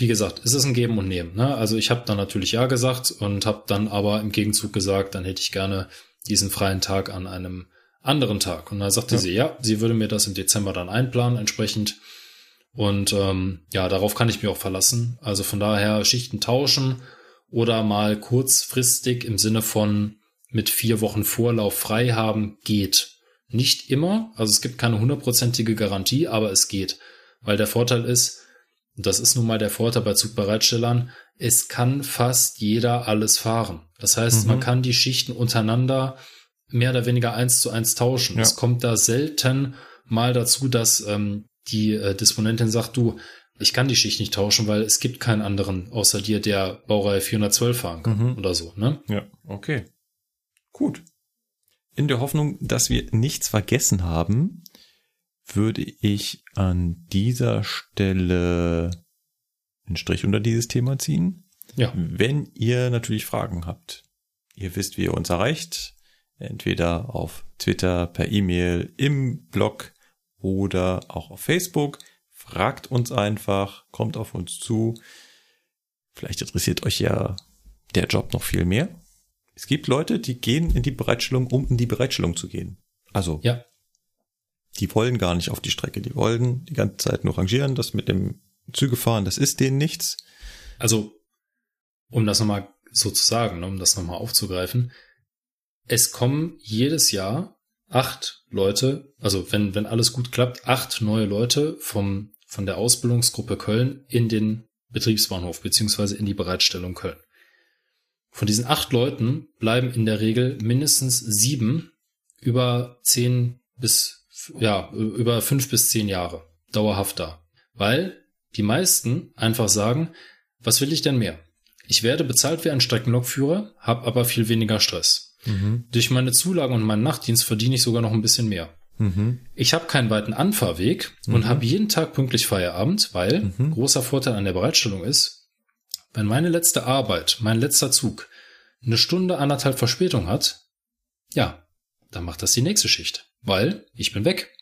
wie gesagt, es ist ein Geben und Nehmen. Ne? Also ich habe dann natürlich ja gesagt und habe dann aber im Gegenzug gesagt, dann hätte ich gerne diesen freien Tag an einem anderen Tag. Und da sagte ja. sie, ja, sie würde mir das im Dezember dann einplanen entsprechend. Und ähm, ja, darauf kann ich mich auch verlassen. Also von daher Schichten tauschen oder mal kurzfristig im Sinne von mit vier Wochen Vorlauf frei haben, geht. Nicht immer, also es gibt keine hundertprozentige Garantie, aber es geht. Weil der Vorteil ist, das ist nun mal der Vorteil bei Zugbereitstellern, es kann fast jeder alles fahren. Das heißt, mhm. man kann die Schichten untereinander mehr oder weniger eins zu eins tauschen. Ja. Es kommt da selten mal dazu, dass ähm, die äh, Disponentin sagt, du, ich kann die Schicht nicht tauschen, weil es gibt keinen anderen außer dir, der Baureihe 412 fahren kann mhm. oder so, ne? Ja, okay. Gut. In der Hoffnung, dass wir nichts vergessen haben, würde ich an dieser Stelle einen Strich unter dieses Thema ziehen. Ja. Wenn ihr natürlich Fragen habt, ihr wisst, wie ihr uns erreicht. Entweder auf Twitter, per E-Mail, im Blog oder auch auf Facebook. Fragt uns einfach, kommt auf uns zu. Vielleicht interessiert euch ja der Job noch viel mehr. Es gibt Leute, die gehen in die Bereitstellung, um in die Bereitstellung zu gehen. Also, ja. Die wollen gar nicht auf die Strecke. Die wollen die ganze Zeit nur rangieren, das mit dem Züge fahren, das ist denen nichts. Also, um das nochmal so zu sagen, ne, um das nochmal aufzugreifen, es kommen jedes Jahr acht Leute, also wenn, wenn alles gut klappt, acht neue Leute vom, von der Ausbildungsgruppe Köln in den Betriebsbahnhof beziehungsweise in die Bereitstellung Köln. Von diesen acht Leuten bleiben in der Regel mindestens sieben über zehn bis, ja, über fünf bis zehn Jahre dauerhaft da. Weil die meisten einfach sagen, was will ich denn mehr? Ich werde bezahlt wie ein Streckenlokführer, habe aber viel weniger Stress. Mhm. Durch meine Zulagen und meinen Nachtdienst verdiene ich sogar noch ein bisschen mehr. Mhm. Ich habe keinen weiten Anfahrweg mhm. und habe jeden Tag pünktlich Feierabend, weil mhm. großer Vorteil an der Bereitstellung ist, wenn meine letzte Arbeit, mein letzter Zug eine Stunde, anderthalb Verspätung hat, ja, dann macht das die nächste Schicht, weil ich bin weg.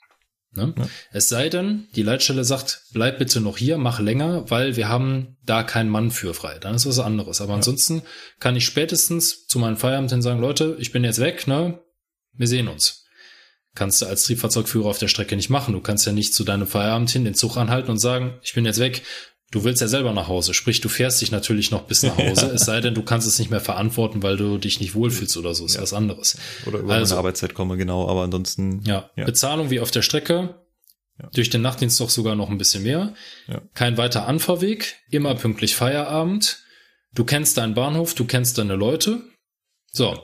Ne? Ja. Es sei denn, die Leitstelle sagt, bleib bitte noch hier, mach länger, weil wir haben da keinen Mann für frei. Dann ist was anderes. Aber ja. ansonsten kann ich spätestens zu meinem Feierabend hin sagen, Leute, ich bin jetzt weg, ne? Wir sehen uns. Kannst du als Triebfahrzeugführer auf der Strecke nicht machen. Du kannst ja nicht zu deinem Feierabend hin den Zug anhalten und sagen, ich bin jetzt weg. Du willst ja selber nach Hause, sprich, du fährst dich natürlich noch bis nach (laughs) Hause, ja. es sei denn, du kannst es nicht mehr verantworten, weil du dich nicht wohlfühlst oder so, ist ja. was anderes. Oder über also, Arbeitszeit komme, genau, aber ansonsten. Ja, ja. Bezahlung wie auf der Strecke, ja. durch den Nachtdienst doch sogar noch ein bisschen mehr. Kein weiter Anfahrweg, immer pünktlich Feierabend. Du kennst deinen Bahnhof, du kennst deine Leute. So,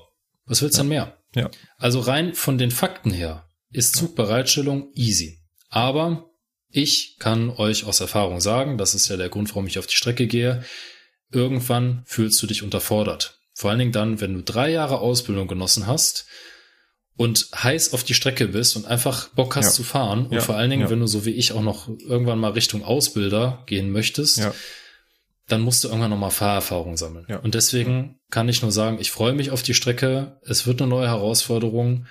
was willst du denn mehr? Ja. Also rein von den Fakten her ist Zugbereitstellung easy. Aber ich kann euch aus Erfahrung sagen, das ist ja der Grund, warum ich auf die Strecke gehe, irgendwann fühlst du dich unterfordert. Vor allen Dingen dann, wenn du drei Jahre Ausbildung genossen hast und heiß auf die Strecke bist und einfach Bock hast ja. zu fahren und ja. vor allen Dingen, ja. wenn du so wie ich auch noch irgendwann mal Richtung Ausbilder gehen möchtest, dann musst du irgendwann noch mal Fahrerfahrung sammeln. Und deswegen kann ich nur sagen, ich freue mich auf die Strecke. Es wird eine neue Herausforderung.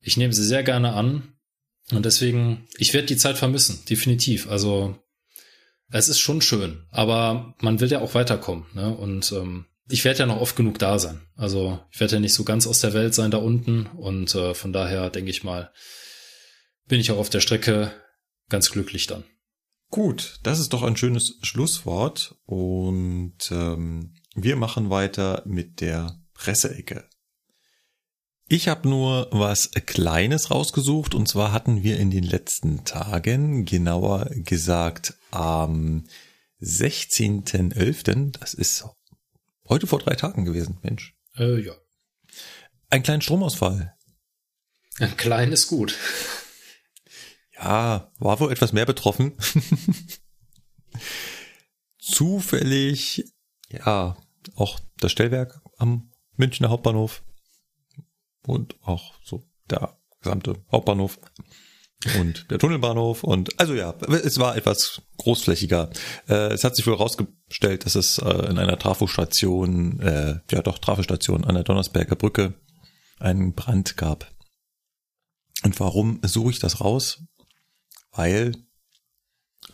Ich nehme sie sehr gerne an und deswegen, ich werde die Zeit vermissen, definitiv. Also es ist schon schön, aber man will ja auch weiterkommen. Ne? Und ähm, ich werde ja noch oft genug da sein. Also ich werde ja nicht so ganz aus der Welt sein da unten. Und äh, von daher denke ich mal, bin ich auch auf der Strecke ganz glücklich dann. Gut, das ist doch ein schönes Schlusswort. Und ähm, wir machen weiter mit der Presseecke. Ich habe nur was Kleines rausgesucht und zwar hatten wir in den letzten Tagen, genauer gesagt am 16.11., das ist heute vor drei Tagen gewesen, Mensch. Äh, ja. Ein kleinen Stromausfall. Ein klein ist gut. Ja, war wohl etwas mehr betroffen. (laughs) Zufällig, ja, auch das Stellwerk am Münchner Hauptbahnhof und auch so der gesamte Hauptbahnhof und der Tunnelbahnhof und also ja, es war etwas großflächiger. Äh, es hat sich wohl herausgestellt, dass es äh, in einer Trafostation, äh, ja doch Trafostation an der Donnersberger Brücke einen Brand gab. Und warum suche ich das raus? Weil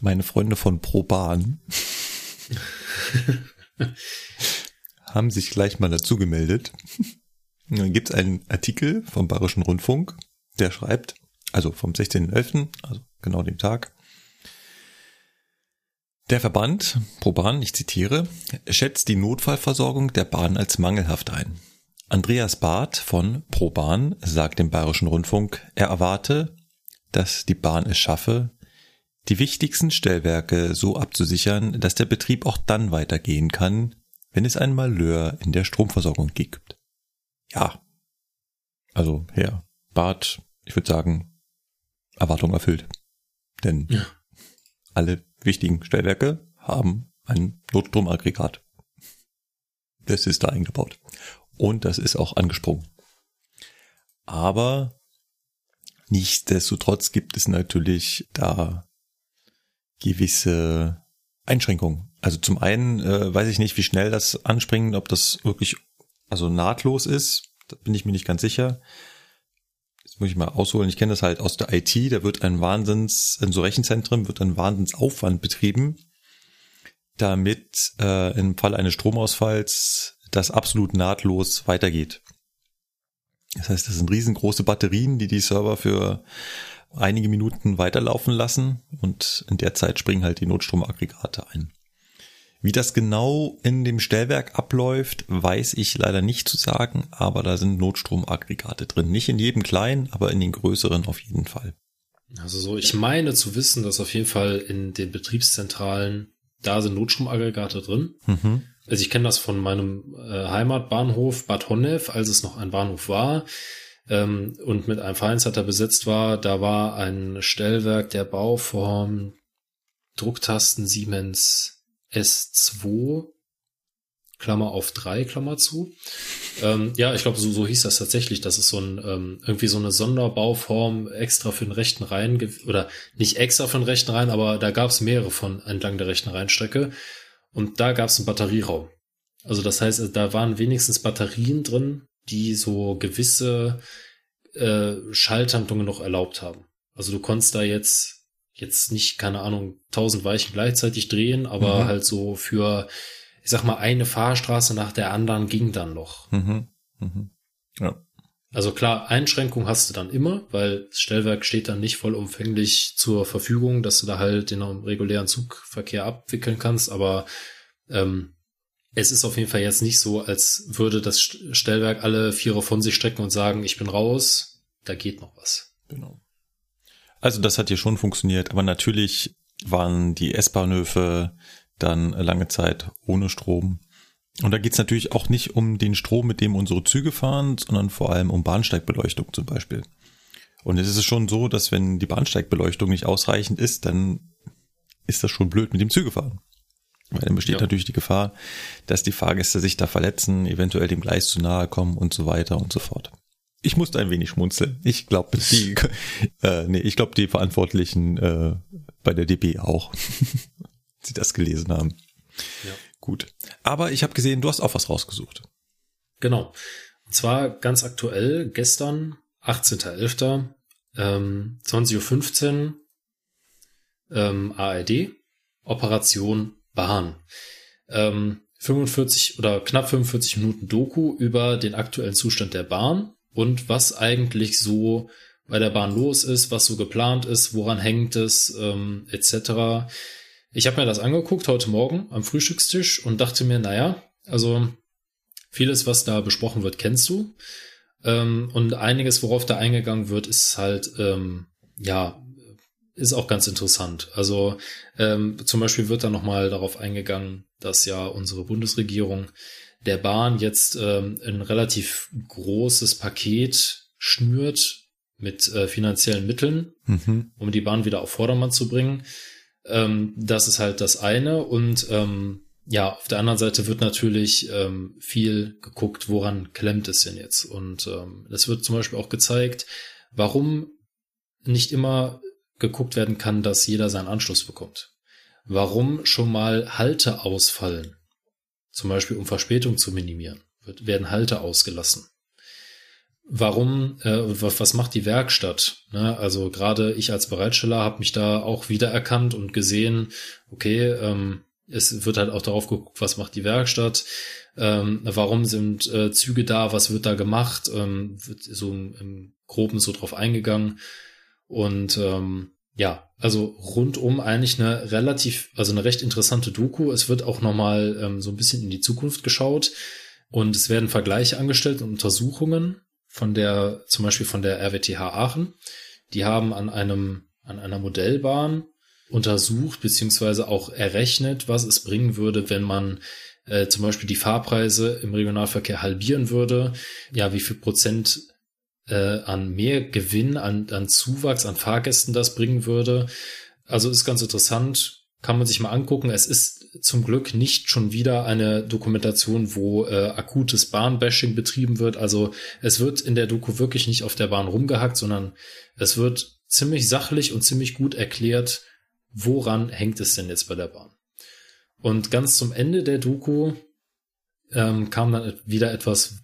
meine Freunde von ProBahn (laughs) haben sich gleich mal dazu gemeldet dann gibt es einen Artikel vom Bayerischen Rundfunk, der schreibt, also vom 16.11., also genau dem Tag, Der Verband ProBahn, ich zitiere, schätzt die Notfallversorgung der Bahn als mangelhaft ein. Andreas Barth von ProBahn sagt dem Bayerischen Rundfunk, er erwarte, dass die Bahn es schaffe, die wichtigsten Stellwerke so abzusichern, dass der Betrieb auch dann weitergehen kann, wenn es ein Malheur in der Stromversorgung gibt. Ja. Also, Herr Barth, ich würde sagen, Erwartung erfüllt. Denn ja. alle wichtigen Stellwerke haben ein Notstromaggregat. Das ist da eingebaut. Und das ist auch angesprungen. Aber nichtsdestotrotz gibt es natürlich da gewisse Einschränkungen. Also zum einen äh, weiß ich nicht, wie schnell das anspringen, ob das wirklich also nahtlos ist. Da bin ich mir nicht ganz sicher. Jetzt muss ich mal ausholen. Ich kenne das halt aus der IT. Da wird ein Wahnsinns, in so Rechenzentren wird ein Wahnsinnsaufwand betrieben, damit äh, im Fall eines Stromausfalls das absolut nahtlos weitergeht. Das heißt, das sind riesengroße Batterien, die die Server für einige Minuten weiterlaufen lassen und in der Zeit springen halt die Notstromaggregate ein. Wie das genau in dem Stellwerk abläuft, weiß ich leider nicht zu sagen, aber da sind Notstromaggregate drin. Nicht in jedem kleinen, aber in den größeren auf jeden Fall. Also so, ich meine zu wissen, dass auf jeden Fall in den Betriebszentralen da sind Notstromaggregate drin. Mhm. Also ich kenne das von meinem äh, Heimatbahnhof Bad Honnef, als es noch ein Bahnhof war ähm, und mit einem Vereinsleiter besetzt war. Da war ein Stellwerk der Bauform Drucktasten Siemens S2 Klammer auf drei, Klammer zu. Ähm, ja, ich glaube, so, so hieß das tatsächlich. Das ist so ein ähm, irgendwie so eine Sonderbauform extra für den rechten Rhein oder nicht extra für den rechten Rhein, aber da gab es mehrere von entlang der rechten Rheinstrecke und da gab es einen Batterieraum. Also das heißt, da waren wenigstens Batterien drin, die so gewisse äh, Schalthandlungen noch erlaubt haben. Also du konntest da jetzt jetzt nicht, keine Ahnung, tausend Weichen gleichzeitig drehen, aber mhm. halt so für, ich sag mal, eine Fahrstraße nach der anderen ging dann noch. Mhm. Mhm. Ja. Also klar, Einschränkung hast du dann immer, weil das Stellwerk steht dann nicht vollumfänglich zur Verfügung, dass du da halt den regulären Zugverkehr abwickeln kannst, aber ähm, es ist auf jeden Fall jetzt nicht so, als würde das Stellwerk alle Vierer von sich strecken und sagen, ich bin raus, da geht noch was. Genau. Also das hat hier schon funktioniert, aber natürlich waren die S-Bahnhöfe dann lange Zeit ohne Strom. Und da geht's natürlich auch nicht um den Strom, mit dem unsere Züge fahren, sondern vor allem um Bahnsteigbeleuchtung zum Beispiel. Und es ist schon so, dass wenn die Bahnsteigbeleuchtung nicht ausreichend ist, dann ist das schon blöd mit dem Zügefahren. Weil dann besteht ja. natürlich die Gefahr, dass die Fahrgäste sich da verletzen, eventuell dem Gleis zu nahe kommen und so weiter und so fort. Ich musste ein wenig schmunzeln. Ich glaube, die, (laughs) äh, nee, ich glaube, die Verantwortlichen äh, bei der DB auch, (laughs) sie das gelesen haben. Ja. Gut. Aber ich habe gesehen, du hast auch was rausgesucht. Genau. Und zwar ganz aktuell, gestern, 18.11., ähm, 20.15 Uhr, ähm, ARD, Operation Bahn. Ähm, 45 oder knapp 45 Minuten Doku über den aktuellen Zustand der Bahn und was eigentlich so bei der Bahn los ist, was so geplant ist, woran hängt es, ähm, etc. Ich habe mir das angeguckt heute Morgen am Frühstückstisch und dachte mir, naja, also vieles, was da besprochen wird, kennst du. Ähm, und einiges, worauf da eingegangen wird, ist halt, ähm, ja, ist auch ganz interessant. Also ähm, zum Beispiel wird da nochmal darauf eingegangen, dass ja unsere Bundesregierung der Bahn jetzt ähm, ein relativ großes Paket schnürt mit äh, finanziellen Mitteln, mhm. um die Bahn wieder auf Vordermann zu bringen. Ähm, das ist halt das eine. Und ähm, ja, auf der anderen Seite wird natürlich ähm, viel geguckt, woran klemmt es denn jetzt. Und ähm, es wird zum Beispiel auch gezeigt, warum nicht immer geguckt werden kann, dass jeder seinen Anschluss bekommt. Warum schon mal Halte ausfallen? Zum Beispiel um Verspätung zu minimieren, wird, werden Halte ausgelassen. Warum, äh, was macht die Werkstatt? Ne? Also gerade ich als Bereitsteller habe mich da auch wiedererkannt und gesehen, okay, ähm, es wird halt auch darauf geguckt, was macht die Werkstatt, ähm, warum sind äh, Züge da, was wird da gemacht, ähm, wird so im, im Groben so drauf eingegangen. Und ähm, ja, also rundum eigentlich eine relativ, also eine recht interessante Doku. Es wird auch nochmal ähm, so ein bisschen in die Zukunft geschaut und es werden Vergleiche angestellt und Untersuchungen von der, zum Beispiel von der RWTH Aachen. Die haben an einem, an einer Modellbahn untersucht beziehungsweise auch errechnet, was es bringen würde, wenn man äh, zum Beispiel die Fahrpreise im Regionalverkehr halbieren würde. Ja, wie viel Prozent äh, an mehr Gewinn, an, an Zuwachs, an Fahrgästen das bringen würde. Also ist ganz interessant, kann man sich mal angucken. Es ist zum Glück nicht schon wieder eine Dokumentation, wo äh, akutes Bahnbashing betrieben wird. Also es wird in der Doku wirklich nicht auf der Bahn rumgehackt, sondern es wird ziemlich sachlich und ziemlich gut erklärt, woran hängt es denn jetzt bei der Bahn. Und ganz zum Ende der Doku ähm, kam dann wieder etwas,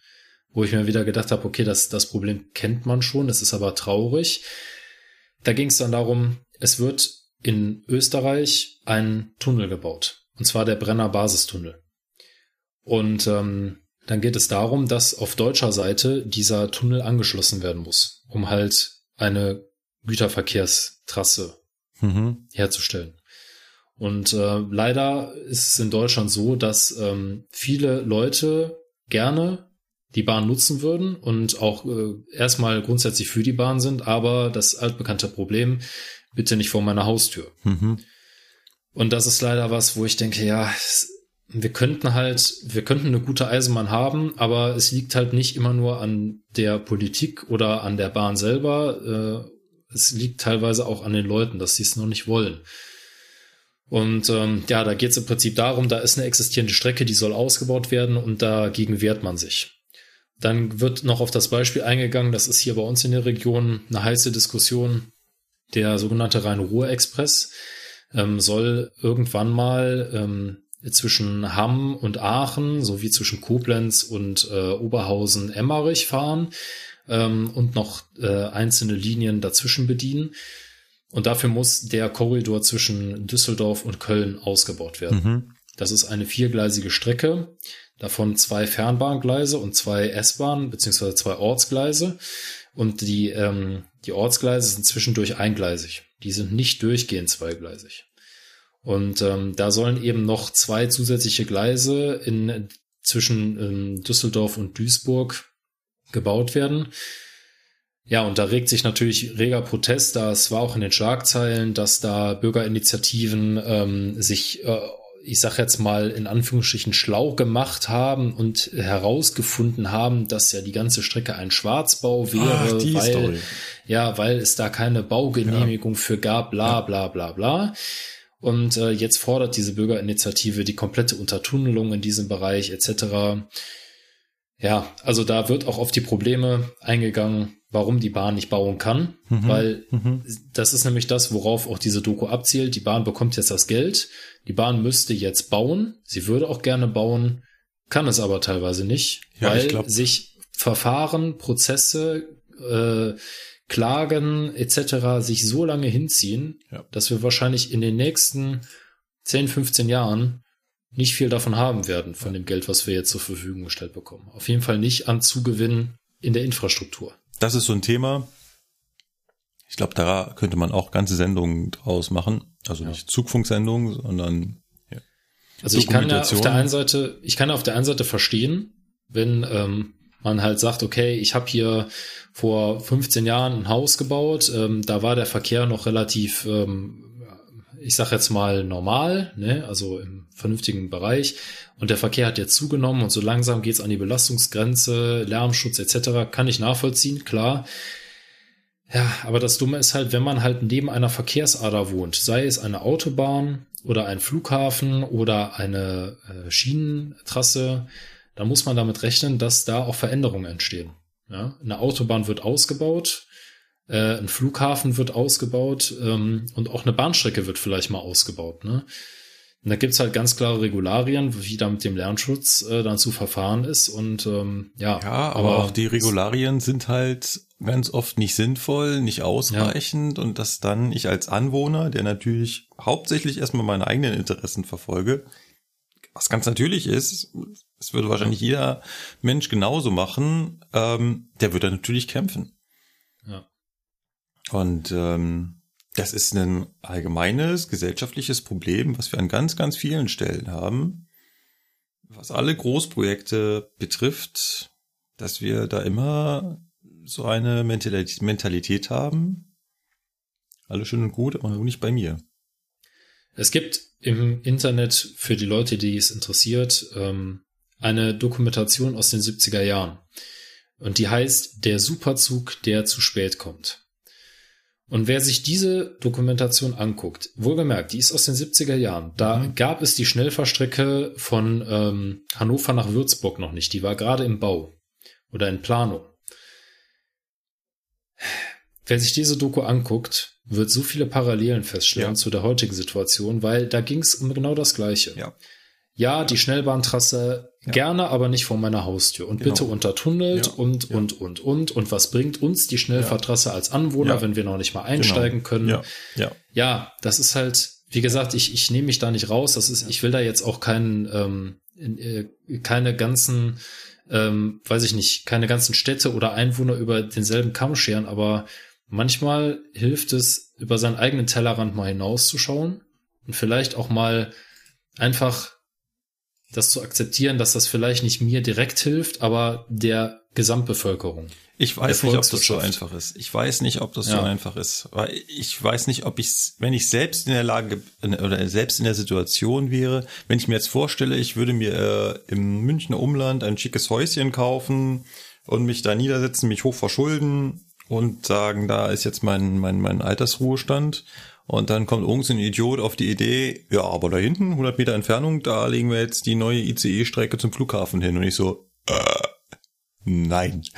wo ich mir wieder gedacht habe, okay, das, das Problem kennt man schon, es ist aber traurig. Da ging es dann darum, es wird in Österreich ein Tunnel gebaut, und zwar der Brenner Basistunnel. Und ähm, dann geht es darum, dass auf deutscher Seite dieser Tunnel angeschlossen werden muss, um halt eine Güterverkehrstrasse mhm. herzustellen. Und äh, leider ist es in Deutschland so, dass ähm, viele Leute gerne die Bahn nutzen würden und auch äh, erstmal grundsätzlich für die Bahn sind, aber das altbekannte Problem, bitte nicht vor meiner Haustür. Mhm. Und das ist leider was, wo ich denke, ja, wir könnten halt, wir könnten eine gute Eisenbahn haben, aber es liegt halt nicht immer nur an der Politik oder an der Bahn selber. Äh, es liegt teilweise auch an den Leuten, dass sie es noch nicht wollen. Und ähm, ja, da geht es im Prinzip darum, da ist eine existierende Strecke, die soll ausgebaut werden und dagegen wehrt man sich. Dann wird noch auf das Beispiel eingegangen, das ist hier bei uns in der Region eine heiße Diskussion, der sogenannte Rhein-Ruhr-Express ähm, soll irgendwann mal ähm, zwischen Hamm und Aachen sowie zwischen Koblenz und äh, Oberhausen-Emmerich fahren ähm, und noch äh, einzelne Linien dazwischen bedienen. Und dafür muss der Korridor zwischen Düsseldorf und Köln ausgebaut werden. Mhm. Das ist eine viergleisige Strecke, davon zwei Fernbahngleise und zwei S-Bahnen beziehungsweise zwei Ortsgleise. Und die, ähm, die Ortsgleise sind zwischendurch eingleisig. Die sind nicht durchgehend zweigleisig. Und ähm, da sollen eben noch zwei zusätzliche Gleise in, zwischen ähm, Düsseldorf und Duisburg gebaut werden. Ja, und da regt sich natürlich reger Protest. Das war auch in den Schlagzeilen, dass da Bürgerinitiativen ähm, sich äh, ich sag jetzt mal in Anführungsstrichen schlau gemacht haben und herausgefunden haben, dass ja die ganze Strecke ein Schwarzbau wäre, Ach, weil Story. ja, weil es da keine Baugenehmigung ja. für gab, bla bla bla bla. Und äh, jetzt fordert diese Bürgerinitiative die komplette Untertunnelung in diesem Bereich etc. Ja, also da wird auch auf die Probleme eingegangen, warum die Bahn nicht bauen kann, mhm. weil mhm. das ist nämlich das, worauf auch diese Doku abzielt. Die Bahn bekommt jetzt das Geld, die Bahn müsste jetzt bauen, sie würde auch gerne bauen, kann es aber teilweise nicht, ja, weil sich Verfahren, Prozesse, äh, Klagen etc. sich so lange hinziehen, ja. dass wir wahrscheinlich in den nächsten 10, 15 Jahren nicht viel davon haben werden, von dem Geld, was wir jetzt zur Verfügung gestellt bekommen. Auf jeden Fall nicht an Zugewinn in der Infrastruktur das ist so ein Thema. Ich glaube, da könnte man auch ganze Sendungen draus machen. Also ja. nicht Zugfunksendungen, sondern ja. Also ich kann ja auf der einen Seite, ich kann auf der einen Seite verstehen, wenn ähm, man halt sagt, okay, ich habe hier vor 15 Jahren ein Haus gebaut, ähm, da war der Verkehr noch relativ, ähm, ich sag jetzt mal normal, ne, also im vernünftigen Bereich. Und der Verkehr hat jetzt zugenommen und so langsam geht's an die Belastungsgrenze, Lärmschutz etc. Kann ich nachvollziehen, klar. Ja, aber das Dumme ist halt, wenn man halt neben einer Verkehrsader wohnt, sei es eine Autobahn oder ein Flughafen oder eine äh, Schienentrasse, dann muss man damit rechnen, dass da auch Veränderungen entstehen. Ja, eine Autobahn wird ausgebaut, äh, ein Flughafen wird ausgebaut ähm, und auch eine Bahnstrecke wird vielleicht mal ausgebaut. Ne? Und da gibt's halt ganz klare Regularien, wie da mit dem Lernschutz äh, dann zu verfahren ist. Und ähm, ja, ja aber, aber auch die Regularien sind halt ganz oft nicht sinnvoll, nicht ausreichend ja. und dass dann ich als Anwohner, der natürlich hauptsächlich erstmal meine eigenen Interessen verfolge, was ganz natürlich ist, es würde wahrscheinlich jeder Mensch genauso machen, ähm, der würde natürlich kämpfen. Ja. Und ähm, Das ist ein allgemeines gesellschaftliches Problem, was wir an ganz, ganz vielen Stellen haben, was alle Großprojekte betrifft, dass wir da immer so eine Mentalität haben. Alles schön und gut, aber nur nicht bei mir. Es gibt im Internet für die Leute, die es interessiert, ähm, eine Dokumentation aus den 70er Jahren. Und die heißt Der Superzug, der zu spät kommt. Und wer sich diese Dokumentation anguckt, wohlgemerkt, die ist aus den 70er Jahren, da mhm. gab es die Schnellfahrstrecke von ähm, Hannover nach Würzburg noch nicht. Die war gerade im Bau oder in Planung. Wer sich diese Doku anguckt, wird so viele Parallelen feststellen ja. zu der heutigen Situation, weil da ging es um genau das Gleiche. Ja. Ja, die Schnellbahntrasse ja. gerne, aber nicht vor meiner Haustür. Und genau. bitte untertunnelt ja. und, ja. und, und, und. Und was bringt uns die Schnellfahrtrasse als Anwohner, wenn wir noch nicht mal einsteigen genau. können? Ja. Ja. das ist halt, wie gesagt, ich, ich nehme mich da nicht raus. Das ist, ich will da jetzt auch keinen, ähm, äh, keine ganzen, ähm, weiß ich nicht, keine ganzen Städte oder Einwohner über denselben Kamm scheren, aber manchmal hilft es, über seinen eigenen Tellerrand mal hinauszuschauen und vielleicht auch mal einfach das zu akzeptieren, dass das vielleicht nicht mir direkt hilft, aber der Gesamtbevölkerung. Ich weiß nicht, ob das so einfach ist. Ich weiß nicht, ob das ja. so einfach ist. Weil ich weiß nicht, ob ich, wenn ich selbst in der Lage oder selbst in der Situation wäre, wenn ich mir jetzt vorstelle, ich würde mir äh, im Münchner Umland ein schickes Häuschen kaufen und mich da niedersetzen, mich hoch verschulden und sagen, da ist jetzt mein, mein, mein Altersruhestand und dann kommt irgend so ein Idiot auf die Idee, ja, aber da hinten, 100 Meter Entfernung, da legen wir jetzt die neue ICE-Strecke zum Flughafen hin. Und ich so, äh, nein. (laughs)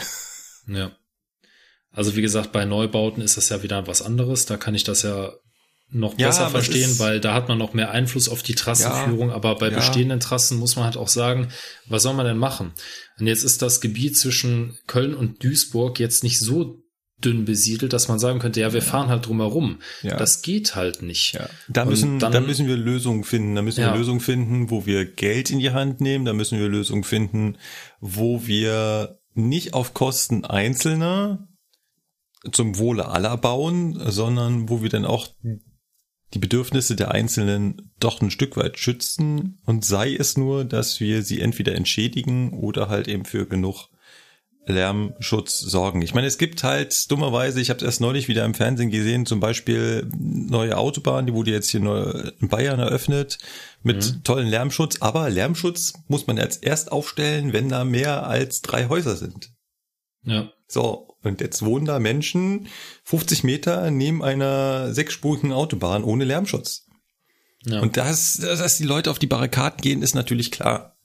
Ja. Also wie gesagt, bei Neubauten ist das ja wieder was anderes. Da kann ich das ja noch ja, besser verstehen, weil da hat man noch mehr Einfluss auf die Trassenführung. Ja, aber bei ja. bestehenden Trassen muss man halt auch sagen, was soll man denn machen? Und jetzt ist das Gebiet zwischen Köln und Duisburg jetzt nicht so dünn besiedelt, dass man sagen könnte, ja, wir fahren halt drumherum. Ja. Das geht halt nicht. Ja. Da müssen, dann, da müssen wir Lösungen finden. Da müssen ja. wir Lösungen finden, wo wir Geld in die Hand nehmen. Da müssen wir Lösungen finden, wo wir nicht auf Kosten Einzelner zum Wohle aller bauen, sondern wo wir dann auch die Bedürfnisse der Einzelnen doch ein Stück weit schützen und sei es nur, dass wir sie entweder entschädigen oder halt eben für genug Lärmschutz sorgen. Ich meine, es gibt halt dummerweise, ich habe es erst neulich wieder im Fernsehen gesehen, zum Beispiel neue Autobahn, die wurde jetzt hier in Bayern eröffnet mit mhm. tollen Lärmschutz, aber Lärmschutz muss man jetzt erst aufstellen, wenn da mehr als drei Häuser sind. Ja. So, und jetzt wohnen da Menschen 50 Meter neben einer sechsspurigen Autobahn ohne Lärmschutz. Ja. Und das, dass die Leute auf die Barrikaden gehen, ist natürlich klar.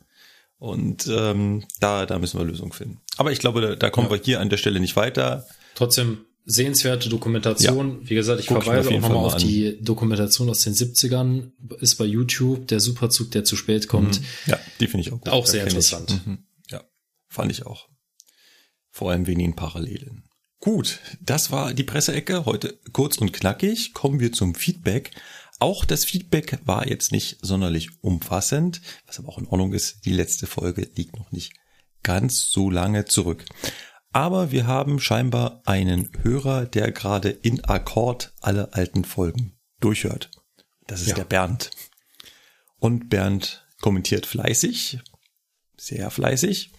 Und ähm, da, da müssen wir Lösungen finden. Aber ich glaube, da, kommen ja. wir hier an der Stelle nicht weiter. Trotzdem sehenswerte Dokumentation. Ja. Wie gesagt, ich Guck verweise auch nochmal auf an. die Dokumentation aus den 70ern. Ist bei YouTube der Superzug, der zu spät kommt. Mhm. Ja, die finde ich auch gut. Auch sehr interessant. Mhm. Ja, fand ich auch. Vor allem wegen den Parallelen. Gut, das war die Presseecke. Heute kurz und knackig. Kommen wir zum Feedback. Auch das Feedback war jetzt nicht sonderlich umfassend, was aber auch in Ordnung ist. Die letzte Folge liegt noch nicht ganz so lange zurück. Aber wir haben scheinbar einen Hörer, der gerade in Akkord alle alten Folgen durchhört. Das ist ja. der Bernd. Und Bernd kommentiert fleißig, sehr fleißig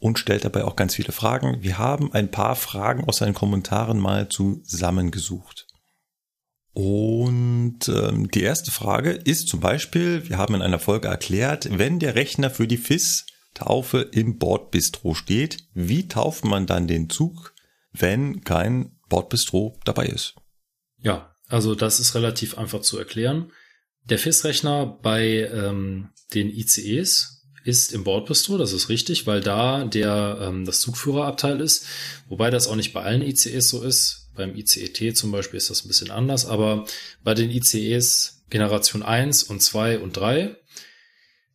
und stellt dabei auch ganz viele Fragen. Wir haben ein paar Fragen aus seinen Kommentaren mal zusammengesucht. Und ähm, die erste Frage ist zum Beispiel, wir haben in einer Folge erklärt, wenn der Rechner für die FIS-Taufe im Bordbistro steht, wie tauft man dann den Zug, wenn kein Bordbistro dabei ist? Ja, also das ist relativ einfach zu erklären. Der FIS-Rechner bei ähm, den ICEs ist im Bordbistro, das ist richtig, weil da der ähm, das Zugführerabteil ist, wobei das auch nicht bei allen ICEs so ist. Beim ICET zum Beispiel ist das ein bisschen anders, aber bei den ICEs Generation 1 und 2 und 3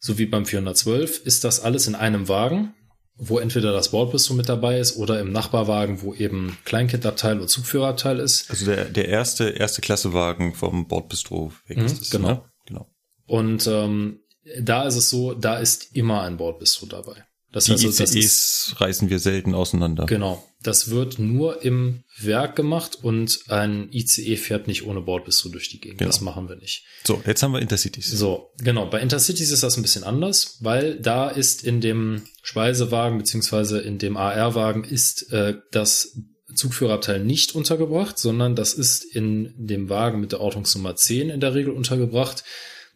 sowie beim 412 ist das alles in einem Wagen, wo entweder das Bordbistro mit dabei ist oder im Nachbarwagen, wo eben Kleinkindabteil und Zugführerabteil ist. Also der, der erste, erste Klassewagen vom Bordbistro weg mhm, ist das, genau. Ne? genau. Und ähm, da ist es so, da ist immer ein Bordbistro dabei. Das Die heißt, also, das ist, ICEs reißen wir selten auseinander. genau, das wird nur im Werk gemacht und ein ICE fährt nicht ohne Bordbistro durch die Gegend. Genau. Das machen wir nicht. So, jetzt haben wir Intercities. So, genau. Bei Intercities ist das ein bisschen anders, weil da ist in dem Speisewagen beziehungsweise in dem AR-Wagen ist äh, das Zugführerabteil nicht untergebracht, sondern das ist in dem Wagen mit der Ortungsnummer 10 in der Regel untergebracht.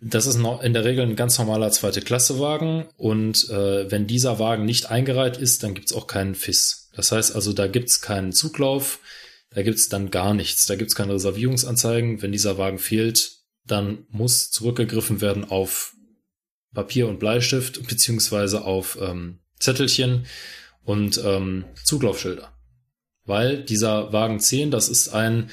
Das ist in der Regel ein ganz normaler zweite Klasse Wagen und äh, wenn dieser Wagen nicht eingereiht ist, dann gibt's auch keinen FIS. Das heißt also, da gibt's keinen Zuglauf, da gibt's dann gar nichts, da gibt's keine Reservierungsanzeigen. Wenn dieser Wagen fehlt, dann muss zurückgegriffen werden auf Papier und Bleistift beziehungsweise auf ähm, Zettelchen und ähm, Zuglaufschilder. Weil dieser Wagen 10, das ist ein,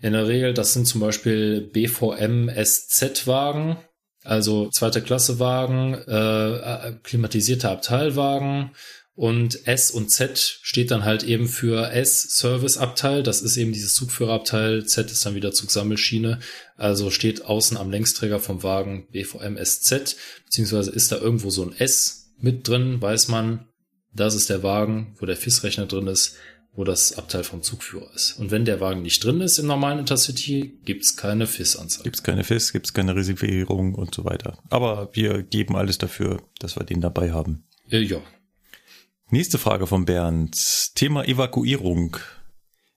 in der Regel, das sind zum Beispiel BVM SZ-Wagen, also zweite Klasse Wagen, äh, klimatisierte Abteilwagen und S und Z steht dann halt eben für S Service Abteil, das ist eben dieses Zugführerabteil, Z ist dann wieder Zugsammelschiene, also steht außen am Längsträger vom Wagen BVM SZ, beziehungsweise ist da irgendwo so ein S mit drin, weiß man, das ist der Wagen, wo der FIS-Rechner drin ist, wo das Abteil vom Zugführer ist. Und wenn der Wagen nicht drin ist im normalen Intercity, gibt's keine FIS-Anzeige. Gibt's keine FIS, gibt's keine Reservierung und so weiter. Aber wir geben alles dafür, dass wir den dabei haben. Äh, ja, Nächste Frage von Bernd. Thema Evakuierung.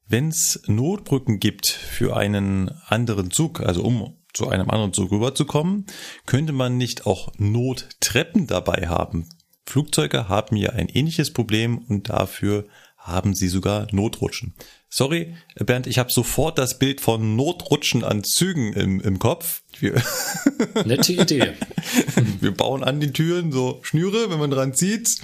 Wenn es Notbrücken gibt für einen anderen Zug, also um zu einem anderen Zug rüberzukommen, könnte man nicht auch Nottreppen dabei haben. Flugzeuge haben ja ein ähnliches Problem und dafür haben sie sogar Notrutschen. Sorry, Bernd, ich habe sofort das Bild von Notrutschen an Zügen im, im Kopf. Wir, (laughs) nette Idee. (laughs) wir bauen an den Türen so Schnüre, wenn man dran zieht.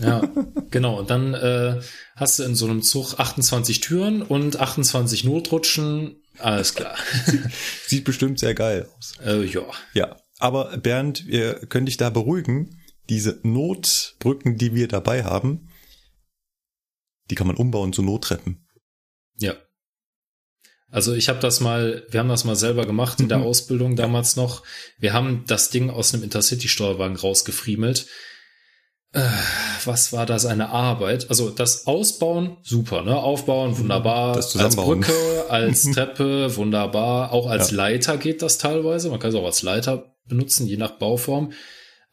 Ja, genau. Und dann äh, hast du in so einem Zug 28 Türen und 28 Notrutschen. Alles klar. (laughs) Sieht bestimmt sehr geil aus. äh, ja. Ja, aber Bernd, wir können dich da beruhigen. Diese Notbrücken, die wir dabei haben, die kann man umbauen zu Nottreppen. Ja. Also ich habe das mal, wir haben das mal selber gemacht in der Mhm. Ausbildung damals noch. Wir haben das Ding aus einem Intercity-Steuerwagen rausgefriemelt. Äh, Was war das eine Arbeit? Also das Ausbauen, super, ne? Aufbauen, wunderbar. Das als Zusammenbauen. Brücke, als (laughs) Treppe, wunderbar. Auch als Ja. Leiter geht das teilweise. Man kann es auch als Leiter benutzen, je nach Bauform.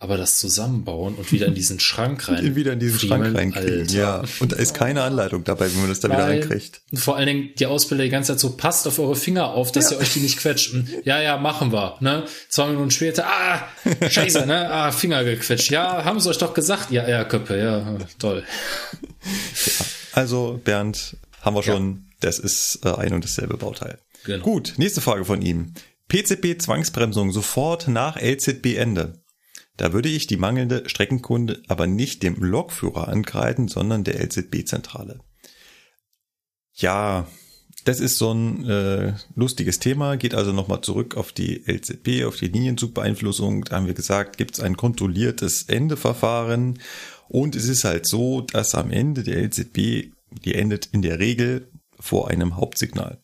Aber das Zusammenbauen und wieder in diesen Schrank rein. (laughs) wieder in diesen Schrank reinkriegen. Alter. Ja, und da ist keine Anleitung dabei, wie man das da wieder reinkriegt. Und vor allen Dingen die Ausbilder die ganze Zeit so, passt auf eure Finger auf, dass Ja. ihr euch die nicht quetscht. Ja, ja, machen wir. Ne? Zwei Minuten später, ah, scheiße, ne? Ah, Finger gequetscht. Ja, haben sie euch doch gesagt. Ja, ja, Köppe, ja, toll. Also, Bernd, haben wir schon, das ist äh, ein und dasselbe Bauteil. Genau. Gut, nächste Frage von ihm. PCB Zwangsbremsung sofort nach LZB Ende. Da würde ich die mangelnde Streckenkunde aber nicht dem Lokführer ankreiden, sondern der LZB-Zentrale. Ja, das ist so ein äh, lustiges Thema, geht also nochmal zurück auf die LZB, auf die Linienzugbeeinflussung. Da haben wir gesagt, gibt es ein kontrolliertes Endeverfahren. Und es ist halt so, dass am Ende der LZB, die endet in der Regel vor einem Hauptsignal.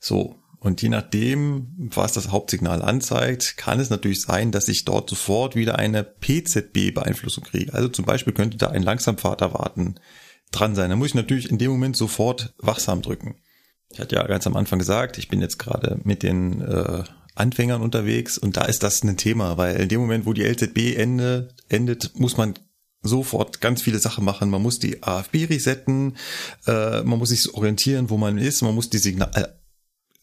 So, und je nachdem, was das Hauptsignal anzeigt, kann es natürlich sein, dass ich dort sofort wieder eine PZB-Beeinflussung kriege. Also zum Beispiel könnte da ein Langsamfahrt erwarten dran sein. Da muss ich natürlich in dem Moment sofort wachsam drücken. Ich hatte ja ganz am Anfang gesagt, ich bin jetzt gerade mit den äh, Anfängern unterwegs und da ist das ein Thema, weil in dem Moment, wo die LZB ende, endet, muss man sofort ganz viele Sachen machen. Man muss die AFB resetten, äh, man muss sich orientieren, wo man ist, man muss die Signal, äh,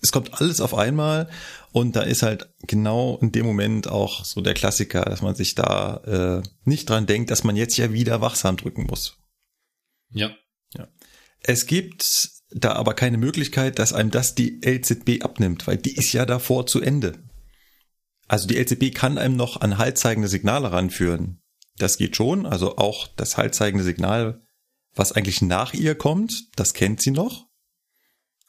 es kommt alles auf einmal und da ist halt genau in dem Moment auch so der Klassiker, dass man sich da äh, nicht dran denkt, dass man jetzt ja wieder wachsam drücken muss. Ja. Es gibt da aber keine Möglichkeit, dass einem das die LZB abnimmt, weil die ist ja davor zu Ende. Also die LZB kann einem noch an haltzeigende Signale ranführen. Das geht schon, also auch das haltzeigende Signal, was eigentlich nach ihr kommt, das kennt sie noch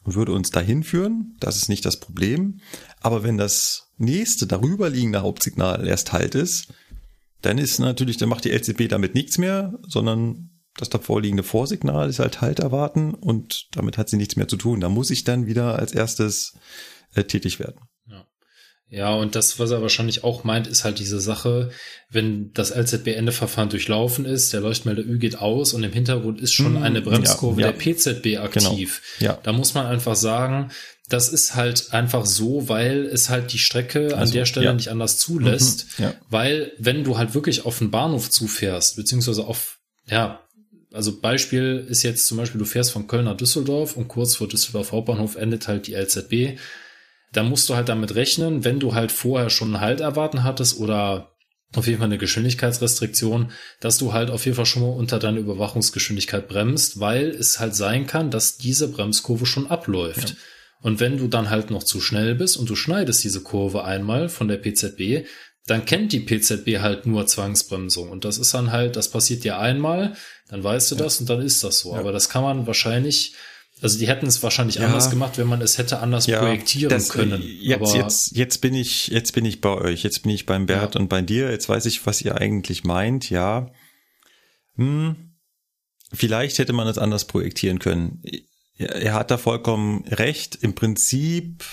und würde uns dahin führen. Das ist nicht das Problem. Aber wenn das nächste darüber liegende Hauptsignal erst halt ist, dann ist natürlich, dann macht die LZB damit nichts mehr, sondern das davor liegende Vorsignal ist halt halt erwarten und damit hat sie nichts mehr zu tun. Da muss ich dann wieder als erstes äh, tätig werden. Ja. Und das, was er wahrscheinlich auch meint, ist halt diese Sache, wenn das LZB-Endeverfahren durchlaufen ist, der Leuchtmelder Ü geht aus und im Hintergrund ist schon Hm, eine Bremskurve ja, ja. der PZB aktiv. Genau. Ja. Da muss man einfach sagen, das ist halt einfach so, weil es halt die Strecke an Also, der Stelle ja. nicht anders zulässt. Mhm, ja. Weil, wenn du halt wirklich auf den Bahnhof zufährst, beziehungsweise auf, ja, also Beispiel ist jetzt zum Beispiel, du fährst von Köln nach Düsseldorf und kurz vor Düsseldorf Hauptbahnhof endet halt die LZB. Da musst du halt damit rechnen, wenn du halt vorher schon einen Halt erwarten hattest oder auf jeden Fall eine Geschwindigkeitsrestriktion, dass du halt auf jeden Fall schon mal unter deiner Überwachungsgeschwindigkeit bremst, weil es halt sein kann, dass diese Bremskurve schon abläuft. Und wenn du dann halt noch zu schnell bist und du schneidest diese Kurve einmal von der PZB, dann kennt die PZB halt nur Zwangsbremsung. Und das ist dann halt, das passiert dir einmal, dann weißt du das und dann ist das so. Ja. Aber das kann man wahrscheinlich, also die hätten es wahrscheinlich Ja. anders gemacht, wenn man es hätte anders projektieren das, können. Jetzt, Aber jetzt, jetzt bin ich, jetzt bin ich bei euch. Jetzt bin ich beim Bert Ja. und bei dir. Jetzt weiß ich, was ihr eigentlich meint. Ja. Hm. Vielleicht hätte man es anders projektieren können. Er hat da vollkommen recht. Im Prinzip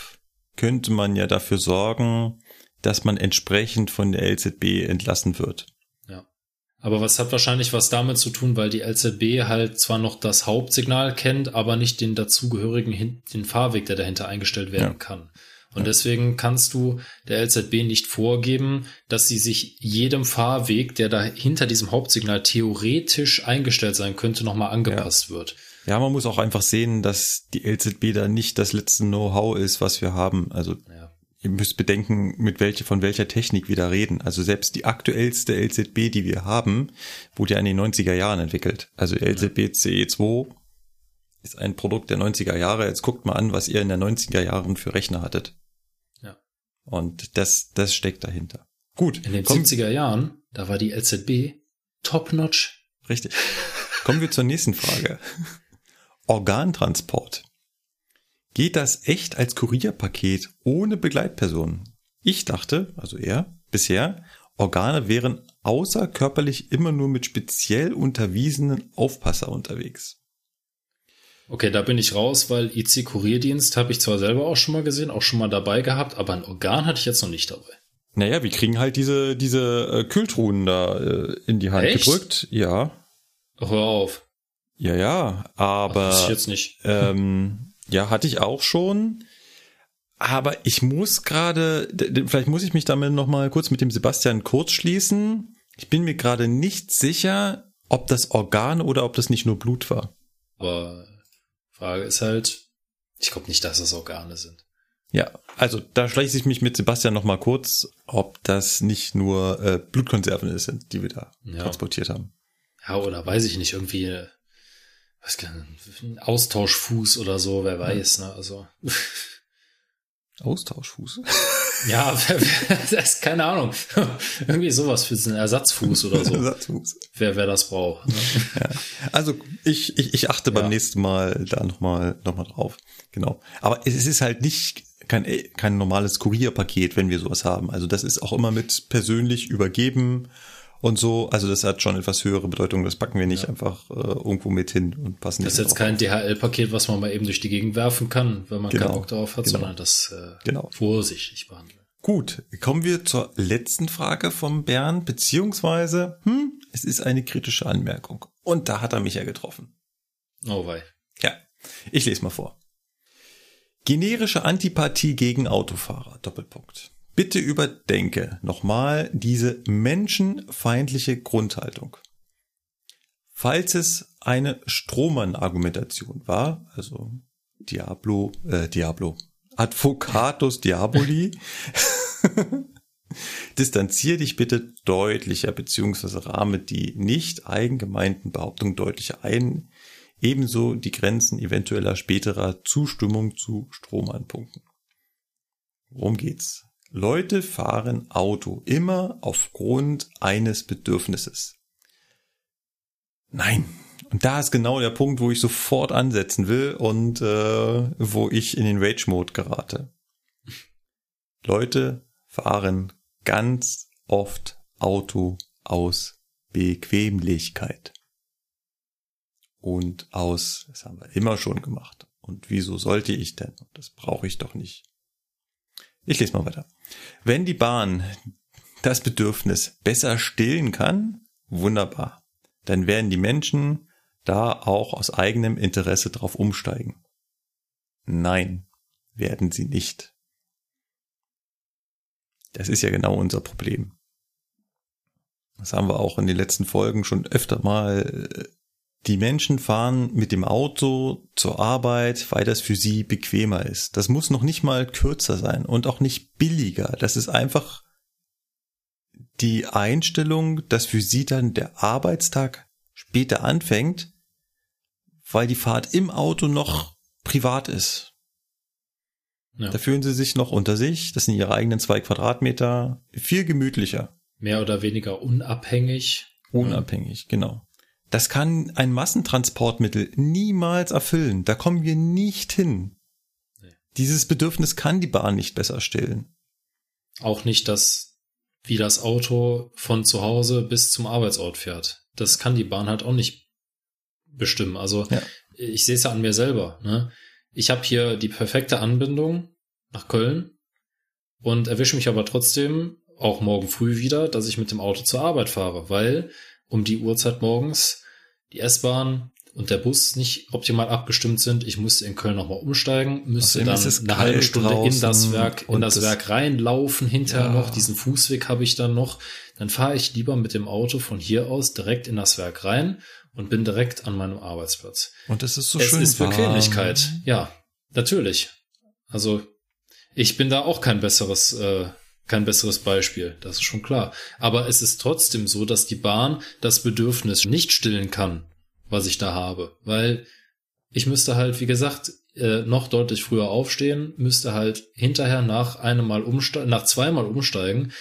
könnte man ja dafür sorgen, dass man entsprechend von der LZB entlassen wird. Ja. Aber was hat wahrscheinlich was damit zu tun, weil die LZB halt zwar noch das Hauptsignal kennt, aber nicht den dazugehörigen den Fahrweg, der dahinter eingestellt werden Ja. kann. Und deswegen kannst du der LZB nicht vorgeben, dass sie sich jedem Fahrweg, der da hinter diesem Hauptsignal theoretisch eingestellt sein könnte, nochmal angepasst wird. Ja, man muss auch einfach sehen, dass die LZB da nicht das letzte Know-how ist, was wir haben. Also Ja. Ihr müsst bedenken, mit welche, von welcher Technik wir da reden. Also selbst die aktuellste LZB, die wir haben, wurde ja in den 90er Jahren entwickelt. Also LZB CE2 ist ein Produkt der 90er Jahre. Jetzt guckt mal an, was ihr in der 90er Jahren für Rechner hattet. Ja. Und das, das steckt dahinter. Gut, In den kommen, 70er Jahren, da war die LZB top-notch. richtig. Kommen wir zur nächsten Frage. (laughs) Organtransport. Geht das echt als Kurierpaket ohne Begleitperson? Ich dachte, also er, bisher, Organe wären außerkörperlich immer nur mit speziell unterwiesenen Aufpasser unterwegs. Okay, da bin ich raus, weil IC-Kurierdienst habe ich zwar selber auch schon mal gesehen, auch schon mal dabei gehabt, aber ein Organ hatte ich jetzt noch nicht dabei. Naja, wir kriegen halt diese, diese äh, Kühltruhen da äh, in die Hand Echt? gedrückt. Ja, Ach, hör auf. ja, ja, aber... das wusste ich jetzt nicht. Ähm, (laughs) ja, hatte ich auch schon. Aber ich muss gerade, vielleicht muss ich mich damit noch mal kurz mit dem Sebastian kurz schließen. Ich bin mir gerade nicht sicher, ob das Organ oder ob das nicht nur Blut war. Aber Frage ist halt, ich glaube nicht, dass das Organe sind. Ja, also da schließe ich mich mit Sebastian noch mal kurz, ob das nicht nur äh, Blutkonserven sind, die wir da Ja. transportiert haben. Ja, oder weiß ich nicht, irgendwie, kann, ein Austauschfuß oder so, wer weiß, ne, also. Austauschfuß. (laughs) Ja, wer, wer, das ist keine Ahnung. (laughs) irgendwie sowas für einen Ersatzfuß oder so, (laughs) Ersatzfuß. wer, wer das braucht. Ne? Also ich, ich, ich achte beim Ja. nächsten Mal da nochmal noch mal drauf. Genau. Aber es ist halt nicht kein, kein normales Kurierpaket, wenn wir sowas haben. Also das ist auch immer mit persönlich übergeben und so. Also das hat schon etwas höhere Bedeutung. Das packen wir nicht einfach äh, irgendwo mit hin und passen Das ist nicht jetzt drauf. kein DHL-Paket, was man mal eben durch die Gegend werfen kann, wenn man Genau, keinen Bock darauf hat, genau. sondern das äh, Genau. vorsichtig behandeln. Gut, kommen wir zur letzten Frage vom Bernd, beziehungsweise, hm, es ist eine kritische Anmerkung. Und da hat er mich ja getroffen. Oh wei. Ja, ich lese mal vor. Generische Antipathie gegen Autofahrer. Doppelpunkt. Bitte überdenke nochmal diese menschenfeindliche Grundhaltung. Falls es eine Strohmann-Argumentation war, also Diablo, äh, Diablo, Advocatus Diaboli, (laughs) distanzier dich bitte deutlicher beziehungsweise rahme die nicht eigengemeinten Behauptungen deutlicher ein, ebenso die Grenzen eventueller späterer Zustimmung zu Stromanpunkten. Worum geht's? Leute fahren Auto immer aufgrund eines Bedürfnisses. Nein. Und da ist genau der Punkt, wo ich sofort ansetzen will und äh, wo ich in den Rage-Mode gerate. Leute fahren ganz oft Auto aus Bequemlichkeit. Und aus, das haben wir immer schon gemacht. Und wieso sollte ich denn? Das brauche ich doch nicht. Ich lese mal weiter. Wenn die Bahn das Bedürfnis besser stillen kann, wunderbar. Dann werden die Menschen da auch aus eigenem Interesse drauf umsteigen. Nein, werden sie nicht. Das ist ja genau unser Problem. Das haben wir auch in den letzten Folgen schon öfter mal. Die Menschen fahren mit dem Auto zur Arbeit, weil das für sie bequemer ist. Das muss noch nicht mal kürzer sein und auch nicht billiger. Das ist einfach die Einstellung, dass für sie dann der Arbeitstag später anfängt, weil die Fahrt im Auto noch privat ist. Ja. Da fühlen sie sich noch unter sich, das sind ihre eigenen zwei Quadratmeter, viel gemütlicher. Mehr oder weniger unabhängig. Unabhängig, genau. Das kann ein Massentransportmittel niemals erfüllen. Da kommen wir nicht hin. Nee. Dieses Bedürfnis kann die Bahn nicht besser stillen. Auch nicht das, wie das Auto von zu Hause bis zum Arbeitsort fährt. Das kann die Bahn halt auch nicht bestimmen. Also ja. ich sehe es ja an mir selber. Ne? Ich habe hier die perfekte Anbindung nach Köln und erwische mich aber trotzdem auch morgen früh wieder, dass ich mit dem Auto zur Arbeit fahre, weil um die Uhrzeit morgens die S-Bahn und der Bus nicht optimal abgestimmt sind. Ich musste in Köln nochmal umsteigen, müsste dann eine halbe Stunde in das Werk, in das, das Werk reinlaufen, hinterher ja. noch, diesen Fußweg habe ich dann noch. Dann fahre ich lieber mit dem Auto von hier aus direkt in das Werk rein und bin direkt an meinem Arbeitsplatz. Und es ist so es schön. Es ist Bequemlichkeit, ja, natürlich. Also ich bin da auch kein besseres äh, kein besseres Beispiel, das ist schon klar. Aber es ist trotzdem so, dass die Bahn das Bedürfnis nicht stillen kann, was ich da habe, weil ich müsste halt, wie gesagt, äh, noch deutlich früher aufstehen, müsste halt hinterher nach einem Mal umsteigen, nach zweimal umsteigen,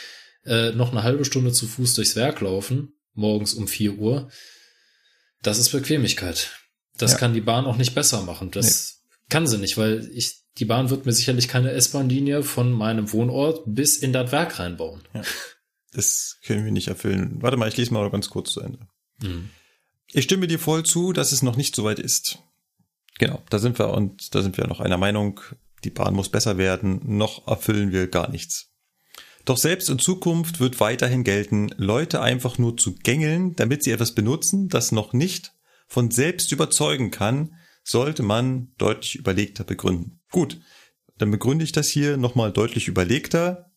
äh, noch eine halbe Stunde zu Fuß durchs Werk laufen, morgens um vier Uhr. Das ist Bequemlichkeit. Das ja. kann die Bahn auch nicht besser machen. Das nee. kann sie nicht, weil ich die Bahn wird mir sicherlich keine S-Bahn-Linie von meinem Wohnort bis in das Werk reinbauen. Ja, das können wir nicht erfüllen. Warte mal, ich lese mal ganz kurz zu Ende. Mhm. Ich stimme dir voll zu, dass es noch nicht so weit ist. Genau, da sind wir und da sind wir noch einer Meinung. Die Bahn muss besser werden. Noch erfüllen wir gar nichts. Doch selbst in Zukunft wird weiterhin gelten, Leute einfach nur zu gängeln, damit sie etwas benutzen, das noch nicht von selbst überzeugen kann, sollte man deutlich überlegter begründen. Gut, dann begründe ich das hier nochmal deutlich überlegter.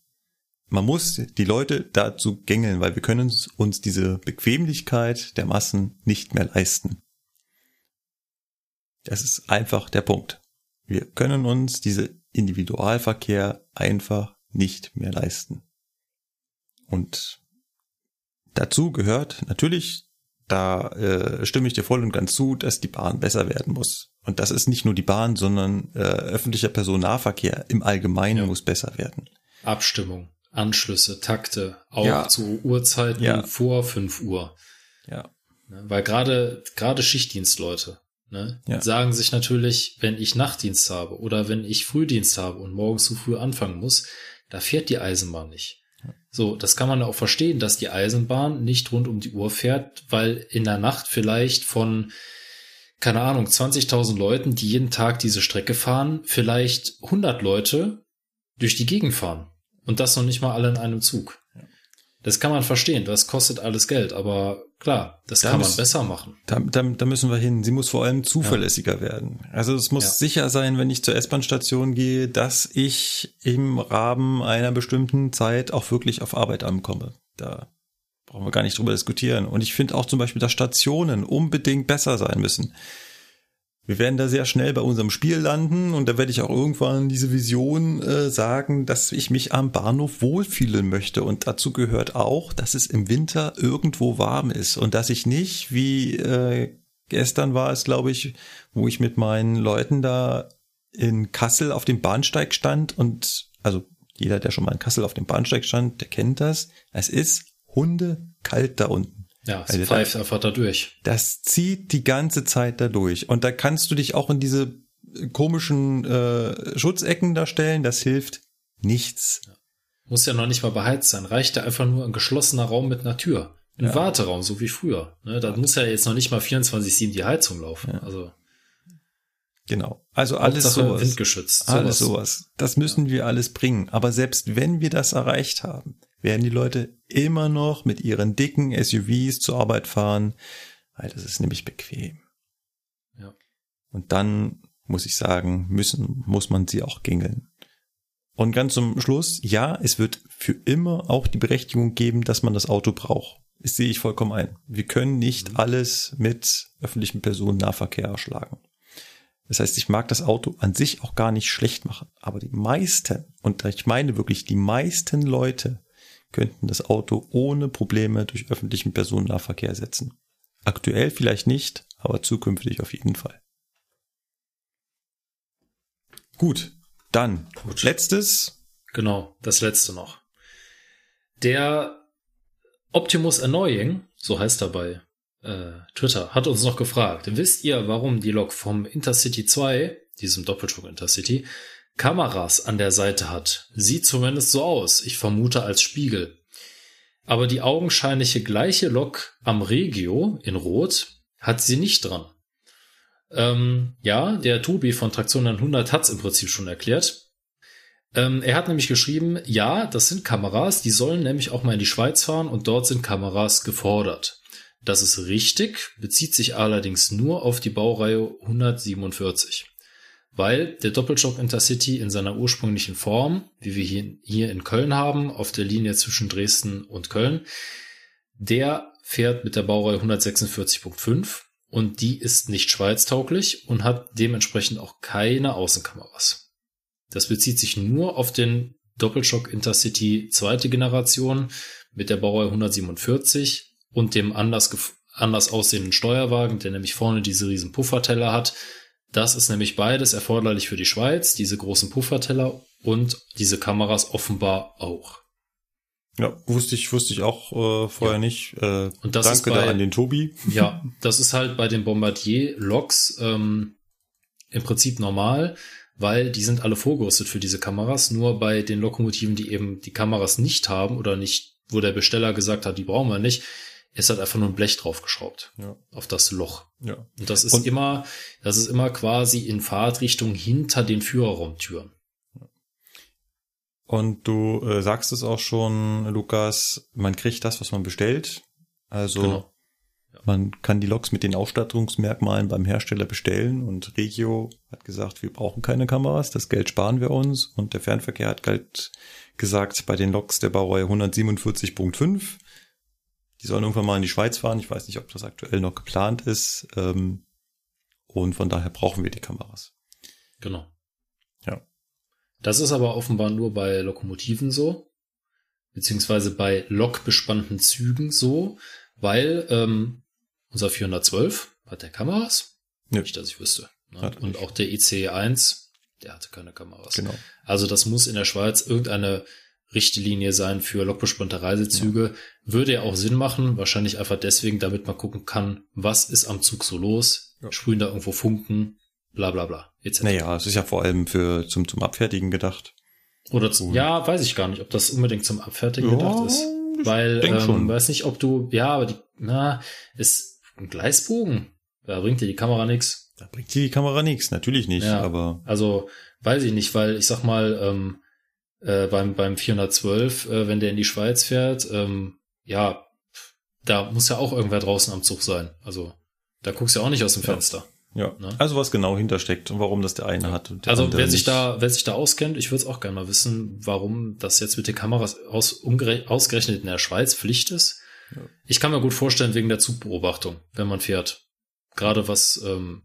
Man muss die Leute dazu gängeln, weil wir können uns diese Bequemlichkeit der Massen nicht mehr leisten. Das ist einfach der Punkt. Wir können uns diese Individualverkehr einfach nicht mehr leisten. Und dazu gehört natürlich da äh, stimme ich dir voll und ganz zu, dass die Bahn besser werden muss. Und das ist nicht nur die Bahn, sondern äh, öffentlicher Personennahverkehr im Allgemeinen ja. muss besser werden. Abstimmung, Anschlüsse, Takte, auch ja. zu Uhrzeiten ja. vor fünf Uhr. Ja. Ne, weil gerade gerade Schichtdienstleute ne, sagen sich natürlich, wenn ich Nachtdienst habe oder wenn ich Frühdienst habe und morgens zu früh anfangen muss, da fährt die Eisenbahn nicht. So, das kann man auch verstehen, dass die Eisenbahn nicht rund um die Uhr fährt, weil in der Nacht vielleicht von, keine Ahnung, 20.000 Leuten, die jeden Tag diese Strecke fahren, vielleicht 100 Leute durch die Gegend fahren. Und das noch nicht mal alle in einem Zug. Das kann man verstehen, das kostet alles Geld, aber klar, das da kann man besser machen. Da, da, da, müssen wir hin. Sie muss vor allem zuverlässiger ja. werden. Also es muss ja. sicher sein, wenn ich zur S-Bahn-Station gehe, dass ich im Rahmen einer bestimmten Zeit auch wirklich auf Arbeit ankomme. Da brauchen wir gar nicht drüber diskutieren. Und ich finde auch zum Beispiel, dass Stationen unbedingt besser sein müssen. Wir werden da sehr schnell bei unserem Spiel landen und da werde ich auch irgendwann diese Vision äh, sagen, dass ich mich am Bahnhof wohlfühlen möchte. Und dazu gehört auch, dass es im Winter irgendwo warm ist und dass ich nicht, wie äh, gestern war es, glaube ich, wo ich mit meinen Leuten da in Kassel auf dem Bahnsteig stand und also jeder, der schon mal in Kassel auf dem Bahnsteig stand, der kennt das. Es ist Hunde kalt da unten. Ja, es also pfeift einfach da durch. Das zieht die ganze Zeit da durch. Und da kannst du dich auch in diese komischen äh, Schutzecken da stellen. Das hilft nichts. Ja. Muss ja noch nicht mal beheizt sein. Reicht ja einfach nur ein geschlossener Raum mit einer Tür. Ein ja. Warteraum, so wie früher. Ne, da muss ja jetzt noch nicht mal 24-7 die Heizung laufen. Ja. Also. Genau. Also alles sowas. windgeschützt. Alles sowas. Das müssen wir alles bringen. Aber selbst wenn wir das erreicht haben, werden die Leute immer noch mit ihren dicken SUVs zur Arbeit fahren, weil das ist nämlich bequem. Ja. Und dann muss ich sagen, müssen, muss man sie auch gängeln. Und ganz zum Schluss, ja, es wird für immer auch die Berechtigung geben, dass man das Auto braucht. Das sehe ich vollkommen ein. Wir können nicht Mhm. alles mit öffentlichem Personennahverkehr erschlagen. Das heißt, ich mag das Auto an sich auch gar nicht schlecht machen. Aber die meisten, und ich meine wirklich die meisten Leute, könnten das Auto ohne Probleme durch öffentlichen Personennahverkehr ersetzen. Aktuell vielleicht nicht, aber zukünftig auf jeden Fall. Gut, dann Gut. letztes. Genau, das letzte noch. Der Optimus Annoying, so heißt er bei äh, Twitter, hat uns noch gefragt, wisst ihr, warum die Lok vom Intercity 2, diesem Doppelschwung Intercity, Kameras an der Seite hat? Sieht zumindest so aus, ich vermute als Spiegel. Aber die augenscheinliche gleiche Lok am Regio in Rot hat sie nicht dran. Ähm, ja, der Tobi von Traktion 100 hat es im Prinzip schon erklärt. Ähm, er hat nämlich geschrieben, ja, das sind Kameras, die sollen nämlich auch mal in die Schweiz fahren und dort sind Kameras gefordert. Das ist richtig, bezieht sich allerdings nur auf die Baureihe 147. Weil der Doppelschock Intercity in seiner ursprünglichen Form, wie wir hier, in Köln haben, auf der Linie zwischen Dresden und Köln, der fährt mit der Baureihe 146.5 und die ist nicht schweiztauglich und hat dementsprechend auch keine Außenkameras. Das bezieht sich nur auf den Doppelschock Intercity zweite Generation mit der Baureihe 147 und dem anders, anders aussehenden Steuerwagen, der nämlich vorne diese riesen Pufferteller hat. Das ist nämlich beides erforderlich für die Schweiz, diese großen Pufferteller und diese Kameras offenbar auch. Ja, wusste ich, wusste ich auch äh, vorher Ja. nicht. Äh, Und das danke ist bei- da an den Tobi. Ja, (laughs) das ist halt bei den Bombardier-Loks ähm, im Prinzip normal, weil die sind alle vorgerüstet für diese Kameras. Nur bei den Lokomotiven, die eben die Kameras nicht haben oder nicht, wo der Besteller gesagt hat, die brauchen wir nicht, ist halt einfach nur ein Blech draufgeschraubt Ja. auf das Loch. Ja. Und das ist Und- immer, das ist immer quasi in Fahrtrichtung hinter den Führerraumtüren. Und du äh, sagst es auch schon, Lukas, man kriegt das, was man bestellt. Also Genau. man kann die Loks mit den Ausstattungsmerkmalen beim Hersteller bestellen und Regio hat gesagt, wir brauchen keine Kameras, das Geld sparen wir uns. Und der Fernverkehr hat halt gesagt, bei den Loks der Baureihe 147.5, die sollen irgendwann mal in die Schweiz fahren. Ich weiß nicht, ob das aktuell noch geplant ist. Ähm, und von daher brauchen wir die Kameras. Genau. Ja. Das ist aber offenbar nur bei Lokomotiven so, beziehungsweise bei lokbespannten Zügen so, weil ähm, unser 412 hat der Kameras, Nö. nicht, dass ich wüsste. Ne? Und nicht. auch der ICE 1, der hatte keine Kameras. Genau. Also das muss in der Schweiz irgendeine Richtlinie sein für lokbespannte Reisezüge. Würde ja auch Sinn machen, wahrscheinlich einfach deswegen, damit man gucken kann, was ist am Zug so los, Ja. sprühen da irgendwo Funken, bla bla bla, etc. Naja, es ist ja vor allem für zum, zum Abfertigen gedacht. Oder zu, ja, weiß ich gar nicht, ob das unbedingt zum Abfertigen Ja, gedacht ist. Weil, ähm, schon. weiß nicht, ob du, ja, aber die, na, ist ein Gleisbogen. Da bringt dir die Kamera nix. Da bringt dir die Kamera nichts, natürlich nicht, Ja. aber Also, weiß ich nicht, weil ich sag mal, ähm, äh, beim, beim 412, äh, wenn der in die Schweiz fährt, ähm, ja, da muss ja auch irgendwer draußen am Zug sein. Also, da guckst du ja auch nicht aus dem Ja. Fenster. ja. Ne? Also was genau hintersteckt und warum das der eine hat und der Also wer sich nicht. da, wer sich da auskennt, ich würde es auch gerne mal wissen, warum das jetzt mit den Kameras aus, ausgerechnet in der Schweiz Pflicht ist. Ja. Ich kann mir gut vorstellen wegen der Zugbeobachtung, wenn man fährt. Gerade was ähm,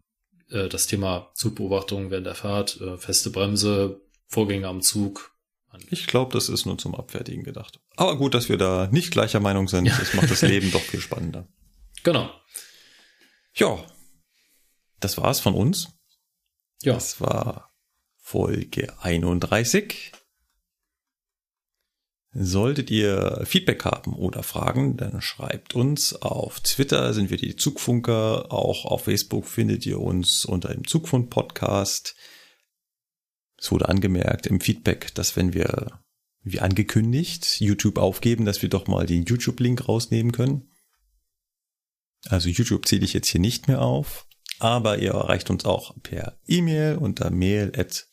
äh, das Thema Zugbeobachtung während der Fahrt, äh, feste Bremse, Vorgänge am Zug. Ich glaube, das ist nur zum Abfertigen gedacht. Aber gut, dass wir da nicht gleicher Meinung sind. Das macht das Leben (laughs) doch viel spannender. Genau. Ja, das war's von uns. Ja. Das war Folge 31. Solltet ihr Feedback haben oder Fragen, dann schreibt uns. Auf Twitter sind wir die Zugfunker. Auch auf Facebook findet ihr uns unter dem Zugfunk Podcast. Es wurde angemerkt im Feedback, dass wenn wir, wie angekündigt, YouTube aufgeben, dass wir doch mal den YouTube-Link rausnehmen können. Also YouTube zähle ich jetzt hier nicht mehr auf. aber ihr erreicht uns auch per E-Mail unter mail at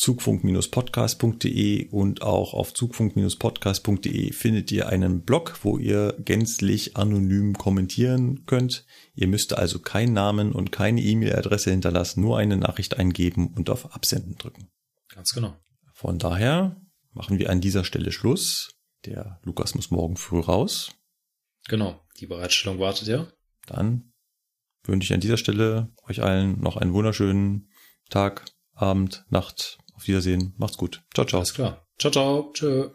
zugfunk-podcast.de und auch auf zugfunk-podcast.de findet ihr einen Blog, wo ihr gänzlich anonym kommentieren könnt. Ihr müsst also keinen Namen und keine E-Mail-Adresse hinterlassen, nur eine Nachricht eingeben und auf Absenden drücken. Ganz genau. Von daher machen wir an dieser Stelle Schluss. Der Lukas muss morgen früh raus. Genau, die Bereitstellung wartet ja. Dann wünsche ich an dieser Stelle euch allen noch einen wunderschönen Tag, Abend, Nacht, auf Wiedersehen. Macht's gut. Ciao, ciao. Alles klar. Ciao, ciao. Tschö.